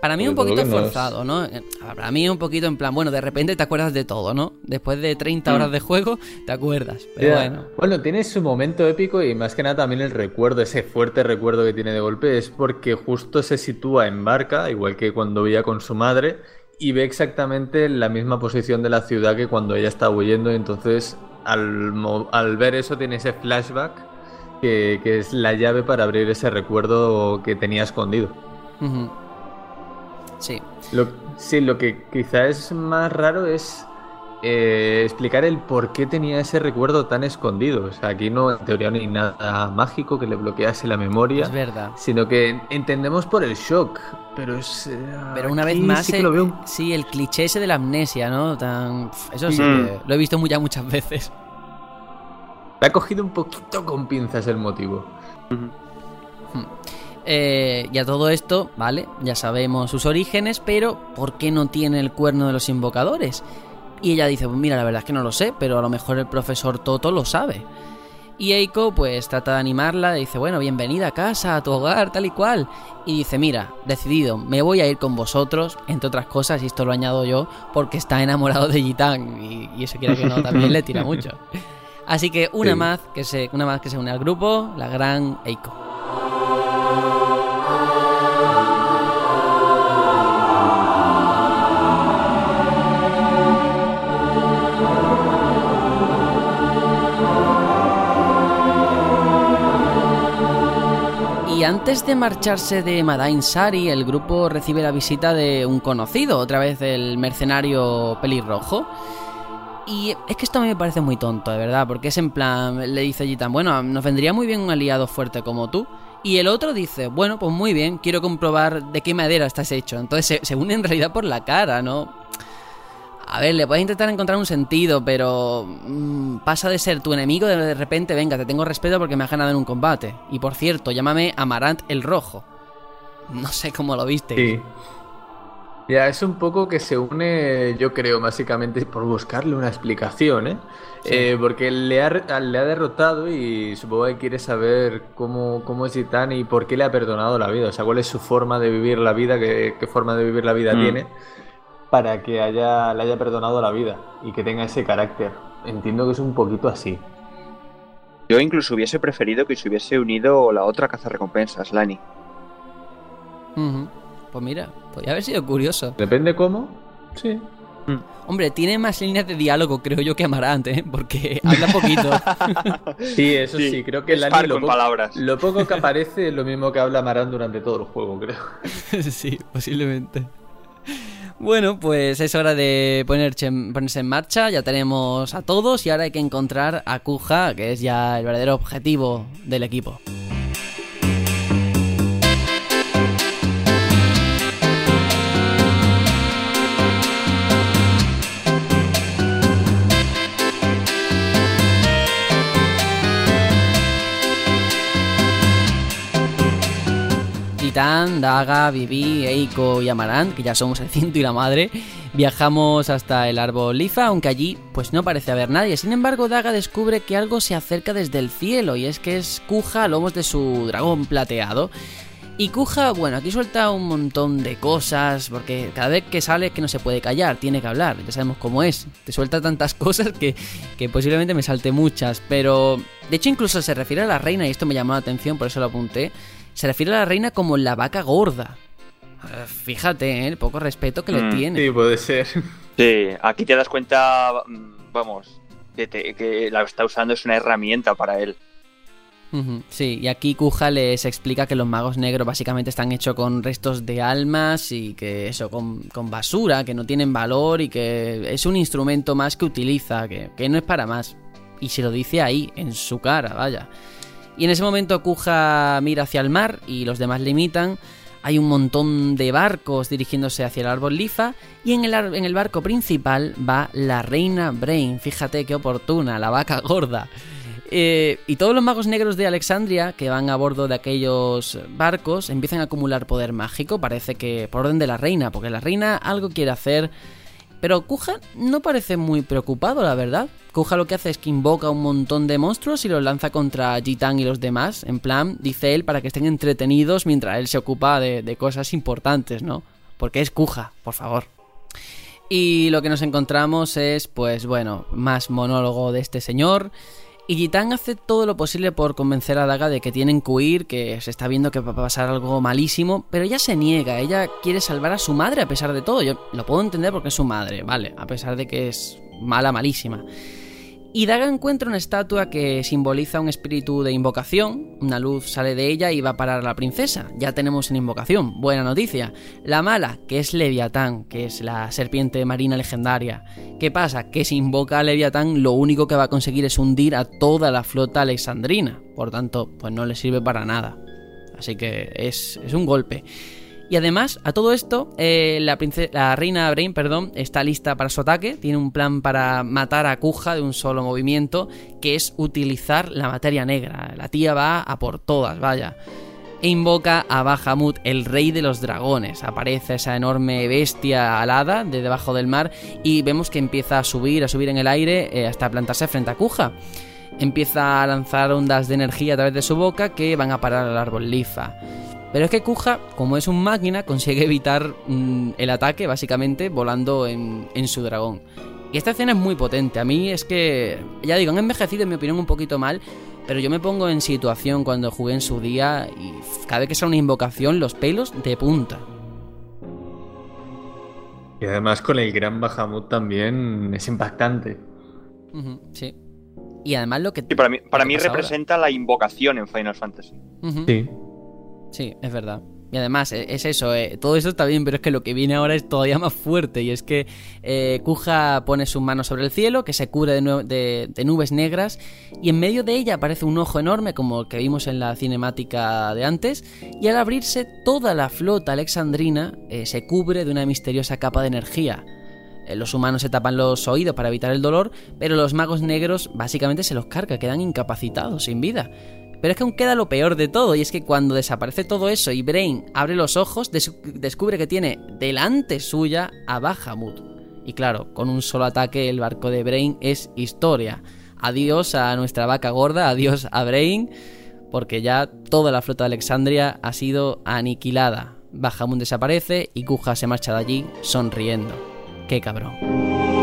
para mí es un poquito forzado, ¿no? Eh, para mí es un poquito en plan, bueno, de repente te acuerdas de todo, ¿no? Después de 30 horas mm. de juego, te acuerdas. Pero bueno. Bueno, tiene su momento épico y más que nada también el recuerdo, ese fuerte recuerdo que tiene de golpe, es porque justo se sitúa en barca, igual que cuando veía con su madre, y ve exactamente la misma posición de la ciudad que cuando ella está huyendo, entonces al, ver eso tiene ese flashback que, es la llave para abrir ese recuerdo que tenía escondido. Sí. Lo, sí, lo que quizá es más raro es eh, explicar el por qué tenía ese recuerdo tan escondido. O sea, aquí no en teoría no hay nada mágico que le bloquease la memoria. Es verdad. Sino que entendemos por el shock. Pero es. Eh, pero una vez más. Sí, lo veo... sí, el cliché ese de la amnesia, ¿no? Tan... Eso sí, mm. lo he visto muy, ya muchas veces. Me ha cogido un poquito con pinzas el motivo. Hmm. Eh, y a todo esto, vale, ya sabemos sus orígenes, pero ¿por qué no tiene el cuerno de los invocadores? Y ella dice, pues mira, la verdad es que no lo sé, pero a lo mejor el profesor Toto lo sabe. Y Eiko pues trata de animarla, dice, bueno, bienvenida a casa, a tu hogar, tal y cual. Y dice, mira, decidido, me voy a ir con vosotros, entre otras cosas, y esto lo añado yo, porque está enamorado de Gitán, y, y eso quiere que no, también le tira mucho. Así que una, Sí. más que se, una más que se une al grupo, la gran Eiko. Antes de marcharse de Madain Sari, el grupo recibe la visita de un conocido, otra vez el mercenario pelirrojo. Y es que esto a mí me parece muy tonto, de verdad, porque es en plan, le dice Gitan, bueno, nos vendría muy bien un aliado fuerte como tú. Y el otro dice, bueno, pues muy bien, quiero comprobar de qué madera estás hecho. Entonces se, se une en realidad por la cara, ¿no? A ver, le puedes intentar encontrar un sentido, pero mm, pasa de ser tu enemigo de, de repente, venga, te tengo respeto porque me has ganado en un combate. Y por cierto, llámame Amarant el Rojo. No sé cómo lo viste. Sí. Ya, es un poco que se une, yo creo, básicamente por buscarle una explicación, ¿eh? Eh, porque le ha, re- le ha derrotado y supongo que quiere saber cómo, cómo es Gitán y por qué le ha perdonado la vida. O sea, cuál es su forma de vivir la vida, qué, qué forma de vivir la vida Mm. tiene para que haya, le haya perdonado la vida y que tenga ese carácter. Entiendo que es un poquito así. Yo incluso hubiese preferido que se hubiese unido la otra cazarrecompensas, Lani. Ujú. Pues mira, podría haber sido curioso. Depende cómo. Sí. Hombre, tiene más líneas de diálogo, creo yo, que Amarant, ¿eh? Porque habla poquito. Sí, eso sí, Sí, creo que es Lani lo, con po- palabras. lo poco que aparece es lo mismo que habla Marán durante todo el juego, creo. sí, posiblemente. Bueno, pues es hora de ponerse en, marcha. Ya tenemos a todos y ahora hay que encontrar a Kuja, que es ya el verdadero objetivo del equipo. Titán, Daga, Vivi, Eiko y Amarant, que ya somos el cinto y la madre, viajamos hasta el árbol Lifa, aunque allí pues no parece haber nadie. Sin embargo, Daga descubre que algo se acerca desde el cielo y es que es Kuja a lomos de su dragón plateado. Y Kuja, bueno, aquí suelta un montón de cosas, porque cada vez que sale es que no se puede callar, tiene que hablar, ya sabemos cómo es. Te suelta tantas cosas que, que posiblemente me salte muchas, pero de hecho incluso se refiere a la reina, y esto me llamó la atención, por eso lo apunté, se refiere a la reina como la vaca gorda. Eh, Fíjate, ¿eh? el poco respeto que le Mm, tiene. Sí, puede ser. Sí, aquí te das cuenta, mm, vamos, que, te- que la está usando es una herramienta para él. Sí, y aquí Kuja les explica que los magos negros básicamente están hechos con restos de almas y que eso, con, con basura, que no tienen valor y que es un instrumento más que utiliza, que, que no es para más. Y se lo dice ahí, en su cara, vaya. Y en ese momento Kuja mira hacia el mar y los demás le imitan. Hay un montón de barcos dirigiéndose hacia el árbol Lifa y en el, en el barco principal va la reina Brain. Fíjate qué oportuna, la vaca gorda. Eh, y todos los magos negros de Alexandria que van a bordo de aquellos barcos empiezan a acumular poder mágico, parece que por orden de la reina, porque la reina algo quiere hacer, pero Kuja no parece muy preocupado, la verdad. Kuja lo que hace es que invoca un montón de monstruos y los lanza contra Jitan y los demás, en plan, dice él, para que estén entretenidos mientras él se ocupa de, de cosas importantes, ¿no? Porque es Kuja, por favor. Y lo que nos encontramos es, pues bueno, más monólogo de este señor. Y Gitán hace todo lo posible por convencer a Daga de que tienen que huir, que se está viendo que va a pasar algo malísimo, pero ella se niega, ella quiere salvar a su madre a pesar de todo. Yo lo puedo entender porque es su madre, vale, a pesar de que es mala, malísima. Y Daga encuentra una estatua que simboliza un espíritu de invocación. Una luz sale de ella y va a parar a la princesa. Ya tenemos una invocación. Buena noticia. La mala, que es Leviatán, que es la serpiente marina legendaria. ¿Qué pasa? Que si invoca a Leviatán, lo único que va a conseguir es hundir a toda la flota alexandrina. Por tanto, pues no le sirve para nada. Así que es, es un golpe. Y además, a todo esto, eh, la, reina Brain perdón, está lista para su ataque. Tiene un plan para matar a Kuja de un solo movimiento, que es utilizar la materia negra. La tía va a por todas, vaya. e invoca a Bahamut, el rey de los dragones. Aparece esa enorme bestia alada de debajo del mar y vemos que empieza a subir, a subir en el aire eh, hasta plantarse frente a Kuja. Empieza a lanzar ondas de energía a través de su boca que van a parar al árbol lifa. Pero es que Kuja, como es un máquina, consigue evitar mm, el ataque básicamente volando en, en su dragón. Y esta escena es muy potente. A mí es que, ya digo, han envejecido en mi opinión un poquito mal, pero yo me pongo en situación cuando jugué en su día y cada vez que sale una invocación, los pelos de punta. Y además con el gran Bahamut también es impactante. Sí. Y además lo que... Sí, para mí, para mí ahora. representa la invocación en Final Fantasy. Sí. Sí, es verdad. Y además, e- es eso, eh, todo eso está bien, pero es que lo que viene ahora es todavía más fuerte. Y es que eh, Kuja pone sus manos sobre el cielo, que se cubre de, nubes negras, y en medio de ella aparece un ojo enorme, como el que vimos en la cinemática de antes, y al abrirse, toda la flota alexandrina eh, se cubre de una misteriosa capa de energía. Eh, Los humanos se tapan los oídos para evitar el dolor, pero los magos negros básicamente se los carga, quedan incapacitados, sin vida. Pero es que aún queda lo peor de todo, y es que cuando desaparece todo eso y Brain abre los ojos, des- descubre que tiene delante suya a Bahamut. Y claro, con un solo ataque el barco de Brain es historia. Adiós a nuestra vaca gorda, adiós a Brain, porque ya toda la flota de Alexandria ha sido aniquilada. Bahamut desaparece y Kuja se marcha de allí sonriendo. ¡Qué cabrón!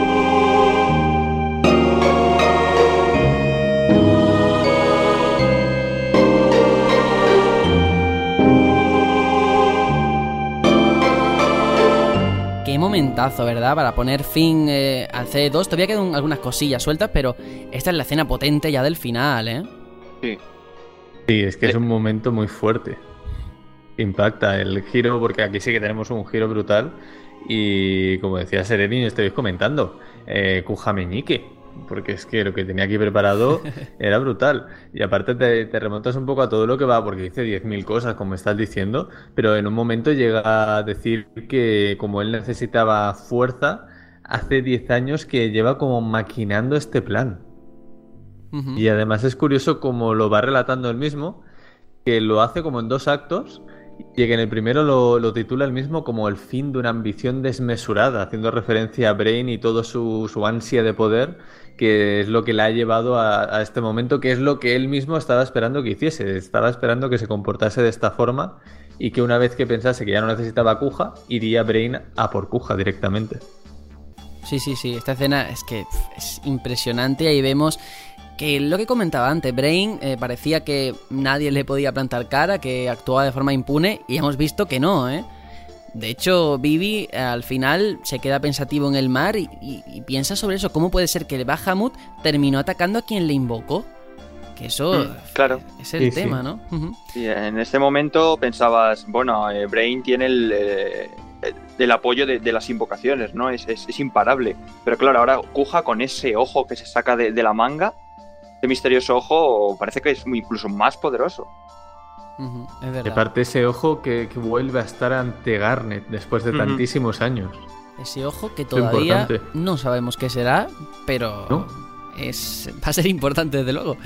Momentazo, ¿verdad? Para poner fin eh, al C2. Todavía quedan algunas cosillas sueltas, pero esta es la escena potente ya del final, ¿eh? Sí. Sí, es que es un momento muy fuerte. Impacta el giro, porque aquí sí que tenemos un giro brutal. Y como decía Sereni, estáis comentando, eh, Kuja Meñique, porque es que lo que tenía aquí preparado era brutal. Y aparte te, te remontas un poco a todo lo que va, porque dice 10.000 cosas, como estás diciendo, pero en un momento llega a decir que como él necesitaba fuerza, hace 10 años que lleva como maquinando este plan. Y además es curioso como lo va relatando él mismo, que lo hace como en dos actos, y que en el primero lo, lo titula él mismo como el fin de una ambición desmesurada, haciendo referencia a Brain y toda su, su ansia de poder, que es lo que le ha llevado a, a este momento, que es lo que él mismo estaba esperando que hiciese, estaba esperando que se comportase de esta forma y que una vez que pensase que ya no necesitaba Kuja, iría Brain a por Kuja directamente. Sí, sí, sí. Esta escena es que es impresionante. Ahí vemos que lo que comentaba antes, Brain eh, parecía que nadie le podía plantar cara, que actuaba de forma impune. Y hemos visto que no, ¿eh? De hecho, Vivi al final se queda pensativo en el mar y, y- y piensa sobre eso. ¿Cómo puede ser que el Bahamut terminó atacando a quien le invocó? Que eso Mm, claro. es el Sí, sí. tema, ¿no? Y en este momento pensabas, bueno, eh, Brain tiene el, eh, el- el apoyo de, de las invocaciones, ¿no? Es, es- es imparable. Pero claro, ahora Kuja con ese ojo que se saca de, de la manga, ese misterioso ojo, parece que es muy- incluso más poderoso. Ujú, Es Y verdad. aparte ese ojo que, que vuelve a estar ante Garnet después de tantísimos años. Ese ojo que todavía no sabemos qué será, pero ¿No? es va a ser importante desde luego.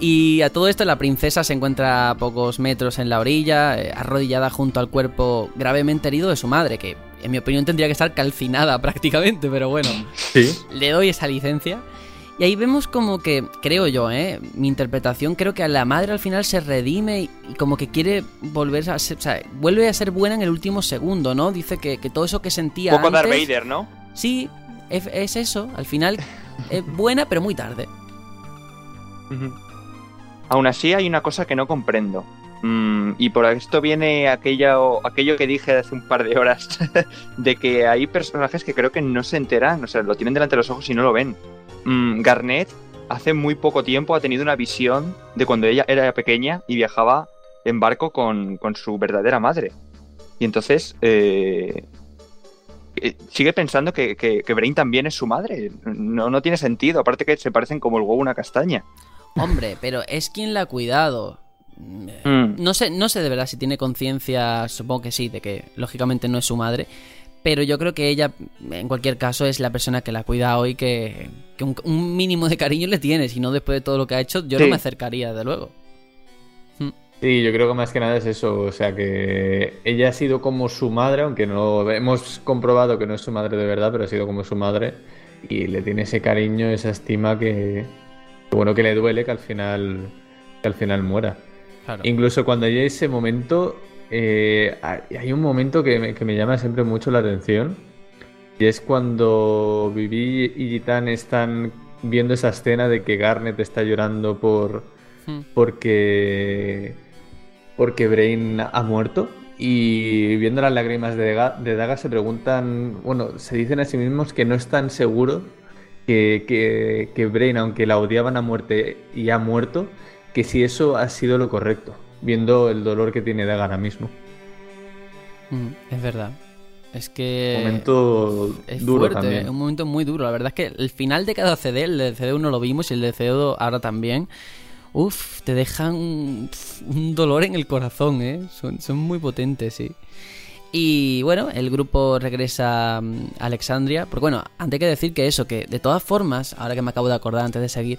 Y a todo esto la princesa se encuentra a pocos metros en la orilla, eh, arrodillada junto al cuerpo gravemente herido de su madre, que en mi opinión tendría que estar calcinada prácticamente, pero bueno, Sí. le doy esa licencia. Y ahí vemos como que, creo yo, ¿eh? mi interpretación, creo que a la madre al final se redime y, y como que quiere volver a ser, o sea, vuelve a ser buena en el último segundo, ¿no? Dice que, que todo eso que sentía Un poco antes... Darth Vader, ¿no? Sí, es, es eso. Al final es buena, pero muy tarde. Aún así hay una cosa que no comprendo. Mm, y por esto viene aquello, aquello que dije hace un par de horas, de que hay personajes que creo que no se enteran, o sea, lo tienen delante de los ojos y no lo ven. Mm, Garnet hace muy poco tiempo ha tenido una visión de cuando ella era pequeña y viajaba en barco con, con su verdadera madre. Y entonces eh, eh, sigue pensando que, que, que Brain también es su madre. No, no tiene sentido, aparte que se parecen como el huevo a una castaña. Hombre, pero es quien la ha cuidado. Mm. No sé, no sé de verdad si tiene conciencia, supongo que sí, de que lógicamente no es su madre. Pero yo creo que ella, en cualquier caso, es la persona que la ha cuidado y que, que un, un mínimo de cariño le tiene. Si no, después de todo lo que ha hecho, yo no me acercaría, de luego. Sí, yo creo que más que nada es eso, o sea que ella ha sido como su madre, aunque no hemos comprobado que no es su madre de verdad, pero ha sido como su madre y le tiene ese cariño, esa estima que, bueno que le duele que al final que al final muera. Incluso cuando hay ese momento, eh, hay un momento que me, que me, llama siempre mucho la atención y es cuando Vivi y Gitán están viendo esa escena de que Garnet está llorando por hmm. porque porque Brain ha muerto. Y viendo las lágrimas de Daga, se preguntan, bueno, se dicen a sí mismos que no están seguros que, que, Brain, aunque la odiaban a muerte y ha muerto, que si eso ha sido lo correcto, viendo el dolor que tiene Daga ahora mismo. Mm, es verdad. Es que. Un momento es duro también. Un momento muy duro. La verdad es que el final de cada CD, el del CD1 lo vimos y el del CD2 ahora también uff, te dejan un dolor en el corazón, ¿eh? Son, muy potentes, sí. Y bueno, el grupo regresa mm, a Alexandria. Porque bueno, antes que decir que eso, que de todas formas, ahora que me acabo de acordar antes de seguir,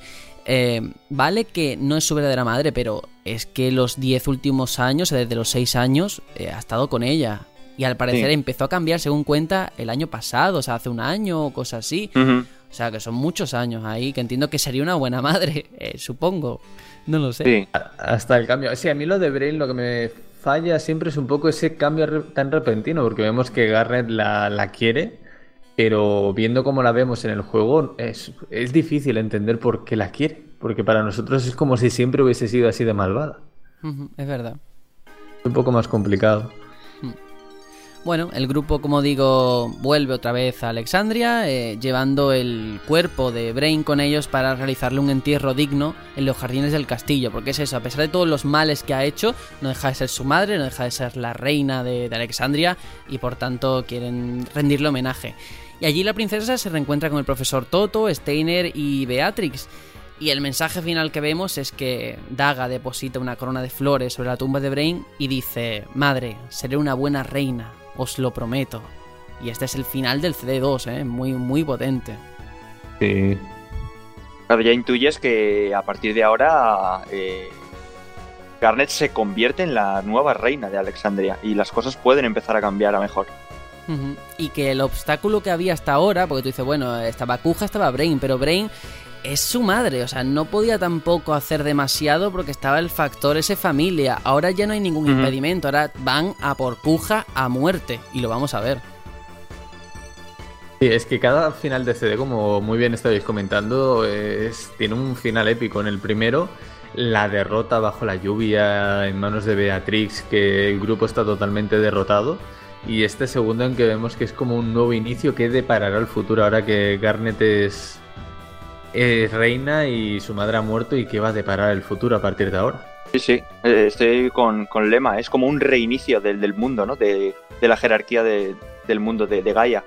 eh, vale que no es su verdadera madre, pero es que los 10 últimos años, desde los 6 años, eh, ha estado con ella. Y al parecer empezó a cambiar, según cuenta, el año pasado, o sea, hace un año o cosas así. O sea, que son muchos años ahí, que entiendo que sería una buena madre, eh, supongo. No lo sé. Sí. Hasta el cambio. Sí, a mí lo de Brain lo que me falla siempre es un poco ese cambio tan repentino, porque vemos que Garrett la, quiere, pero viendo cómo la vemos en el juego, es, es difícil entender por qué la quiere, porque para nosotros es como si siempre hubiese sido así de malvada. es verdad. Es un poco más complicado. Bueno, el grupo, como digo, vuelve otra vez a Alexandria, eh, llevando el cuerpo de Brain con ellos para realizarle un entierro digno en los jardines del castillo. Porque es eso, a pesar de todos los males que ha hecho, no deja de ser su madre, no deja de ser la reina de, Alexandria y por tanto quieren rendirle homenaje. Y allí la princesa se reencuentra con el profesor Toto, Steiner y Beatrix. Y el mensaje final que vemos es que Daga deposita una corona de flores sobre la tumba de Brain y dice, Madre, seré una buena reina, os lo prometo. Y este es el final del CD2, ¿eh? muy, muy potente. Sí. Claro, ya intuyes que a partir de ahora eh, Garnet se convierte en la nueva reina de Alexandria y las cosas pueden empezar a cambiar a mejor. Y que el obstáculo que había hasta ahora, porque tú dices, bueno, estaba Kuja, estaba Brain, pero Brain es su madre, o sea, no podía tampoco hacer demasiado porque estaba el factor ese familia. Ahora ya no hay ningún impedimento, ahora van a por puja a muerte y lo vamos a ver. Sí, es que cada final de CD, como muy bien estáis comentando, es, tiene un final épico. En el primero, la derrota bajo la lluvia en manos de Beatrix, que el grupo está totalmente derrotado. Y este segundo en que vemos que es como un nuevo inicio que deparará el futuro ahora que Garnet es es reina y su madre ha muerto y que va a deparar el futuro a partir de ahora. Sí, sí, eh, estoy con, con Lema, es como un reinicio del, del mundo, ¿no? De, de la jerarquía de, del mundo de, de Gaia.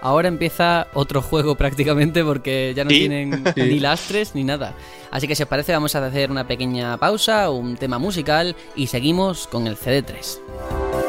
Ahora empieza otro juego prácticamente porque ya no tienen ni lastres ni nada. Así que si os parece vamos a hacer una pequeña pausa, un tema musical y seguimos con el CD3.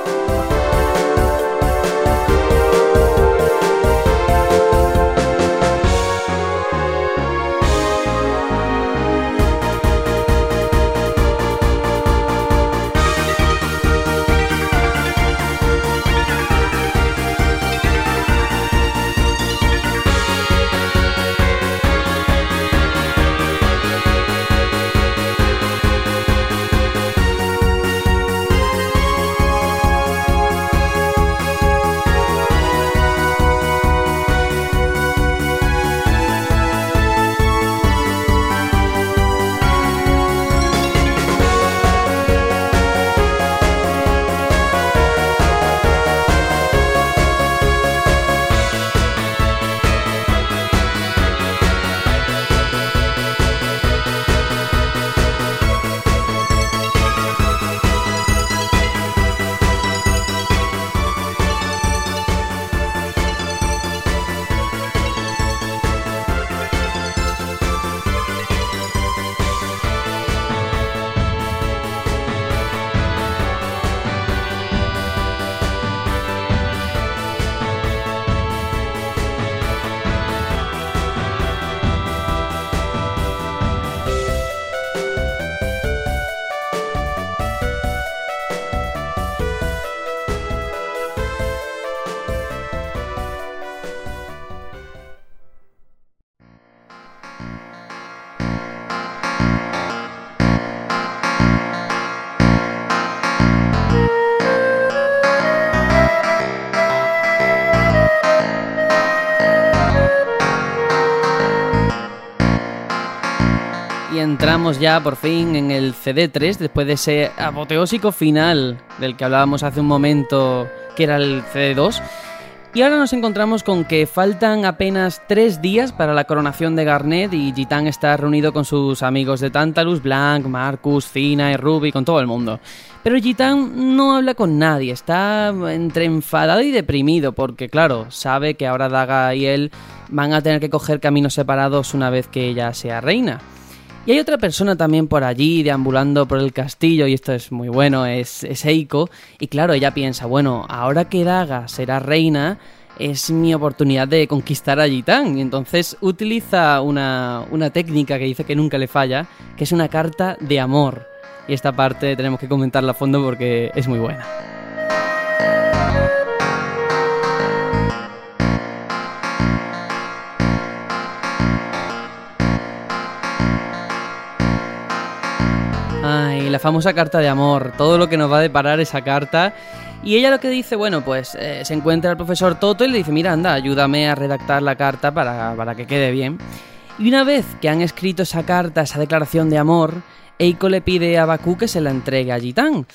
Entramos ya por fin en el CD3 después de ese apoteósico final del que hablábamos hace un momento que era el CD2. Y ahora nos encontramos con que faltan apenas tres días para la coronación de Garnet y Gitan está reunido con sus amigos de Tantalus, Blanc, Marcus, Fina y Ruby, con todo el mundo. Pero Gitan no habla con nadie, está entre enfadado y deprimido porque claro, sabe que ahora Daga y él van a tener que coger caminos separados una vez que ella sea reina. Y hay otra persona también por allí, deambulando por el castillo, y esto es muy bueno, es, Eiko. Y claro, ella piensa, bueno, ahora que Daga será reina, es mi oportunidad de conquistar a Gitán. Y entonces utiliza una, una técnica que dice que nunca le falla, que es una carta de amor. Y esta parte tenemos que comentarla a fondo porque es muy buena. La famosa carta de amor, todo lo que nos va a deparar esa carta. Y ella lo que dice, bueno, pues eh, se encuentra el profesor Toto y le dice, mira, anda, ayúdame a redactar la carta para, para que quede bien. Y una vez que han escrito esa carta, esa declaración de amor, Eiko le pide a Baku que se la entregue a Jitan.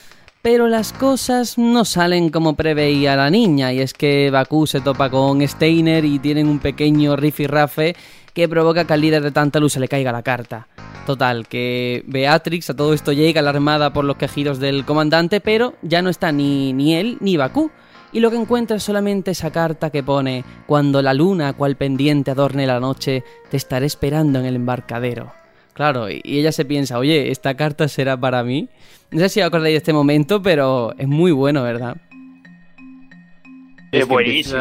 Pero las cosas no salen como preveía la niña, y es que Baku se topa con Steiner y tienen un pequeño rifirrafe que provoca que al líder de Tantalus se le caiga la carta. Total, que Beatrix a todo esto llega alarmada por los quejidos del comandante, pero ya no está ni, ni él ni Bakú. Y lo que encuentra es solamente esa carta que pone, cuando la luna, cual pendiente adorne la noche, te estaré esperando en el embarcadero. Claro, y ella se piensa, oye, ¿esta carta será para mí? No sé si acordáis de este momento, pero es muy bueno, ¿verdad? Es, buenísimo.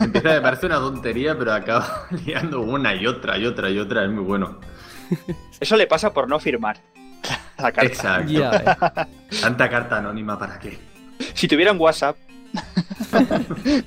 Empieza, me parece una tontería, pero acaba liando una y otra y otra y otra. Es muy bueno. Eso le pasa por no firmar la carta. Exacto. Tanta carta anónima, ¿para qué? Si tuvieran WhatsApp.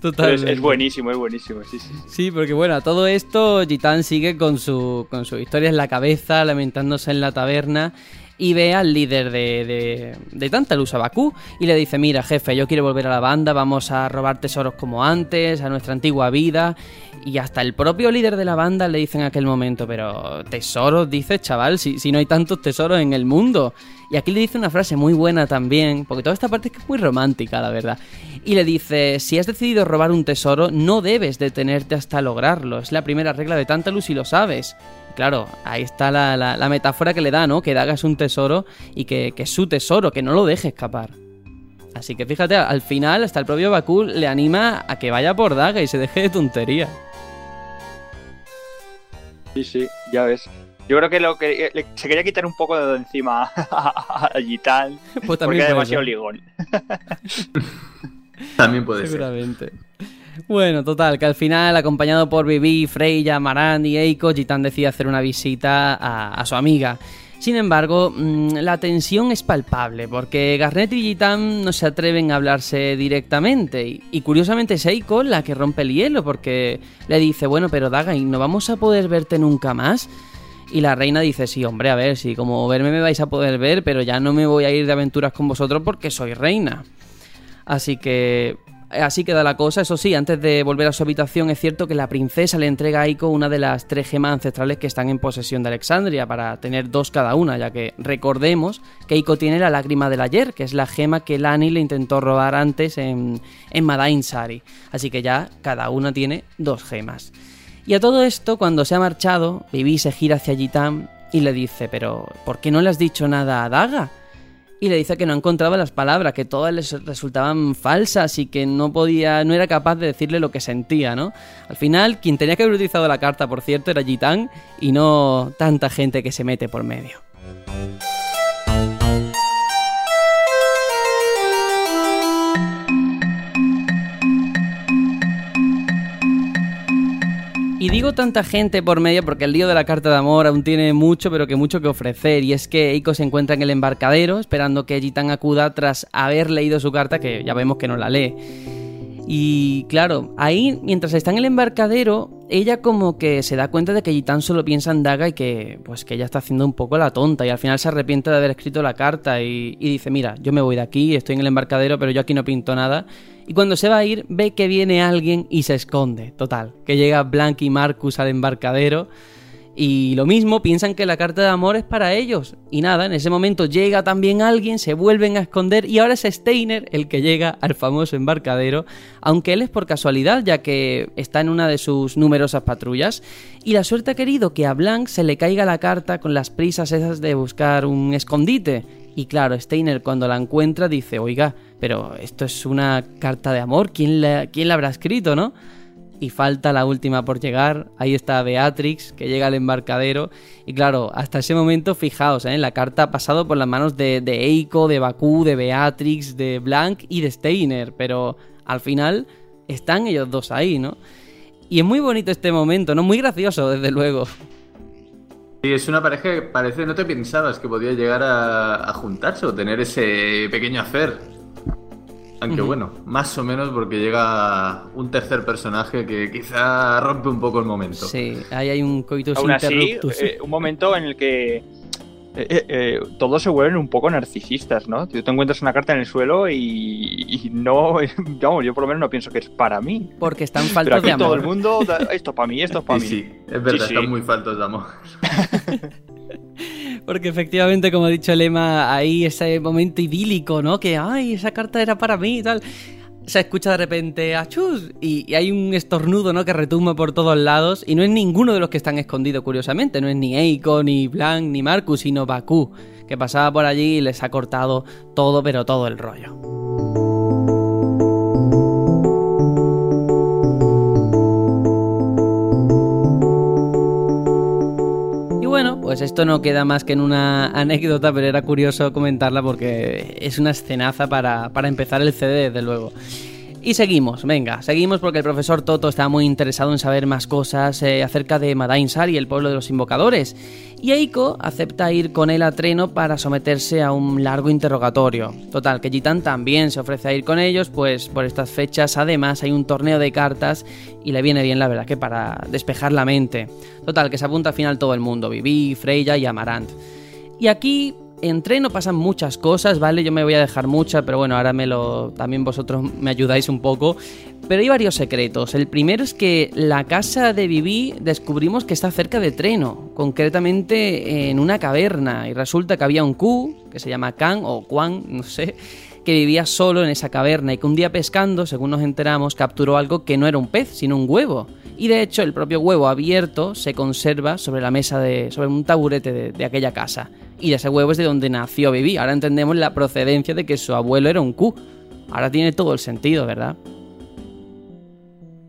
Total. Es, buenísimo, es buenísimo, sí, sí. Sí, porque bueno, a todo esto Gitan sigue con su, con su historia en la cabeza, lamentándose en la taberna y ve al líder de, de, de Tantalus, a y le dice, mira jefe, yo quiero volver a la banda, vamos a robar tesoros como antes, a nuestra antigua vida. Y hasta el propio líder de la banda le dice en aquel momento, pero tesoros, dice chaval, si, si no hay tantos tesoros en el mundo. Y aquí le dice una frase muy buena también, porque toda esta parte es, que es muy romántica, la verdad. Y le dice, si has decidido robar un tesoro, no debes detenerte hasta lograrlo. Es la primera regla de Tantalus y lo sabes. Claro, ahí está la, metáfora que le da, ¿no? Que Daga es un tesoro y que, es su tesoro, que no lo deje escapar. Así que fíjate, al final hasta el propio Bakul le anima a que vaya por Daga y se deje de tontería. Sí, sí, ya ves. Yo creo que lo que se quería quitar un poco de encima a, Gitan. Pues también porque era demasiado ligón. también puede ser. Seguramente. Bueno, total, que al final, acompañado por Vivi, Freya, Maran y Eiko, Gitan decide hacer una visita a, su amiga. Sin embargo, mm, la tensión es palpable, porque Garnet y Gitan no se atreven a hablarse directamente. Y, curiosamente es Eiko la que rompe el hielo, porque le dice, bueno, pero Dagai, ¿no vamos a poder verte nunca más? Y la reina dice, sí, hombre, a ver, sí, como verme me vais a poder ver, pero ya no me voy a ir de aventuras con vosotros porque soy reina. Así que Así queda la cosa. Eso sí, antes de volver a su habitación, es cierto que la princesa le entrega a Aiko una de las tres gemas ancestrales que están en posesión de Alexandria, para tener dos cada una, ya que recordemos que Aiko tiene la lágrima del ayer, que es la gema que Lani le intentó robar antes en, en Madain Sari. Así que ya cada una tiene dos gemas. Y a todo esto, cuando se ha marchado, Vivi se gira hacia Gitam y le dice: Pero, ¿por qué no le has dicho nada a Daga? Y le dice que no encontraba las palabras, que todas les resultaban falsas y que no podía, no era capaz de decirle lo que sentía, ¿no? Al final, quien tenía que haber utilizado la carta, por cierto, era Gitán y no tanta gente que se mete por medio. Y digo tanta gente por medio porque el lío de la carta de amor aún tiene mucho, pero que mucho que ofrecer. Y es que Eiko se encuentra en el embarcadero esperando que Jitan acuda tras haber leído su carta, que ya vemos que no la lee. Y claro, ahí mientras está en el embarcadero, ella como que se da cuenta de que Jitan solo piensa en Daga y que pues que ella está haciendo un poco la tonta y al final se arrepiente de haber escrito la carta y, y dice, mira, yo me voy de aquí, estoy en el embarcadero, pero yo aquí no pinto nada y cuando se va a ir ve que viene alguien y se esconde. Total, que llega Blank y Marcus al embarcadero Y lo mismo, piensan que la carta de amor es para ellos. Y nada, en ese momento llega también alguien, se vuelven a esconder y ahora es Steiner el que llega al famoso embarcadero, aunque él es por casualidad, ya que está en una de sus numerosas patrullas. Y la suerte ha querido que a Blanc se le caiga la carta con las prisas esas de buscar un escondite. Y claro, Steiner cuando la encuentra dice, oiga, pero esto es una carta de amor, ¿quién la, quién la habrá escrito, no? Y falta la última por llegar. Ahí está Beatrix, que llega al embarcadero. Y claro, hasta ese momento, fijaos, ¿eh? la carta ha pasado por las manos de, Eiko, de Bakú, de Beatrix, de Blanc y de Steiner. Pero al final están ellos dos ahí, ¿no? Y es muy bonito este momento, ¿no? Muy gracioso, desde luego. Sí, es una pareja que parece no te pensabas que podía llegar a, a juntarse o tener ese pequeño hacer. Aunque bueno, más o menos porque llega un tercer personaje que quizá rompe un poco el momento. Sí, ahí hay un coitus Aún así, eh, un momento en el que eh, eh, eh, todos se vuelven un poco narcisistas, ¿no? Tú te encuentras una carta en el suelo y, y no, vamos, yo por lo menos no pienso que es para mí. Porque están Pero faltos aquí de amor. todo el mundo, da- esto es para mí, esto es para Sí, mí. sí, es verdad, Sí, sí. están muy faltos de amor. Porque efectivamente, como ha dicho Lema, ahí ese momento idílico, ¿no? Que, ay, esa carta era para mí y tal. Se escucha de repente ¡achus! Y, y hay un estornudo, ¿no? Que retumba por todos lados. Y no es ninguno de los que están escondidos, curiosamente. No es ni Eiko, ni Blanc, ni Marcus, sino Bakú, que pasaba por allí y les ha cortado todo, pero todo el rollo. Bueno, pues esto no queda más que en una anécdota, pero era curioso comentarla porque es una escenaza para, para empezar el CD, desde luego. Y seguimos, venga, seguimos porque el profesor Toto está muy interesado en saber más cosas eh, acerca de Madainsar y el pueblo de los invocadores. Y Eiko acepta ir con él a Treno para someterse a un largo interrogatorio. Total, que Gitan también se ofrece a ir con ellos, pues por estas fechas además hay un torneo de cartas y le viene bien la verdad que para despejar la mente. Total, que se apunta al final todo el mundo, Vivi, Freya y Amarant. Y aquí en Treno pasan muchas cosas, ¿vale? Yo me voy a dejar muchas, pero bueno, ahora me lo también vosotros me ayudáis un poco. Pero hay varios secretos. El primero es que la casa de Vivi descubrimos que está cerca de Treno, concretamente en una caverna, y resulta que había un Q, que se llama Kan o Quan, no sé, que vivía solo en esa caverna y que un día pescando, según nos enteramos, capturó algo que no era un pez, sino un huevo. Y de hecho, el propio huevo abierto se conserva sobre la mesa de. sobre un taburete de aquella casa. Y de ese huevo es de donde nació Vivi. Ahora entendemos la procedencia de que su abuelo era un Q. Ahora tiene todo el sentido, ¿verdad?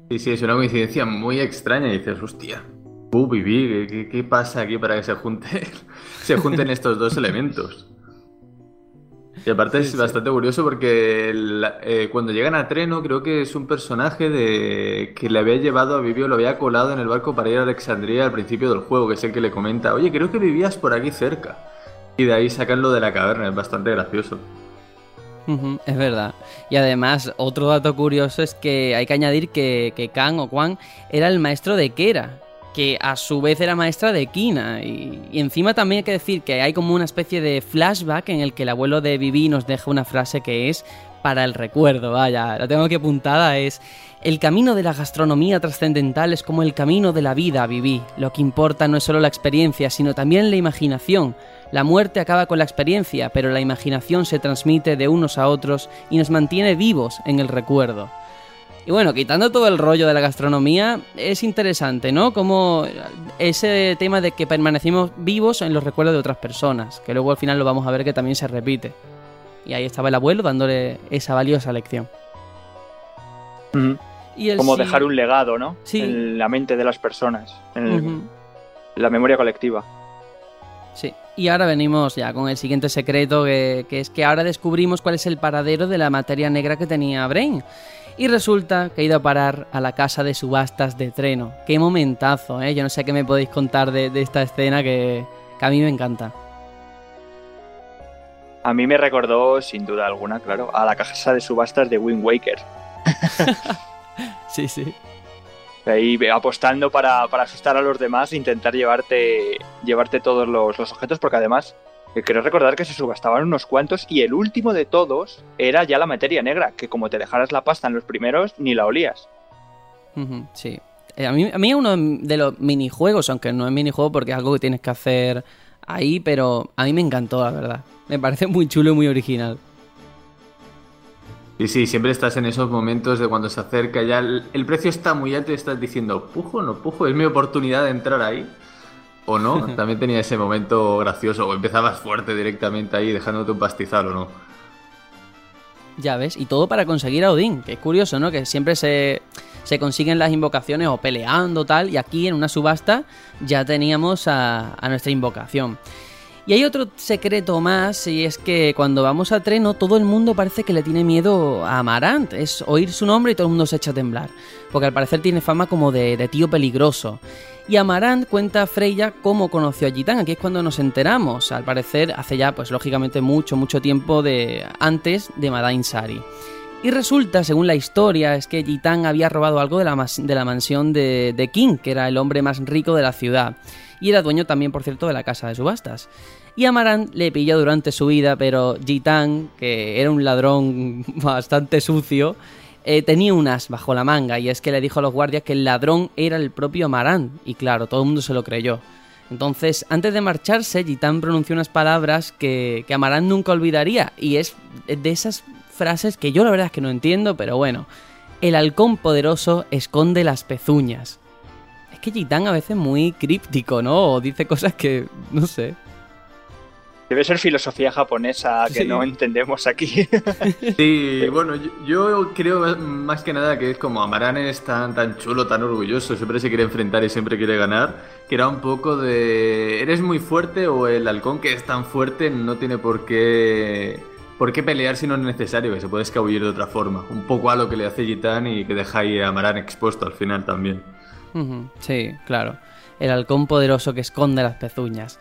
Sí, sí, es una coincidencia muy extraña y dices, hostia, uh, Vivi, ¿qué, pasa aquí para que se, junte, se junten estos dos elementos? Y aparte es bastante curioso porque el- eh, cuando llegan a Treno creo que es un personaje de que le había llevado a Vivi o lo había colado en el barco para ir a Alexandría al principio del juego, que es el que le comenta, oye, creo que vivías por aquí cerca. Y de ahí sacan lo de la caverna, es bastante gracioso. Es verdad. Y además, otro dato curioso es que hay que añadir que, que Kang o Quan era el maestro de Kera, que a su vez era maestra de Kina. Y, y encima también hay que decir que hay como una especie de flashback en el que el abuelo de Vivi nos deja una frase que es para el recuerdo, vaya, la tengo aquí apuntada, es el camino de la gastronomía trascendental es como el camino de la vida, Vivi. Lo que importa no es solo la experiencia, sino también la imaginación. La muerte acaba con la experiencia, pero la imaginación se transmite de unos a otros y nos mantiene vivos en el recuerdo. Y bueno, quitando todo el rollo de la gastronomía, es interesante, ¿no? Como ese tema de que permanecimos vivos en los recuerdos de otras personas, que luego al final lo vamos a ver que también se repite. Y ahí estaba el abuelo dándole esa valiosa lección. Y el Como sí- dejar un legado, ¿no? Sí. En la mente de las personas, en la memoria colectiva. Sí, y ahora venimos ya con el siguiente secreto, que, que es que ahora descubrimos cuál es el paradero de la materia negra que tenía Brain. Y resulta que ha ido a parar a la casa de subastas de Treno. Qué momentazo, ¿eh? Yo no sé qué me podéis contar de, de esta escena que, que a mí me encanta. A mí me recordó, sin duda alguna, claro, a la casa de subastas de Wind Waker. Sí, sí. Ahí apostando para, para asustar a los demás e intentar llevarte, llevarte todos los, los objetos, porque además eh, creo recordar que se subastaban unos cuantos y el último de todos era ya la materia negra, que como te dejaras la pasta en los primeros, ni la olías. Sí. Eh, a mí, a mí uno de los minijuegos, aunque no es minijuego porque es algo que tienes que hacer ahí, pero a mí me encantó, la verdad. Me parece muy chulo y muy original. Y sí, siempre estás en esos momentos de cuando se acerca ya el, precio está muy alto y estás diciendo, pujo, no pujo, es mi oportunidad de entrar ahí. O no, también tenía ese momento gracioso, o empezabas fuerte directamente ahí dejándote un pastizal o no. Ya ves, y todo para conseguir a Odín, que es curioso, ¿no? Que siempre se, se consiguen las invocaciones o peleando tal, y aquí en una subasta ya teníamos a, a nuestra invocación. Y hay otro secreto más, y es que cuando vamos a Treno, todo el mundo parece que le tiene miedo a Amarant. Es oír su nombre y todo el mundo se echa a temblar. Porque al parecer tiene fama como de, tío peligroso. Y Amarant cuenta a Freya cómo conoció a Gitán. Aquí es cuando nos enteramos. Al parecer, hace ya, pues lógicamente, mucho, mucho tiempo de antes de Madain Sari. Y resulta, según la historia, es que Gitán había robado algo de la, de la mansión de, de King, que era el hombre más rico de la ciudad y era dueño también, por cierto, de la casa de subastas. Y Amarant le pilló durante su vida, pero Gitán, que era un ladrón bastante sucio, eh, tenía un as bajo la manga y es que le dijo a los guardias que el ladrón era el propio Amarant y claro, todo el mundo se lo creyó. Entonces, antes de marcharse, Gitán pronunció unas palabras que, que nunca olvidaría y es de esas frases que yo la verdad es que no entiendo, pero bueno. El halcón poderoso esconde las pezuñas que Gitán a veces muy críptico, ¿no? O dice cosas que, no sé. Debe ser filosofía japonesa que no entendemos aquí. Sí, bueno, yo, creo más que nada que es como Amaran es tan, tan chulo, tan orgulloso, siempre se quiere enfrentar y siempre quiere ganar, que era un poco de... ¿Eres muy fuerte o el halcón que es tan fuerte no tiene por qué... ¿Por qué pelear si no es necesario? Que se puede escabullir de otra forma. Un poco a lo que le hace Gitán y que deja ahí a Amaran expuesto al final también. Sí, claro. El halcón poderoso que esconde las pezuñas.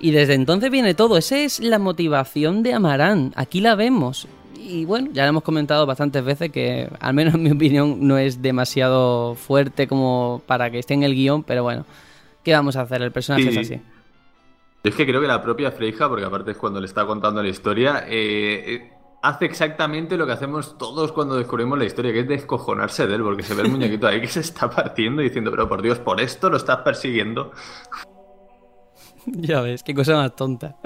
Y desde entonces viene todo. Esa es la motivación de Amarán. Aquí la vemos. Y bueno, ya hemos comentado bastantes veces que, al menos en mi opinión, no es demasiado fuerte como para que esté en el guion, pero bueno, ¿qué vamos a hacer? El personaje es así. es que creo que la propia Freija, porque aparte es cuando le está contando la historia, eh, eh hace exactamente lo que hacemos todos cuando descubrimos la historia, que es descojonarse de él, porque se ve el muñequito ahí que se está partiendo diciendo, pero por Dios, por esto lo estás persiguiendo. Ya ves, qué cosa más tonta.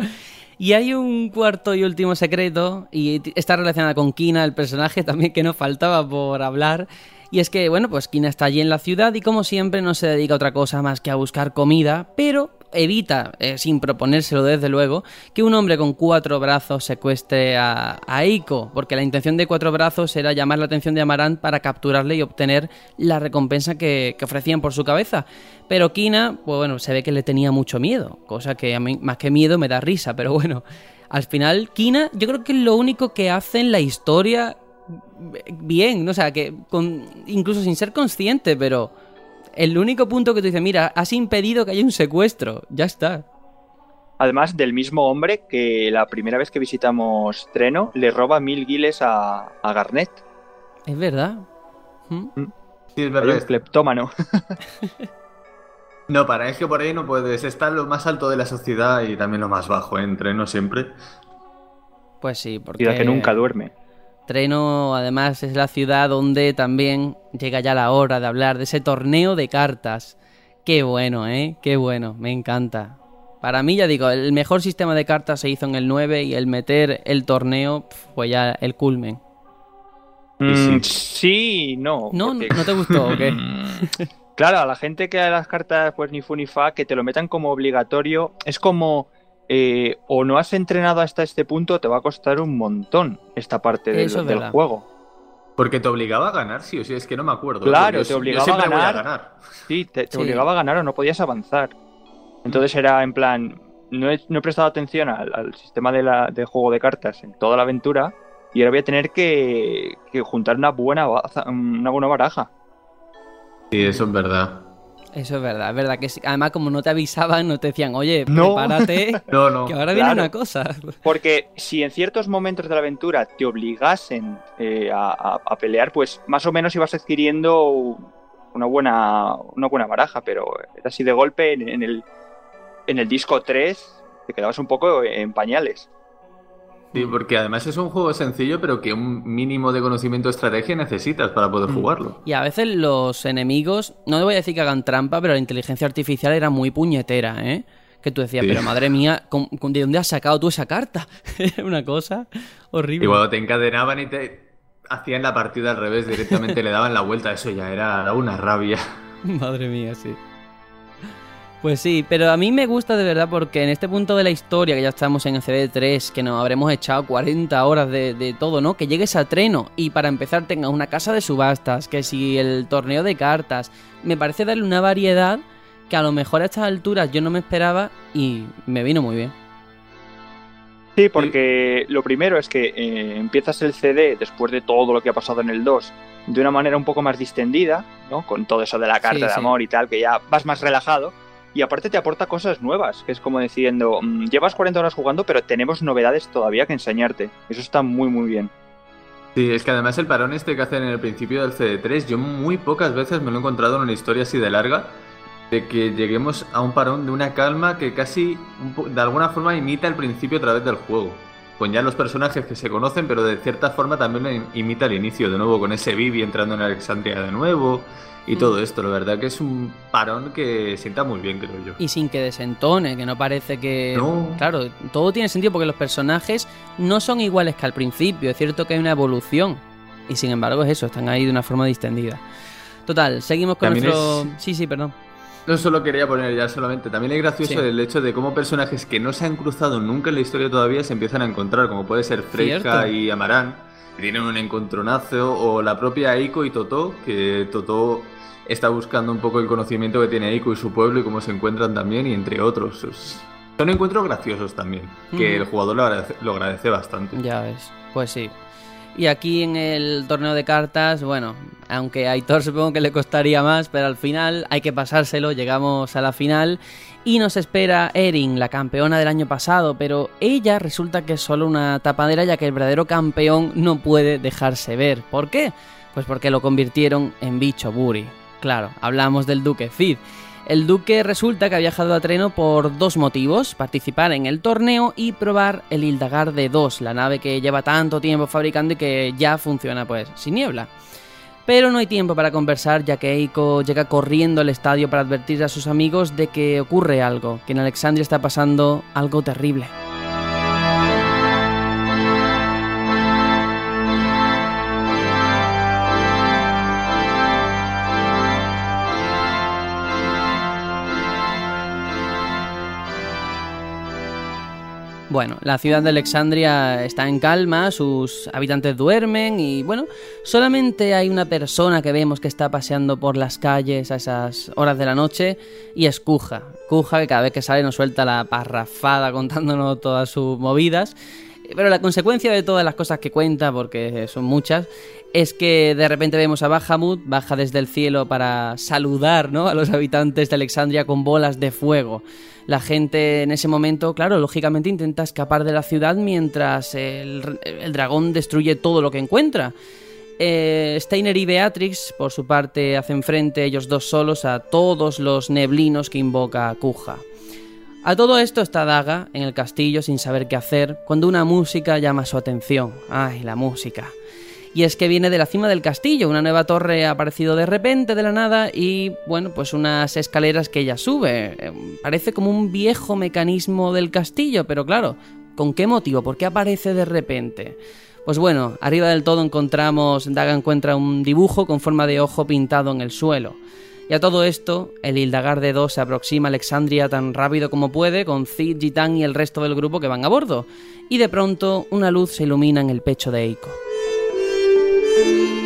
Y hay un cuarto y último secreto, y está relacionado con Kina, el personaje también que nos faltaba por hablar. Y es que, bueno, pues Kina está allí en la ciudad y como siempre no se dedica a otra cosa más que a buscar comida, pero evita, eh, sin proponérselo desde luego, que un hombre con cuatro brazos secuestre a, a Eiko, porque la intención de cuatro brazos era llamar la atención de Amarant para capturarle y obtener la recompensa que, ofrecían por su cabeza. Pero Kina, pues bueno, se ve que le tenía mucho miedo, cosa que a mí más que miedo me da risa, pero bueno, al final Kina yo creo que es lo único que hace en la historia bien, ¿no? o sea, que con, incluso sin ser consciente, pero el único punto que tú dices, mira, has impedido que haya un secuestro, ya está. Además del mismo hombre que la primera vez que visitamos Treno le roba mil guiles a, Garnet. Es verdad. ¿Mm? Mm. Sí, es verdad. Es cleptómano. no, para es que por ahí no puedes. Está lo más alto de la sociedad y también lo más bajo, ¿eh? en Treno siempre. Pues sí, porque... que nunca duerme. Treno, además, es la ciudad donde también llega ya la hora de hablar de ese torneo de cartas. Qué bueno, ¿eh? Qué bueno, me encanta. Para mí, ya digo, el mejor sistema de cartas se hizo en el 9 y el meter el torneo fue ya el culmen. Mm, sí, no. ¿No? ¿No te gustó o qué? claro, a la gente que a las cartas, pues ni fu ni fa, que te lo metan como obligatorio, es como eh, o no has entrenado hasta este punto, te va a costar un montón esta parte del, juego. Porque te obligaba a ganar, sí o sí, es que no me acuerdo. Claro, te obligaba a, ganar, Sí, te, obligaba a ganar o no podías avanzar. Entonces era en plan, no he, prestado atención al, sistema de, juego de cartas en toda la aventura y ahora voy a tener que, que juntar una buena, una buena baraja. Sí, eso es verdad. Eso es verdad, es verdad que además como no te avisaban, no te decían, oye, prepárate, que ahora viene una cosa. Porque si en ciertos momentos de la aventura te obligasen eh, a, pelear, pues más o menos ibas adquiriendo una buena, una buena baraja, pero era así de golpe en, en, el, en el disco 3 te quedabas un poco en pañales. Sí, porque además es un juego sencillo, pero que un mínimo de conocimiento de estrategia necesitas para poder Mm. jugarlo. Y a veces los enemigos, no le voy a decir que hagan trampa, pero la inteligencia artificial era muy puñetera, ¿eh? Que tú decías, Sí. pero madre mía, ¿con- con- ¿de dónde has sacado tú esa carta? Una cosa horrible. Y cuando te encadenaban y te hacían la partida al revés, directamente le daban la vuelta, eso ya era una rabia. Madre mía, sí. Pues sí, pero a mí me gusta de verdad porque en este punto de la historia, que ya estamos en el CD3, que nos habremos echado 40 horas de, de todo, ¿no? Que llegues a Treno y para empezar tengas una casa de subastas, que si el torneo de cartas, me parece darle una variedad que a lo mejor a estas alturas yo no me esperaba y me vino muy bien. Sí, porque lo primero es que eh, empiezas el CD después de todo lo que ha pasado en el 2 de una manera un poco más distendida, ¿no? Con todo eso de la carta Sí, de sí. amor y tal, que ya vas más relajado. Y aparte te aporta cosas nuevas, que es como diciendo, mm, llevas 40 horas jugando, pero tenemos novedades todavía que enseñarte. Eso está muy, muy bien. Sí, es que además el parón este que hacen en el principio del CD3, yo muy pocas veces me lo he encontrado en una historia así de larga, de que lleguemos a un parón de una calma que casi de alguna forma imita el principio a través del juego. Con ya los personajes que se conocen, pero de cierta forma también im- imita el inicio de nuevo, con ese Vivi entrando en Alexandria de nuevo y Mm. todo esto. La verdad que es un parón que sienta muy bien, creo yo. Y sin que desentone, que no parece que... No. Claro, todo tiene sentido porque los personajes no son iguales que al principio. Es cierto que hay una evolución. Y sin embargo es eso, están ahí de una forma distendida. Total, seguimos con También nuestro... es- Sí, sí, perdón. No solo quería poner ya solamente, también es gracioso Sí. el hecho de cómo personajes que no se han cruzado nunca en la historia todavía se empiezan a encontrar, como puede ser Cierto. y Amarán, que tienen un encontronazo, o la propia Aiko y Totó, que Totó está buscando un poco el conocimiento que tiene Aiko y su pueblo y cómo se encuentran también, y entre otros. Son encuentros graciosos también, que el jugador lo agradece, lo agradece bastante. Ya ves, pues sí. Y aquí en el torneo de cartas, bueno, aunque a Aitor supongo que le costaría más, pero al final hay que pasárselo, llegamos a la final y nos espera Erin, la campeona del año pasado, pero ella resulta que es solo una tapadera ya que el verdadero campeón no puede dejarse ver. ¿Por qué? Pues porque lo convirtieron en bicho Buri. Claro, hablamos del duque Cid. El duque resulta que ha viajado a Treno por dos motivos, participar en el torneo y probar el Hildagar de 2, la nave que lleva tanto tiempo fabricando y que ya funciona pues sin niebla. Pero no hay tiempo para conversar ya que Eiko llega corriendo al estadio para advertir a sus amigos de que ocurre algo, que en Alexandria está pasando algo terrible. Bueno, la ciudad de Alexandria está en calma, sus habitantes duermen y bueno, solamente hay una persona que vemos que está paseando por las calles a esas horas de la noche y es Kuja. Kuja que cada vez que sale nos suelta la parrafada contándonos todas sus movidas. Pero la consecuencia de todas las cosas que cuenta, porque son muchas, es que de repente vemos a Bahamut, baja desde el cielo para saludar ¿no? a los habitantes de Alexandria con bolas de fuego. La gente en ese momento, claro, lógicamente intenta escapar de la ciudad mientras el, dragón destruye todo lo que encuentra. Eh, Steiner y Beatrix, por su parte, hacen frente ellos dos solos a todos los neblinos que invoca Kuja. A todo esto está Daga en el castillo sin saber qué hacer cuando una música llama su atención. ¡Ay, la música! Y es que viene de la cima del castillo, una nueva torre ha aparecido de repente de la nada y, bueno, pues unas escaleras que ella sube. Eh, Parece como un viejo mecanismo del castillo, pero claro, ¿con qué motivo? ¿Por qué aparece de repente? Pues bueno, arriba del todo encontramos, Daga encuentra un dibujo con forma de ojo pintado en el suelo. Y a todo esto, el Hildagar de 2 se aproxima a Alexandria tan rápido como puede, con Cid, Gitán y el resto del grupo que van a bordo. Y de pronto, una luz se ilumina en el pecho de Eiko. thank you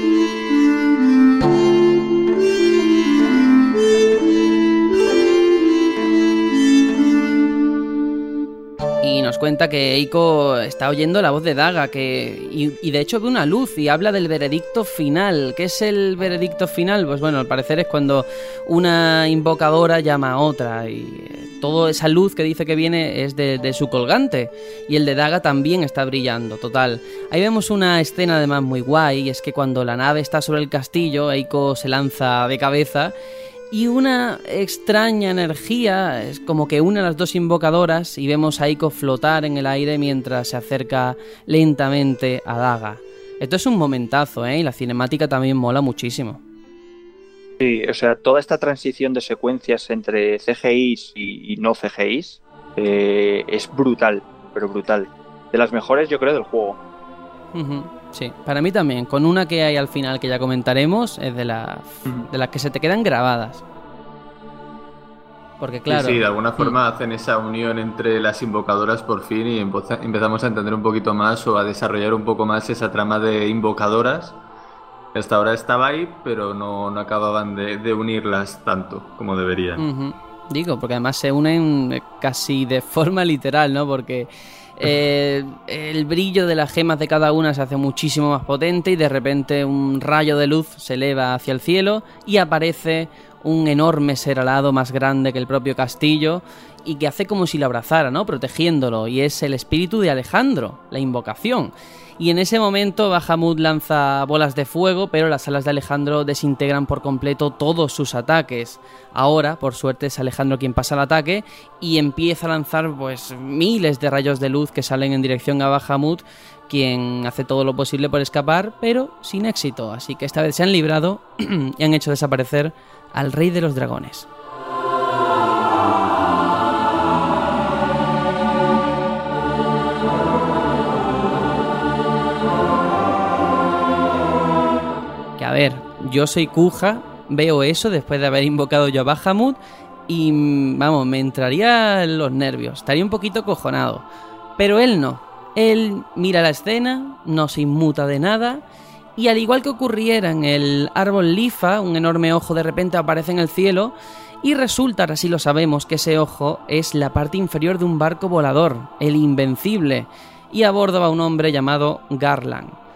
Y nos cuenta que Eiko está oyendo la voz de Daga, que y, de hecho ve una luz y habla del veredicto final. ¿Qué es el veredicto final? Pues bueno, al parecer es cuando una invocadora llama a otra y eh, toda esa luz que dice que viene es de, de su colgante y el de Daga también está brillando, total. Ahí vemos una escena además muy guay y es que cuando la nave está sobre el castillo, Eiko se lanza de cabeza y una extraña energía, es como que une a las dos invocadoras y vemos a Ico flotar en el aire mientras se acerca lentamente a Daga. Esto es un momentazo, ¿eh? Y la cinemática también mola muchísimo. Sí, o sea, toda esta transición de secuencias entre CGIs y, no CGIs eh, es brutal, pero brutal. De las mejores, yo creo, del juego. Sí, para mí también. Con una que hay al final que ya comentaremos, es de, la, de las que se te quedan grabadas. Porque claro... Sí, de alguna forma hacen esa unión entre las invocadoras por fin y empezamos a entender un poquito más o a desarrollar un poco más esa trama de invocadoras. Hasta ahora estaba ahí, pero no, acababan de, unirlas tanto como deberían. Digo, porque además se unen casi de forma literal, ¿no? Porque eh, el brillo de las gemas de cada una se hace muchísimo más potente y de repente un rayo de luz se eleva hacia el cielo y aparece un enorme ser alado más grande que el propio castillo y que hace como si lo abrazara, ¿no? Protegiéndolo y es el espíritu de Alejandro, la invocación y en ese momento Bahamut lanza bolas de fuego, pero las alas de Alejandro desintegran por completo todos sus ataques. Ahora, por suerte, es Alejandro quien pasa el ataque y empieza a lanzar pues miles de rayos de luz que salen en dirección a Bahamut, quien hace todo lo posible por escapar, pero sin éxito. Así que esta vez se han librado y han hecho desaparecer al rey de los dragones. Ver, yo soy Kuja, veo eso después de haber invocado yo a Bahamut y vamos, me entraría en los nervios, estaría un poquito cojonado. Pero él no. Él mira la escena, no se inmuta de nada y al igual que ocurriera en el árbol Lifa, un enorme ojo de repente aparece en el cielo y resulta, así lo sabemos, que ese ojo es la parte inferior de un barco volador, el Invencible, y a bordo va un hombre llamado Garland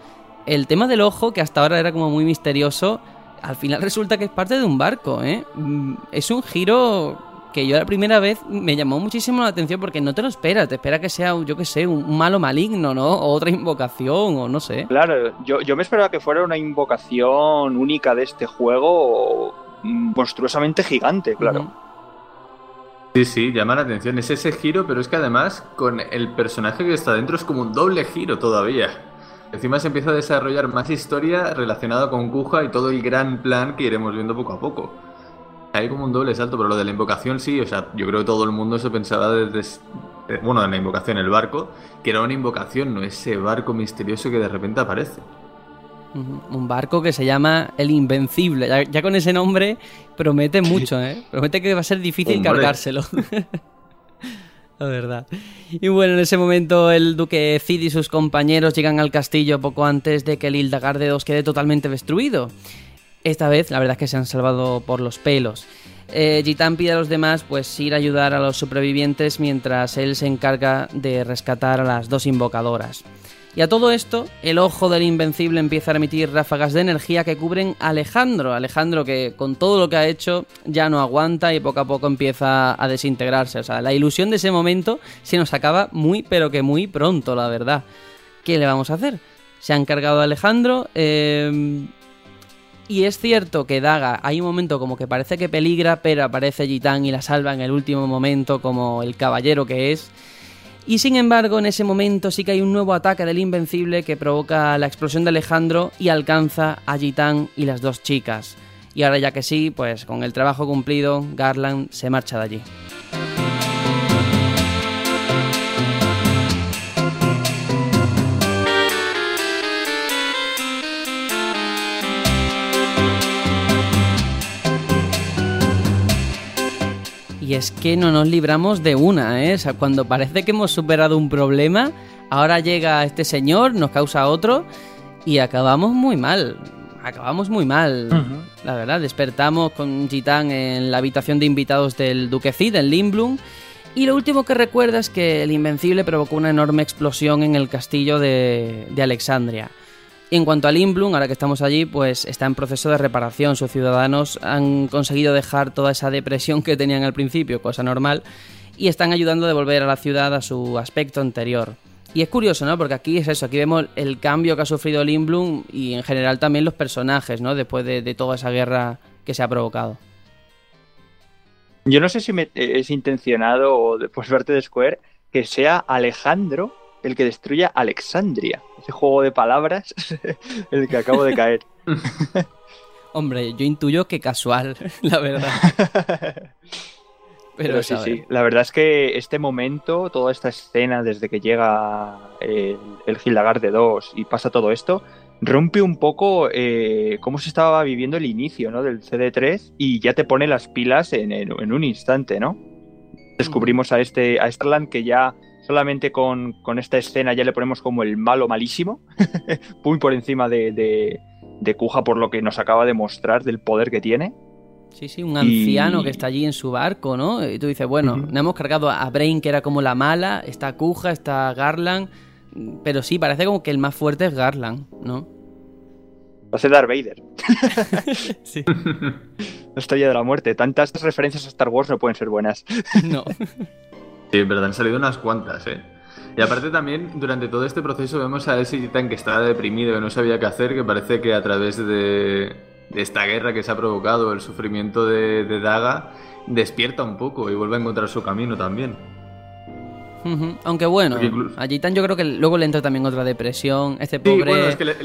el tema del ojo, que hasta ahora era como muy misterioso, al final resulta que es parte de un barco, ¿eh? Mm, es un giro que yo la primera vez me llamó muchísimo la atención porque no te lo esperas, te espera que sea, yo que sé, un malo maligno, ¿no? O otra invocación, o no sé. Claro, yo, yo me esperaba que fuera una invocación única de este juego, monstruosamente gigante, claro. Sí, sí, llama la atención. Es ese giro, pero es que además con el personaje que está dentro es como un doble giro todavía. Encima se empieza a desarrollar más historia relacionada con Kuja y todo el gran plan que iremos viendo poco a poco. Hay como un doble salto, pero lo de la invocación sí, o sea, yo creo que todo el mundo se pensaba desde, eh, bueno, en la invocación, el barco, que era una invocación, no ese barco misterioso que de repente aparece. Un barco que se llama El Invencible. Ya, con ese nombre promete mucho, ¿eh? Promete que va a ser difícil cargárselo. Y bueno, en ese momento el duque Cid y sus compañeros llegan al castillo poco antes de que el Hildegard de Dos quede totalmente destruido. Esta vez, la verdad es que se han salvado por los pelos. Eh, Gitán pide a los demás pues ir a ayudar a los supervivientes mientras él se encarga de rescatar a las dos invocadoras. Y a todo esto, el ojo del invencible empieza a emitir ráfagas de energía que cubren a Alejandro. Alejandro que con todo lo que ha hecho ya no aguanta y poco a poco empieza a desintegrarse. O sea, la ilusión de ese momento se nos acaba muy pero que muy pronto, la verdad. ¿Qué le vamos a hacer? Se ha encargado a Alejandro. Eh, y es cierto que Daga hay un momento como que parece que peligra, pero aparece Gitán y la salva en el último momento como el caballero que es. Y sin embargo, en ese momento sí que hay un nuevo ataque del Invencible que provoca la explosión de Alejandro y alcanza a Gitán y las dos chicas. Y ahora ya que sí, pues con el trabajo cumplido, Garland se marcha de allí. Y es que no nos libramos de una, ¿eh? O sea, cuando parece que hemos superado un problema, ahora llega este señor, nos causa otro y acabamos muy mal. Acabamos muy mal, la verdad. Despertamos con Gitán en la habitación de invitados del Duque Cid, en Limblum. Y lo último que recuerda es que el Invencible provocó una enorme explosión en el castillo de, de Alexandria. Y en cuanto a Limblum, ahora que estamos allí, pues está en proceso de reparación. Sus ciudadanos han conseguido dejar toda esa depresión que tenían al principio, cosa normal, y están ayudando a devolver a la ciudad a su aspecto anterior. Y es curioso, ¿no? Porque aquí es eso, aquí vemos el cambio que ha sufrido Limblum y en general también los personajes, ¿no? Después de, toda esa guerra que se ha provocado. Yo no sé si me- es intencionado o de- por suerte de Square que sea Alejandro el que destruya Alexandria. Ese juego de palabras en el que acabo de caer. Hombre, yo intuyo que casual, la verdad. Pero, Pero sí, sí. La verdad es que este momento, toda esta escena desde que llega el, el Gildagar de 2 y pasa todo esto, rompe un poco eh, cómo se estaba viviendo el inicio ¿no? del CD3 y ya te pone las pilas en, en- en un instante, ¿no? Descubrimos a este a Starland que ya solamente con, con esta escena ya le ponemos como el malo malísimo, muy por encima de, de, de Kuja por lo que nos acaba de mostrar del poder que tiene. Sí, sí, un anciano Y- que está allí en su barco, ¿no? Y tú dices, bueno, nos hemos cargado a Brain, que era como la mala, está Kuja, está Garland, pero sí, parece como que el más fuerte es Garland, ¿no? Va a ser Darth Vader. Sí. La estrella de la muerte. Tantas referencias a Star Wars no pueden ser buenas. No. Sí, en verdad han salido unas cuantas, ¿eh? Y aparte también, durante todo este proceso vemos a ese Titan que está deprimido, que no sabía qué hacer, que parece que a través de, de esta guerra que se ha provocado, el sufrimiento de, de Daga, despierta un poco y vuelve a encontrar su camino también. Aunque bueno, incluso- a Gitan yo creo que luego le entra también otra depresión. Este Sí, pobre. bueno, es que le,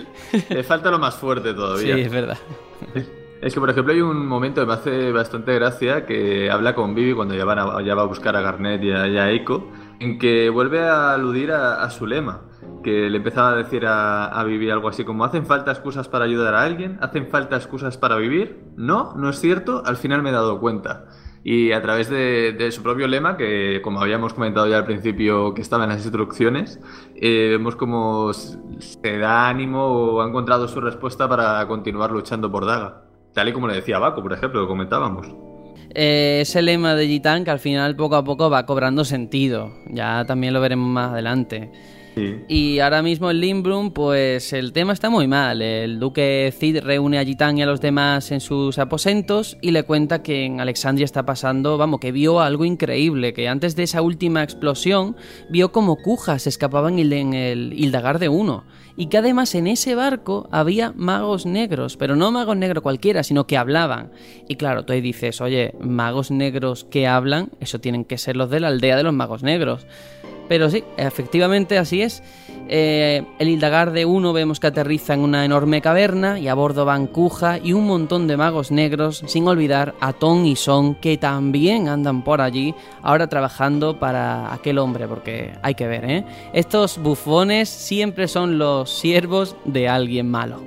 le falta lo más fuerte Sí, todavía. es verdad. Es que, por ejemplo, hay un momento que me hace bastante gracia que habla con Vivi cuando ya, va a buscar a Garnet y a, Eiko, en que vuelve a aludir a, su lema, que le empezaba a decir a, a Vivi algo así como ¿hacen falta excusas para ayudar a alguien? ¿Hacen falta excusas para vivir? No, no es cierto, al final me he dado cuenta. Y a través de, su propio lema, que como habíamos comentado ya al principio que estaba en las instrucciones, eh, vemos como s- se da ánimo o ha encontrado su respuesta para continuar luchando por Daga. Tal y como le decía Baco, por ejemplo, que comentábamos. Eh, ese lema de Gitan que al final poco a poco va cobrando sentido. Ya también lo veremos más adelante. Y ahora mismo en Limblum, pues el tema está muy mal. El duque Cid reúne a Gitan y a los demás en sus aposentos y le cuenta que en Alexandria está pasando, vamos, que vio algo increíble, que antes de esa última explosión vio como Kuja se escapaban en el Hildagar de Uno. Y que además en ese barco había magos negros, pero no magos negros cualquiera, sino que hablaban. Y claro, tú ahí dices, oye, magos negros que hablan, eso tienen que ser los de la aldea de los magos negros. Pero sí, efectivamente así es. Eh, el Hildagar de uno vemos que aterriza en una enorme caverna y a bordo van Kuja y un montón de magos negros, sin olvidar a Ton y Son que también andan por allí, ahora trabajando para aquel hombre, porque hay que ver, ¿eh? Estos bufones siempre son los siervos de alguien malo.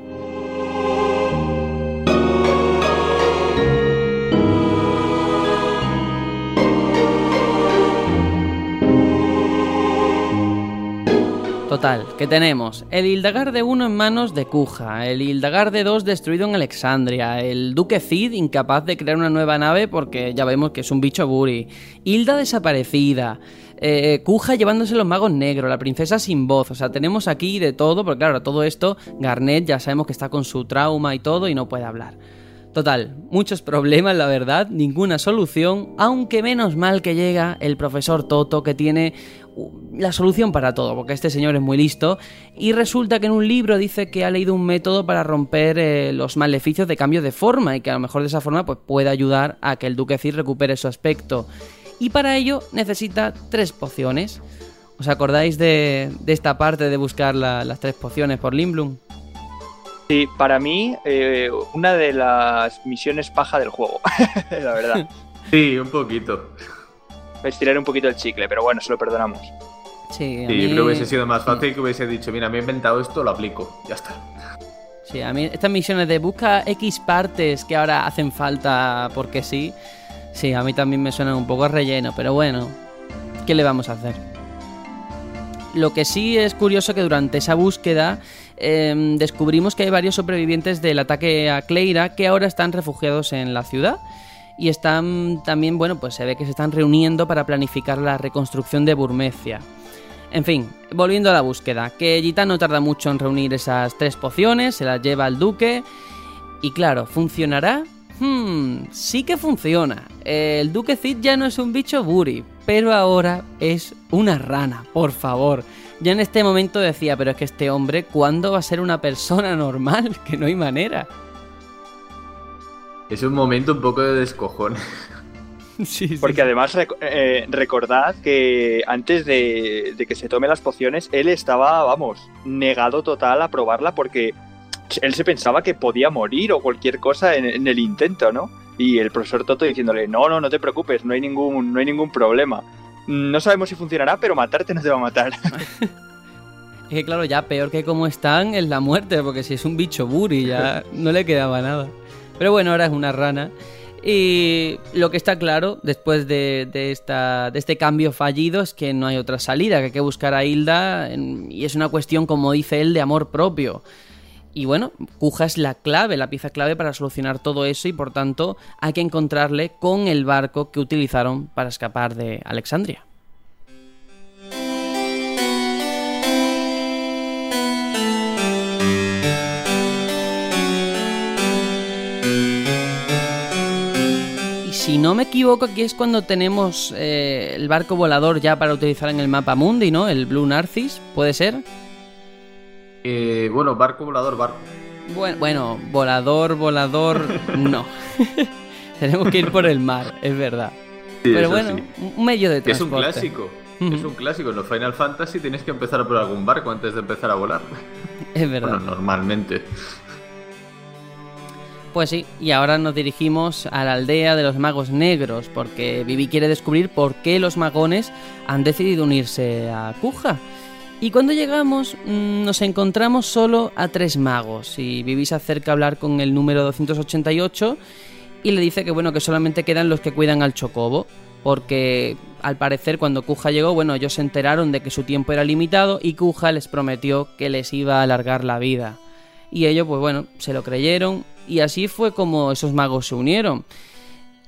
Total, ¿qué tenemos? El Hildagar de 1 en manos de Kuja, el Hildagar de 2 destruido en Alexandria, el Duque Cid incapaz de crear una nueva nave porque ya vemos que es un bicho Buri, Hilda desaparecida, eh, Kuja llevándose los magos negros, la princesa sin voz, o sea, tenemos aquí de todo, porque claro, todo esto, Garnet ya sabemos que está con su trauma y todo y no puede hablar. Total, muchos problemas, la verdad, ninguna solución, aunque menos mal que llega el profesor Toto que tiene uh, la solución para todo, porque este señor es muy listo, y resulta que en un libro dice que ha leído un método para romper eh, los maleficios de cambio de forma y que a lo mejor de esa forma pues, puede ayudar a que el Duque Cid recupere su aspecto. Y para ello necesita tres pociones. ¿Os acordáis de, esta parte de buscar la- las tres pociones por Limblum? Sí, para mí, eh, una de las misiones paja del juego, la verdad. Sí, un poquito. Estirar un poquito el chicle, pero bueno, se lo perdonamos. Sí, a Sí, mí- creo que hubiese sido más fácil que hubiese dicho, mira, me he inventado esto, lo aplico. Ya está. Sí, a mí estas misiones de busca X partes que ahora hacen falta porque sí, sí, a mí también me suenan un poco a relleno, pero bueno, ¿qué le vamos a hacer? Lo que sí es curioso que durante esa búsqueda em, descubrimos que hay varios sobrevivientes del ataque a Cleira que ahora están refugiados en la ciudad y están también, bueno, pues se ve que se están reuniendo para planificar la reconstrucción de Burmecia. En fin, volviendo a la búsqueda, que Gitan no tarda mucho en reunir esas tres pociones, se las lleva al duque y claro, ¿funcionará? Hmm, sí que funciona. El duque Cid ya no es un bicho Buri, pero ahora es una rana, por favor. Ya en este momento decía, pero es que este hombre, ¿cuándo va a ser una persona normal? Que no hay manera. Es un momento un poco de descojón. Sí, sí, Porque además rec- eh, recordad que antes de, de que se tome las pociones, él estaba, vamos, negado total a probarla porque él se pensaba que podía morir o cualquier cosa en, en el intento, ¿no? Y el profesor Toto diciéndole, no, no, no te preocupes, no hay ningún, no hay ningún problema. No sabemos si funcionará, pero matarte no te va a matar. Es que claro, ya peor que como están es la muerte, porque si es un bicho buri ya no le quedaba nada. Pero bueno, ahora es una rana. Y lo que está claro, después de, de esta, de este cambio fallido, es que no hay otra salida, que hay que buscar a Hilda, en- y es una cuestión, como dice él, de amor propio. Y bueno, Kuja es la clave, la pieza clave para solucionar todo eso, y por tanto hay que encontrarle con el barco que utilizaron para escapar de Alexandria. Y si no me equivoco, aquí es cuando tenemos eh, el barco volador ya para utilizar en el mapa mundi, ¿no? El Blue Narcis, ¿puede ser? Eh, bueno, barco volador, barco. Bueno, bueno volador, volador, no. Tenemos que ir por el mar, es verdad. Sí, Pero bueno, sí. un medio de Que es un transporte. clásico. Es un clásico. En los Final Fantasy tienes que empezar por algún barco antes de empezar a volar. Es verdad. Bueno, normalmente. Pues sí, y ahora nos dirigimos a la aldea de los magos negros, porque Vivi quiere descubrir por qué los magones han decidido unirse a Kuja. Y cuando llegamos mm, nos encontramos solo a tres magos, y Vivi se acerca a hablar con el número 288 y le dice que bueno, que solamente quedan los que cuidan al chocobo, porque al parecer cuando Kuja llegó, bueno, ellos se enteraron de que su tiempo era limitado y Kuja les prometió que les iba a alargar la vida. Y ellos, pues bueno, se lo creyeron y así fue como esos magos se unieron.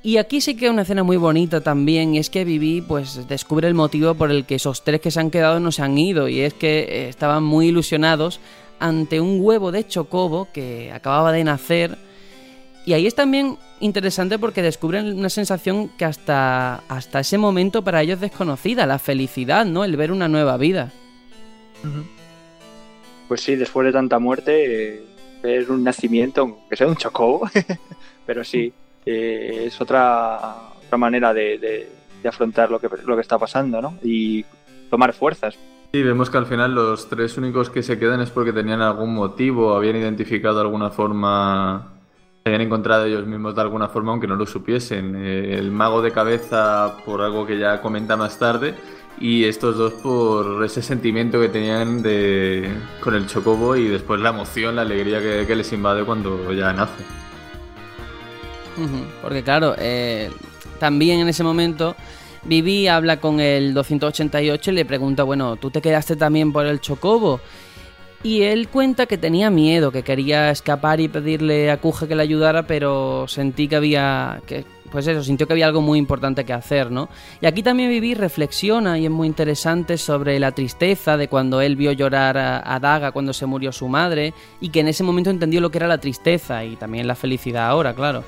Y aquí sí que una escena muy bonita también, y es que Vivi pues descubre el motivo por el que esos tres que se han quedado no se han ido, y es que eh, estaban muy ilusionados ante un huevo de chocobo que acababa de nacer. Y ahí es también interesante porque descubren una sensación que hasta, hasta ese momento para ellos desconocida, la felicidad, ¿no? El ver una nueva vida. Pues sí, después de tanta muerte, eh, ver un nacimiento, aunque sea un chocobo, pero sí, eh, es otra, otra manera de, afrontar lo que, lo que está pasando, ¿no? Y tomar fuerzas. Sí, vemos que al final los tres únicos que se quedan es porque tenían algún motivo, habían identificado de alguna forma, se habían encontrado ellos mismos de alguna forma, aunque no lo supiesen. Eh, el mago de cabeza por algo que ya comenta más tarde, y estos dos por ese sentimiento que tenían de, con el chocobo y después la emoción, la alegría que les invade cuando ya nace. Porque claro, eh, también en ese momento Vivi habla con el 288 y le pregunta, bueno, ¿tú te quedaste también por el chocobo? Y él cuenta que tenía miedo, que quería escapar y pedirle a Kuja que le ayudara, pero sentí que había, que, pues eso, sintió que había algo muy importante que hacer, ¿no? Y aquí también Vivi reflexiona y es muy interesante sobre la tristeza de cuando él vio llorar a, a Daga cuando se murió su madre y que en ese momento entendió lo que era la tristeza y también la felicidad ahora, claro.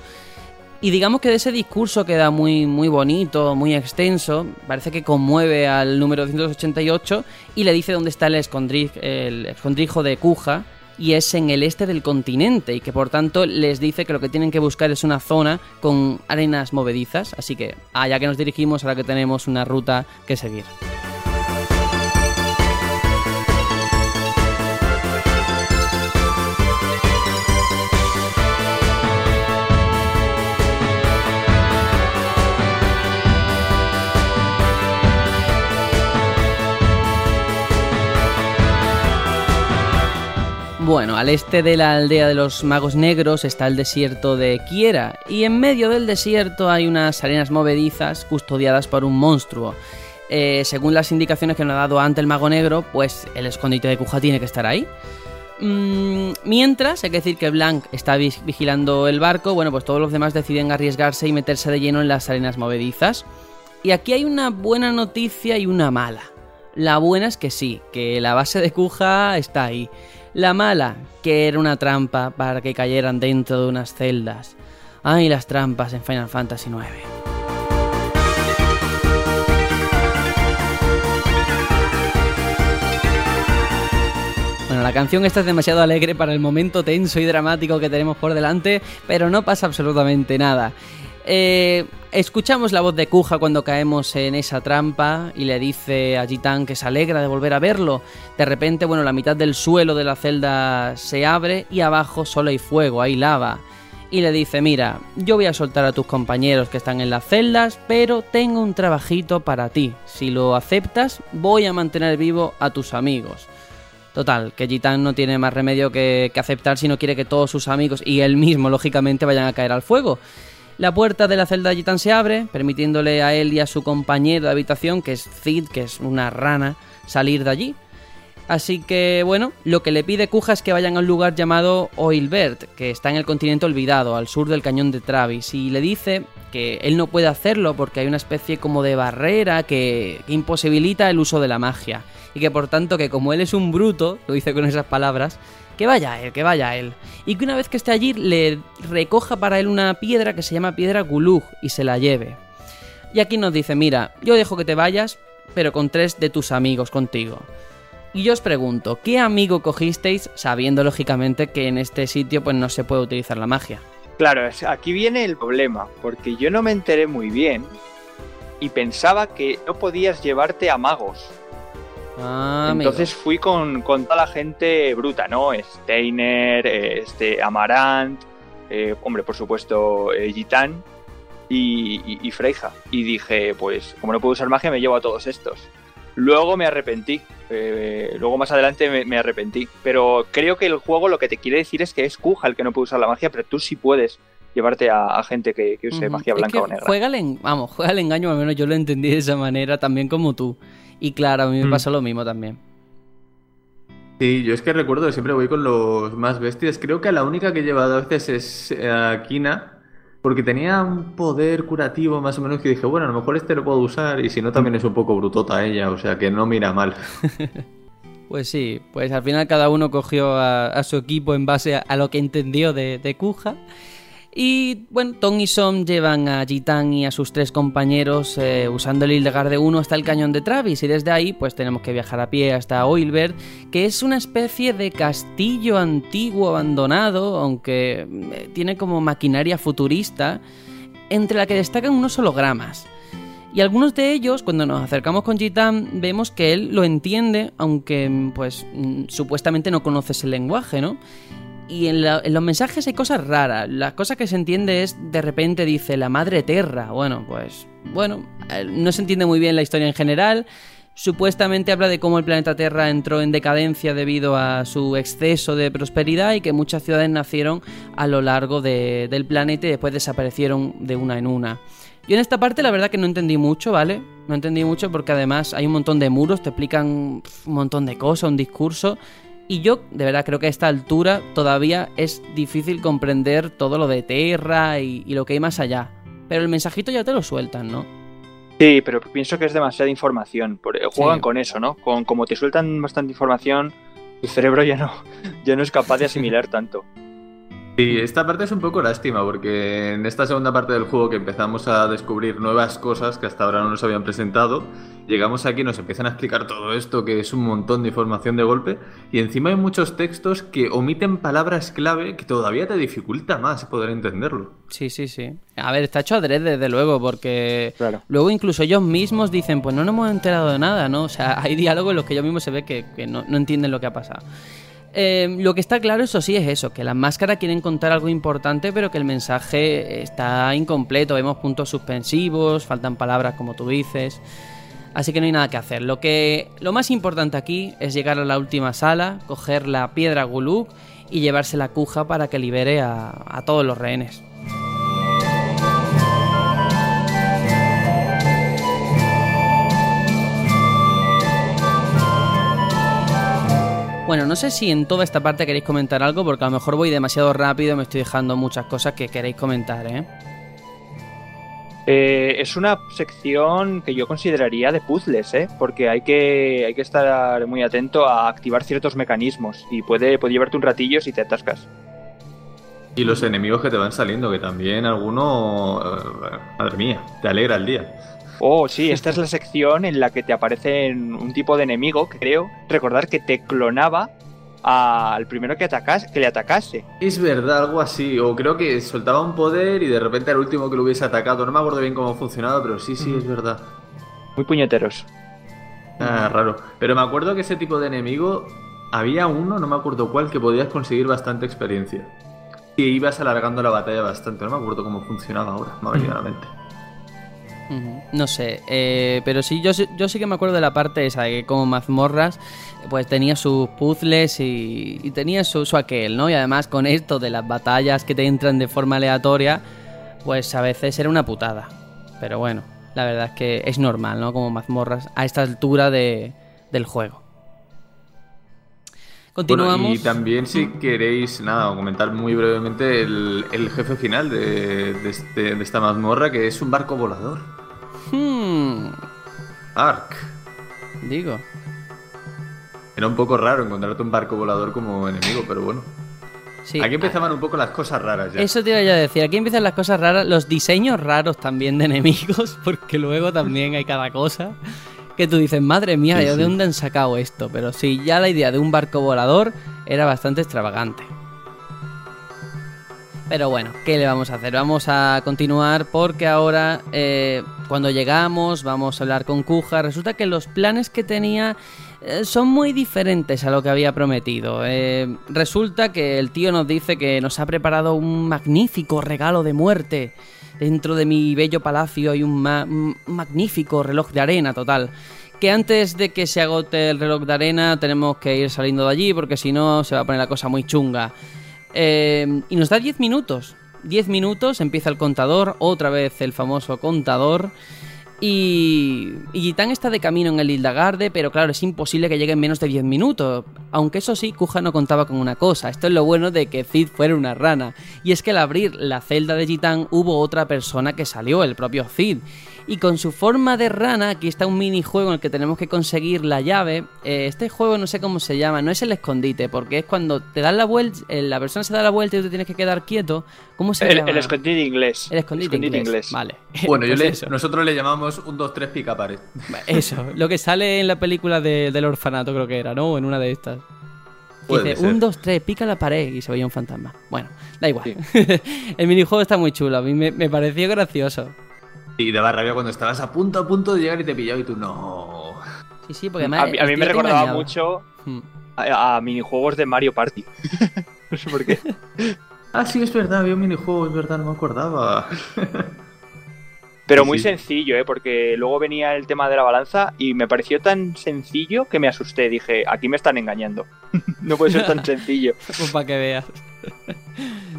Y digamos que de ese discurso queda muy, muy bonito, muy extenso. Parece que conmueve al número 288 y le dice dónde está el, el escondrijo de Kuja. Y es en el este del continente. Y que por tanto les dice que lo que tienen que buscar es una zona con arenas movedizas. Así que allá que nos dirigimos, ahora que tenemos una ruta que seguir. Bueno, al este de la aldea de los magos negros está el desierto de Kiera, y en medio del desierto hay unas arenas movedizas custodiadas por un monstruo. Eh, según las indicaciones que nos ha dado antes el mago negro, pues el escondite de Kuja tiene que estar ahí. Mm, mientras, hay que decir que Blanc está vigilando el barco, bueno, pues todos los demás deciden arriesgarse y meterse de lleno en las arenas movedizas. Y aquí hay una buena noticia y una mala. La buena es que sí, que la base de Kuja está ahí. La mala, que era una trampa para que cayeran dentro de unas celdas. Ay, las trampas en Final Fantasy IX. Bueno, la canción esta es demasiado alegre para el momento tenso y dramático que tenemos por delante, pero no pasa absolutamente nada. Eh, escuchamos la voz de Kuja cuando caemos en esa trampa y le dice a Gitan que se alegra de volver a verlo. De repente, bueno, la mitad del suelo de la celda se abre y abajo solo hay fuego, hay lava. Y le dice, mira, yo voy a soltar a tus compañeros que están en las celdas, pero tengo un trabajito para ti. Si lo aceptas, voy a mantener vivo a tus amigos. Total, que Gitan no tiene más remedio que aceptar si no quiere que todos sus amigos y él mismo, lógicamente, vayan a caer al fuego. La puerta de la celda de Gitan se abre, permitiéndole a él y a su compañero de habitación, que es Cid, que es una rana, salir de allí. Así que, bueno, lo que le pide Kuja es que vayan a un lugar llamado Oilbert, que está en el continente olvidado, al sur del cañón de Travis, y le dice que él no puede hacerlo porque hay una especie como de barrera que, que imposibilita el uso de la magia, y que por tanto que como él es un bruto, lo dice con esas palabras, que vaya él, que vaya él. Y que una vez que esté allí le recoja para él una piedra que se llama piedra Gulug y se la lleve. Y aquí nos dice, mira, yo dejo que te vayas, pero con tres de tus amigos contigo. Y yo os pregunto, ¿qué amigo cogisteis sabiendo lógicamente que en este sitio pues no se puede utilizar la magia? Claro, aquí viene el problema, porque yo no me enteré muy bien y pensaba que no podías llevarte a magos. Ah, Entonces amigo. fui con, con toda la gente bruta, ¿no? Steiner, eh, este, Amarant, eh, hombre, por supuesto, eh, Gitán y, y, y Freija. Y dije, pues, como no puedo usar magia, me llevo a todos estos. Luego me arrepentí. eh, luego más adelante me, me arrepentí. Pero creo que el juego lo que te quiere decir es que es Kuja el que no puede usar la magia, pero tú sí puedes llevarte a, a gente que, que use magia Es blanca que o negra. Juega el, vamos, juega el engaño, al menos yo lo entendí de esa manera también como tú. Y claro, a mí me Mm. pasó lo mismo también. Sí, yo es que recuerdo que siempre voy con los más bestias. Creo que la única que he llevado a veces es eh, a Kina, porque tenía un poder curativo más o menos que dije, bueno, a lo mejor este lo puedo usar y si no también es un poco brutota ella, o sea que no mira mal. Pues sí, pues al final cada uno cogió a, a su equipo en base a, a lo que entendió de, de Kuja. Y bueno, Tom y Som llevan a Gitan y a sus tres compañeros eh, usando el Hildegard de 1 hasta el cañón de Travis y desde ahí pues tenemos que viajar a pie hasta Oilbert, que es una especie de castillo antiguo abandonado, aunque eh, tiene como maquinaria futurista, entre la que destacan unos hologramas. Y algunos de ellos, cuando nos acercamos con Gitan, vemos que él lo entiende, aunque pues mm, supuestamente no conoces el lenguaje, ¿no? Y en, la- en los mensajes hay cosas raras. La cosa que se entiende es, de repente dice, la madre Terra. Bueno, pues, bueno, eh, no se entiende muy bien la historia en general. Supuestamente habla de cómo el planeta Tierra entró en decadencia debido a su exceso de prosperidad y que muchas ciudades nacieron a lo largo de- del planeta y después desaparecieron de una en una. Yo en esta parte la verdad que no entendí mucho, ¿vale? No entendí mucho porque además hay un montón de muros, te explican un montón de cosas, un discurso. Y yo, de verdad, creo que a esta altura todavía es difícil comprender todo lo de Terra y, y lo que hay más allá. Pero el mensajito ya te lo sueltan, ¿no? Sí, pero pienso que es demasiada información. eh, Juegan Sí. con eso, ¿no? Con como te sueltan bastante información, tu cerebro ya no, ya no es capaz de asimilar tanto. Sí, esta parte es un poco lástima porque en esta segunda parte del juego que empezamos a descubrir nuevas cosas que hasta ahora no nos habían presentado, llegamos aquí y nos empiezan a explicar todo esto que es un montón de información de golpe y encima hay muchos textos que omiten palabras clave que todavía te dificulta más poder entenderlo. Sí, sí, sí. A ver, está hecho adrede, desde luego, porque Claro. luego incluso ellos mismos dicen, pues no nos hemos enterado de nada, ¿no? O sea, hay diálogos en los que ellos mismos se ve que, que no, no entienden lo que ha pasado. Eh, lo que está claro, eso sí, es eso, que las máscaras quieren contar algo importante, pero que el mensaje está incompleto. Vemos puntos suspensivos, faltan palabras como tú dices. Así que no hay nada que hacer. Lo que lo más importante aquí es llegar a la última sala, coger la piedra Guluk y llevarse la cuja para que libere a todos los rehenes. Bueno, no sé si en toda esta parte queréis comentar algo, porque a lo mejor voy demasiado rápido y me estoy dejando muchas cosas que queréis comentar, ¿eh? Eh, es una sección que yo consideraría de puzzles, ¿eh? Porque hay que, hay que estar muy atento a activar ciertos mecanismos y puede, puede llevarte un ratillo si te atascas. Y los enemigos que te van saliendo, que también alguno, eh, madre mía, te alegra el día. Oh, sí, esta es la sección en la que te aparece un tipo de enemigo que creo recordar que te clonaba al primero que, atacase, que le atacase. Es verdad, algo así. O creo que soltaba un poder y de repente el último que lo hubiese atacado. No me acuerdo bien cómo funcionaba, pero sí, sí, es verdad. Muy puñeteros. Ah, raro. Pero me acuerdo que ese tipo de enemigo había uno, no me acuerdo cuál, que podías conseguir bastante experiencia. Y ibas alargando la batalla bastante. No me acuerdo cómo funcionaba ahora, me ha venido a la mente. No sé, eh, pero sí, yo, yo sí que me acuerdo de la parte esa, de que como mazmorras, pues tenía sus puzzles y, tenía su, su, aquel, ¿no? Y además con esto de las batallas que te entran de forma aleatoria, pues a veces era una putada. Pero bueno, la verdad es que es normal, ¿no? Como mazmorras a esta altura de, del juego. Continuamos. y también si queréis, nada, comentar muy brevemente el, jefe final este, de, esta mazmorra, que es un barco volador. Hmm. Ark. Digo. Era un poco raro encontrarte un barco volador como enemigo, pero bueno. Aquí empezaban un poco las cosas raras ya. Eso te iba a decir, aquí empiezan las cosas raras, los diseños raros también de enemigos, porque luego también hay cada cosa que tú dices, madre mía, ¿de dónde han sacado esto? Pero sí, ya la idea de un barco volador era bastante extravagante. Pero bueno, ¿qué le vamos a hacer? Vamos a continuar porque ahora eh, cuando llegamos vamos a hablar con Kuja. Resulta que los planes que tenía eh, son muy diferentes a lo que había prometido. Eh, resulta que el tío nos dice que nos ha preparado un magnífico regalo de muerte. Dentro de mi bello palacio hay un, magnífico reloj de arena total. Que antes de que se agote el reloj de arena tenemos que ir saliendo de allí porque si no se va a poner la cosa muy chunga. Eh, y nos da 10 minutos. 10 minutos, empieza el contador, otra vez el famoso contador. Y, y está de camino en el Hildagarde, pero claro, es imposible que llegue en menos de 10 minutos. Aunque eso sí, Kuja no contaba con una cosa. Esto es lo bueno de que Cid fuera una rana. Y es que al abrir la celda de Gitán hubo otra persona que salió, el propio Cid y con su forma de rana, aquí está un minijuego en el que tenemos que conseguir la llave. Eh, este juego no sé cómo se llama, no es el escondite, porque es cuando te dan la vuelta, eh, la persona se da la vuelta y tú te tienes que quedar quieto. ¿Cómo se el, llama? El escondite inglés. El escondite, inglés. Vale. Bueno, pues nosotros le llamamos un 2, 3 pica pared. Eso, lo que sale en la película del orfanato creo que era, ¿no? En una de estas. Dice, un, dos, tres, pica la pared y se veía un fantasma. Bueno, da igual. el minijuego está muy chulo, a mí me, me pareció gracioso. Y daba rabia cuando estabas a punto a punto de llegar y te pillaba y tú no. Sí, sí, porque a, mí, me recordaba mucho hmm. a, minijuegos de Mario Party. no sé por qué. ah, sí, es verdad, había un minijuego, es verdad, no me acordaba. Pero muy sencillo, ¿eh? porque luego venía el tema de la balanza y me pareció tan sencillo que me asusté. Dije, aquí me están engañando. no puede ser tan sencillo. pues para que veas.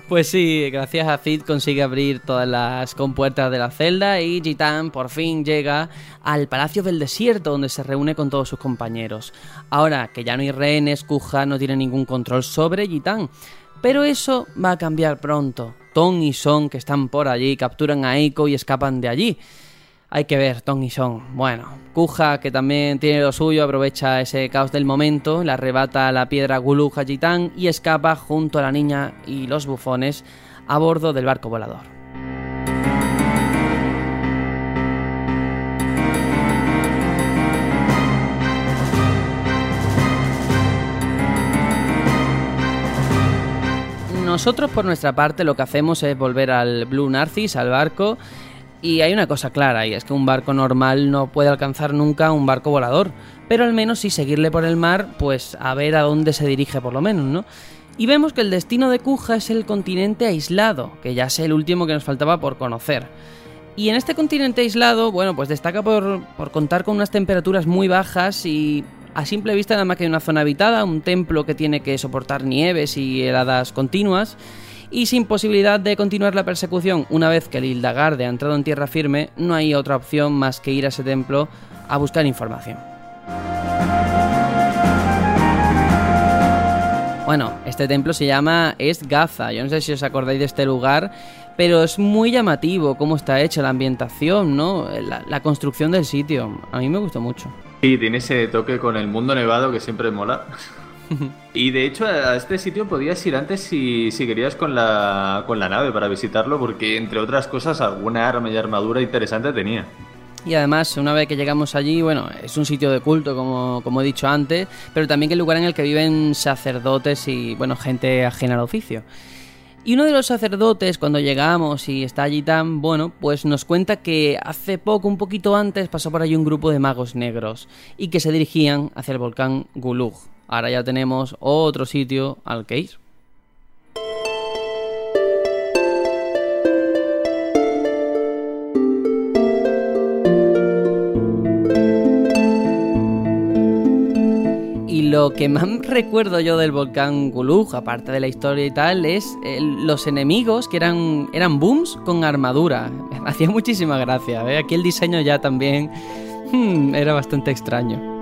Pues sí, gracias a Cid consigue abrir todas las compuertas de la celda y Gitán por fin llega al Palacio del Desierto donde se reúne con todos sus compañeros. Ahora que ya no hay rehenes, Kuja no tiene ningún control sobre Gitán. Pero eso va a cambiar pronto. Ton y Son, que están por allí, capturan a Eiko y escapan de allí. Hay que ver, Ton y Son. Bueno, Kuja, que también tiene lo suyo, aprovecha ese caos del momento, le arrebata la piedra Gulu Hajitán y escapa junto a la niña y los bufones a bordo del barco volador. Nosotros por nuestra parte lo que hacemos es volver al Blue Narcis, al barco, y hay una cosa clara, y es que un barco normal no puede alcanzar nunca un barco volador, pero al menos si seguirle por el mar, pues a ver a dónde se dirige por lo menos, ¿no? Y vemos que el destino de Kuja es el continente aislado, que ya es el último que nos faltaba por conocer. Y en este continente aislado, bueno, pues destaca por, por contar con unas temperaturas muy bajas y a simple vista nada más que hay una zona habitada, un templo que tiene que soportar nieves y heladas continuas, y sin posibilidad de continuar la persecución una vez que el Hildagarde ha entrado en tierra firme, no hay otra opción más que ir a ese templo a buscar información. Bueno, este templo se llama Esgaza. Yo no sé si os acordáis de este lugar, pero es muy llamativo cómo está hecha la ambientación, ¿no? la construcción del sitio. A mí me gustó mucho. Sí, tiene ese toque con el mundo nevado que siempre mola. y de hecho a este sitio podías ir antes si, querías con la, con la nave para visitarlo porque entre otras cosas alguna arma y armadura interesante tenía. Y además, una vez que llegamos allí, bueno, es un sitio de culto, como, como he dicho antes, pero también el lugar en el que viven sacerdotes y, bueno, gente ajena al oficio. Y uno de los sacerdotes, cuando llegamos y está allí tan, bueno, pues nos cuenta que hace poco, un poquito antes, pasó por allí un grupo de magos negros y que se dirigían hacia el volcán Gulug. Ahora ya tenemos otro sitio al que ir. lo que más recuerdo yo del volcán Gulug, aparte de la historia y tal, es los enemigos que eran, eran booms con armadura. Hacía muchísima gracia. ¿eh? Aquí el diseño ya también hmm, era bastante extraño.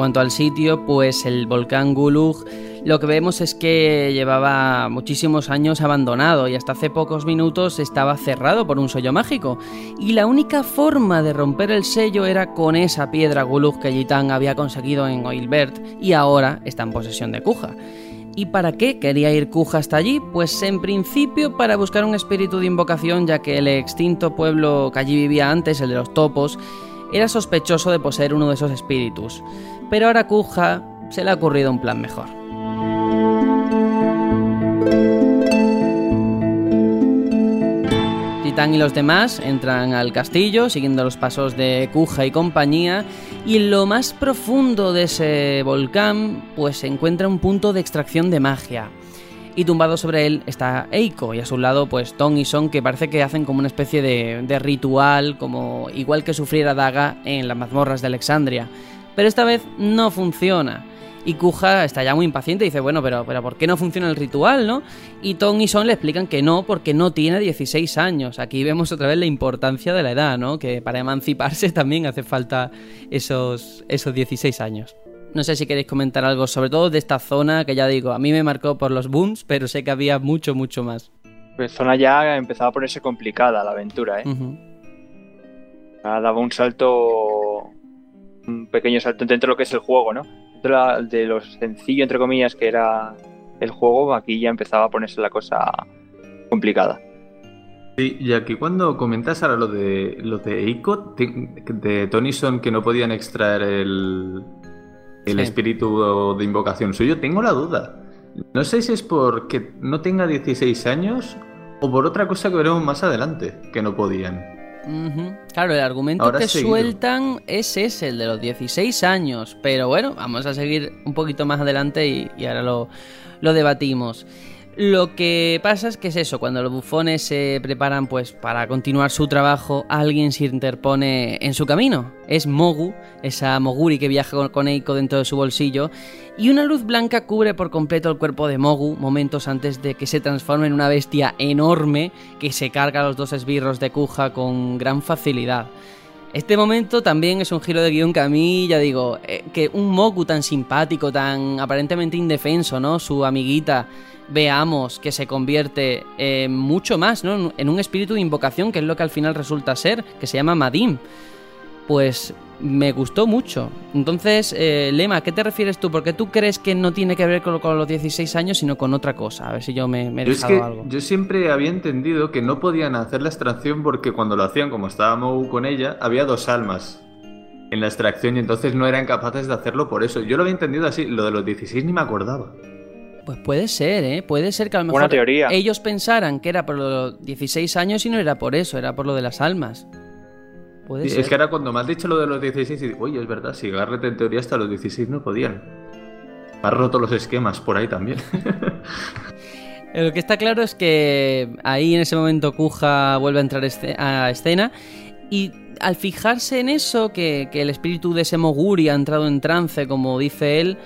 Cuanto al sitio, pues el volcán Gulug lo que vemos es que llevaba muchísimos años abandonado y hasta hace pocos minutos estaba cerrado por un sello mágico. Y la única forma de romper el sello era con esa piedra Gulug que Yitan había conseguido en Oilbert y ahora está en posesión de Kuja. ¿Y para qué quería ir Kuja hasta allí? Pues en principio para buscar un espíritu de invocación, ya que el extinto pueblo que allí vivía antes, el de los topos, era sospechoso de poseer uno de esos espíritus. Pero ahora Kuja se le ha ocurrido un plan mejor. Titán y los demás entran al castillo siguiendo los pasos de Kuja y compañía y en lo más profundo de ese volcán pues se encuentra un punto de extracción de magia. Y tumbado sobre él está Eiko y a su lado pues Ton y Son que parece que hacen como una especie de, de ritual como igual que sufriera Daga en las mazmorras de Alexandria. Pero esta vez no funciona. Y Kuja está ya muy impaciente y dice, bueno, pero, pero ¿por qué no funciona el ritual, no? Y Tom y Son le explican que no, porque no tiene 16 años. Aquí vemos otra vez la importancia de la edad, ¿no? Que para emanciparse también hace falta esos, esos 16 años. No sé si queréis comentar algo, sobre todo de esta zona, que ya digo, a mí me marcó por los booms, pero sé que había mucho, mucho más. Pues zona ya empezaba a ponerse complicada la aventura, ¿eh? Daba un salto, un pequeño salto dentro de lo que es el juego, ¿no? de lo sencillo, entre comillas, que era el juego, aquí ya empezaba a ponerse la cosa complicada. Sí, y aquí cuando comentas ahora lo de lo de Eiko, de Tonison que no podían extraer el, el espíritu de invocación suyo, tengo la duda. No sé si es porque no tenga 16 años o por otra cosa que veremos más adelante, que no podían. Claro, el argumento que sueltan es ese, el de los 16 años. Pero bueno, vamos a seguir un poquito más adelante y, ahora lo, lo debatimos. Lo que pasa es que es eso, cuando los bufones se preparan pues para continuar su trabajo, alguien se interpone en su camino. Es Mogu, esa Moguri que viaja con Eiko dentro de su bolsillo, y una luz blanca cubre por completo el cuerpo de Mogu momentos antes de que se transforme en una bestia enorme que se carga a los dos esbirros de Kuja con gran facilidad. Este momento también es un giro de guion que a mí, ya digo, eh, que un Mogu tan simpático, tan aparentemente indefenso, ¿no? Su amiguita veamos que se convierte en mucho más, ¿no? En un espíritu de invocación, que es lo que al final resulta ser, que se llama Madim. Pues me gustó mucho. Entonces, eh, Lema, ¿qué te refieres tú? Porque tú crees que no tiene que ver con, los 16 años, sino con otra cosa. A ver si yo me, he dejado algo. Yo siempre había entendido que no podían hacer la extracción porque cuando lo hacían, como estábamos con ella, había dos almas en la extracción y entonces no eran capaces de hacerlo por eso. Yo lo había entendido así, lo de los 16 ni me acordaba. Pues puede ser, ¿eh? Puede ser que a lo mejor ellos pensaran que era por los 16 años y no era por eso, era por lo de las almas. Puede Es que ahora cuando me has dicho lo de los 16, digo, oye, es verdad, si Garrett en teoría hasta los 16 no podían. Ha roto los esquemas por ahí también. Lo que está claro es que ahí en ese momento Kuja vuelve a entrar a escena y al fijarse en eso, que, que el espíritu de ese Moguri ha entrado en trance, como dice él,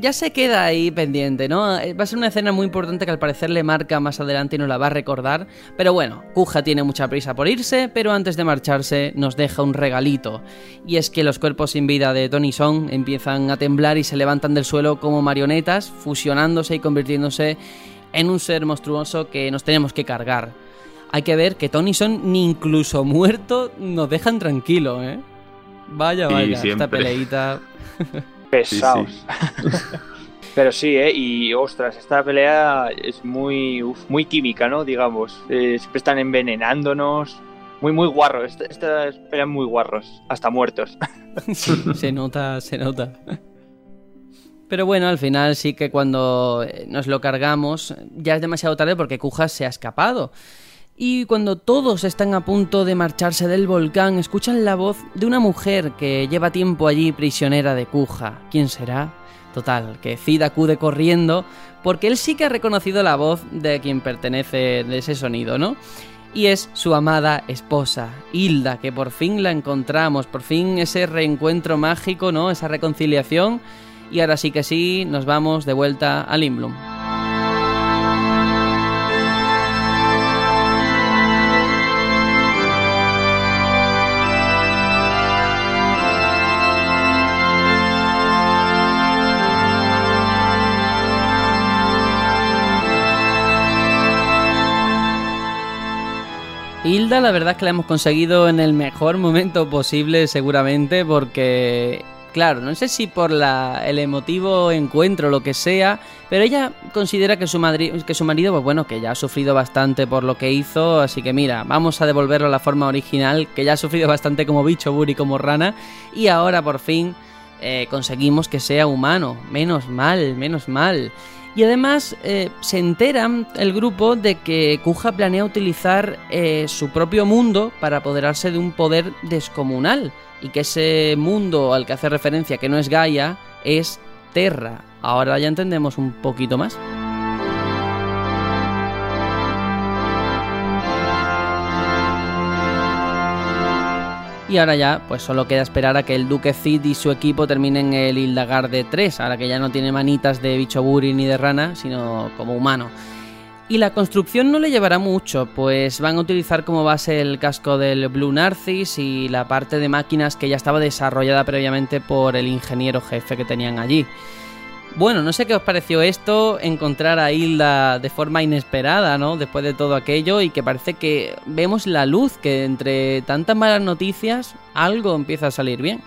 ya se queda ahí pendiente, ¿no? Eh, va a ser una escena muy importante que al parecer le marca más adelante y nos la va a recordar. Pero bueno, Kuja tiene mucha prisa por irse, pero antes de marcharse nos deja un regalito. Y es que los cuerpos sin vida de Tony Song empiezan a temblar y se levantan del suelo como marionetas, fusionándose y convirtiéndose en un ser monstruoso que nos tenemos que cargar. Hay que ver que Tony Song ni incluso muerto nos dejan tranquilo, ¿eh? Vaya, vaya, esta peleita. Pesados. Pero sí, ¿eh? Y ostras, esta pelea es muy, muy química, ¿no? Digamos. Eh, siempre están envenenándonos. Muy, muy guarros. Estas esta pelean muy guarros. Hasta muertos. se nota, se nota. Pero bueno, al final sí que cuando eh, nos lo cargamos ya es demasiado tarde porque Kuja se ha escapado. Y cuando todos están a punto de marcharse del volcán, escuchan la voz de una mujer que lleva tiempo allí prisionera de Kuja. ¿Quién será? Total, que Cid acude corriendo porque él sí que ha reconocido la voz de quien pertenece de ese sonido, ¿no? Y es su amada esposa, Hilda, que por fin la encontramos, por fin ese reencuentro mágico, ¿no? Esa reconciliación. Y ahora sí que sí, nos vamos de vuelta a Limblum. La verdad es que la hemos conseguido en el mejor momento posible, seguramente, porque, claro, no sé si por la, el emotivo encuentro lo que sea, pero ella considera que su, que su marido, pues bueno, que ya ha sufrido bastante por lo que hizo, así que mira, vamos a devolverlo a la forma original, que ya ha sufrido bastante como bicho, Buri, como rana, y ahora por fin eh, conseguimos que sea humano. Menos mal, menos mal. Y además eh, se enteran el grupo de que Kuja planea utilizar eh, su propio mundo para apoderarse de un poder descomunal y que ese mundo al que hace referencia, que no es Gaia, es Terra. Ahora ya entendemos un poquito más. Y ahora ya, pues solo queda esperar a que el Duque Cid y su equipo terminen el Hildagar de 3, ahora que ya no tiene manitas de bicho buri ni de rana, sino como humano. Y la construcción no le llevará mucho, pues van a utilizar como base el casco del Blue Narcis y la parte de máquinas que ya estaba desarrollada previamente por el ingeniero jefe que tenían allí. Bueno, no sé qué os pareció esto, encontrar a Hilda de forma inesperada, ¿no? Después de todo aquello y que parece que vemos la luz, que entre tantas malas noticias algo empieza a salir bien.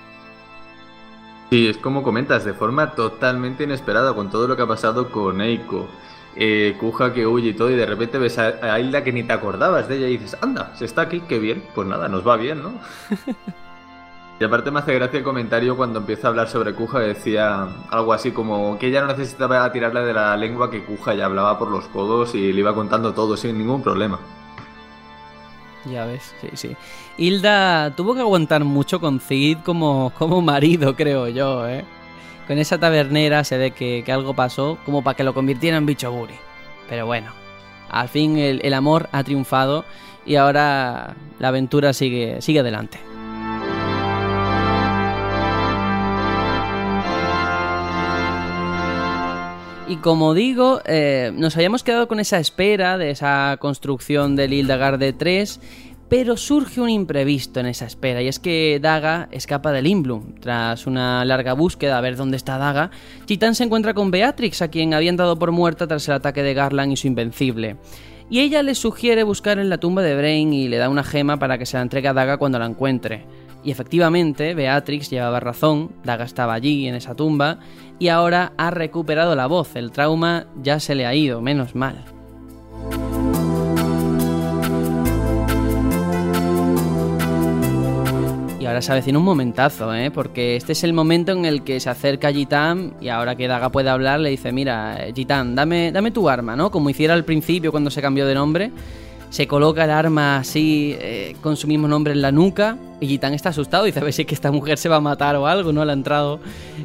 Sí, es como comentas, de forma totalmente inesperada con todo lo que ha pasado con Eiko. Eh, Kuja que huye y todo, y de repente ves a, a Hilda que ni te acordabas de ella y dices, anda, se está aquí, qué bien. Pues nada, nos va bien, ¿no? Y aparte me hace gracia el comentario cuando empieza a hablar sobre Kuja, decía algo así como que ella no necesitaba tirarle de la lengua que Kuja ya hablaba por los codos y le iba contando todo sin ningún problema. Ya ves, sí, sí. Hilda tuvo que aguantar mucho con Cid como, como marido, creo yo, ¿eh? Con esa tabernera se ve que, algo pasó como para que lo convirtiera en bicho buri. Pero bueno, al fin el, el amor ha triunfado y ahora la aventura sigue, sigue adelante. Y como digo, eh, nos habíamos quedado con esa espera de esa construcción del Hildagar de 3, pero surge un imprevisto en esa espera, y es que Daga escapa del Imblum. Tras una larga búsqueda a ver dónde está Daga, Titán se encuentra con Beatrix, a quien habían dado por muerta tras el ataque de Garland y su Invencible. Y ella le sugiere buscar en la tumba de Brain y le da una gema para que se la entregue a Daga cuando la encuentre. Y efectivamente, Beatrix llevaba razón, Daga estaba allí, en esa tumba, y ahora ha recuperado la voz, el trauma ya se le ha ido, menos mal. Y ahora se avecina un momentazo, ¿eh? porque este es el momento en el que se acerca Gitan y ahora que Daga puede hablar le dice, mira, Gitan, dame, dame tu arma, ¿no? Como hiciera al principio cuando se cambió de nombre se coloca el arma así eh, con su mismo nombre en la nuca y Gitán está asustado y dice a si es que esta mujer se va a matar o algo, ¿no? Le ha entrado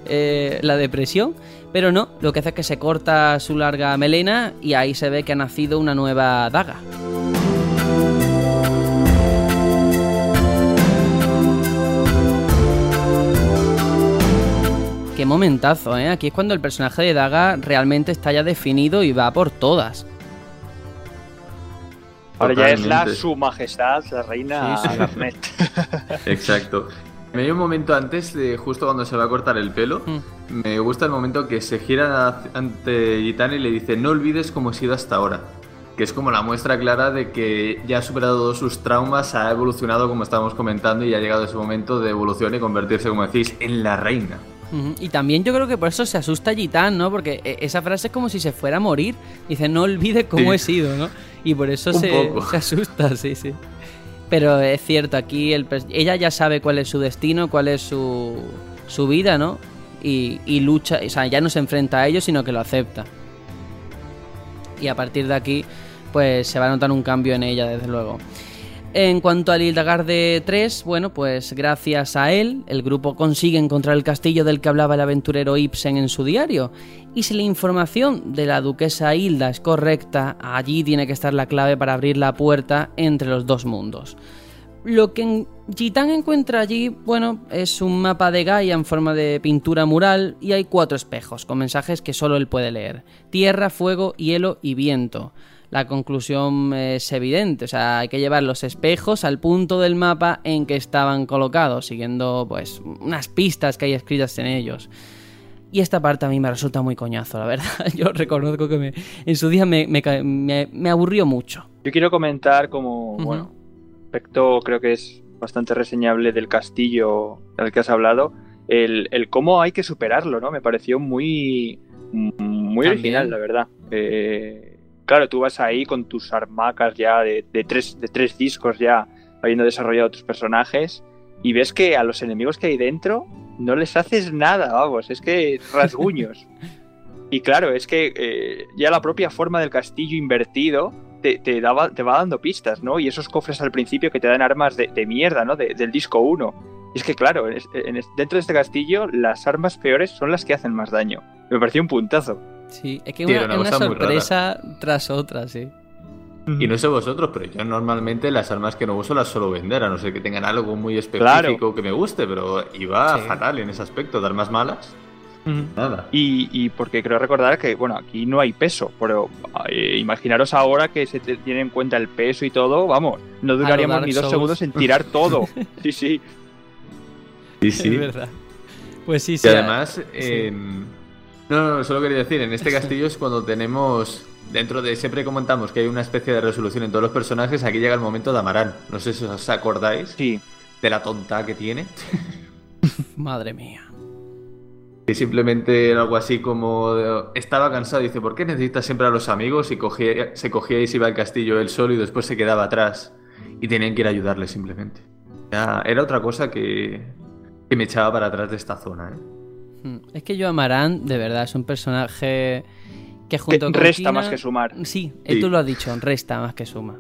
eh, la depresión. Pero no, lo que hace es que se corta su larga melena y ahí se ve que ha nacido una nueva daga. Qué momentazo, ¿eh? Aquí es cuando el personaje de Daga realmente está ya definido y va por todas. Ahora ya es la su majestad, la reina sí, Exacto. Me dio un momento antes, de justo cuando se va a cortar el pelo, mm. me gusta el momento que se gira ante Gitana y le dice, no olvides cómo ha sido hasta ahora. Que es como la muestra clara de que ya ha superado todos sus traumas, ha evolucionado como estábamos comentando y ha llegado ese momento de evolución y convertirse, como decís, en la reina. Y también yo creo que por eso se asusta Gitán, ¿no? Porque eh, esa frase es como si se fuera a morir. Dice, no olvide cómo Sí. he sido, ¿no? Y por eso se, asusta, sí, sí. Pero es cierto, aquí el ella ya sabe cuál es su destino, cuál es su, su vida, ¿no? Y, y lucha, o sea, ya no se enfrenta a ellos, sino que lo acepta. Y a partir de aquí, pues se va a notar un cambio en ella, desde luego. En cuanto al Hildegarde 3, bueno, pues gracias a él, el grupo consigue encontrar el castillo del que hablaba el aventurero Ibsen en su diario. Y si la información de la duquesa Hilda es correcta, allí tiene que estar la clave para abrir la puerta entre los dos mundos. Lo que Gitán encuentra allí, bueno, es un mapa de Gaia en forma de pintura mural y hay cuatro espejos con mensajes que solo él puede leer. Tierra, fuego, hielo y viento. La conclusión es evidente, o sea, hay que llevar los espejos al punto del mapa en que estaban colocados, siguiendo pues unas pistas que hay escritas en ellos. Y esta parte a mí me resulta muy coñazo, la verdad. Yo reconozco que me- en su día me, me aburrió mucho. Yo quiero comentar como, bueno, aspecto creo que es bastante reseñable del castillo del que has hablado, el, el cómo hay que superarlo, ¿no? Me pareció muy, muy También. original, la verdad. Eh, claro, tú vas ahí con tus armacas ya de, de tres, de tres discos ya habiendo desarrollado tus personajes y ves que a los enemigos que hay dentro no les haces nada, vamos, es que rasguños. y claro, es que eh, ya la propia forma del castillo invertido te, te daba, te va dando pistas, ¿no? Y esos cofres al principio que te dan armas de, de mierda, ¿no? De- del disco 1. Y es que, claro, en en dentro de este castillo las armas peores son las que hacen más daño. Me pareció un puntazo. Sí, es que Sí, una, sorpresa tras otra, sí. Y no sé vosotros, pero yo normalmente las armas que no uso las suelo vender, a no ser que tengan algo muy específico Claro. que me guste, pero iba Sí. fatal en ese aspecto, de armas malas. Nada. Y, y porque creo recordar que, bueno, aquí no hay peso, pero eh, imaginaros ahora que se te- tiene en cuenta el peso y todo, vamos, no duraríamos ni dos Souls. segundos en tirar todo. sí, sí. Sí, sí. Es verdad. Pues sí, Y sí. además, en- no, no, no, solo quería decir, en este castillo es cuando tenemos, dentro de, siempre comentamos que hay una especie de resolución en todos los personajes, aquí llega el momento de Amarán. No sé si os acordáis Sí. de la tonta que tiene. Madre mía. Que simplemente era algo así como de- estaba cansado y dice, ¿por qué necesitas siempre a los amigos? Y cogía, se cogía y se iba al castillo él solo y después se quedaba atrás. Y tenían que ir a ayudarle simplemente. Ya, era otra cosa que, que me echaba para atrás de esta zona. ¿eh? Mm, Es que yo Amarán, de verdad, es un personaje que junto Que con resta Kina- más que sumar. Sí, eh, Sí. tú lo has dicho, resta más que suma.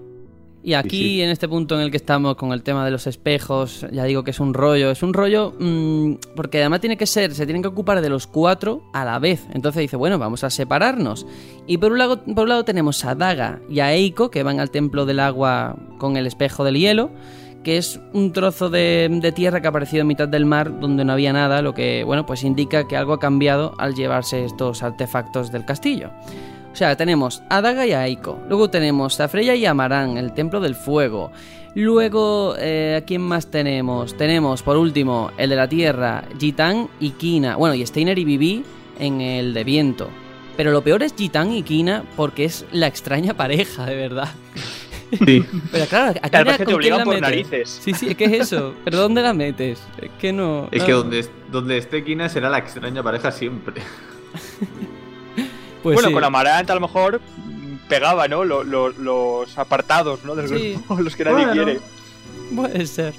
Y aquí, sí. en este punto en el que estamos con el tema de los espejos, ya digo que es un rollo. Es un rollo mm, porque además tiene que ser, se tienen que ocupar de los cuatro a la vez. Entonces dice, bueno, vamos a separarnos. Y por un lado, por un lado tenemos a Daga y a Eiko, que van al templo del agua con el espejo del hielo, que es un trozo de, tierra que ha aparecido en mitad del mar donde no había nada, lo que, bueno, pues indica que algo ha cambiado al llevarse estos artefactos del castillo. O sea, tenemos a Daga y a Aiko. Luego tenemos a Freya y a Marán, el Templo del Fuego. Luego, eh, ¿a quién más tenemos? Tenemos, por último, el de la Tierra, Gitán y Kina. Bueno, y Steiner y Vivi en el de Viento. Pero lo peor es Gitán y Kina porque es la extraña pareja, de verdad. Sí. Pero claro, ¿a Además quién- que te obligan por metes? narices. Sí, sí, es que es eso. ¿Pero dónde la metes? Es que no... Es no. que donde, donde esté Kina será la extraña pareja siempre. Pues bueno, sí. con Amarant a lo mejor pegaba, ¿no? Lo- lo- los apartados, ¿no? Del Sí. grupo, los que nadie Bueno. quiere. Puede ser.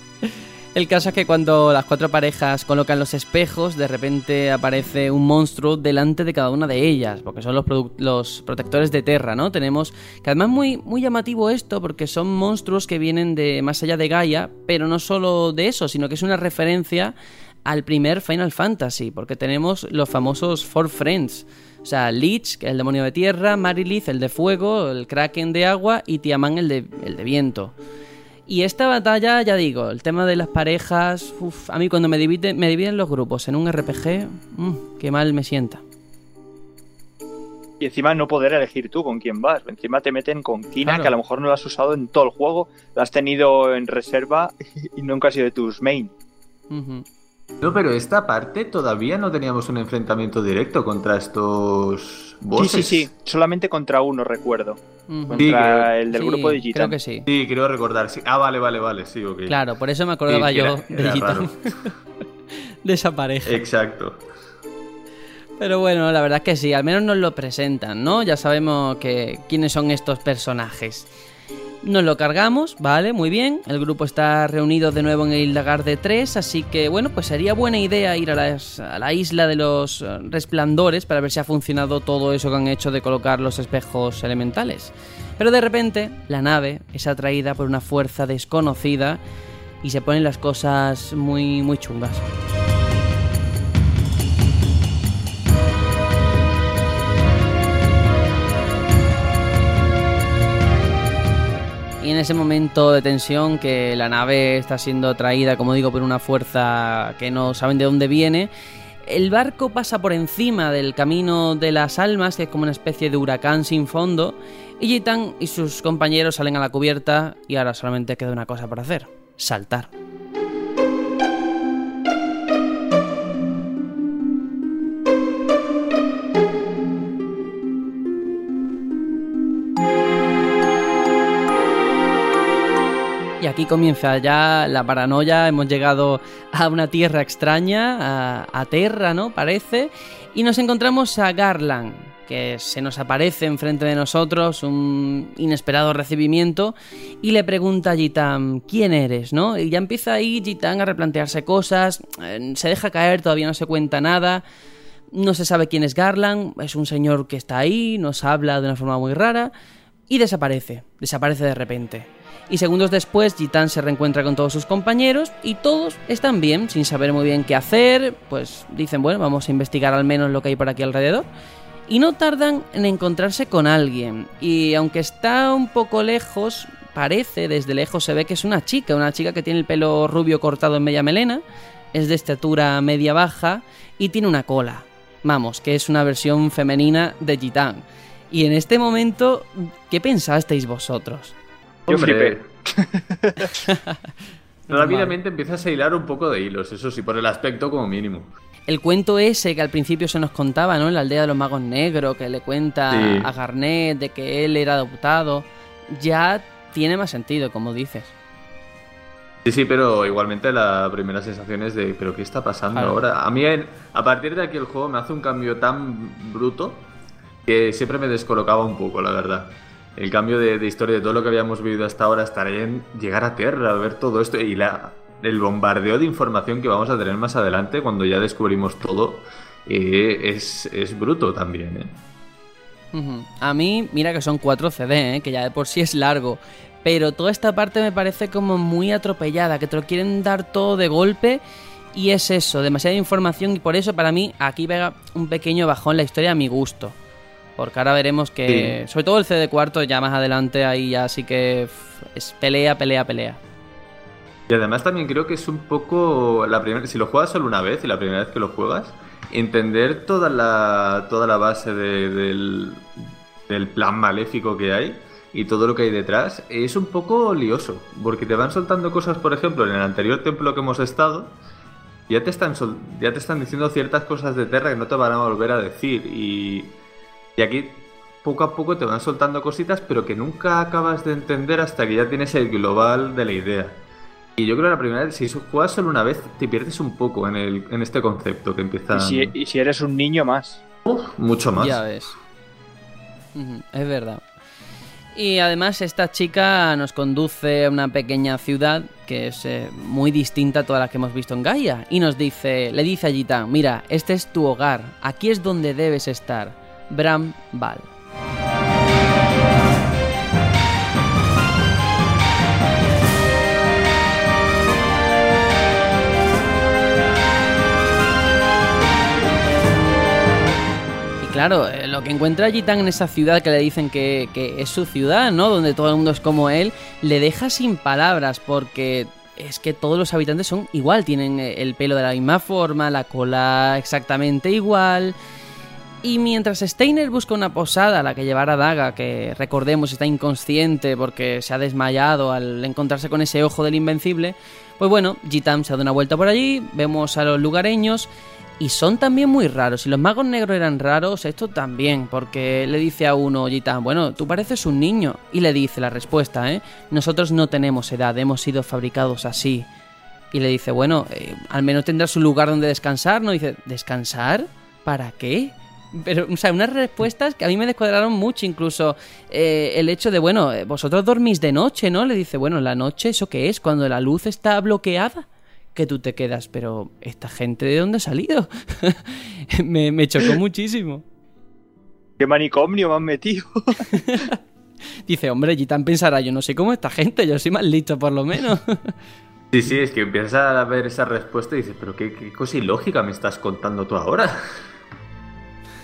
El caso es que cuando las cuatro parejas colocan los espejos, de repente aparece un monstruo delante de cada una de ellas, porque son los, los protectores de Terra, ¿no? Tenemos que además muy, muy llamativo esto, porque son monstruos que vienen de más allá de Gaia, pero no solo de eso, sino que es una referencia al primer Final Fantasy, porque tenemos los famosos Four Friends. O sea, Lich, es el demonio de tierra, Marilith, el de fuego, el Kraken de agua y Tiaman, el de, el de viento. Y esta batalla, ya digo, el tema de las parejas, uf, a mí cuando me, divide- me dividen los grupos en un RPG, mm, qué mal me sienta. Y encima no poder elegir tú con quién vas. Encima te meten con Kina, Claro. que a lo mejor no la has usado en todo el juego, la has tenido en reserva y nunca ha sido de tus main. Ujú. No, pero esta parte todavía no teníamos un enfrentamiento directo contra estos Sí, bosses. sí, sí. Solamente contra uno recuerdo. Contra Sí, creo- el del Sí, grupo de Creo Gitan. que sí. Sí, creo recordar. Sí. Ah, vale, vale, vale. Sí, ok. Claro, por eso me acordaba Sí, yo era- de Gitan, de esa pareja. Exacto. Pero bueno, la verdad es que sí, al menos nos lo presentan, ¿no? Ya sabemos que quiénes son estos personajes. Nos lo cargamos, vale, muy bien. El grupo está reunido de nuevo en el lagar de tres, así que bueno, pues sería buena idea ir a, a, la isla de los eh, resplandores para ver si ha funcionado todo eso que han hecho de colocar los espejos elementales. Pero de repente, la nave es atraída por una fuerza desconocida y se ponen las cosas muy, muy chungas. Y en ese momento de tensión que la nave está siendo atraída, como digo, por una fuerza que no saben de dónde viene, el barco pasa por encima del camino de las almas, que es como una especie de huracán sin fondo, y Gitan y sus compañeros salen a la cubierta y ahora solamente queda una cosa por hacer, saltar. Aquí comienza ya la paranoia, hemos llegado a una tierra extraña, a, Terra, ¿no? Parece, y nos encontramos a Garland, que se nos aparece enfrente de nosotros, un inesperado recibimiento, y le pregunta a Gitan, ¿quién eres? ¿no? Y ya empieza ahí Gitan a replantearse cosas, eh, se deja caer, todavía no se cuenta nada, no se sabe quién es Garland, es un señor que está ahí, nos habla de una forma muy rara, y desaparece, desaparece de repente. Y segundos después, Gitan se reencuentra con todos sus compañeros y todos están bien, sin saber muy bien qué hacer. Pues dicen, bueno, vamos a investigar al menos lo que hay por aquí alrededor y no tardan en encontrarse con alguien. Y aunque está un poco lejos, parece, desde lejos se ve que es una chica, una chica que tiene el pelo rubio cortado en media melena, es de estatura media baja y tiene una cola. Vamos, que es una versión femenina de Gitán. Y en este momento, ¿qué pensasteis vosotros? Yo flipé. Rápidamente empiezas a hilar un poco de hilos, eso sí, por el aspecto como mínimo. El cuento ese que al principio se nos contaba, ¿no? En la aldea de los magos negros, que le cuenta Sí. a Garnet de que él era adoptado, ya tiene más sentido, como dices. Sí, sí, pero igualmente la primera sensación es de, ¿pero qué está pasando Claro. ahora? A mí, a partir de aquí, el juego me hace un cambio tan bruto que siempre me descolocaba un poco, la verdad. El cambio de, historia de todo lo que habíamos vivido hasta ahora, estar ahí en llegar a Tierra, ver todo esto y la, el bombardeo de información que vamos a tener más adelante cuando ya descubrimos todo, eh, es, es bruto también, ¿eh? A mí, mira que son 4 CD, ¿eh? que ya de por sí es largo. Pero toda esta parte me parece como muy atropellada, que te lo quieren dar todo de golpe. Y es eso, demasiada información. Y por eso para mí aquí pega un pequeño bajón la historia a mi gusto. Porque ahora veremos que, sobre todo el CD cuarto, ya más adelante, ahí ya sí que es pelea, pelea, pelea. Y además también creo que es un poco la primera, si lo juegas solo una vez y la primera vez que lo juegas, entender toda la toda la base de- del, del plan maléfico que hay y todo lo que hay detrás es un poco lioso, porque te van soltando cosas, por ejemplo, en el anterior templo que hemos estado, ya te están ya te están diciendo ciertas cosas de Terra que no te van a volver a decir y y aquí poco a poco te van soltando cositas, pero que nunca acabas de entender hasta que ya tienes el global de la idea. Y yo creo que la primera vez, si juegas solo una vez, te pierdes un poco en, el, en este concepto que empieza Y si, y si eres un niño más. mucho más. Ya ves. Es verdad. Y además esta chica nos conduce a una pequeña ciudad que es eh, muy distinta a todas las que hemos visto en Gaia. Y nos dice, le dice a Gitan, mira, este es tu hogar, aquí es donde debes estar. Bram Val. Y claro, eh, lo que encuentra Gitan en esa ciudad que le dicen que, que es su ciudad, ¿no? Donde todo el mundo es como él, le deja sin palabras porque es que todos los habitantes son igual, tienen eh, el pelo de la misma forma, la cola exactamente igual. Y mientras Steiner busca una posada a la que llevar a Daga, que recordemos está inconsciente porque se ha desmayado al encontrarse con ese ojo del invencible, pues bueno, Gitam se da una vuelta por allí, vemos a los lugareños y son también muy raros. Si los magos negros eran raros, esto también, porque le dice a uno Gitam, bueno, tú pareces un niño, y le dice la respuesta, ¿eh? Nosotros no tenemos edad, hemos sido fabricados así. Y le dice, bueno, eh, al menos tendrás un lugar donde descansar, ¿no? Dice, ¿descansar? ¿para qué? Pero, o sea, unas respuestas que a mí me descuadraron mucho, incluso eh, el hecho de, bueno, eh, vosotros dormís de noche, ¿no? Le dice, bueno, la noche, ¿eso qué es? Cuando la luz está bloqueada, que tú te quedas, pero ¿esta gente de dónde ha salido? me, me chocó muchísimo. ¿Qué manicomio me han metido? Dice, hombre, Gitan pensará, yo no sé cómo esta gente, yo soy más listo por lo menos. Sí, sí, es que empiezas a ver esa respuesta y dices, pero qué, qué cosa ilógica me estás contando tú ahora.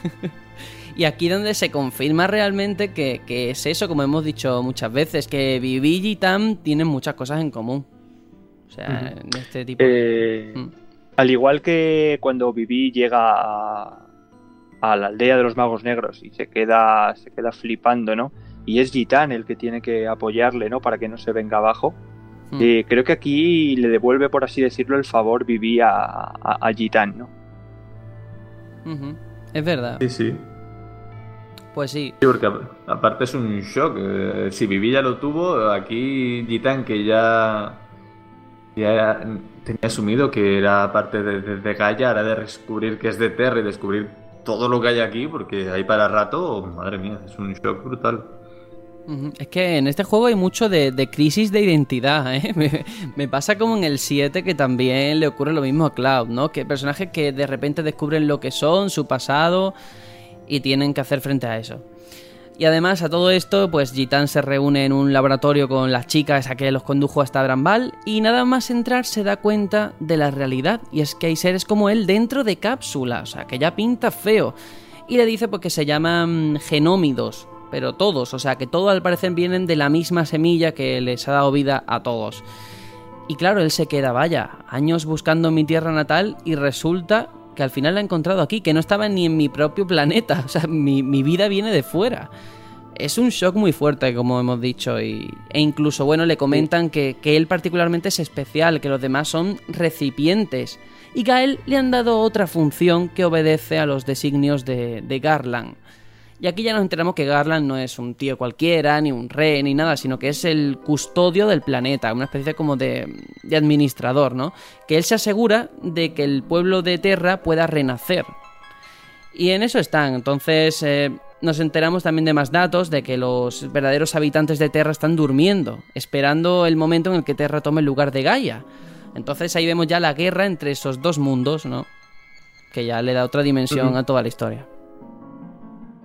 y aquí donde se confirma realmente que, que, es eso, como hemos dicho muchas veces, que Vivi y Gitan tienen muchas cosas en común. O sea, uh -huh. en este tipo. Eh, mm. Al igual que cuando Vivi llega a, a, la aldea de los magos negros y se queda, se queda flipando, ¿no? Y es Gitan el que tiene que apoyarle, ¿no? Para que no se venga abajo. Mm. Eh, creo que aquí le devuelve, por así decirlo, el favor Vivi a, a, a Gitan, ¿no? Uh -huh. Es verdad. Sí, sí. Pues sí. Sí, porque aparte es un shock. Eh, si Vivi ya lo tuvo, aquí Gitan, que ya, ya tenía asumido que era parte de, de, de Gaia, ahora de descubrir que es de Terra y descubrir todo lo que hay aquí, porque hay para rato, madre mía, es un shock brutal. Es que en este juego hay mucho de, crisis de identidad, ¿eh? me, pasa como en el 7 que también le ocurre lo mismo a Cloud, ¿no? Que personajes que de repente descubren lo que son, su pasado, y tienen que hacer frente a eso. Y además a todo esto, pues Gitan se reúne en un laboratorio con las chicas a que los condujo hasta Bramval y nada más entrar se da cuenta de la realidad y es que hay seres como él dentro de cápsulas, o sea, que ya pinta feo. Y le dice pues que se llaman genómidos, pero todos, o sea, que todos al parecer vienen de la misma semilla que les ha dado vida a todos. Y claro, él se queda, vaya, años buscando mi tierra natal y resulta que al final la he encontrado aquí, que no estaba ni en mi propio planeta, o sea, mi, mi vida viene de fuera. Es un shock muy fuerte, como hemos dicho, y, e incluso, bueno, le comentan que, que él particularmente es especial, que los demás son recipientes, y que a él le han dado otra función que obedece a los designios de, de Garland. Y aquí ya nos enteramos que Garland no es un tío cualquiera, ni un rey, ni nada, sino que es el custodio del planeta, una especie como de, de administrador, ¿no? Que él se asegura de que el pueblo de Terra pueda renacer. Y en eso están, entonces eh, nos enteramos también de más datos, de que los verdaderos habitantes de Terra están durmiendo, esperando el momento en el que Terra tome el lugar de Gaia. Entonces ahí vemos ya la guerra entre esos dos mundos, ¿no? Que ya le da otra dimensión uh -huh. a toda la historia.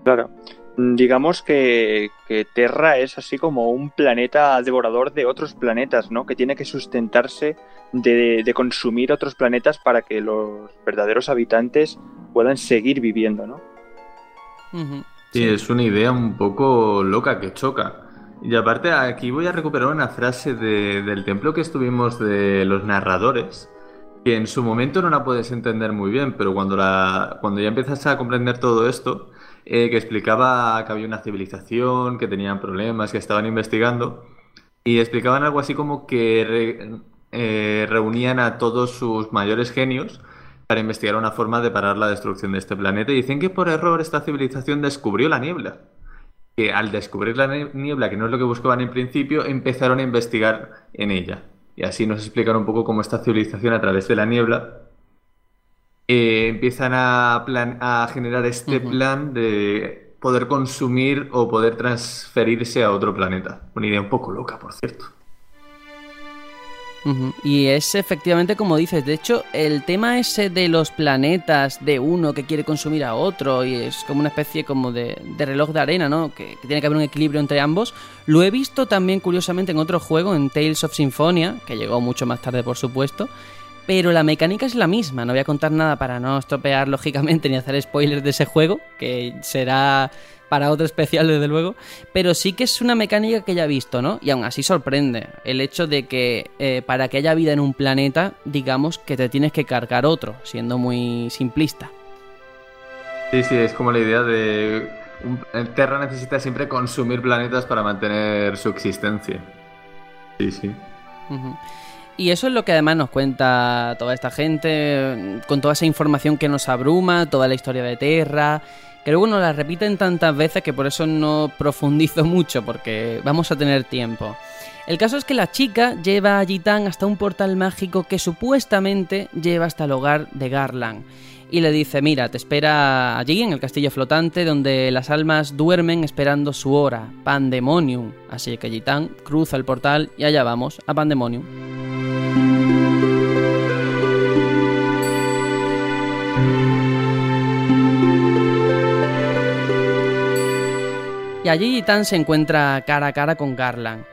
Claro. Digamos que, que, Terra es así como un planeta devorador de otros planetas, ¿no? Que tiene que sustentarse de, de, consumir otros planetas para que los verdaderos habitantes puedan seguir viviendo, ¿no? Uh -huh. sí, sí, es una idea un poco loca que choca. Y aparte, aquí voy a recuperar una frase de, del templo que estuvimos de los narradores, que en su momento no la puedes entender muy bien, pero cuando, la, cuando ya empiezas a comprender todo esto, eh, que explicaba que había una civilización, que tenían problemas, que estaban investigando, y explicaban algo así como que re, eh, reunían a todos sus mayores genios para investigar una forma de parar la destrucción de este planeta, y dicen que por error esta civilización descubrió la niebla. Que al descubrir la niebla, que no es lo que buscaban en principio, empezaron a investigar en ella. Y así nos explican un poco cómo esta civilización a través de la niebla eh, empiezan a, plan, a generar este uh -huh. plan de poder consumir o poder transferirse a otro planeta. Una idea un poco loca, por cierto. Uh -huh. Y es efectivamente como dices, de hecho el tema ese de los planetas de uno que quiere consumir a otro y es como una especie como de, de reloj de arena, ¿no? Que, que, tiene que haber un equilibrio entre ambos, lo he visto también curiosamente en otro juego, en Tales of Symphonia, que llegó mucho más tarde por supuesto, pero la mecánica es la misma. No voy a contar nada para no estropear, lógicamente, ni hacer spoilers de ese juego, que será para otro especial, desde luego. Pero sí que es una mecánica que ya he visto, ¿no? Y aún así sorprende el hecho de que eh, para que haya vida en un planeta, digamos que te tienes que cargar otro, siendo muy simplista. Sí, sí, es como la idea de. Terra necesita siempre consumir planetas para mantener su existencia. Sí, sí. Uh -huh. Y eso es lo que además nos cuenta toda esta gente, con toda esa información que nos abruma, toda la historia de Terra, que luego la repiten tantas veces que por eso no profundizo mucho, porque vamos a tener tiempo. El caso es que la chica lleva a Gitán hasta un portal mágico que supuestamente lleva hasta el hogar de Garland. Y le dice, mira, te espera allí en el castillo flotante donde las almas duermen esperando su hora, Pandemonium. Así que Gitán cruza el portal y allá vamos, a Pandemonium. Y allí Gitán se encuentra cara a cara con Garland.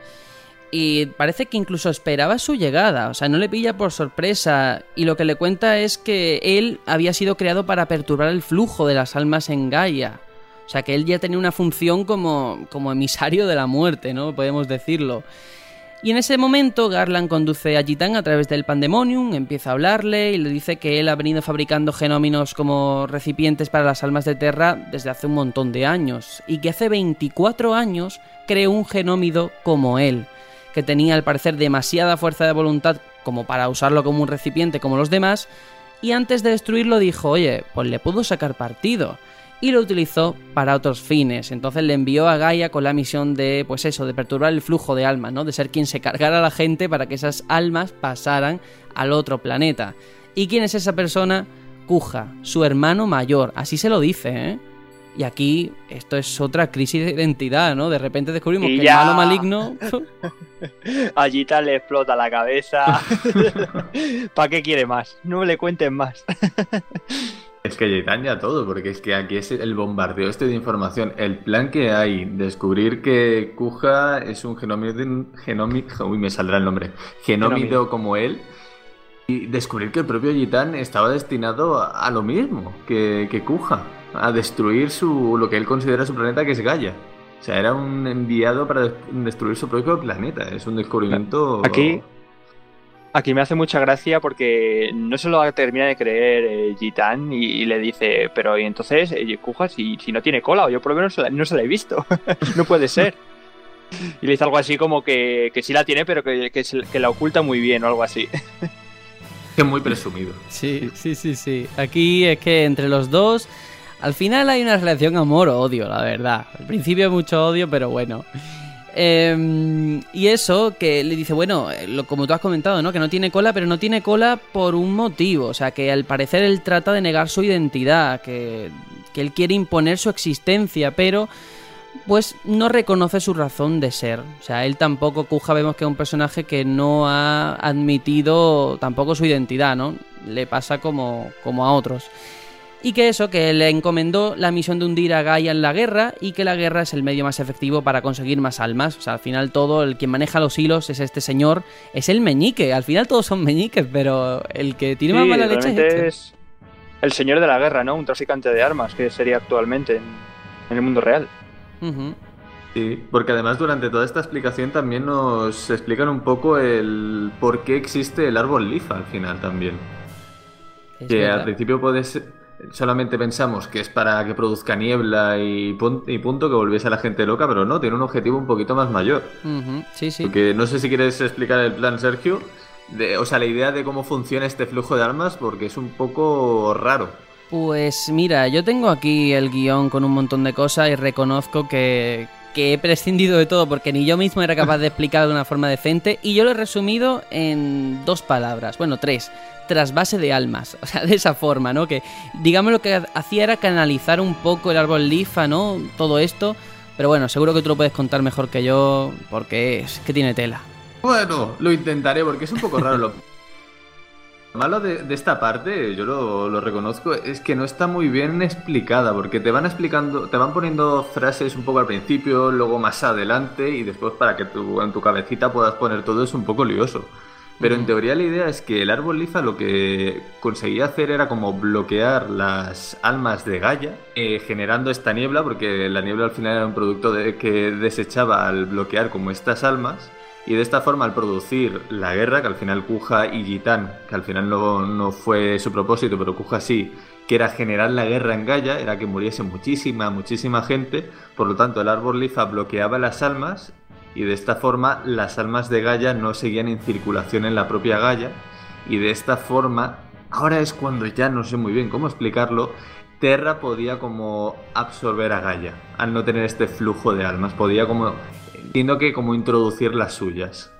Y parece que incluso esperaba su llegada, o sea, no le pilla por sorpresa. Y lo que le cuenta es que él había sido creado para perturbar el flujo de las almas en Gaia. O sea, que él ya tenía una función como, como emisario de la muerte, ¿no? Podemos decirlo. Y en ese momento Garland conduce a Gitán a través del Pandemonium, empieza a hablarle y le dice que él ha venido fabricando genóminos como recipientes para las almas de Terra desde hace un montón de años y que hace 24 años creó un genómido como él, que tenía al parecer demasiada fuerza de voluntad como para usarlo como un recipiente como los demás y antes de destruirlo dijo, oye, pues le puedo sacar partido y lo utilizó para otros fines. Entonces le envió a Gaia con la misión de, pues eso, de perturbar el flujo de almas, ¿no? De ser quien se cargara a la gente para que esas almas pasaran al otro planeta. ¿Y quién es esa persona? Kuja, su hermano mayor, así se lo dice, ¿eh? Y aquí esto es otra crisis de identidad, ¿no? De repente descubrimos que el malo maligno... Allí tal le explota la cabeza. ¿Para qué quiere más? No le cuenten más. Es que ya todo, porque es que aquí es el bombardeo este de información. El plan que hay, descubrir que Kuja es un genómido, genómido, uy, me saldrá el nombre, genómido como él, y descubrir que el propio Gitán estaba destinado a, lo mismo que, que Kuja, a destruir su, lo que él considera su planeta, que es Gaia. O sea, era un enviado para destruir su propio planeta. Es un descubrimiento... Aquí Aquí me hace mucha gracia porque no se lo termina de creer eh, Gitán y, le dice, pero y entonces, eh, Kuja, si, si, no tiene cola, o yo por lo menos no se la he visto, no puede ser. Y le dice algo así como que, que sí la tiene, pero que, que, la oculta muy bien o algo así. Que muy presumido. Sí, sí, sí, sí. Aquí es que entre los dos, al final hay una relación amor-odio, la verdad. Al principio hay mucho odio, pero bueno. Em, y eso, que le dice, bueno, eh, como tú has comentado, ¿no? Que no tiene cola, pero no tiene cola por un motivo. O sea, que al parecer él trata de negar su identidad, que, que él quiere imponer su existencia, pero pues no reconoce su razón de ser. O sea, él tampoco, Kuja vemos que es un personaje que no ha admitido tampoco su identidad, ¿no? Le pasa como, como a otros. Y que eso, que le encomendó la misión de hundir a Gaia en la guerra y que la guerra es el medio más efectivo para conseguir más almas. O sea, al final todo, el quien maneja los hilos es este señor, es el meñique. Al final todos son meñiques, pero el que tiene más mala leche es, este. es el señor de la guerra, ¿no? Un traficante de armas, que sería actualmente en, el mundo real. Sí, porque además durante toda esta explicación también nos explican un poco el por qué existe el árbol lifa al final también. que al principio puede ser solamente pensamos que es para que produzca niebla y, y, punto, que volviese a la gente loca, pero no, tiene un objetivo un poquito más mayor. Sí, sí. Porque no sé si quieres explicar el plan, Sergio, de, o sea, la idea de cómo funciona este flujo de armas, porque es un poco raro. Pues mira, yo tengo aquí el guion con un montón de cosas y reconozco que, que he prescindido de todo porque ni yo mismo era capaz de explicar de una forma decente y yo lo he resumido en dos palabras, bueno, tres trasvase de almas. O sea, de esa forma, ¿no? Que digamos lo que hacía era canalizar un poco el árbol lifa, ¿no? Todo esto. Pero bueno, seguro que tú lo puedes contar mejor que yo porque es que tiene tela. Bueno, lo intentaré porque es un poco raro lo... malo de, esta parte, yo lo, reconozco, es que no está muy bien explicada, porque te van explicando, te van poniendo frases un poco al principio, luego más adelante, y después para que tú en tu cabecita puedas poner todo es un poco lioso. Pero en teoría la idea es que el árbol lifa lo que conseguía hacer era como bloquear las almas de Gaia, eh, generando esta niebla, porque la niebla al final era un producto de, que desechaba al bloquear como estas almas. Y de esta forma, al producir la guerra, que al final Kuja y Gitán, que al final no, no fue su propósito, pero Kuja sí, que era generar la guerra en Gaia, era que muriese muchísima, muchísima gente. Por lo tanto, el árbol lifa bloqueaba las almas y de esta forma las almas de Gaia no seguían en circulación en la propia Gaia y de esta forma, ahora es cuando ya no sé muy bien cómo explicarlo, Terra podía como absorber a Gaia al no tener este flujo de almas, podía como tiene que como introducir las suyas.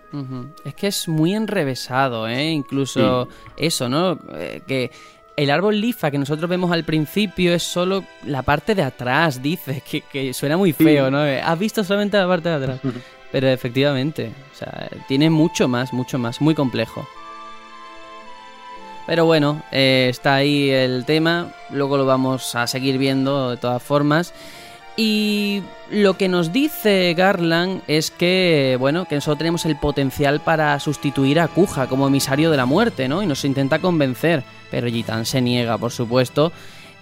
Es que es muy enrevesado, ¿eh? Incluso eso, ¿no? Eh, que el árbol lifa que nosotros vemos al principio es solo la parte de atrás, dice, que, suena muy feo, ¿no? Has visto solamente la parte de atrás. Pero efectivamente, o sea, tiene mucho más, mucho más, muy complejo. Pero bueno, eh, está ahí el tema, luego lo vamos a seguir viendo de todas formas. Y lo que nos dice Garland es que, bueno, que nosotros tenemos el potencial para sustituir a Kuja como emisario de la muerte, ¿no? Y nos intenta convencer, pero Gitan se niega, por supuesto.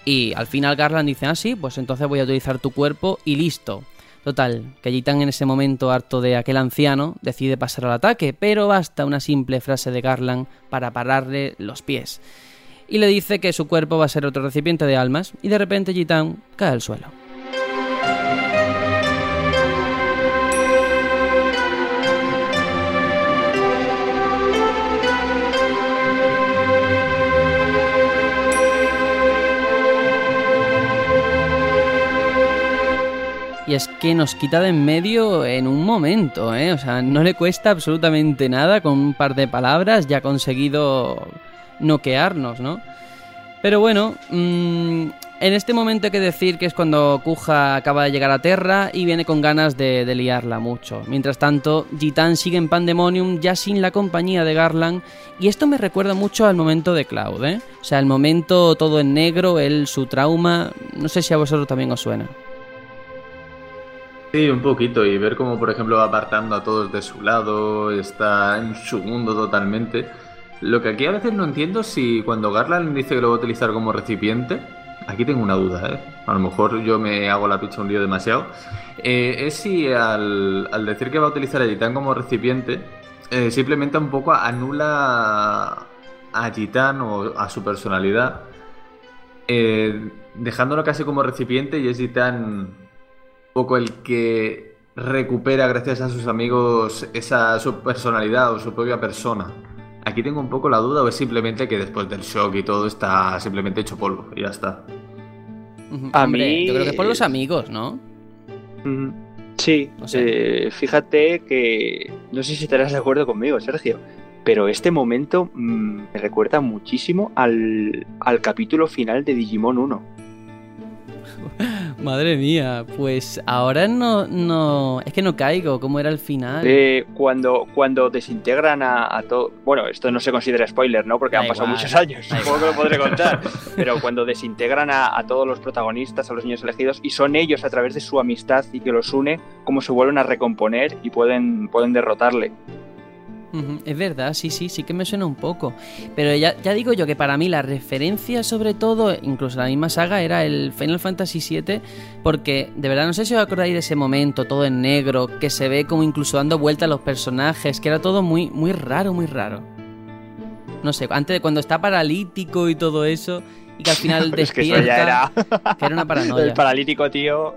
Y al final Garland dice, ah, sí, pues entonces voy a utilizar tu cuerpo y listo. Total, que Gitan en ese momento, harto de aquel anciano, decide pasar al ataque, pero basta una simple frase de Garland para pararle los pies. Y le dice que su cuerpo va a ser otro recipiente de almas, y de repente Gitan cae al suelo. Y es que nos quita de en medio en un momento, ¿eh? O sea, no le cuesta absolutamente nada, con un par de palabras ya ha conseguido noquearnos, ¿no? Pero bueno, mm, en este momento hay que decir que es cuando Kuja acaba de llegar a Terra y viene con ganas de, de liarla mucho. Mientras tanto, Gitan sigue en Pandemonium ya sin la compañía de Garland y esto me recuerda mucho al momento de Cloud, ¿eh? O sea, el momento todo en negro, él, su trauma, no sé si a vosotros también os suena. Sí, un poquito, y ver cómo, por ejemplo, va apartando a todos de su lado, está en su mundo totalmente. Lo que aquí a veces no entiendo si cuando Garland dice que lo va a utilizar como recipiente, aquí tengo una duda, ¿eh? a lo mejor yo me hago la picha un lío demasiado, eh, es si al, decir que va a utilizar a Gitan como recipiente, eh, simplemente un poco anula a Gitan o a su personalidad, eh, dejándolo casi como recipiente y es Gitan poco el que recupera gracias a sus amigos esa su personalidad o su propia persona. Aquí tengo un poco la duda o es simplemente que después del shock y todo está simplemente hecho polvo y ya está. A mí yo creo que es por los amigos, ¿no? Sí, eh, fíjate que no sé si estarás de acuerdo conmigo, Sergio, pero este momento mm, me recuerda muchísimo al, al capítulo final de Digimon 1. Madre mía, pues ahora no, no, es que no caigo, ¿cómo era el final? Eh, cuando, cuando desintegran a, a todo, bueno, esto no se considera spoiler, ¿no? Porque han pasado muchos años, supongo que lo podré contar, pero cuando desintegran a, a, todos los protagonistas, a los niños elegidos, y son ellos a través de su amistad y que los une, como se vuelven a recomponer y pueden, pueden derrotarle. Es verdad, sí, sí, sí que me suena un poco. Pero ya, ya, digo yo que para mí la referencia, sobre todo, incluso la misma saga, era el Final Fantasy VII, porque de verdad no sé si os acordáis de ese momento, todo en negro, que se ve como incluso dando vuelta a los personajes, que era todo muy, muy raro, muy raro. No sé, antes de cuando está paralítico y todo eso, y que al final despierta. que, era... que era una paranoia. El paralítico, tío.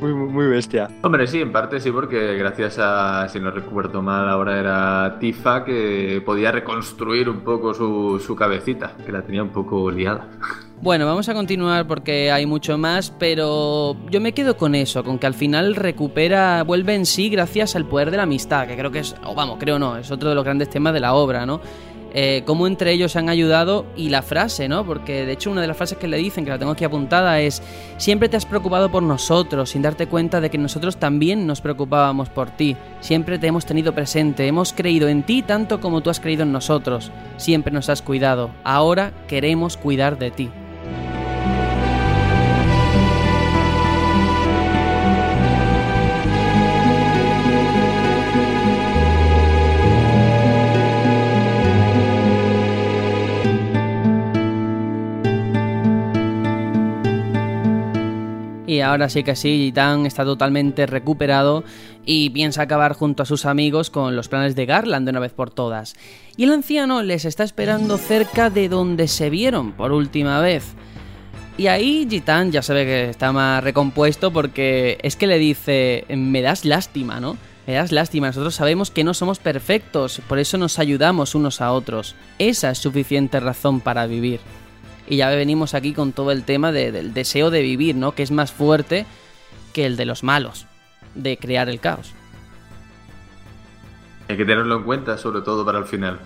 Muy, muy bestia. Hombre, sí, en parte sí, porque gracias a, si no recuerdo mal, ahora era Tifa que podía reconstruir un poco su, su cabecita, que la tenía un poco liada. Bueno, vamos a continuar porque hay mucho más, pero yo me quedo con eso, con que al final recupera, vuelve en sí gracias al poder de la amistad, que creo que es, o vamos, creo no, es otro de los grandes temas de la obra, ¿no? Eh, cómo entre ellos han ayudado y la frase, ¿no? Porque de hecho una de las frases que le dicen, que la tengo aquí apuntada, es, siempre te has preocupado por nosotros, sin darte cuenta de que nosotros también nos preocupábamos por ti, siempre te hemos tenido presente, hemos creído en ti tanto como tú has creído en nosotros, siempre nos has cuidado, ahora queremos cuidar de ti. Y ahora sí que sí, Gitan está totalmente recuperado y piensa acabar junto a sus amigos con los planes de Garland de una vez por todas. Y el anciano les está esperando cerca de donde se vieron por última vez. Y ahí Gitan ya sabe que está más recompuesto porque es que le dice, me das lástima, ¿no? Me das lástima, nosotros sabemos que no somos perfectos, por eso nos ayudamos unos a otros. Esa es suficiente razón para vivir. Y ya venimos aquí con todo el tema del deseo de vivir, ¿no? Que es más fuerte que el de los malos. de crear el caos. Hay que tenerlo en cuenta, sobre todo para el final.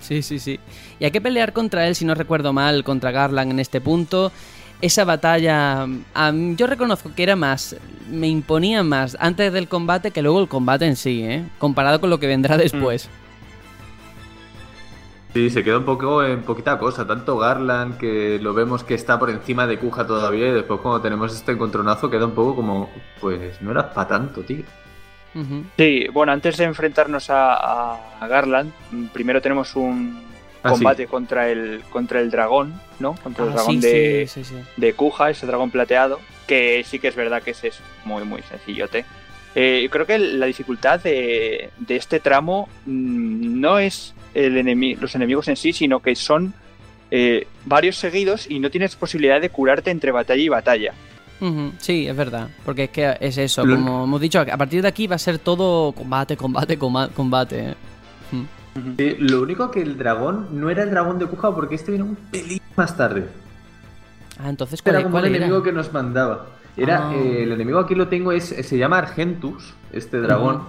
Sí, sí, sí. Y hay que pelear contra él, si no recuerdo mal, contra Garland en este punto. Esa batalla, yo reconozco que era más, me imponía más antes del combate que luego el combate en sí, ¿eh? comparado con lo que vendrá después. Mm. Sí, se queda un poco en poquita cosa. Tanto Garland, que lo vemos que está por encima de Kuja todavía, y después cuando tenemos este encontronazo queda un poco como, pues no era para tanto, tío. Sí, bueno, antes de enfrentarnos a, Garland, primero tenemos un ah, combate contra el contra el dragón, ¿no? Contra el ah, dragón de, de Kuja, ese dragón plateado, que sí que es verdad que ese es muy, muy sencillote. Eh, creo que la dificultad de, de este tramo mm, no es el los enemigos en sí, sino que son eh, varios seguidos y no tienes posibilidad de curarte entre batalla y batalla. Sí, es verdad, porque es que es eso, como hemos dicho, a partir de aquí va a ser todo combate, combate, combate. lo único que el dragón no era el dragón de Kuja porque este vino un pelín más tarde. Ah, entonces ¿cuál, era como el enemigo que nos mandaba. Era ah. eh, el enemigo aquí lo tengo es se llama Argentus, este dragón.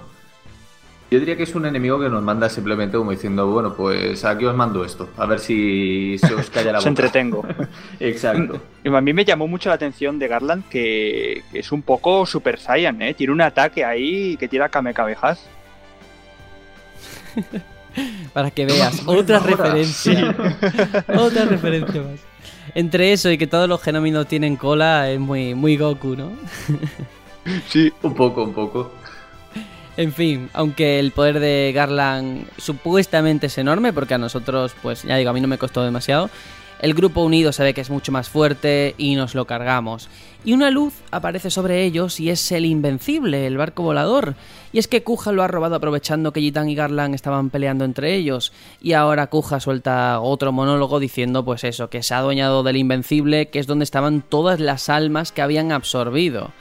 Yo diría que es un enemigo que nos manda simplemente como diciendo, bueno, pues aquí os mando esto, a ver si se os calla la boca. Se entretengo. Exacto. A mí me llamó mucho la atención de Garland que, es un poco Super Saiyan, ¿eh? Tiene un ataque ahí que tira Kamekabejas. Para que veas, otra referencia. otra referencia más. Entre eso y que todos los genóminos tienen cola es muy, muy Goku, ¿no? sí, un poco, un poco. En fin, aunque el poder de Garland supuestamente es enorme, porque a nosotros, pues ya digo, a mí no me costó demasiado, el grupo unido se ve que es mucho más fuerte y nos lo cargamos. Y una luz aparece sobre ellos y es el Invencible, el barco volador. Y es que Kuja lo ha robado aprovechando que Gitan y Garland estaban peleando entre ellos. Y ahora Kuja suelta otro monólogo diciendo pues eso, que se ha adueñado del Invencible, que es donde estaban todas las almas que habían absorbido.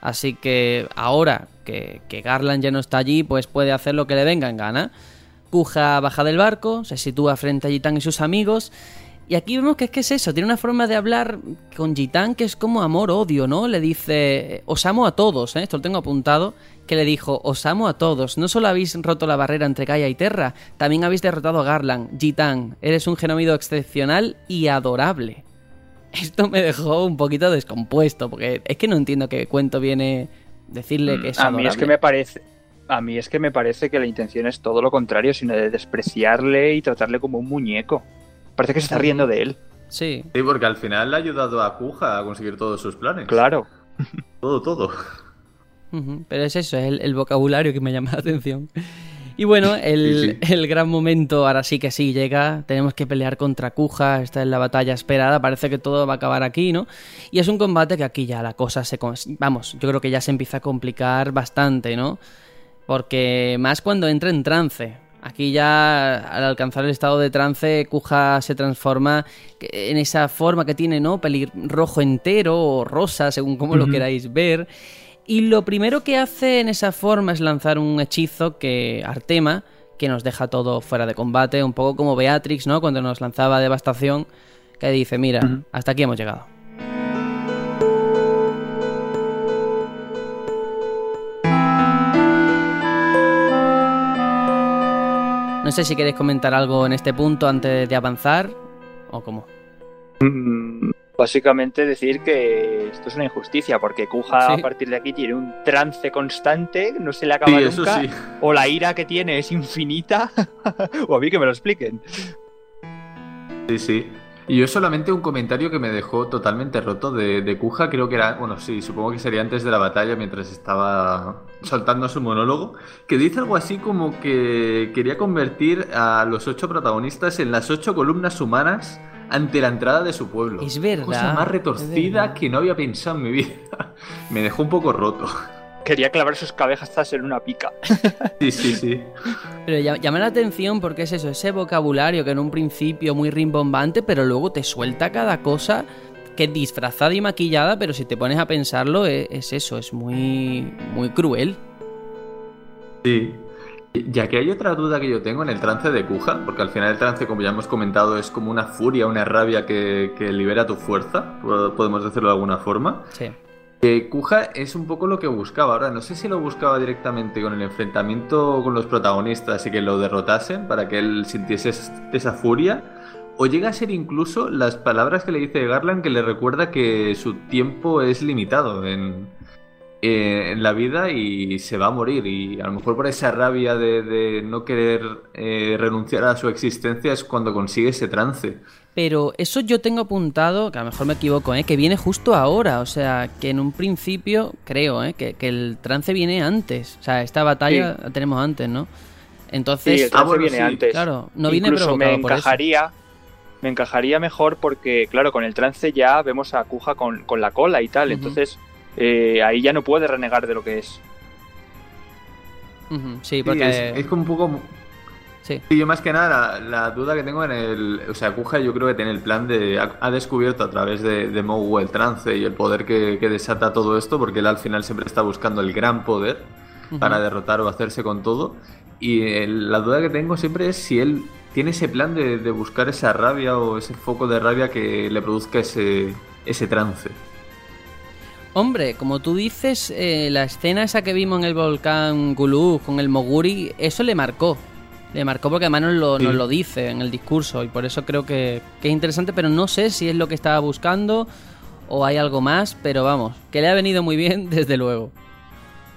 Así que ahora que, Garland ya no está allí, pues puede hacer lo que le venga en gana. Kuja baja del barco, se sitúa frente a Gitan y sus amigos. Y aquí vemos que es que es eso, tiene una forma de hablar con Gitan que es como amor-odio, ¿no? Le dice, os amo a todos, ¿eh? esto lo tengo apuntado, que le dijo, os amo a todos, no solo habéis roto la barrera entre Gaia y Terra, también habéis derrotado a Garland, Gitan, eres un genómido excepcional y adorable esto me dejó un poquito descompuesto, porque es que no entiendo qué cuento viene decirle que es A mí es que me parece... A mí es que me parece que la intención es todo lo contrario, sino de despreciarle y tratarle como un muñeco. Parece que se está riendo de él. Sí. Sí, porque al final le ha ayudado a Kuja a conseguir todos sus planes. Claro. todo, todo. Pero es eso, es el vocabulario que me llama la atención. Y bueno, el, gran momento, ahora sí que sí llega. Tenemos que pelear contra Kuja. Esta es la batalla esperada. Parece que todo va a acabar aquí, ¿no? Y es un combate que aquí ya la cosa se. Vamos, yo creo que ya se empieza a complicar bastante, ¿no? Porque más cuando entra en trance. Aquí ya al alcanzar el estado de trance, Kuja se transforma en esa forma que tiene, ¿no? Pelirrojo entero o rosa, según como lo queráis ver. Y lo primero que hace en esa forma es lanzar un hechizo que Artema, que nos deja todo fuera de combate, un poco como Beatrix, ¿no? Cuando nos lanzaba devastación, que dice, mira, hasta aquí hemos llegado. No sé si queréis comentar algo en este punto antes de avanzar o cómo. Mm, Básicamente decir que esto es una injusticia, porque Kuja a partir de aquí tiene un trance constante, no se le acaba nunca, o la ira que tiene es infinita, o a mí que me lo expliquen. Sí, sí. Y yo solamente un comentario que me dejó totalmente roto de, de Kuja, creo que era, bueno, sí, supongo que sería antes de la batalla, mientras estaba soltando su monólogo, que dice algo así como que quería convertir a los ocho protagonistas en las ocho columnas humanas ante la entrada de su pueblo. Es verdad. Cosa más retorcida que no había pensado en mi vida. Me dejó un poco roto. Quería clavar sus cabezas en una pica. Sí, sí, sí. Pero llama la atención porque es eso, ese vocabulario que en un principio muy rimbombante, pero luego te suelta cada cosa que es disfrazada y maquillada, pero si te pones a pensarlo es, es eso, es muy, muy cruel. Sí, ya que hay otra duda que yo tengo en el trance de Kuja, porque al final el trance, como ya hemos comentado, es como una furia, una rabia que, libera tu fuerza, podemos decirlo de alguna forma. Sí. Eh, Kuja es un poco lo que buscaba. Ahora, no sé si lo buscaba directamente con el enfrentamiento con los protagonistas y que lo derrotasen para que él sintiese esa furia. O llega a ser incluso las palabras que le dice Garland que le recuerda que su tiempo es limitado en, eh, la vida y se va a morir. Y a lo mejor por esa rabia de, no querer eh, renunciar a su existencia es cuando consigue ese trance. Pero eso yo tengo apuntado, que a lo mejor me equivoco, ¿eh? que viene justo ahora. O sea, que en un principio creo ¿eh? que, el trance viene antes. O sea, esta batalla la tenemos antes, ¿no? Entonces, sí, el trance viene antes. Claro, no viene provocado me encajaría, me encajaría mejor porque, claro, con el trance ya vemos a Kuja con, la cola y tal. Entonces, eh, ahí ya no puede renegar de lo que es. Sí, porque. es, como un poco Sí. Y yo más que nada, la, duda que tengo en el... O sea, Kuja yo creo que tiene el plan de... Ha, descubierto a través de, de el trance y el poder que, desata todo esto, porque él al final siempre está buscando el gran poder para derrotar o hacerse con todo. Y la duda que tengo siempre es si él tiene ese plan de, buscar esa rabia o ese foco de rabia que le produzca ese, ese trance. Hombre, como tú dices, eh, la escena esa que vimos en el volcán Gulu con el Moguri, eso le marcó. Le marcó porque además nos lo, nos lo dice en el discurso y por eso creo que, es interesante, pero no sé si es lo que estaba buscando o hay algo más, pero vamos, que le ha venido muy bien desde luego.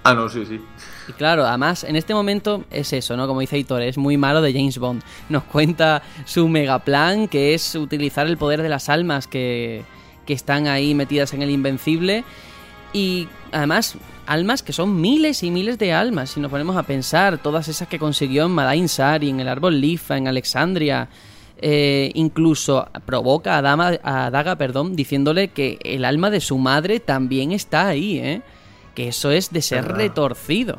Ah, no, sí, sí. Y claro, además en este momento es eso, ¿no? Como dice Hitor, es muy malo de James Bond. Nos cuenta su mega plan, que es utilizar el poder de las almas que, que están ahí metidas en el Invencible. Y además almas que son miles y miles de almas. Si nos ponemos a pensar, todas esas que consiguió en Madain Sari, en el árbol Lifa, en Alexandria. Eh, incluso provoca a, Dama, a Daga perdón, diciéndole que el alma de su madre también está ahí, ¿eh? Que eso es de ser retorcido.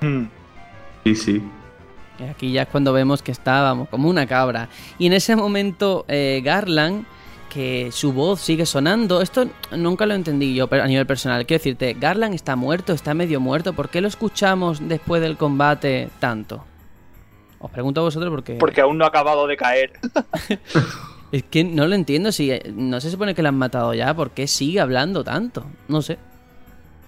Hmm. Sí, sí. aquí ya es cuando vemos que estábamos como una cabra. Y en ese momento eh, Garland que su voz sigue sonando. Esto nunca lo entendí yo a nivel personal. Quiero decirte, Garland está muerto, está medio muerto. ¿Por qué lo escuchamos después del combate tanto? Os pregunto a vosotros porque... Porque aún no ha acabado de caer. es que no lo entiendo. Si eh, no se supone que lo han matado ya, ¿por qué sigue hablando tanto? No sé.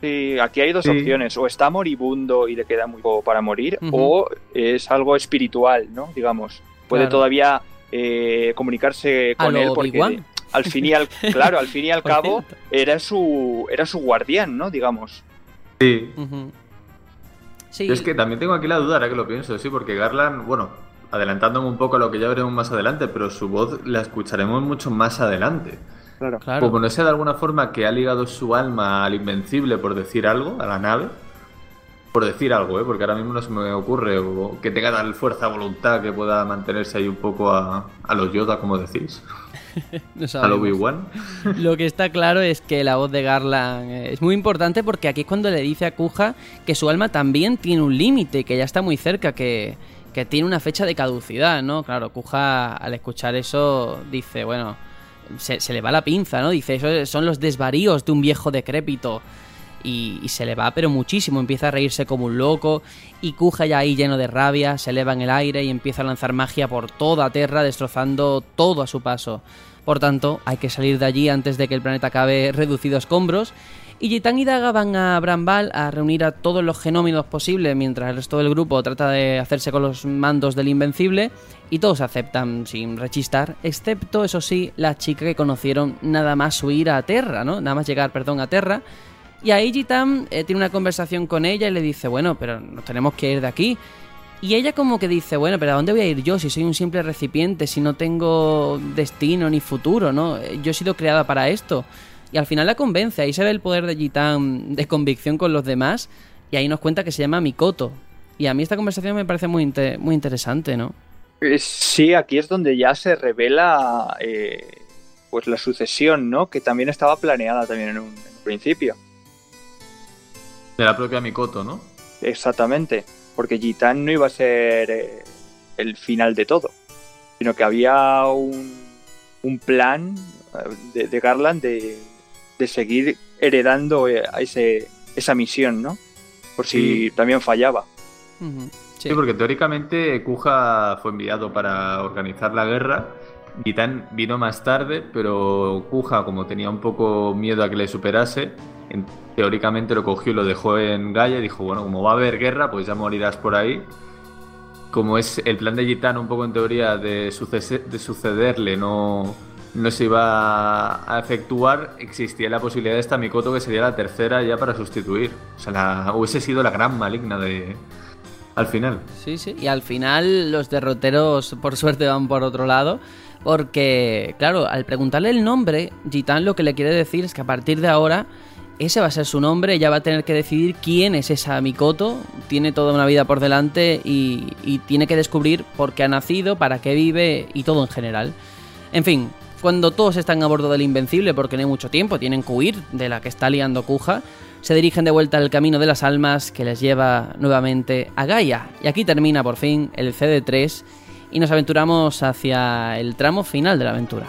Sí, aquí hay dos opciones. O está moribundo y le queda muy poco para morir, o es algo espiritual, ¿no? Digamos. Puede todavía eh, comunicarse con él porque al fin y al claro, al fin y al cabo era su era su guardián, ¿no? Digamos. Sí. Es que también tengo aquí la duda, ahora que lo pienso, sí, porque Garland, bueno, adelantándome un poco a lo que ya veremos más adelante, pero su voz la escucharemos mucho más adelante. Claro, claro. Como no sé de alguna forma que ha ligado su alma al invencible, por decir algo, a la nave, por decir algo, ¿eh? porque ahora mismo no se me ocurre, o que tenga tal fuerza, voluntad que pueda mantenerse ahí un poco a, a los Yoda, como decís. a lo Obi-Wan. Lo que está claro es que la voz de Garland es muy importante porque aquí es cuando le dice a Kuja que su alma también tiene un límite, que ya está muy cerca, que, que tiene una fecha de caducidad, ¿no? Claro, Kuja al escuchar eso dice, bueno, se, se le va la pinza, ¿no? Dice, eso son los desvaríos de un viejo decrépito y, se le va pero muchísimo, empieza a reírse como un loco y Kuja ya ahí lleno de rabia, se eleva en el aire y empieza a lanzar magia por toda Tierra destrozando todo a su paso. Por tanto, hay que salir de allí antes de que el planeta acabe reducido a escombros y Jitan y Daga van a Brambal a reunir a todos los genóminos posibles mientras el resto del grupo trata de hacerse con los mandos del Invencible y todos aceptan sin rechistar, excepto, eso sí, la chica que conocieron nada más huir a Terra, ¿no? Nada más llegar, perdón, a Terra y ahí Jitam eh, tiene una conversación con ella y le dice, bueno, pero nos tenemos que ir de aquí. Y ella como que dice, bueno, pero ¿a dónde voy a ir yo si soy un simple recipiente, si no tengo destino ni futuro, ¿no? Yo he sido creada para esto. Y al final la convence, ahí se ve el poder de Jitam de convicción con los demás y ahí nos cuenta que se llama Mikoto. Y a mí esta conversación me parece muy, muy interesante, ¿no? Eh, sí, aquí es donde ya se revela eh, pues la sucesión, ¿no? Que también estaba planeada también en un principio. De la propia Mikoto, ¿no? Exactamente, porque Gitan no iba a ser eh, el final de todo, sino que había un, un plan eh, de, Garland de, seguir heredando eh, a ese, esa misión, ¿no? Por si también fallaba. sí. porque teóricamente Kuja fue enviado para organizar la guerra Gitan vino más tarde, pero Kuja, como tenía un poco miedo a que le superase, teóricamente lo cogió y lo dejó en Gaia y dijo, bueno, como va a haber guerra, pues ya morirás por ahí. Como es el plan de Gitan un poco en teoría de, de sucederle, no, no se iba a efectuar, existía la posibilidad de esta Mikoto que sería la tercera ya para sustituir. O sea, la, hubiese sido la gran maligna de, al final. Sí, sí, y al final los derroteros por suerte van por otro lado, porque, claro, al preguntarle el nombre, Gitan lo que le quiere decir es que a partir de ahora ese va a ser su nombre, ella va a tener que decidir quién es esa Mikoto, tiene toda una vida por delante y, y tiene que descubrir por qué ha nacido, para qué vive y todo en general. En fin, cuando todos están a bordo del Invencible porque no hay mucho tiempo, tienen que huir de la que está liando Kuja, se dirigen de vuelta al camino de las almas que les lleva nuevamente a Gaia. Y aquí termina por fin el CD3 y nos aventuramos hacia el tramo final de la aventura.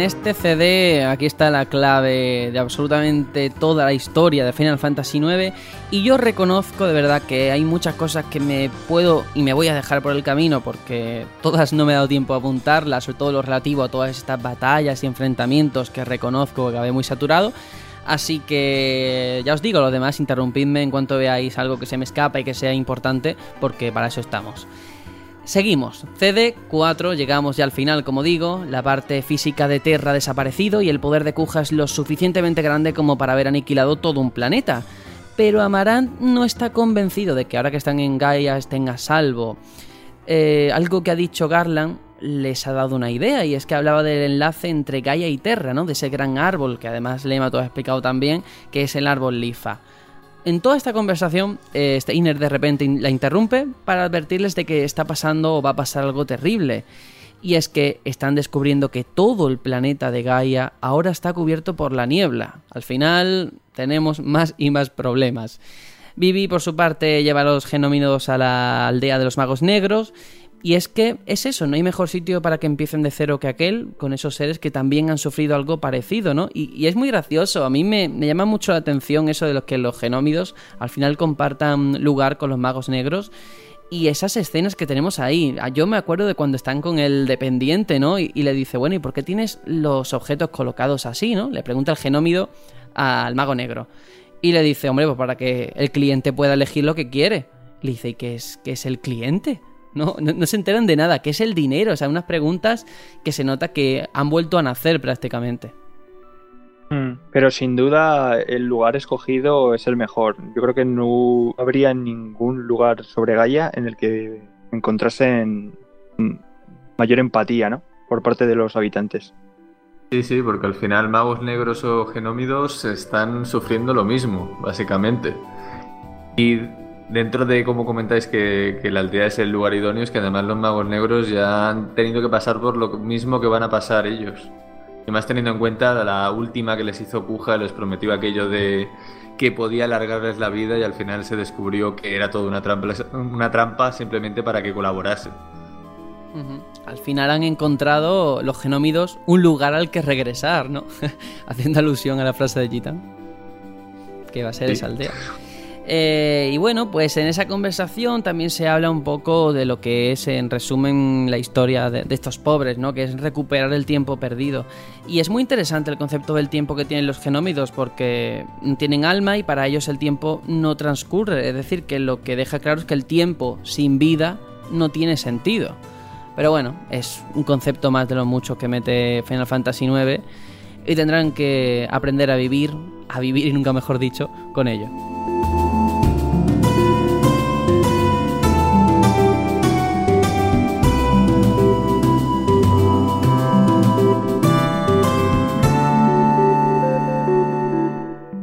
En este CD aquí está la clave de absolutamente toda la historia de Final Fantasy IX y yo reconozco de verdad que hay muchas cosas que me puedo y me voy a dejar por el camino porque todas no me he dado tiempo a apuntarlas, sobre todo lo relativo a todas estas batallas y enfrentamientos que reconozco que acabé muy saturado. Así que ya os digo, lo demás interrumpidme en cuanto veáis algo que se me escapa y que sea importante porque para eso estamos. Seguimos, CD4, llegamos ya al final, como digo, la parte física de Terra ha desaparecido y el poder de Kuja es lo suficientemente grande como para haber aniquilado todo un planeta. Pero Amarant no está convencido de que ahora que están en Gaia estén a salvo. Eh, algo que ha dicho Garland les ha dado una idea y es que hablaba del enlace entre Gaia y Terra, ¿no? De ese gran árbol que además Lema ha explicado también, que es el árbol Lifa. En toda esta conversación, eh, Steiner de repente la interrumpe para advertirles de que está pasando o va a pasar algo terrible. Y es que están descubriendo que todo el planeta de Gaia ahora está cubierto por la niebla. Al final tenemos más y más problemas. Vivi, por su parte, lleva a los genóminos a la aldea de los magos negros y es que es eso, no hay mejor sitio para que empiecen de cero que aquel, con esos seres que también han sufrido algo parecido, ¿no? Y, es muy gracioso, a mí me, llama mucho la atención eso de los que los genómidos al final compartan lugar con los magos negros. Y esas escenas que tenemos ahí, ah, yo me acuerdo de cuando están con el dependiente, ¿no? Y, y le dice, bueno, ¿y por qué tienes los objetos colocados así, ¿no? Le pregunta el genómido al mago negro. Y le dice, hombre, pues para que el cliente pueda elegir lo que quiere. Le dice, ¿y qué es, qué es el cliente? No, no, se enteran de nada, ¿qué es el dinero? O sea, unas preguntas que se nota que han vuelto a nacer prácticamente. Hmm, pero sin duda el lugar escogido es el mejor. Yo creo que no habría ningún lugar sobre Gaia en el que encontrasen mayor empatía, ¿no? Por parte de los habitantes. Sí, sí, porque al final magos negros o genómidos están sufriendo lo mismo, básicamente. Y dentro de como comentáis que, la aldea es el lugar idóneo, es que además los magos negros ya han tenido que pasar por lo mismo que van a pasar ellos. Y más teniendo en cuenta la última que les hizo Puja, les prometió aquello de que podía alargarles la vida y al final se descubrió que era toda una trampa, una trampa simplemente para que colaborasen. Al final han encontrado los genómidos un lugar al que regresar, ¿no? Haciendo alusión a la frase de Gitan. Que va a ser esa aldea. Eh, y bueno, pues en esa conversación también se habla un poco de lo que es, en resumen, la historia de, estos pobres, ¿no? Que es recuperar el tiempo perdido. Y es muy interesante el concepto del tiempo que tienen los genómidos, porque tienen alma y para ellos el tiempo no transcurre. Es decir, que lo que deja claro es que el tiempo sin vida no tiene sentido. Pero bueno, es un concepto más de lo mucho que mete Final Fantasy IX y tendrán que aprender a vivir, a vivir y nunca mejor dicho, con ello.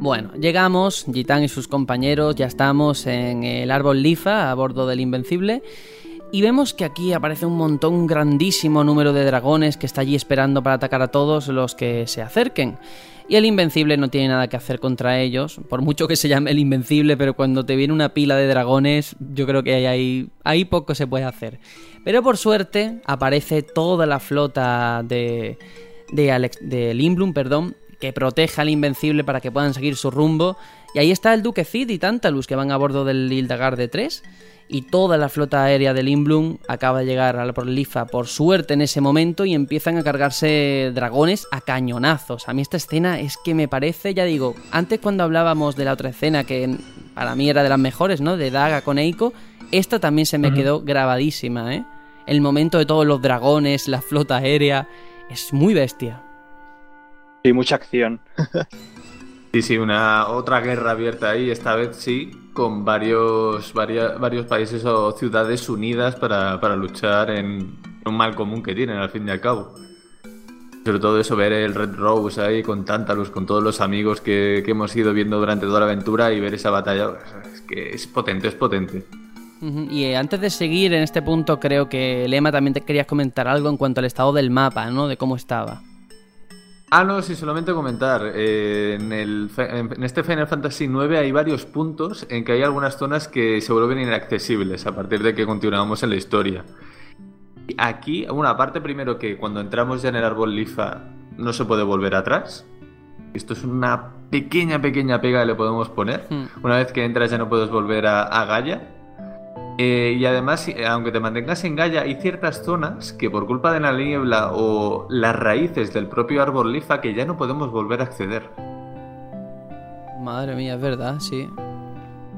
Bueno, llegamos, Gitán y sus compañeros, ya estamos en el árbol Lifa a bordo del Invencible. Y vemos que aquí aparece un montón, un grandísimo número de dragones que está allí esperando para atacar a todos los que se acerquen. Y el Invencible no tiene nada que hacer contra ellos, por mucho que se llame el Invencible, pero cuando te viene una pila de dragones, yo creo que ahí, ahí poco se puede hacer. Pero por suerte aparece toda la flota de, de, Alex, de Limblum, perdón, que proteja al Invencible para que puedan seguir su rumbo. Y ahí está el Duque Cid y Tantalus que van a bordo del Hildagar de 3 y toda la flota aérea de Limblum acaba de llegar a la Lifa por suerte en ese momento y empiezan a cargarse dragones a cañonazos. A mí esta escena es que me parece, ya digo, antes cuando hablábamos de la otra escena que para mí era de las mejores, ¿no? De Daga con Eiko, esta también se me quedó grabadísima, ¿eh? El momento de todos los dragones, la flota aérea, es muy bestia. Sí, mucha acción. Sí, sí, una otra guerra abierta ahí, esta vez sí, con varios, varios países o ciudades unidas para, luchar en un mal común que tienen, al fin y al cabo. Sobre todo eso, ver el Red Rose ahí con Tantalus, con todos los amigos que, hemos ido viendo durante toda la aventura y ver esa batalla, es que es potente, es potente. Y eh, antes de seguir en este punto, creo que Lema también te querías comentar algo en cuanto al estado del mapa, ¿no? De cómo estaba. Ah, no, sí, solamente comentar. Eh, en, el, en este Final Fantasy IX hay varios puntos en que hay algunas zonas que se vuelven inaccesibles a partir de que continuamos en la historia. Aquí, una parte primero que cuando entramos ya en el árbol Lifa no se puede volver atrás. Esto es una pequeña, pequeña pega que le podemos poner. Hmm. Una vez que entras ya no puedes volver a, a Gaia. Eh, y además, aunque te mantengas en Gaia, hay ciertas zonas que por culpa de la niebla o las raíces del propio árbol lifa que ya no podemos volver a acceder. Madre mía, es verdad, sí.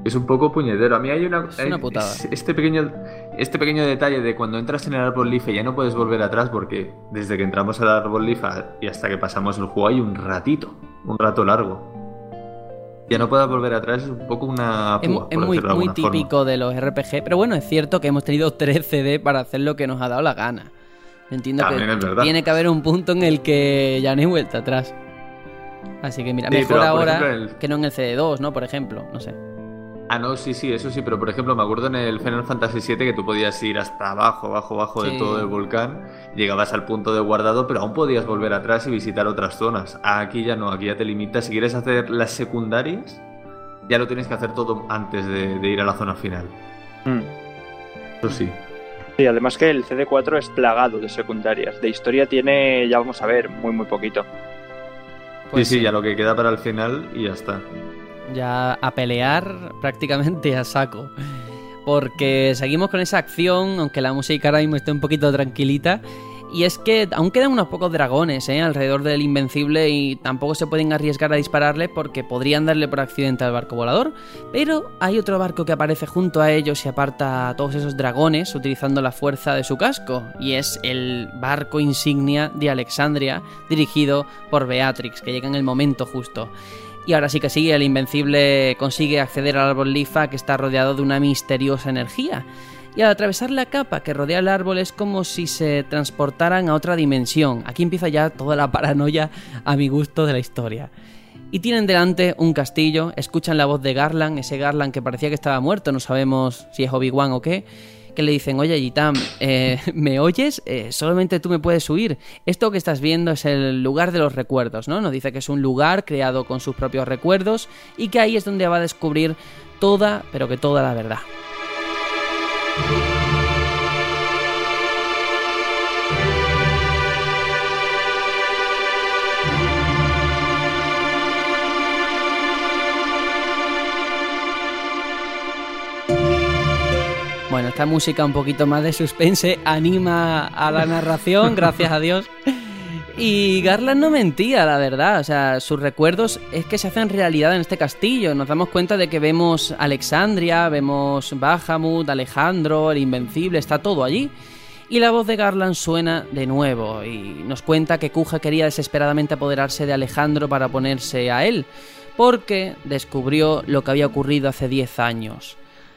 Es un poco puñetero. A mí hay una. Es una putada. Este pequeño, este pequeño detalle de cuando entras en el árbol lifa ya no puedes volver atrás porque desde que entramos al árbol lifa y hasta que pasamos el juego hay un ratito, un rato largo ya no pueda volver atrás es un poco una es, muy, muy típico de los RPG, pero bueno, es cierto que hemos tenido 3 CD para hacer lo que nos ha dado la gana. Entiendo que tiene que haber un punto en el que ya no hay vuelta atrás. Así que mira, mejor ahora que no en el CD2, ¿no? Por ejemplo, no sé. Ah, no, sí, sí, eso sí, pero por ejemplo, me acuerdo en el Final Fantasy VII que tú podías ir hasta abajo, abajo, abajo de todo el volcán, llegabas al punto de guardado, pero aún podías volver atrás y visitar otras zonas. Aquí ya no, aquí ya te limitas. Si quieres hacer las secundarias, ya lo tienes que hacer todo antes de, ir a la zona final. Mm. Eso sí. Sí, además que el CD4 es plagado de secundarias. De historia tiene, ya vamos a ver, muy, muy poquito. Pues sí, sí, ya lo que queda para el final y ya está ya a pelear prácticamente a saco. Porque seguimos con esa acción, aunque la música ahora mismo esté un poquito tranquilita. Y es que aún quedan unos pocos dragones ¿eh? alrededor del Invencible y tampoco se pueden arriesgar a dispararle porque podrían darle por accidente al barco volador. Pero hay otro barco que aparece junto a ellos y aparta a todos esos dragones utilizando la fuerza de su casco. Y es el barco insignia de Alexandria dirigido por Beatrix, que llega en el momento justo. Y ahora sí que sí, el Invencible consigue acceder al árbol Lifa que está rodeado de una misteriosa energía. Y al atravesar la capa que rodea el árbol es como si se transportaran a otra dimensión. Aquí empieza ya toda la paranoia a mi gusto de la historia. Y tienen delante un castillo, escuchan la voz de Garland, ese Garland que parecía que estaba muerto, no sabemos si es Obi-Wan o qué que le dicen, oye Gitam, eh, ¿me oyes? Eh, solamente tú me puedes huir. Esto que estás viendo es el lugar de los recuerdos, ¿no? Nos dice que es un lugar creado con sus propios recuerdos y que ahí es donde va a descubrir toda, pero que toda la verdad. Esta música un poquito más de suspense anima a la narración, gracias a Dios. Y Garland no mentía, la verdad. O sea, sus recuerdos es que se hacen realidad en este castillo. Nos damos cuenta de que vemos Alexandria, vemos Bahamut, Alejandro, el Invencible, está todo allí. Y la voz de Garland suena de nuevo y nos cuenta que Kuja quería desesperadamente apoderarse de Alejandro para ponerse a él, porque descubrió lo que había ocurrido hace 10 años.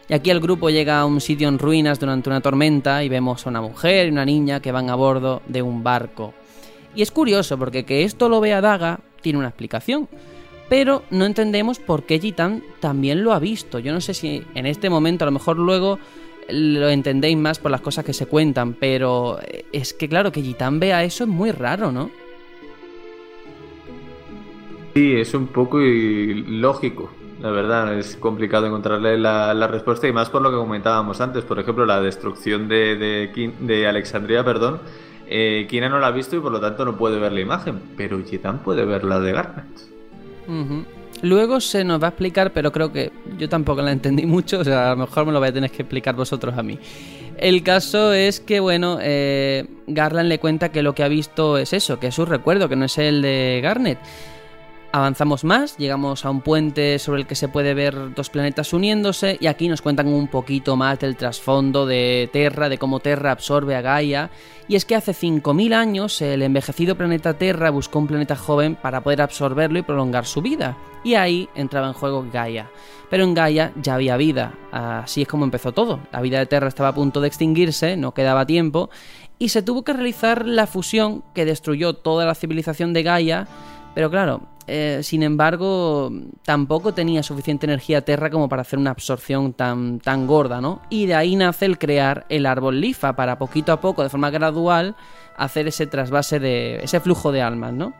Y aquí el grupo llega a un sitio en ruinas durante una tormenta y vemos a una mujer y una niña que van a bordo de un barco. Y es curioso porque que esto lo vea Daga tiene una explicación. pero no entendemos por qué Gitan también lo ha visto. Yo no sé si en este momento, a lo mejor luego lo entendéis más por las cosas que se cuentan, pero es que claro, que Gitan vea eso es muy raro, ¿no? Sí, es un poco ilógico. La verdad, es complicado encontrarle la, respuesta y más por lo que comentábamos antes. Por ejemplo, la destrucción de, de, de Alexandria, perdón. Eh, Kina no la ha visto y por lo tanto no puede ver la imagen, pero Gitan puede ver la de Garnet. Luego se nos va a explicar, pero creo que yo tampoco la entendí mucho, o sea, a lo mejor me lo vais a tener que explicar vosotros a mí. El caso es que, bueno, eh, Garland le cuenta que lo que ha visto es eso, que es su recuerdo, que no es el de Garnet. Avanzamos más, llegamos a un puente sobre el que se puede ver dos planetas uniéndose y aquí nos cuentan un poquito más del trasfondo de Terra, de cómo Terra absorbe a Gaia. Y es que hace 5.000 años el envejecido planeta Terra buscó un planeta joven para poder absorberlo y prolongar su vida. Y ahí entraba en juego Gaia. Pero en Gaia ya había vida, así es como empezó todo. La vida de Terra estaba a punto de extinguirse, no quedaba tiempo, y se tuvo que realizar la fusión que destruyó toda la civilización de Gaia. Pero claro, eh, sin embargo, tampoco tenía suficiente energía Terra como para hacer una absorción tan, tan gorda, ¿no? Y de ahí nace el crear el árbol Lifa para poquito a poco, de forma gradual, hacer ese trasvase de. ese flujo de almas, ¿no?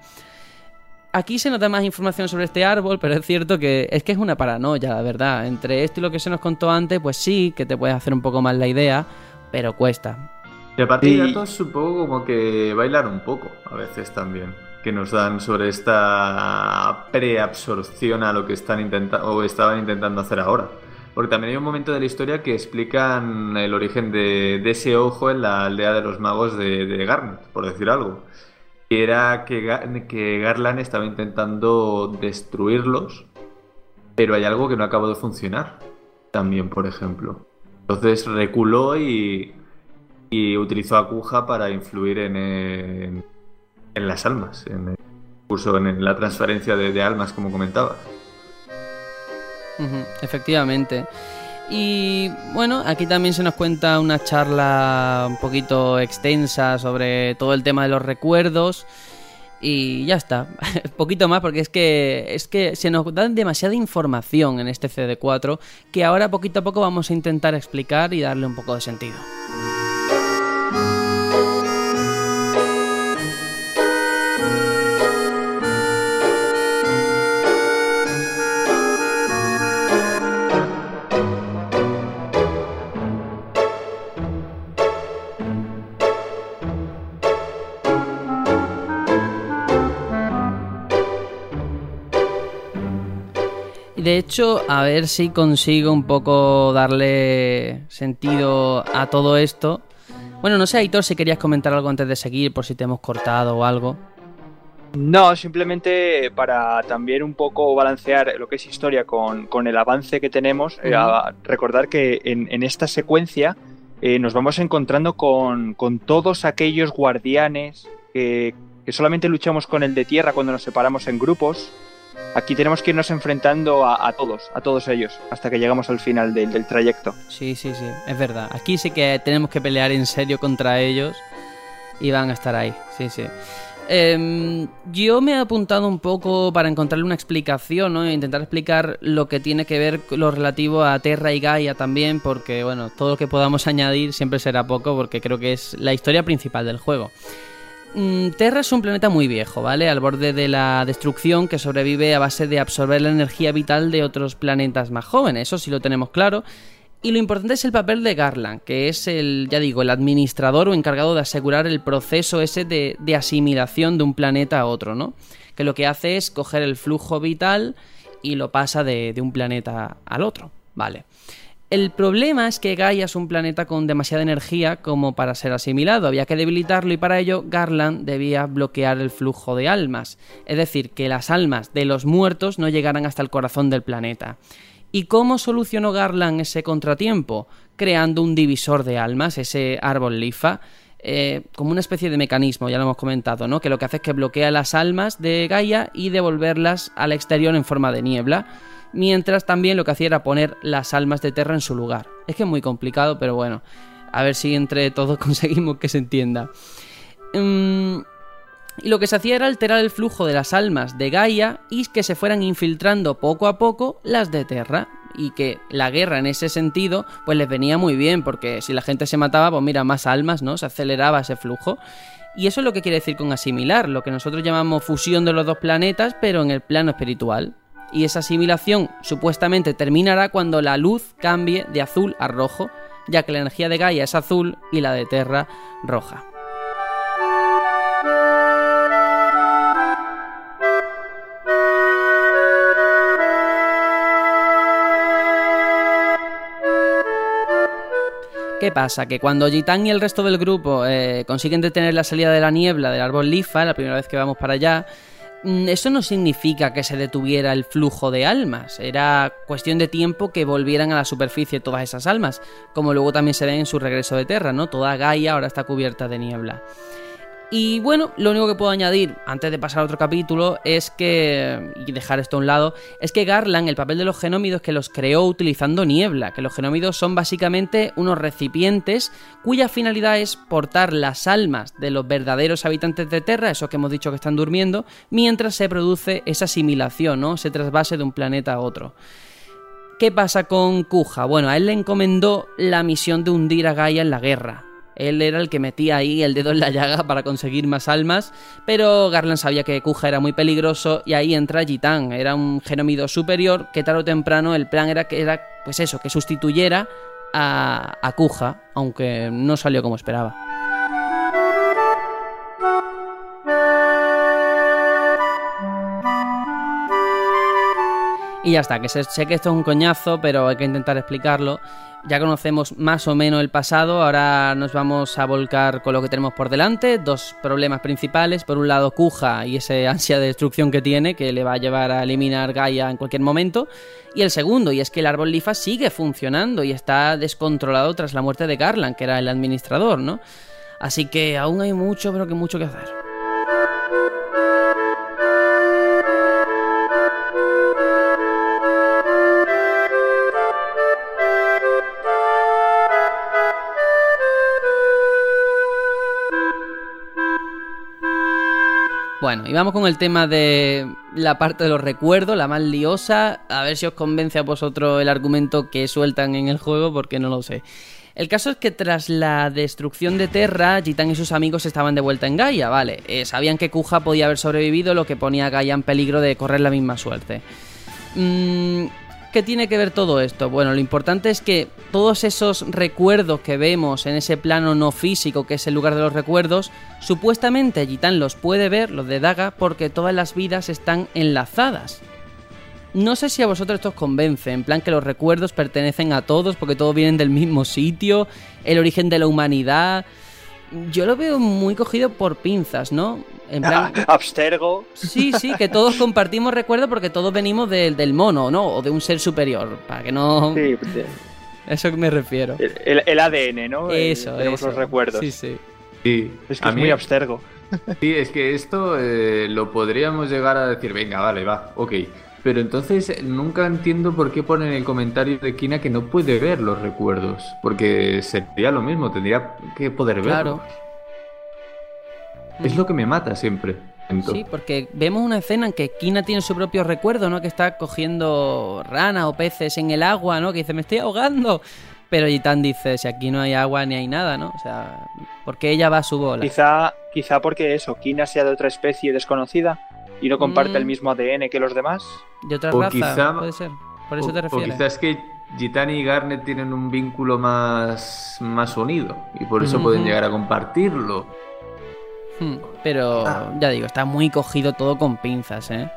Aquí se nos da más información sobre este árbol, pero es cierto que es que es una paranoia, la verdad. Entre esto y lo que se nos contó antes, pues sí, que te puedes hacer un poco más la idea, pero cuesta. Y a partir de datos supongo como que bailar un poco, a veces también que nos dan sobre esta preabsorción a lo que están intentando o estaban intentando hacer ahora. Porque también hay un momento de la historia que explican el origen de, ese ojo en la aldea de los magos de, Garnet, por decir algo. Que era que, que Garland estaba intentando destruirlos, pero hay algo que no acabó de funcionar. También, por ejemplo. Entonces reculó y, y utilizó a para influir en las almas, en el curso, en la transferencia de, almas, como comentaba. efectivamente. Y bueno, aquí también se nos cuenta una charla un poquito extensa sobre todo el tema de los recuerdos. Y ya está, poquito más porque es que es que se nos da demasiada información en este CD4 que ahora poquito a poco vamos a intentar explicar y darle un poco de sentido. De hecho, a ver si consigo un poco darle sentido a todo esto. Bueno, no sé, Aitor, si querías comentar algo antes de seguir, por si te hemos cortado o algo. No, simplemente para también un poco balancear lo que es historia con, el avance que tenemos, eh, recordar que en, esta secuencia eh, nos vamos encontrando con, todos aquellos guardianes que, que solamente luchamos con el de tierra cuando nos separamos en grupos, Aquí tenemos que irnos enfrentando a, todos, a todos ellos, hasta que llegamos al final del, trayecto. Sí, sí, sí, es verdad. Aquí sí que tenemos que pelear en serio contra ellos y van a estar ahí, sí, sí. Em, yo me he apuntado un poco para encontrarle una explicación, ¿no? E intentar explicar lo que tiene que ver lo relativo a Terra y Gaia también, porque, bueno, todo lo que podamos añadir siempre será poco, porque creo que es la historia principal del juego. Mm, Terra es un planeta muy viejo, ¿vale? Al borde de la destrucción que sobrevive a base de absorber la energía vital de otros planetas más jóvenes, eso sí lo tenemos claro. Y lo importante es el papel de Garland, que es el, ya digo, el administrador o encargado de asegurar el proceso ese de, asimilación de un planeta a otro, ¿no? Que lo que hace es coger el flujo vital y lo pasa de, de un planeta al otro, ¿vale? El problema es que Gaia es un planeta con demasiada energía como para ser asimilado, había que debilitarlo y para ello Garland debía bloquear el flujo de almas, es decir, que las almas de los muertos no llegaran hasta el corazón del planeta. ¿Y cómo solucionó Garland ese contratiempo? Creando un divisor de almas, ese árbol lifa, eh, como una especie de mecanismo, ya lo hemos comentado, ¿no? Que lo que hace es que bloquea las almas de Gaia y devolverlas al exterior en forma de niebla mientras también lo que hacía era poner las almas de Terra en su lugar. Es que es muy complicado, pero bueno, a ver si entre todos conseguimos que se entienda. Mm, Y lo que se hacía era alterar el flujo de las almas de Gaia y que se fueran infiltrando poco a poco las de Terra. Y que la guerra en ese sentido, pues les venía muy bien, porque si la gente se mataba, pues mira, más almas, ¿no? Se aceleraba ese flujo. Y eso es lo que quiere decir con asimilar, lo que nosotros llamamos fusión de los dos planetas, pero en el plano espiritual. Y esa asimilación supuestamente terminará cuando la luz cambie de azul a rojo, ya que la energía de Gaia es azul y la de Terra roja. ¿Qué pasa? Que cuando Jitan y el resto del grupo eh, consiguen detener la salida de la niebla del árbol Lifa, la primera vez que vamos para allá, eso no significa que se detuviera el flujo de almas, era cuestión de tiempo que volvieran a la superficie todas esas almas, como luego también se ve en su regreso de Terra, ¿no? Toda Gaia ahora está cubierta de niebla. Y bueno, lo único que puedo añadir antes de pasar a otro capítulo es que, y dejar esto a un lado, es que Garland, el papel de los genómidos, que los creó utilizando niebla, que los genómidos son básicamente unos recipientes cuya finalidad es portar las almas de los verdaderos habitantes de Terra, esos que hemos dicho que están durmiendo, mientras se produce esa asimilación, ¿no? Ese trasvase de un planeta a otro. ¿Qué pasa con Kuja? Bueno, a él le encomendó la misión de hundir a Gaia en la guerra, él era el que metía ahí el dedo en la llaga para conseguir más almas, pero Garland sabía que Kuja era muy peligroso y ahí entra Gitan, era un genómido superior que tarde o temprano el plan era que era pues eso, que sustituyera a, a Kuja, aunque no salió como esperaba. Y ya está, que sé, que esto es un coñazo, pero hay que intentar explicarlo. Ya conocemos más o menos el pasado, ahora nos vamos a volcar con lo que tenemos por delante. Dos problemas principales. Por un lado, Kuja y ese ansia de destrucción que tiene, que le va a llevar a eliminar Gaia en cualquier momento. Y el segundo, y es que el árbol Lifa sigue funcionando y está descontrolado tras la muerte de Garland, que era el administrador, ¿no? Así que aún hay mucho, pero que mucho que hacer. Bueno, y vamos con el tema de la parte de los recuerdos, la más liosa. A ver si os convence a vosotros el argumento que sueltan en el juego, porque no lo sé. El caso es que tras la destrucción de Terra, Gitan y sus amigos estaban de vuelta en Gaia, vale. Eh, sabían que Kuja podía haber sobrevivido, lo que ponía a Gaia en peligro de correr la misma suerte. Mmm ¿Qué tiene que ver todo esto? Bueno, lo importante es que todos esos recuerdos que vemos en ese plano no físico, que es el lugar de los recuerdos, supuestamente Gitan los puede ver, los de Daga, porque todas las vidas están enlazadas. No sé si a vosotros esto os convence, en plan que los recuerdos pertenecen a todos porque todos vienen del mismo sitio, el origen de la humanidad. Yo lo veo muy cogido por pinzas, ¿no? En plan... Abstergo. Sí, sí, que todos compartimos recuerdos porque todos venimos del mono, ¿no? O de un ser superior, para que no... Sí, pues, eso me refiero. El, ADN, ¿no? Eso, Tenemos los recuerdos. Sí, sí. sí. Es que es muy abstergo. Sí, es que esto eh, lo podríamos llegar a decir, venga, vale, va, ok. Pero entonces nunca entiendo por qué ponen el comentario de Kina que no puede ver los recuerdos. Porque sería lo mismo, tendría que poder verlos. Claro. Es lo que me mata siempre. Sí, porque vemos una escena en que Kina tiene su propio recuerdo, ¿no? Que está cogiendo ranas o peces en el agua, ¿no? Que dice, me estoy ahogando. Pero Gitan dice, si aquí no hay agua ni hay nada, ¿no? O sea, porque ella va a su bola. Quizá, quizá porque eso, Kina sea de otra especie desconocida y no comparte el mm. mismo ADN que los demás. De otra raza, puede ser. Por eso te refieres. O quizás que Gitani y Garnet tienen un vínculo más, más unido y por eso pueden llegar a compartirlo. Hmm, pero ah. ya digo, está muy cogido todo con pinzas, ¿eh?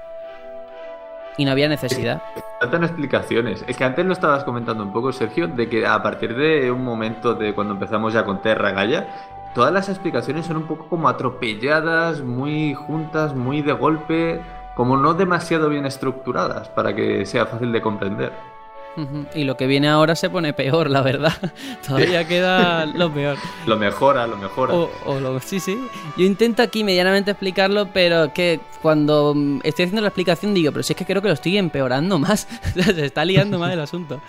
Y no había necesidad. Faltan explicaciones. Es que antes lo estabas comentando un poco, Sergio, de que a partir de un momento de cuando empezamos ya con Terra Gaia, todas las explicaciones son un poco como atropelladas, muy juntas, muy de golpe, como no demasiado bien estructuradas para que sea fácil de comprender. Y lo que viene ahora se pone peor, la verdad. Todavía queda lo peor. Lo mejora, lo mejora. O, lo, sí, sí. Yo intento aquí medianamente explicarlo, pero que cuando estoy haciendo la explicación digo, pero si es que creo que lo estoy empeorando más. se está liando más el asunto.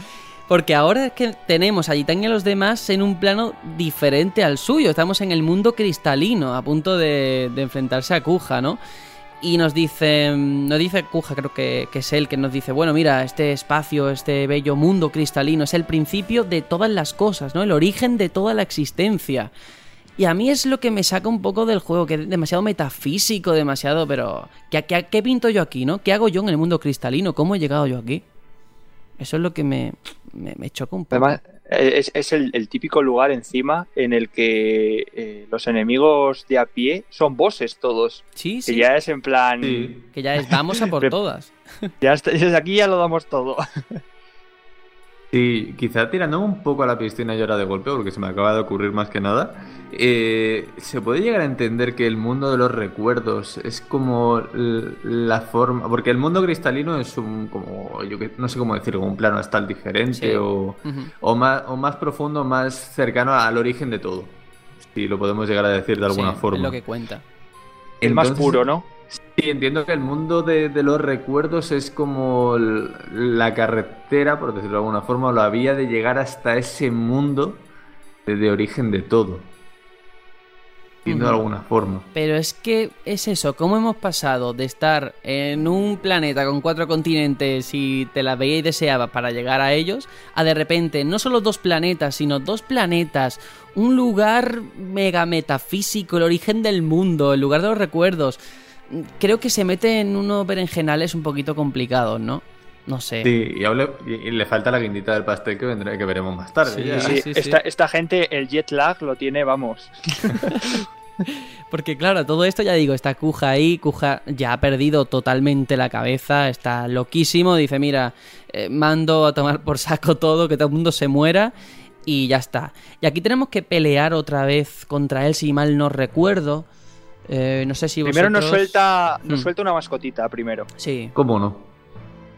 Porque ahora es que tenemos a Gitán y a los demás en un plano diferente al suyo. Estamos en el mundo cristalino, a punto de, de enfrentarse a Kuja, ¿no? Y nos dice, nos dice Kuja, creo que, que, es él, que nos dice, bueno, mira, este espacio, este bello mundo cristalino es el principio de todas las cosas, ¿no? El origen de toda la existencia. Y a mí es lo que me saca un poco del juego, que es demasiado metafísico, demasiado, pero... ¿qué, qué, qué pinto yo aquí, no? ¿Qué hago yo en el mundo cristalino? ¿Cómo he llegado yo aquí? Eso es lo que me, me, me choca un poco. Es, es el, el, típico lugar encima en el que eh, los enemigos de a pie son bosses todos. Sí, sí. Que ya es en plan. Sí. Que ya es vamos a por todas. Ya está, desde aquí ya lo damos todo. Sí, quizá tirando un poco a la piscina y ahora de golpe, porque se me acaba de ocurrir más que nada. Eh, se puede llegar a entender que el mundo de los recuerdos es como la forma. Porque el mundo cristalino es un. como. yo no sé cómo decirlo, un plano astral diferente sí. o, uh -huh. o, más, o más profundo, más cercano al origen de todo. Si lo podemos llegar a decir de alguna sí, forma. Es lo que cuenta. El Entonces, más puro, ¿no? Sí, entiendo que el mundo de, de, los recuerdos es como la carretera, por decirlo de alguna forma, o la vía de llegar hasta ese mundo de, de origen de todo. Entiendo uh -huh. de alguna forma. Pero es que es eso, ¿cómo hemos pasado de estar en un planeta con cuatro continentes y te la veía y deseaba para llegar a ellos, a de repente no solo dos planetas, sino dos planetas, un lugar mega metafísico, el origen del mundo, el lugar de los recuerdos creo que se mete en unos berenjenales un poquito complicados, ¿no? No sé. Sí, y, hable, y, le falta la guindita del pastel que vendrá que veremos más tarde. Sí, sí, sí, esta, esta, gente, el jet lag lo tiene, vamos. Porque claro, todo esto ya digo, está Kuja ahí, Kuja ya ha perdido totalmente la cabeza, está loquísimo, dice, mira, eh, mando a tomar por saco todo, que todo el mundo se muera y ya está. Y aquí tenemos que pelear otra vez contra él, si mal no recuerdo. Eh, no sé si vosotros... Primero nos suelta, nos hmm. suelta una mascotita, primero. Sí. ¿Cómo no?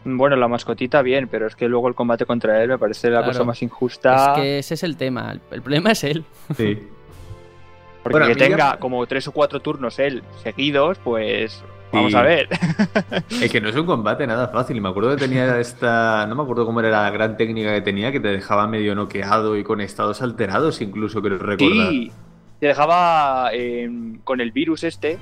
Bueno, la mascotita bien, pero es que luego el combate contra él me parece la claro. cosa más injusta. Es que ese es el tema, el, problema es él. Sí. Porque bueno, que tenga ya... como tres o cuatro turnos él seguidos, pues vamos sí. a ver. Es que no es un combate nada fácil. Me acuerdo que tenía esta. No me acuerdo cómo era la gran técnica que tenía, que te dejaba medio noqueado y con estados alterados, incluso, creo recordar. Sí, te dejaba eh, con el virus este,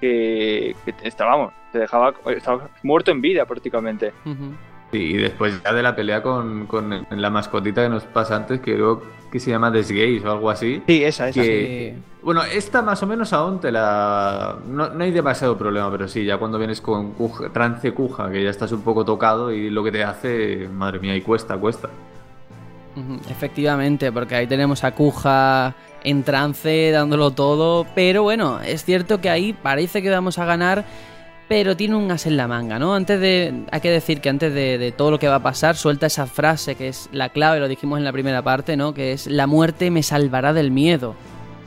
que, que estábamos, te dejaba. Estaba muerto en vida prácticamente. Uh -huh. Sí, y después ya de la pelea con, con la mascotita que nos pasa antes, que creo que se llama Desgaze o algo así. Sí, esa, esa. Que, sí. Bueno, esta más o menos aún te la... No, no, hay demasiado problema, pero sí, ya cuando vienes con cuja, trance cuja, que ya estás un poco tocado y lo que te hace, madre mía, y cuesta, cuesta. Efectivamente, porque ahí tenemos a Cuja en trance, dándolo todo, pero bueno, es cierto que ahí parece que vamos a ganar pero tiene un as en la manga, ¿no? Antes de. Hay que decir que antes de, de, todo lo que va a pasar, suelta esa frase que es la clave, lo dijimos en la primera parte, ¿no? Que es: La muerte me salvará del miedo.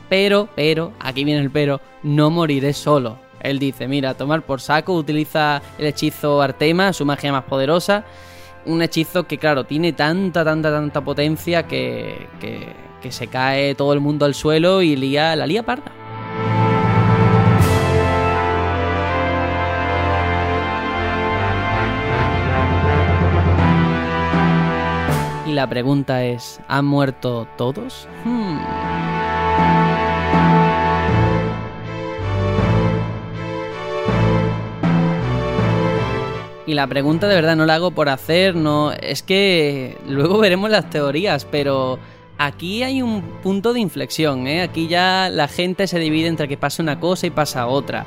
Pero, pero, aquí viene el pero, no moriré solo. Él dice: Mira, tomar por saco, utiliza el hechizo Artema, su magia más poderosa. Un hechizo que, claro, tiene tanta, tanta, tanta potencia que, que, que se cae todo el mundo al suelo y lía, la lía parda. Y la pregunta es, ¿han muerto todos? Hmm. Y la pregunta de verdad no la hago por hacer, no, es que luego veremos las teorías, pero aquí hay un punto de inflexión, ¿eh? Aquí ya la gente se divide entre que pasa una cosa y pasa otra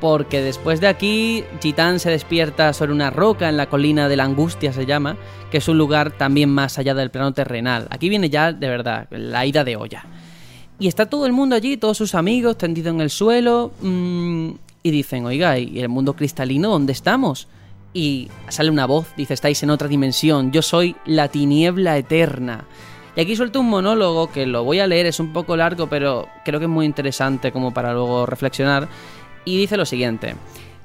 porque después de aquí Gitán se despierta sobre una roca en la colina de la angustia se llama, que es un lugar también más allá del plano terrenal. Aquí viene ya de verdad la ida de olla. Y está todo el mundo allí, todos sus amigos tendidos en el suelo, mmm, y dicen, oiga, ¿y el mundo cristalino dónde estamos? Y sale una voz, dice, estáis en otra dimensión, yo soy la tiniebla eterna. Y aquí suelto un monólogo que lo voy a leer, es un poco largo, pero creo que es muy interesante como para luego reflexionar y dice lo siguiente.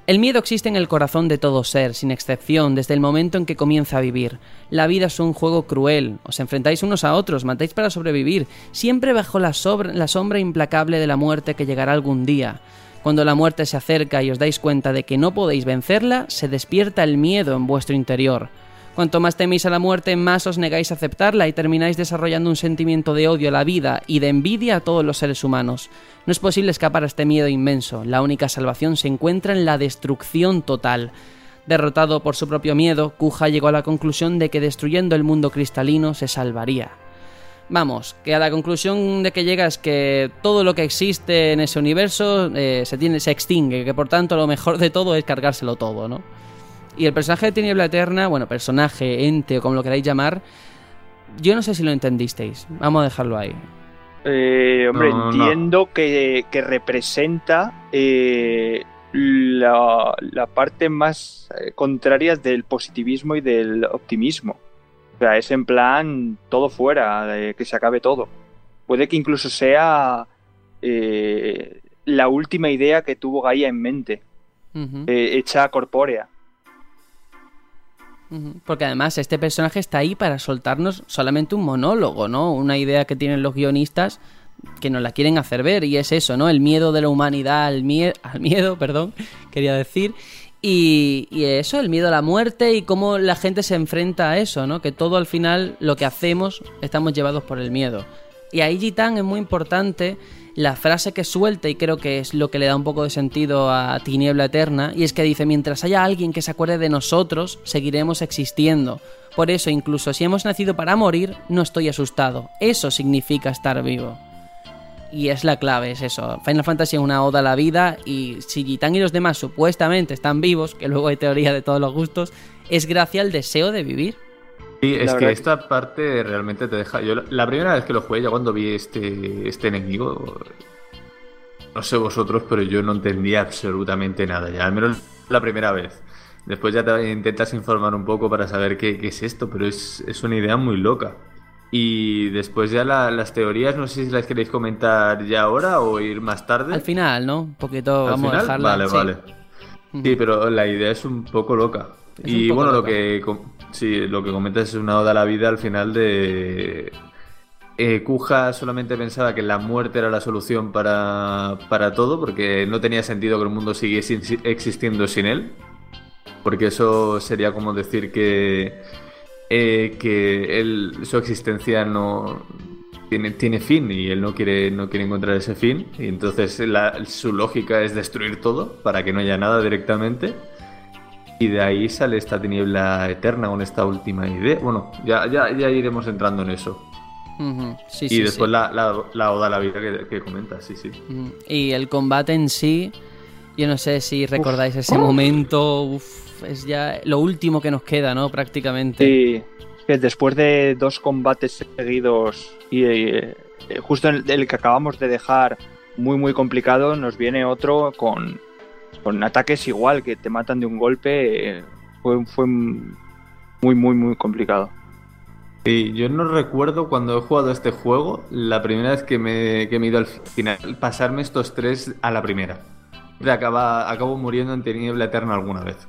El miedo existe en el corazón de todo ser, sin excepción, desde el momento en que comienza a vivir. La vida es un juego cruel, os enfrentáis unos a otros, matáis para sobrevivir, siempre bajo la, la sombra implacable de la muerte que llegará algún día. Cuando la muerte se acerca y os dais cuenta de que no podéis vencerla, se despierta el miedo en vuestro interior. Cuanto más teméis a la muerte, más os negáis a aceptarla y termináis desarrollando un sentimiento de odio a la vida y de envidia a todos los seres humanos. No es posible escapar a este miedo inmenso, la única salvación se encuentra en la destrucción total. Derrotado por su propio miedo, Kuja llegó a la conclusión de que destruyendo el mundo cristalino se salvaría. Vamos, que a la conclusión de que llega es que todo lo que existe en ese universo eh, se, tiene, se extingue, que por tanto lo mejor de todo es cargárselo todo, ¿no? Y el personaje de Tiniebla Eterna, bueno, personaje, ente o como lo queráis llamar, yo no sé si lo entendisteis. Vamos a dejarlo ahí. Eh, hombre, entiendo Que, representa eh, la, parte más eh, contraria del positivismo y del optimismo. O sea, es en plan todo fuera, que se acabe todo. Puede que incluso sea la última idea que tuvo Gaia en mente, hecha corpórea. Porque además este personaje está ahí para soltarnos solamente un monólogo, ¿no? Una idea que tienen los guionistas que nos la quieren hacer ver y es eso, ¿no? El miedo de la humanidad al, al miedo, perdón, quería decir. Y, eso, el miedo a la muerte y cómo la gente se enfrenta a eso, ¿no? Que todo al final lo que hacemos estamos llevados por el miedo. Y ahí Gitán es muy importante la frase que suelta, y creo que es lo que le da un poco de sentido a Tiniebla Eterna, y es que dice, mientras haya alguien que se acuerde de nosotros, seguiremos existiendo. Por eso, incluso si hemos nacido para morir, no estoy asustado. Eso significa estar vivo. Y es la clave, es eso. Final Fantasy es una oda a la vida y si Gitán y los demás supuestamente están vivos, que luego hay teoría de todos los gustos, es gracias al deseo de vivir. Sí, es que esta parte realmente te deja. Yo la primera vez que lo jugué, ya cuando vi este, este enemigo, no sé vosotros, pero yo no entendía absolutamente nada, ya al menos la primera vez. Después ya te intentas informar un poco para saber qué, es esto, pero es, una idea muy loca. Y después ya las teorías, no sé si las queréis comentar ya ahora o ir más tarde. Al final, ¿no? Un poquito, vamos a dejarla. Vale, vale. Sí, pero la idea es un poco loca y bueno, lo que, sí, lo que comentas es una oda a la vida al final de... Eh, Kuja solamente pensaba que la muerte era la solución para, para todo, porque no tenía sentido que el mundo siguiese existiendo sin él. Porque eso sería como decir que, eh, que él, su existencia no tiene, tiene fin y él no quiere, no quiere encontrar ese fin. Y entonces su lógica es destruir todo para que no haya nada directamente. Y de ahí sale esta tiniebla eterna con esta última idea. Bueno, ya, ya, ya iremos entrando en eso. y después La, la, oda a la vida que, comentas, sí, sí. Y el combate en sí, yo no sé si recordáis ese momento, es ya lo último que nos queda, ¿no? Prácticamente. Sí, que después de dos combates seguidos y eh, justo en el que acabamos de dejar muy, muy complicado, nos viene otro con con ataques igual, que te matan de un golpe, eh, fue, fue muy, muy, muy complicado. Sí, yo no recuerdo cuando he jugado este juego, la primera vez que me, que me he ido al final, pasarme estos tres a la primera. Acaba, acabo muriendo en tiniebla eterna alguna vez.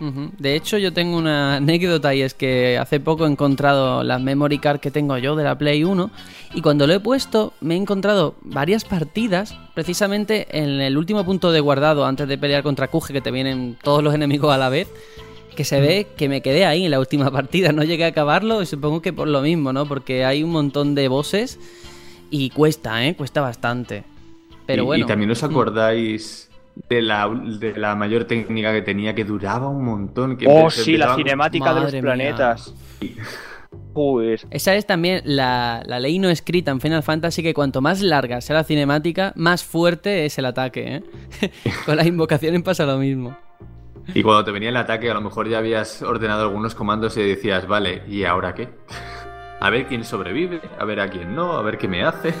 De hecho, yo tengo una anécdota y es que hace poco he encontrado la memory card que tengo yo de la Play 1 y cuando lo he puesto me he encontrado varias partidas precisamente en el último punto de guardado antes de pelear contra Kuge que te vienen todos los enemigos a la vez que se ve que me quedé ahí en la última partida, no llegué a acabarlo y supongo que por lo mismo, ¿no? Porque hay un montón de bosses y cuesta, ¿eh? Cuesta bastante. Pero bueno. Y también os acordáis de la, de la mayor técnica que tenía, que duraba un montón. Que oh, sí, la cinemática de los planetas. Esa es también la, ley no escrita en Final Fantasy que cuanto más larga sea la cinemática, más fuerte es el ataque. ¿eh? Con las invocaciones pasa lo mismo. Y cuando te venía el ataque, a lo mejor ya habías ordenado algunos comandos y decías, vale, ¿y ahora qué? A ver quién sobrevive, a ver a quién no, a ver qué me hace.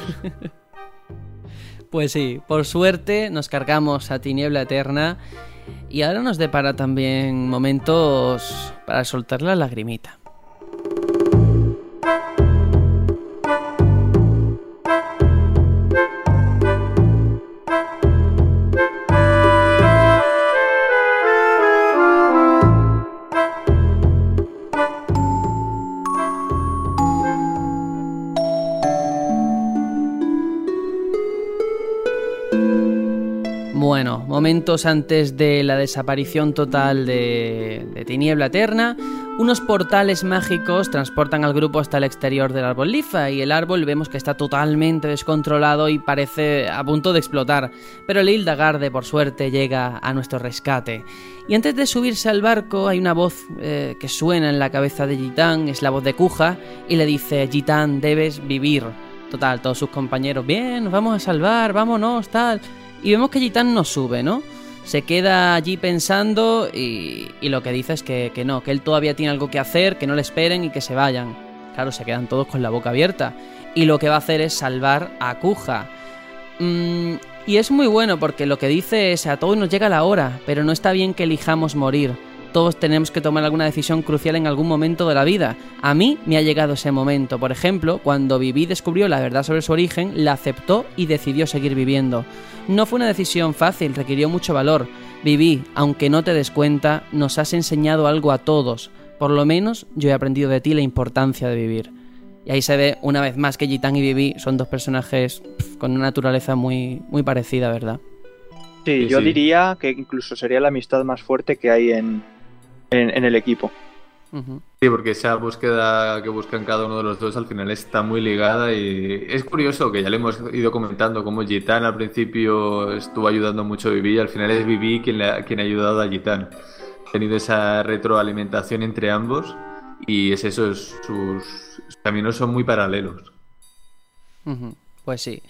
Pues sí, por suerte nos cargamos a Tiniebla Eterna y ahora nos depara también momentos para soltar la lagrimita. Momentos antes de la desaparición total de, Tiniebla Eterna, Unos portales mágicos transportan al grupo hasta el exterior del árbol Lifa y el árbol vemos que está totalmente descontrolado y parece a punto de explotar, pero Lilda Garde por suerte llega a nuestro rescate. Y antes de subirse al barco hay una voz eh, que suena en la cabeza de Gitán, es la voz de Kuja, y le dice, Gitán, debes vivir. Total, todos sus compañeros, bien, nos vamos a salvar, vámonos, tal. Y vemos que Gitán no sube, ¿no? se queda allí pensando y, lo que dice es que, no, que él todavía tiene algo que hacer, que no le esperen y que se vayan. Claro, se quedan todos con la boca abierta. Y lo que va a hacer es salvar a Kuja. Mm, y es muy bueno porque lo que dice es a todos nos llega la hora, pero no está bien que elijamos morir todos tenemos que tomar alguna decisión crucial en algún momento de la vida. A mí me ha llegado ese momento. Por ejemplo, cuando Viví descubrió la verdad sobre su origen, la aceptó y decidió seguir viviendo. No fue una decisión fácil, requirió mucho valor. Viví, aunque no te des cuenta, nos has enseñado algo a todos. Por lo menos yo he aprendido de ti la importancia de vivir. Y ahí se ve una vez más que Gitán y Viví son dos personajes con una naturaleza muy, muy parecida, ¿verdad? Sí, yo diría que incluso sería la amistad más fuerte que hay en, en, el equipo. Sí, porque esa búsqueda que buscan cada uno de los dos al final está muy ligada y es curioso que ya le hemos ido comentando cómo Gitán al principio estuvo ayudando mucho a Vivi y al final es Vivi quien, quien ha ayudado a Gitán. Ha tenido esa retroalimentación entre ambos y es eso, sus, caminos son muy paralelos. Pues sí.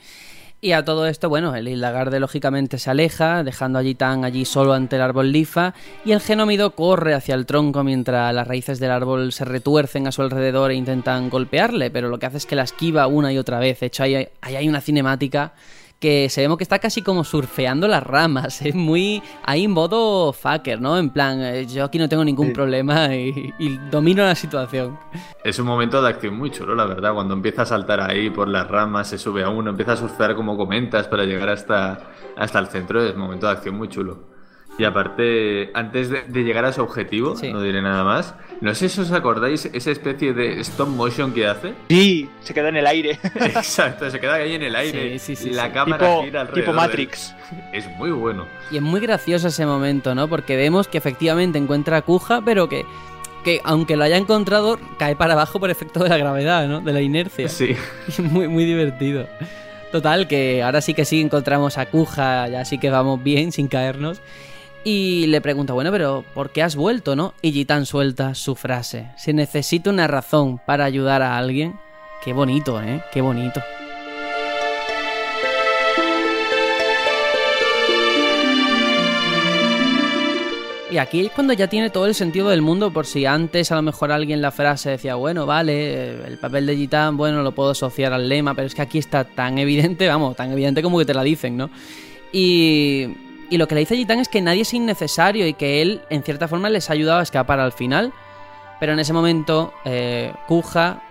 Y a todo esto, bueno, el Hildagarde lógicamente se aleja, dejando a Gitán allí solo ante el árbol lifa, y el genómido corre hacia el tronco mientras las raíces del árbol se retuercen a su alrededor e intentan golpearle, pero lo que hace es que la esquiva una y otra vez. De hecho, ahí hay una cinemática que se vemos que está casi como surfeando las ramas. Es muy. Ahí en modo fucker, ¿no? En plan, eh, yo aquí no tengo ningún problema y, domino la situación. Es un momento de acción muy chulo, la verdad. Cuando empieza a saltar ahí por las ramas, se sube a uno, empieza a surfear como comentas para llegar hasta, hasta el centro. Es un momento de acción muy chulo. Y aparte, antes de, llegar a su objetivo, no diré nada más, no sé si os acordáis esa especie de stop motion que hace. Sí, se queda en el aire. Exacto, se queda ahí en el aire. Sí, sí, y la cámara gira alrededor. Tipo Matrix. Es muy bueno. Y es muy gracioso ese momento, ¿no? Porque vemos que efectivamente encuentra a Kuja, pero que, que aunque lo haya encontrado, cae para abajo por efecto de la gravedad, ¿no? De la inercia. Sí. muy, muy divertido. Total, que ahora sí que sí encontramos a Kuja, ya sí que vamos bien, sin caernos. Y le pregunta, bueno, pero ¿por qué has vuelto, no? Y Gitán suelta su frase. Si necesito una razón para ayudar a alguien, qué bonito, ¿eh? Qué bonito. Y aquí es cuando ya tiene todo el sentido del mundo, por si antes a lo mejor alguien la frase decía, bueno, vale, el papel de Gitán, bueno, lo puedo asociar al lema, pero es que aquí está tan evidente, vamos, tan evidente como que te la dicen, ¿no? Y y lo que le dice Gitán es que nadie es innecesario y que él, en cierta forma, les ha ayudado a escapar al final. Pero en ese momento, eh, Kuja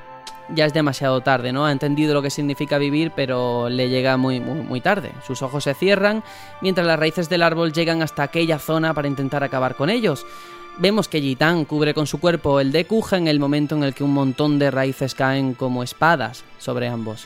ya es demasiado tarde, ¿no? Ha entendido lo que significa vivir, pero le llega muy, muy, muy tarde. Sus ojos se cierran mientras las raíces del árbol llegan hasta aquella zona para intentar acabar con ellos. Vemos que Gitán cubre con su cuerpo el de Kuja en el momento en el que un montón de raíces caen como espadas sobre ambos.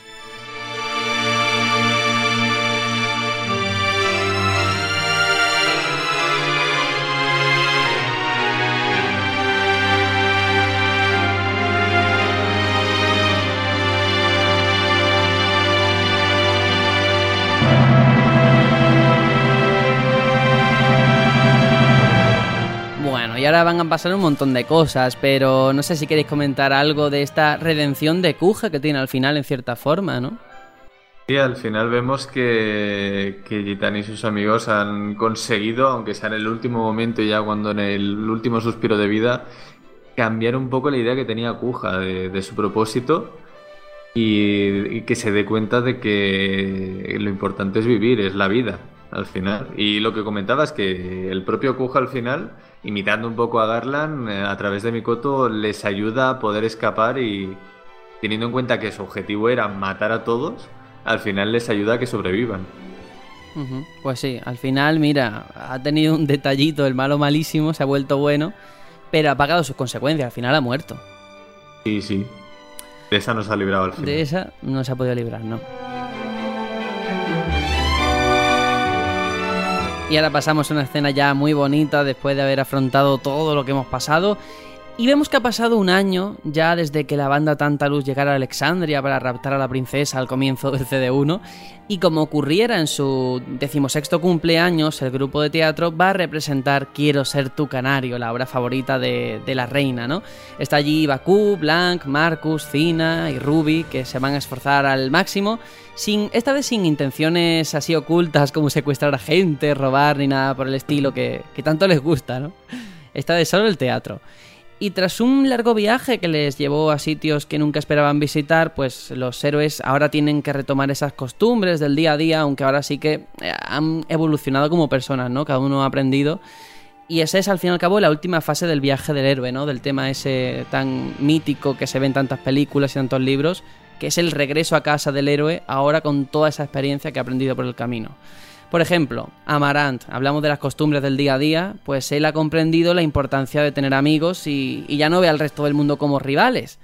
Y ahora van a pasar un montón de cosas, pero no sé si queréis comentar algo de esta redención de Kuja que tiene al final en cierta forma, ¿no? Sí, al final vemos que, que y sus amigos han conseguido, aunque sea en el último momento, ya cuando en el último suspiro de vida, cambiar un poco la idea que tenía Kuja de, su propósito y, y, que se dé cuenta de que lo importante es vivir, es la vida al final. Y lo que comentaba es que el propio Kuja al final, imitando un poco a Garland, eh, a través de Mikoto, les ayuda a poder escapar y teniendo en cuenta que su objetivo era matar a todos, al final les ayuda a que sobrevivan. Pues sí, al final, mira, ha tenido un detallito, el malo malísimo, se ha vuelto bueno, pero ha pagado sus consecuencias, al final ha muerto. Sí, sí. De esa no se ha librado al final. De esa no se ha podido librar, no. Y ahora pasamos a una escena ya muy bonita después de haber afrontado todo lo que hemos pasado. Y vemos que ha pasado un año ya desde que la banda Tantalus llegara a Alexandria para raptar a la princesa al comienzo del CD1, y como ocurriera en su decimosexto cumpleaños, el grupo de teatro va a representar Quiero ser tu canario, la obra favorita de, la reina, ¿no? Está allí Bakú, Blanc, Marcus, Fina y Ruby, que se van a esforzar al máximo, sin, esta vez sin intenciones así ocultas como secuestrar a gente, robar ni nada por el estilo que, que tanto les gusta, ¿no? Esta vez solo el teatro. Y tras un largo viaje que les llevó a sitios que nunca esperaban visitar, pues los héroes ahora tienen que retomar esas costumbres del día a día, aunque ahora sí que eh, han evolucionado como personas, ¿no? Cada uno ha aprendido. Y esa es al fin y al cabo la última fase del viaje del héroe, ¿no? Del tema ese tan mítico que se ve en tantas películas y tantos libros, que es el regreso a casa del héroe ahora con toda esa experiencia que ha aprendido por el camino. Por ejemplo, Amarant, hablamos de las costumbres del día a día, pues él ha comprendido la importancia de tener amigos y, ya no ve al resto del mundo como rivales.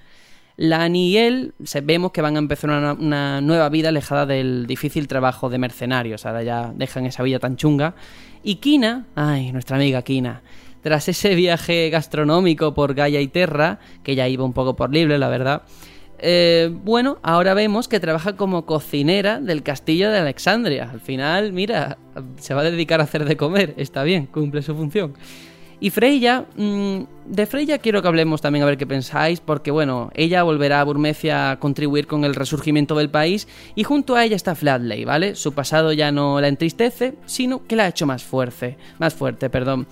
Lani y él vemos que van a empezar una, nueva vida alejada del difícil trabajo de mercenarios, ahora ya dejan esa vida tan chunga. Y Kina, ay, nuestra amiga Kina, tras ese viaje gastronómico por Gaia y Terra, que ya iba un poco por libre, la verdad, eh, bueno, ahora vemos que trabaja como cocinera del castillo de Alexandria. Al final, mira, se va a dedicar a hacer de comer. Está bien, cumple su función. Y Freya, mm, de Freya quiero que hablemos también a ver qué pensáis, porque bueno, ella volverá a Burmecia a contribuir con el resurgimiento del país y junto a ella está Flatley, ¿vale? Su pasado ya no la entristece, sino que la ha hecho más fuerte, más fuerte, perdón.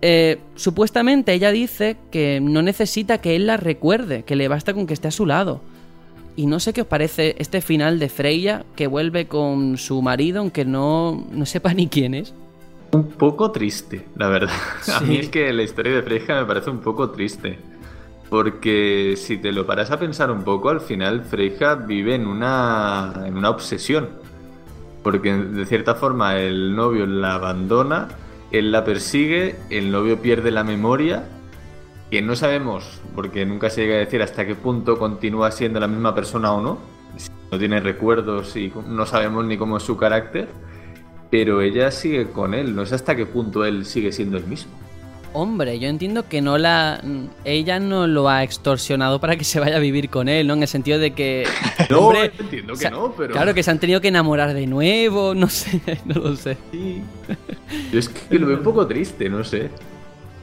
Eh, supuestamente ella dice que no necesita que él la recuerde, que le basta con que esté a su lado. Y no sé qué os parece este final de Freya que vuelve con su marido, aunque no, no sepa ni quién es. Un poco triste, la verdad. A mí es que la historia de Freya me parece un poco triste. Porque si te lo paras a pensar un poco, al final Freya vive en una, en una obsesión. Porque de cierta forma el novio la abandona él la persigue, el novio pierde la memoria, que no sabemos, porque nunca se llega a decir hasta qué punto continúa siendo la misma persona o no. No tiene recuerdos y no sabemos ni cómo es su carácter, pero ella sigue con él, no sé hasta qué punto él sigue siendo el mismo. Hombre, yo entiendo que no la. Ella no lo ha extorsionado para que se vaya a vivir con él, ¿no? En el sentido de que. No, entiendo que no, pero. Claro que se han tenido que enamorar de nuevo, no sé, no lo sé. Sí. Yo es que lo veo un poco triste, no sé.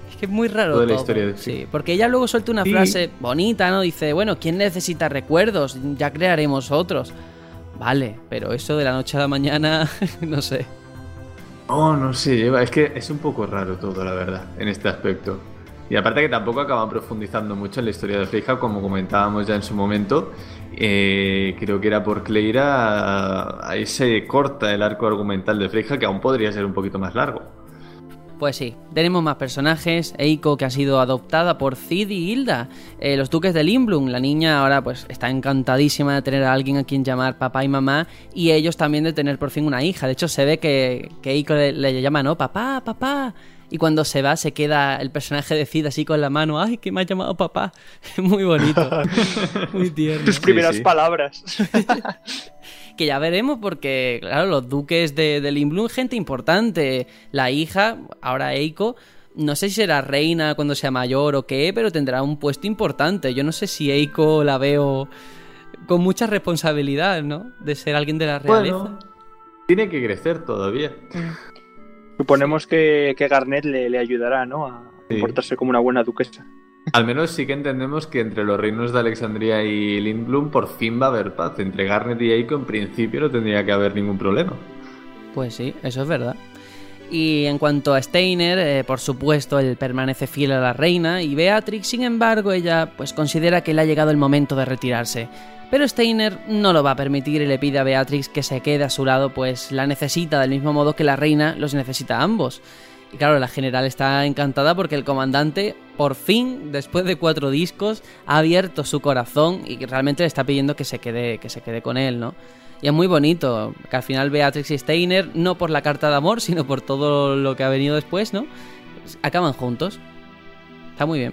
Es que es muy raro. Toda la historia de... Sí, porque ella luego suelta una frase bonita, ¿no? Dice, bueno, ¿quién necesita recuerdos? Ya crearemos otros. Vale, pero eso de la noche a la mañana, no sé. Oh, no sé, lleva. Es que es un poco raro todo, la verdad, en este aspecto. Y aparte que tampoco acaban profundizando mucho en la historia de Freija, como comentábamos ya en su momento. Eh, creo que era por Cleira. Ahí se corta el arco argumental de Freija, que aún podría ser un poquito más largo. Pues sí, tenemos más personajes. Eiko, que ha sido adoptada por Cid y Hilda, eh, los duques de Limblum. La niña ahora pues está encantadísima de tener a alguien a quien llamar papá y mamá. Y ellos también de tener por fin una hija. De hecho, se ve que, que Eiko le, llama, ¿no? Papá, papá. Y cuando se va, se queda el personaje de Cid así con la mano. ¡Ay, que me ha llamado papá! Muy bonito. Muy tierno. Tus primeras palabras. que ya veremos porque, claro, los duques de, de gente importante. La hija, ahora Eiko, no sé si será reina cuando sea mayor o qué, pero tendrá un puesto importante. Yo no sé si Eiko la veo con mucha responsabilidad, ¿no? De ser alguien de la realeza. tiene que crecer todavía. Suponemos que, Garnet le, ayudará, ¿no? A comportarse como una buena duquesa. Al menos sí que entendemos que entre los reinos de Alexandria y Lindblom por fin va a haber paz. Entre Garnet y Eiko en principio no tendría que haber ningún problema. Pues sí, eso es verdad. Y en cuanto a Steiner, eh, por supuesto, él permanece fiel a la reina y Beatrix, sin embargo, ella pues considera que le ha llegado el momento de retirarse. Pero Steiner no lo va a permitir y le pide a Beatrix que se quede a su lado, pues la necesita del mismo modo que la reina los necesita a ambos. Y claro, la general está encantada porque el comandante, por fin, después de cuatro discos, ha abierto su corazón y realmente le está pidiendo que se quede, que se quede con él, ¿no? Y es muy bonito, que al final Beatrix y Steiner, no por la carta de amor, sino por todo lo que ha venido después, ¿no? Acaban juntos. Está muy bien.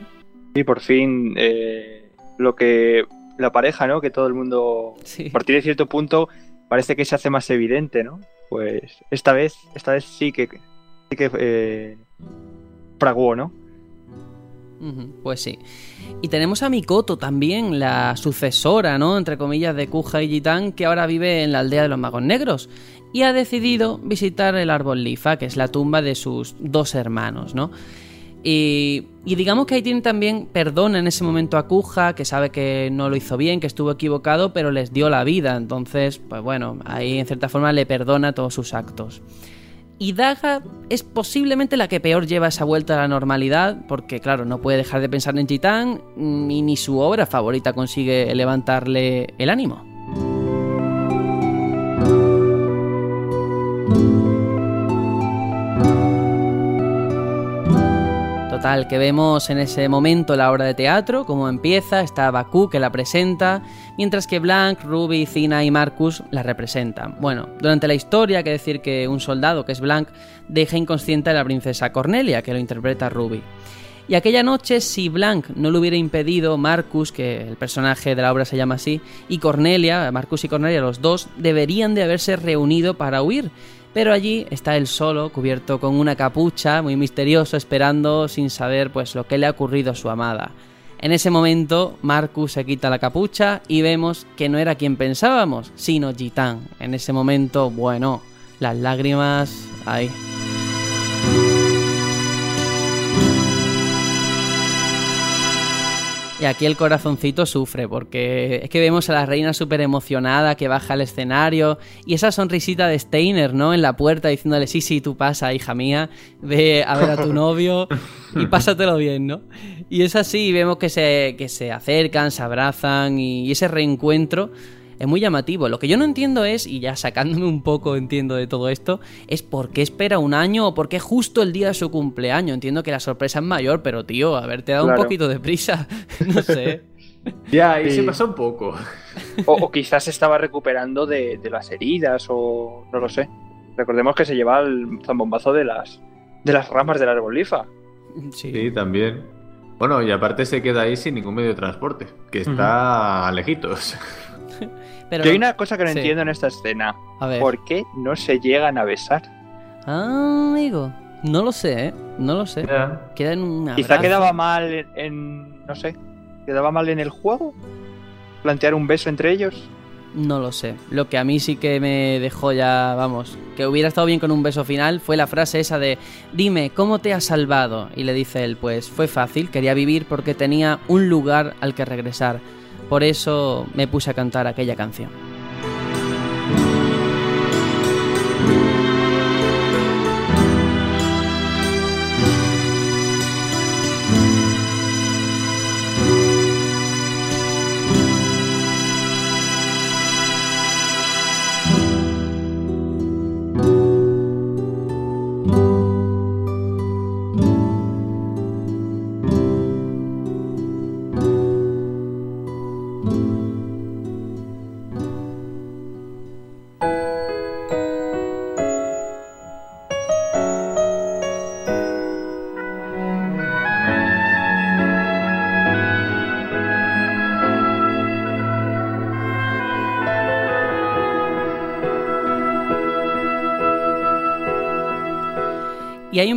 Y por fin, eh, lo que. La pareja, ¿no? Que todo el mundo. A partir de cierto punto, parece que se hace más evidente, ¿no? Pues esta vez, esta vez sí que que eh, fraguó, ¿no? Pues sí. Y tenemos a Mikoto también, la sucesora, ¿no? Entre comillas, de Kuja y Jitan, que ahora vive en la aldea de los magos negros. Y ha decidido visitar el árbol Lifa, que es la tumba de sus dos hermanos, ¿no? Y, digamos que ahí tiene también perdón en ese momento a Kuja, que sabe que no lo hizo bien, que estuvo equivocado, pero les dio la vida. Entonces, pues bueno, ahí en cierta forma le perdona todos sus actos. Y Daga es posiblemente la que peor lleva esa vuelta a la normalidad, porque claro, no puede dejar de pensar en Titán y ni su obra favorita consigue levantarle el ánimo. Total, que vemos en ese momento la obra de teatro, cómo empieza, está Bakú que la presenta, mientras que Blanc, Ruby, Cina y Marcus la representan. Bueno, durante la historia hay que decir que un soldado, que es Blanc, deja inconsciente a la princesa Cornelia, que lo interpreta Ruby. Y aquella noche, si Blanc no lo hubiera impedido, Marcus, que el personaje de la obra se llama así, y Cornelia, Marcus y Cornelia, los dos, deberían de haberse reunido para huir, pero allí está él solo, cubierto con una capucha, muy misterioso, esperando sin saber pues lo que le ha ocurrido a su amada. En ese momento, Marcus se quita la capucha y vemos que no era quien pensábamos, sino Gitán. En ese momento, bueno, las lágrimas ahí. Y aquí el corazoncito sufre, porque es que vemos a la reina súper emocionada que baja al escenario y esa sonrisita de Steiner, ¿no? En la puerta diciéndole, sí, sí, tú pasa, hija mía, ve a ver a tu novio y pásatelo bien, ¿no? Y es así, vemos que se, que se acercan, se abrazan y ese reencuentro es muy llamativo. Lo que yo no entiendo es, y ya sacándome un poco entiendo de todo esto, es por qué espera un año o por qué justo el día de su cumpleaños. Entiendo que la sorpresa es mayor, pero tío, haberte dado un poquito de prisa, no sé. Ya, ahí se pasó un poco. O, quizás estaba recuperando de, las heridas o no lo sé. Recordemos que se lleva el zambombazo de las, de las ramas del árbol lifa. Sí. también. Bueno, y aparte se queda ahí sin ningún medio de transporte, que está lejitos. Yo hay una cosa que no entiendo en esta escena. ¿Por qué no se llegan a besar? Ah, amigo. No lo sé, ¿eh? No lo sé. Queda en una. Quizá quedaba mal en, No sé. ¿Quedaba mal en el juego? ¿Plantear un beso entre ellos? No lo sé. Lo que a mí sí que me dejó ya, vamos, que hubiera estado bien con un beso final fue la frase esa de Dime, ¿cómo te has salvado? Y le dice él, pues fue fácil, quería vivir porque tenía un lugar al que regresar. Por eso me puse a cantar aquella canción.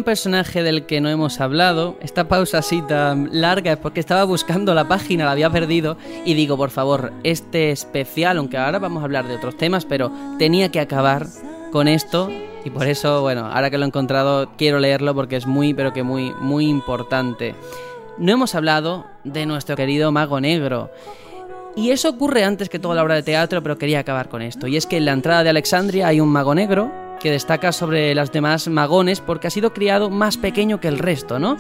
Personaje del que no hemos hablado. Esta pausa así tan larga es porque estaba buscando la página, la había perdido. Y digo, por favor, este especial, aunque ahora vamos a hablar de otros temas, pero tenía que acabar con esto. Y por eso, bueno, ahora que lo he encontrado, quiero leerlo porque es muy, pero que muy, muy importante. No hemos hablado de nuestro querido mago negro. Y eso ocurre antes que toda la obra de teatro, pero quería acabar con esto. Y es que en la entrada de Alexandria hay un mago negro que destaca sobre las demás magones porque ha sido criado más pequeño que el resto, ¿no?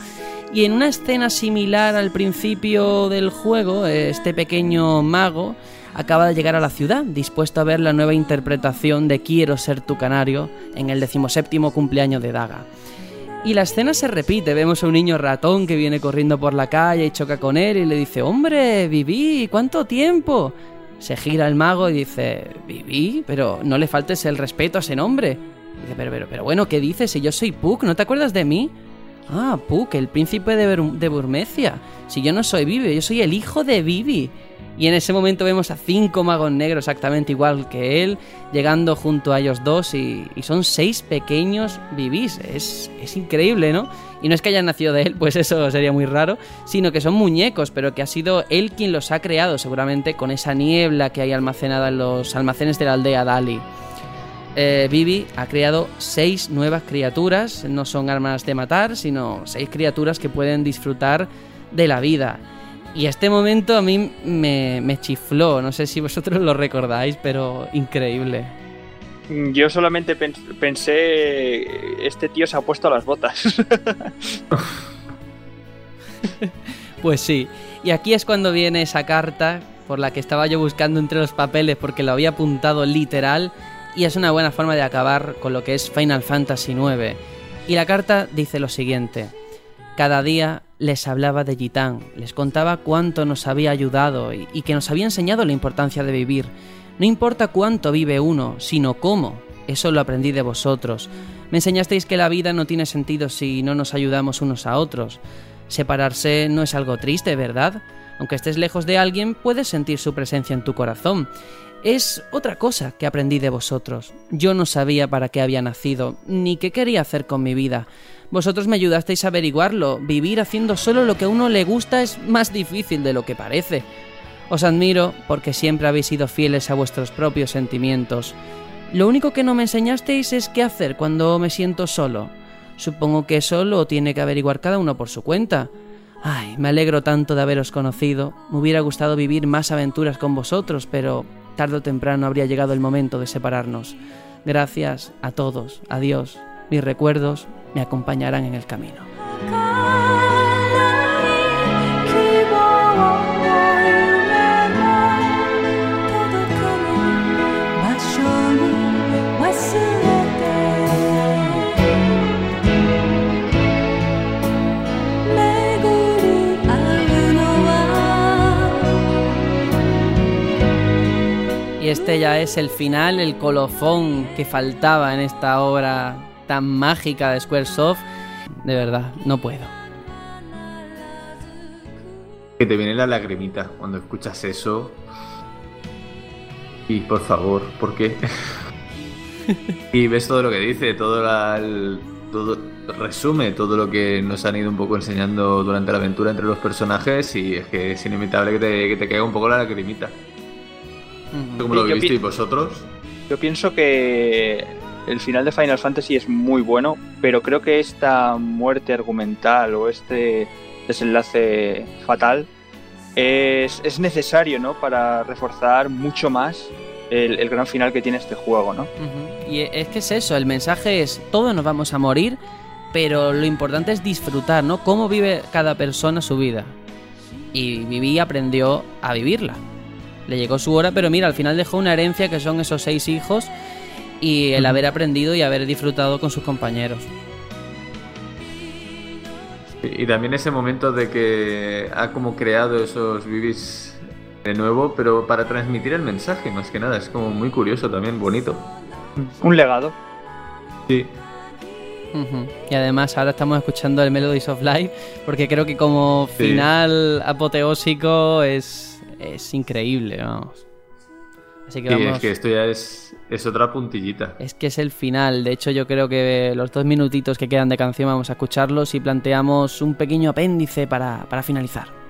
Y en una escena similar al principio del juego, este pequeño mago acaba de llegar a la ciudad, dispuesto a ver la nueva interpretación de Quiero ser tu canario en el decimoséptimo cumpleaños de Daga. Y la escena se repite, vemos a un niño ratón que viene corriendo por la calle y choca con él y le dice, hombre, viví, ¿cuánto tiempo? Se gira el mago y dice, Viví, pero no le faltes el respeto a ese nombre. Dice, pero, pero, pero bueno, ¿qué dices? Si yo soy Puck, ¿no te acuerdas de mí? Ah, Puck, el príncipe de, Burmecia. Si yo no soy Vivi, yo soy el hijo de Vivi. Y en ese momento vemos a cinco magos negros exactamente igual que él, llegando junto a ellos dos y, son seis pequeños bibis. Es, es, increíble, ¿no? Y no es que hayan nacido de él, pues eso sería muy raro, sino que son muñecos, pero que ha sido él quien los ha creado seguramente con esa niebla que hay almacenada en los almacenes de la aldea Dali. Eh, Bibi ha creado seis nuevas criaturas, no son armas de matar, sino seis criaturas que pueden disfrutar de la vida. Y este momento a mí me, chifló, no sé si vosotros lo recordáis, pero increíble. Yo solamente pensé, este tío se ha puesto las botas. pues sí, y aquí es cuando viene esa carta por la que estaba yo buscando entre los papeles porque lo había apuntado literal y es una buena forma de acabar con lo que es Final Fantasy IX. Y la carta dice lo siguiente. Cada día les hablaba de Gitán, les contaba cuánto nos había ayudado y, y, que nos había enseñado la importancia de vivir. No importa cuánto vive uno, sino cómo. Eso lo aprendí de vosotros. Me enseñasteis que la vida no tiene sentido si no nos ayudamos unos a otros. Separarse no es algo triste, ¿verdad? Aunque estés lejos de alguien, puedes sentir su presencia en tu corazón. Es otra cosa que aprendí de vosotros. Yo no sabía para qué había nacido, ni qué quería hacer con mi vida. Vosotros me ayudasteis a averiguarlo. Vivir haciendo solo lo que a uno le gusta es más difícil de lo que parece. Os admiro porque siempre habéis sido fieles a vuestros propios sentimientos. Lo único que no me enseñasteis es qué hacer cuando me siento solo. Supongo que eso lo tiene que averiguar cada uno por su cuenta. Ay, me alegro tanto de haberos conocido. Me hubiera gustado vivir más aventuras con vosotros, pero tarde o temprano habría llegado el momento de separarnos. Gracias a todos. Adiós. Mis recuerdos me acompañarán en el camino. Y este ya es el final, el colofón que faltaba en esta obra tan mágica de Squaresoft. De verdad, no puedo. Que te viene la lagrimita cuando escuchas eso. Y por favor, ¿por qué? y ves todo lo que dice, todo, todo resume todo lo que nos han ido un poco enseñando durante la aventura entre los personajes y es que es inevitable que te, que te caiga un poco la lagrimita. ¿Cómo lo visteis vosotros? Yo pienso que el final de Final Fantasy es muy bueno, pero creo que esta muerte argumental o este desenlace fatal es, necesario, ¿no? Para reforzar mucho más el, gran final que tiene este juego, ¿no? Y es que es eso, el mensaje es, todos nos vamos a morir, pero lo importante es disfrutar, ¿no? Cómo vive cada persona su vida. Y Vivi aprendió a vivirla le llegó su hora, pero mira, al final dejó una herencia que son esos seis hijos y el haber aprendido y haber disfrutado con sus compañeros. Y también ese momento de que ha como creado esos bibis de nuevo, pero para transmitir el mensaje, más que nada, es como muy curioso también, bonito. Un legado. Sí. Y además ahora estamos escuchando el Melodies of Life, porque creo que como final apoteósico es es increíble, vamos. Así que vamos. es que esto ya es, es otra puntillita. Es que es el final. De hecho, yo creo que los dos minutitos que quedan de canción vamos a escucharlos y planteamos un pequeño apéndice para, para finalizar.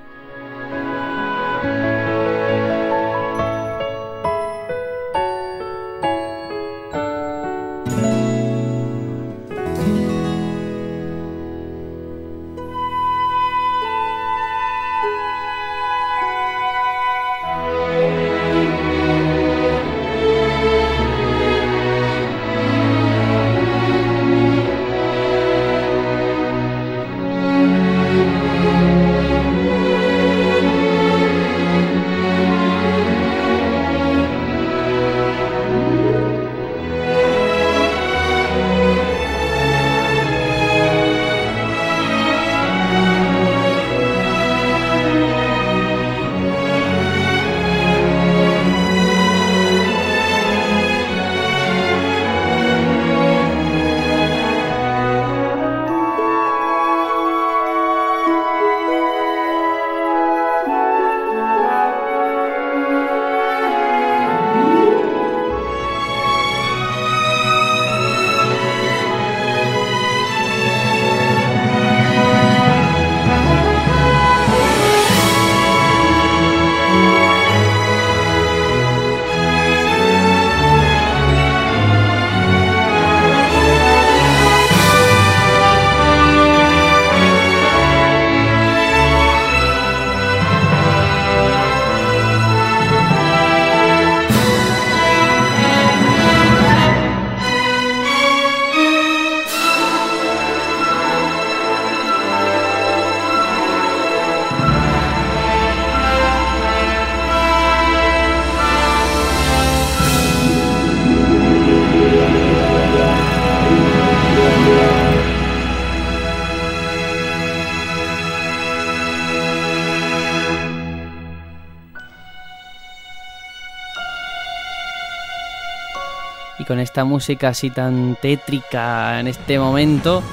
Esta música así tan tétrica en este momento,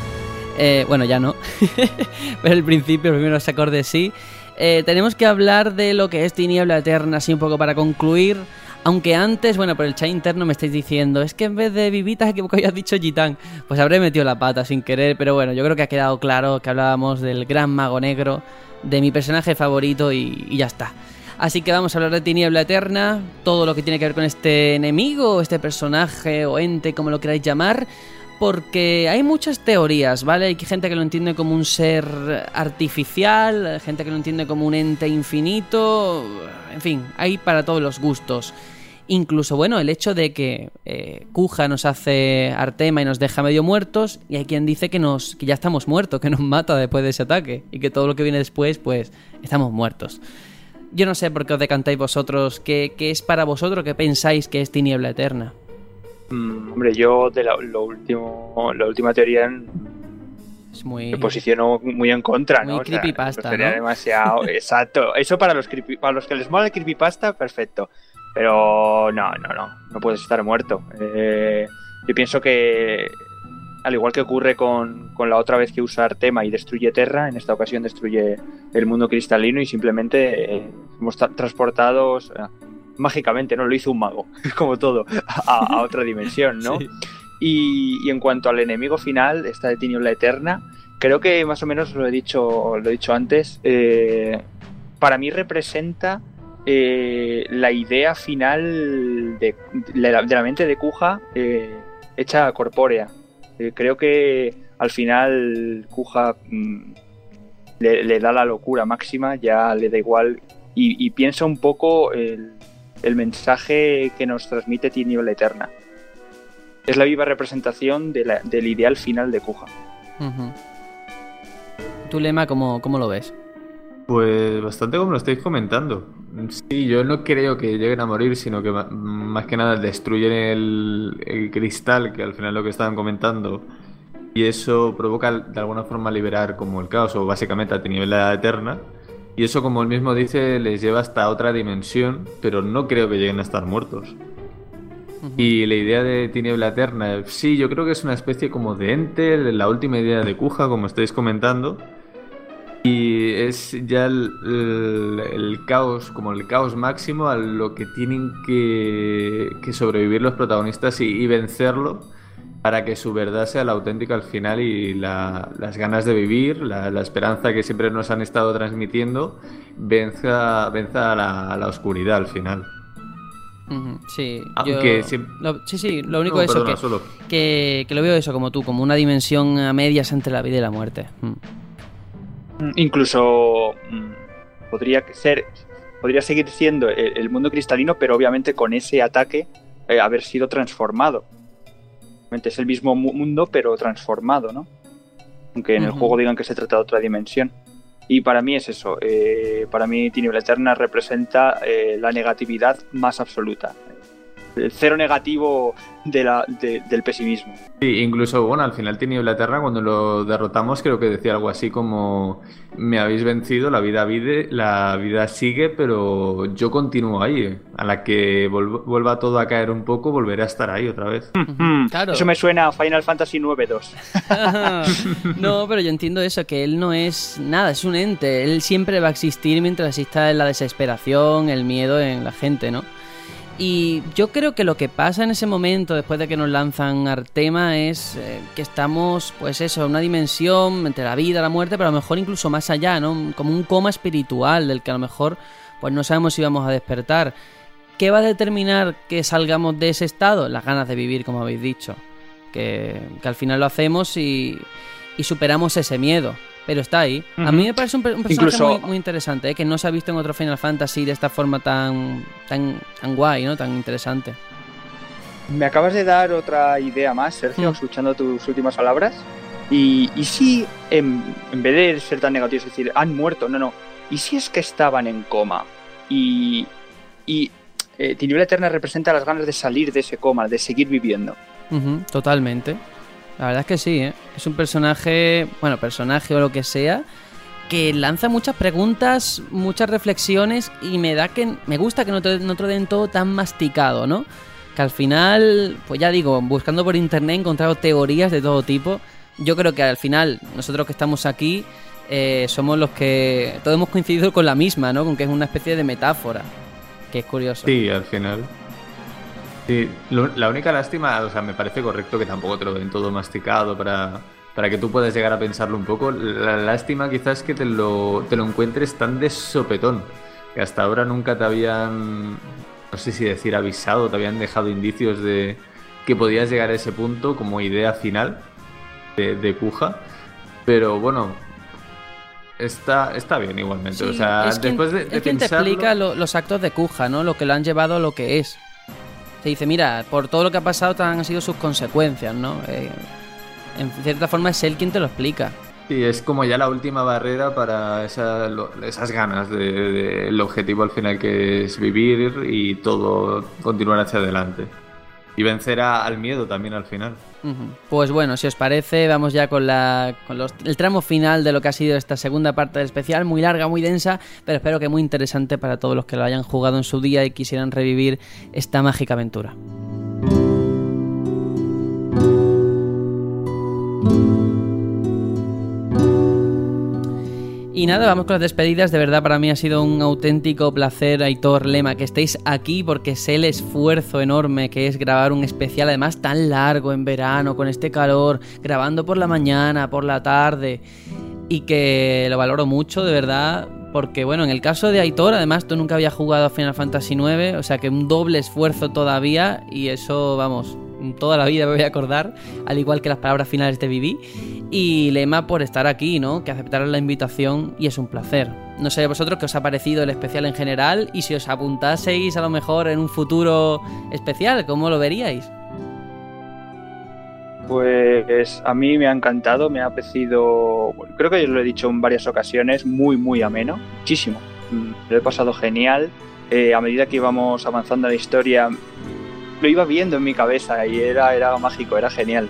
eh, bueno, ya no, pero el principio, los primeros acordes sí, eh, tenemos que hablar de lo que es Tiniebla Eterna, así un poco para concluir. Aunque antes, bueno, por el chat interno me estáis diciendo, es que en vez de Vivitas equivocado habías dicho Gitán. Pues habré metido la pata sin querer, pero bueno, yo creo que ha quedado claro que hablábamos del gran mago negro, de mi personaje favorito y, y ya está. Así que vamos a hablar de Tiniebla Eterna, todo lo que tiene que ver con este enemigo, este personaje o ente, como lo queráis llamar porque hay muchas teorías, ¿vale? Hay gente que lo entiende como un ser artificial, gente que lo entiende como un ente infinito, en fin, hay para todos los gustos. Incluso, bueno, el hecho de que eh, Kuja nos hace Artema y nos deja medio muertos, y hay quien dice que, nos, que ya estamos muertos, que nos mata después de ese ataque, y que todo lo que viene después, pues, estamos muertos. Yo no sé por qué os decantáis vosotros, qué, qué es para vosotros, qué pensáis que es Tiniebla Eterna. Mm, hombre, yo de la, lo último, la última teoría es muy... me posiciono muy en contra, muy ¿no? creepypasta, ¿no? demasiado. Exacto. Eso para los, creepy- para los que les mola el creepypasta, perfecto. Pero no, no, no. No puedes estar muerto. Eh, yo pienso que, al igual que ocurre con, con la otra vez que usa Artema y destruye Terra, en esta ocasión destruye el mundo cristalino y simplemente eh, somos tra- transportados. eh, mágicamente, ¿no? Lo hizo un mago, como todo, a, a otra dimensión, ¿no? Sí. Y, y en cuanto al enemigo final, esta de Tiniebla Eterna, creo que más o menos lo he dicho, lo he dicho antes. eh, para mí representa la idea final de, de la, de la mente de Kuja hecha corpórea. Eh, creo que al final Kuja mm, le, da la locura máxima, ya le da igual. Y, piensa un poco el, el mensaje que nos transmite Tiniebla Eterna. Es la viva representación de del ideal final de Kuja. ¿Tu lema cómo, cómo lo ves? Pues bastante como lo estáis comentando. Sí, yo no creo que lleguen a morir, sino que más que nada destruyen el, el cristal, que al final es lo que estaban comentando, y eso provoca de alguna forma liberar como el caos, o básicamente a Tiniebla Eterna. Y eso, como él mismo dice, les lleva hasta otra dimensión, pero no creo que lleguen a estar muertos. Y la idea de Tiniebla Eterna, sí, yo creo que es una especie como de ente, la última idea de Kuja, como estáis comentando. Y es ya el, el- el caos, como el caos máximo a lo que tienen que, que sobrevivir los protagonistas y, y vencerlo para que su verdad sea la auténtica al final y la- las ganas de vivir, la, la esperanza que siempre nos han estado transmitiendo, venza, venza a la, a la oscuridad al final. Sí, Aunque yo- siem- lo- sí, sí, lo único No, es eso que, que, que lo veo eso como tú, como una dimensión a medias entre la vida y la muerte. Mm. Incluso mm, podría ser, podría seguir siendo el, el mundo cristalino, pero obviamente con ese ataque eh, haber sido transformado. Obviamente Es el mismo mu- mundo, pero transformado, ¿no? Aunque en el juego digan que se trata de otra dimensión. Y para mí es eso. eh, para mí Tiniebla Eterna representa eh, la negatividad más absoluta. El cero negativo de la, de- del pesimismo. Sí, incluso, bueno, al final Tiniebla Eterna, cuando lo derrotamos, creo que decía algo así como: Me habéis vencido, la vida vive, la vida sigue, pero yo continúo ahí. A la que vuelva todo a caer un poco, volveré a estar ahí otra vez. Mm, Claro. Eso me suena a Final Fantasy 9-2. no, pero yo entiendo eso, que él no es nada, es un ente. Él siempre va a existir mientras exista la desesperación, el miedo en la gente, ¿no? Y yo creo que lo que pasa en ese momento, después de que nos lanzan Artema, es eh, que estamos, pues eso, en una dimensión entre la vida la muerte, pero a lo mejor incluso más allá, ¿no? Como un coma espiritual del que a lo mejor pues no sabemos si vamos a despertar. ¿Qué va a determinar que salgamos de ese estado? Las ganas de vivir, como habéis dicho. Que, que al final lo hacemos y, y superamos ese miedo. Pero está ahí. A mí me parece un, per- un personaje Incluso- muy, muy interesante, ¿eh? que no se ha visto en otro Final Fantasy de esta forma tan, tan, tan guay, ¿no? Tan interesante. Me acabas de dar otra idea más, Sergio, Mm. escuchando tus últimas palabras. Y, y si, en, en vez de ser tan negativos, es decir, han muerto, no, no. ¿Y si es que estaban en coma? Y, y eh, Tiniebla Eterna representa las ganas de salir de ese coma, de seguir viviendo. Totalmente. La verdad es que sí, ¿eh? Es un personaje, bueno, personaje o lo que sea, que lanza muchas preguntas, muchas reflexiones y me da que me gusta que no te, no te den todo tan masticado, ¿no? que al final, pues ya digo, buscando por internet he encontrado teorías de todo tipo. Yo creo que al final, nosotros que estamos aquí, eh, somos los que todos hemos coincidido con la misma, ¿no? Con que es una especie de metáfora, que es curioso. Sí, al final. Sí, la única lástima, o sea, me parece correcto que tampoco te lo den todo masticado para, para que tú puedas llegar a pensarlo un poco. La lástima quizás es que te lo, te lo encuentres tan de sopetón, que hasta ahora nunca te habían, no sé si decir avisado, te habían dejado indicios de que podías llegar a ese punto como idea final de, de Kuja. Pero bueno, está, está bien igualmente. o sea, después de, es quien te explica los actos de Kuja, ¿no? Lo que lo han llevado a lo que es. Se dice, mira, por todo lo que ha pasado tan han sido sus consecuencias, ¿no? Eh, en cierta forma es él quien te lo explica. Sí, es como ya la última barrera para esas ganas del objetivo al final que es vivir y todo continuar hacia adelante. Y vencer al miedo también al final. Pues bueno, si os parece, vamos ya con, la, con el tramo final de lo que ha sido esta segunda parte del especial, muy larga, muy densa, pero espero que muy interesante para todos los que lo hayan jugado en su día y quisieran revivir esta mágica aventura. Y nada, vamos con las despedidas. De verdad, para mí ha sido un auténtico placer, Aitor Lema, que estéis aquí porque sé el esfuerzo enorme que es grabar un especial, además tan largo en verano, con este calor, grabando por la mañana, por la tarde. Y que lo valoro mucho, de verdad, porque bueno, en el caso de Aitor, además tú nunca habías jugado a Final Fantasy IX, o sea que un doble esfuerzo todavía y eso, vamos, toda la vida me voy a acordar, al igual que las palabras finales de Vivi. Y Lema por estar aquí, ¿no? Que aceptaron la invitación y es un placer. No sé vosotros qué os ha parecido el especial en general y si os apuntaseis a lo mejor en un futuro especial, ¿cómo lo veríais? Pues a mí me ha encantado, me ha parecido, creo que lo he dicho en varias ocasiones, muy, muy ameno, muchísimo. Mm, lo he pasado genial. Eh, a medida que íbamos avanzando en la historia, lo iba viendo en mi cabeza y era, era mágico, era genial.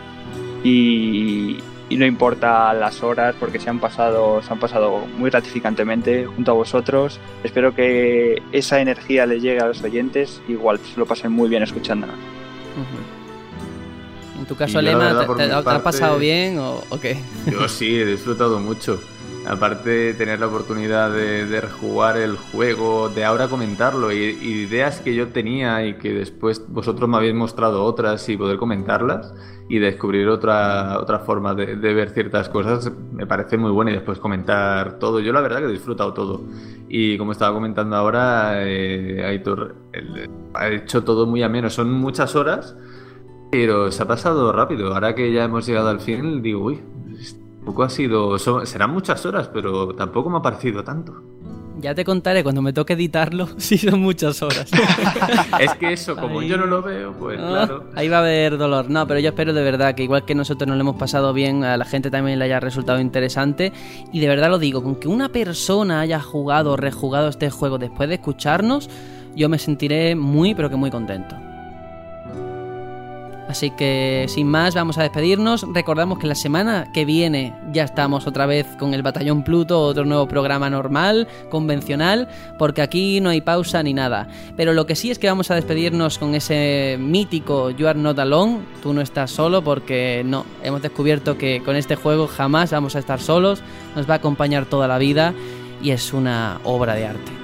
Y, no importa las horas porque se han pasado, se han pasado muy gratificantemente junto a vosotros. Espero que esa energía les llegue a los oyentes, igual se lo pasen muy bien escuchándonos. En tu caso, Lema, ¿te, ha pasado bien o, o, qué? Yo sí, he disfrutado mucho. Aparte de tener la oportunidad de, de rejugar el juego, de ahora comentarlo y, ideas que yo tenía y que después vosotros me habéis mostrado otras y poder comentarlas y descubrir otra, otra forma de, ver ciertas cosas me parece muy bueno y después comentar todo. Yo la verdad que he disfrutado todo y como estaba comentando ahora, eh, Aitor ha hecho todo muy ameno. Son muchas horas, pero se ha pasado rápido. Ahora que ya hemos llegado al fin, digo, uy, poco ha sido. serán muchas horas, pero tampoco me ha parecido tanto. Ya te contaré cuando me toque editarlo si son muchas horas. es que eso, como yo no lo veo, pues claro. Ahí va a haber dolor. No, pero yo espero de verdad que igual que nosotros nos lo hemos pasado bien, a la gente también le haya resultado interesante. Y de verdad lo digo, con que una persona haya jugado o rejugado este juego después de escucharnos, yo me sentiré muy, pero que muy contento. Así que sin más vamos a despedirnos. Recordamos que la semana que viene ya estamos otra vez con el Batallón Pluto, otro nuevo programa normal, convencional, porque aquí no hay pausa ni nada. Pero lo que sí es que vamos a despedirnos con ese mítico You Are Not Alone, tú no estás solo porque no, hemos descubierto que con este juego jamás vamos a estar solos, nos va a acompañar toda la vida y es una obra de arte.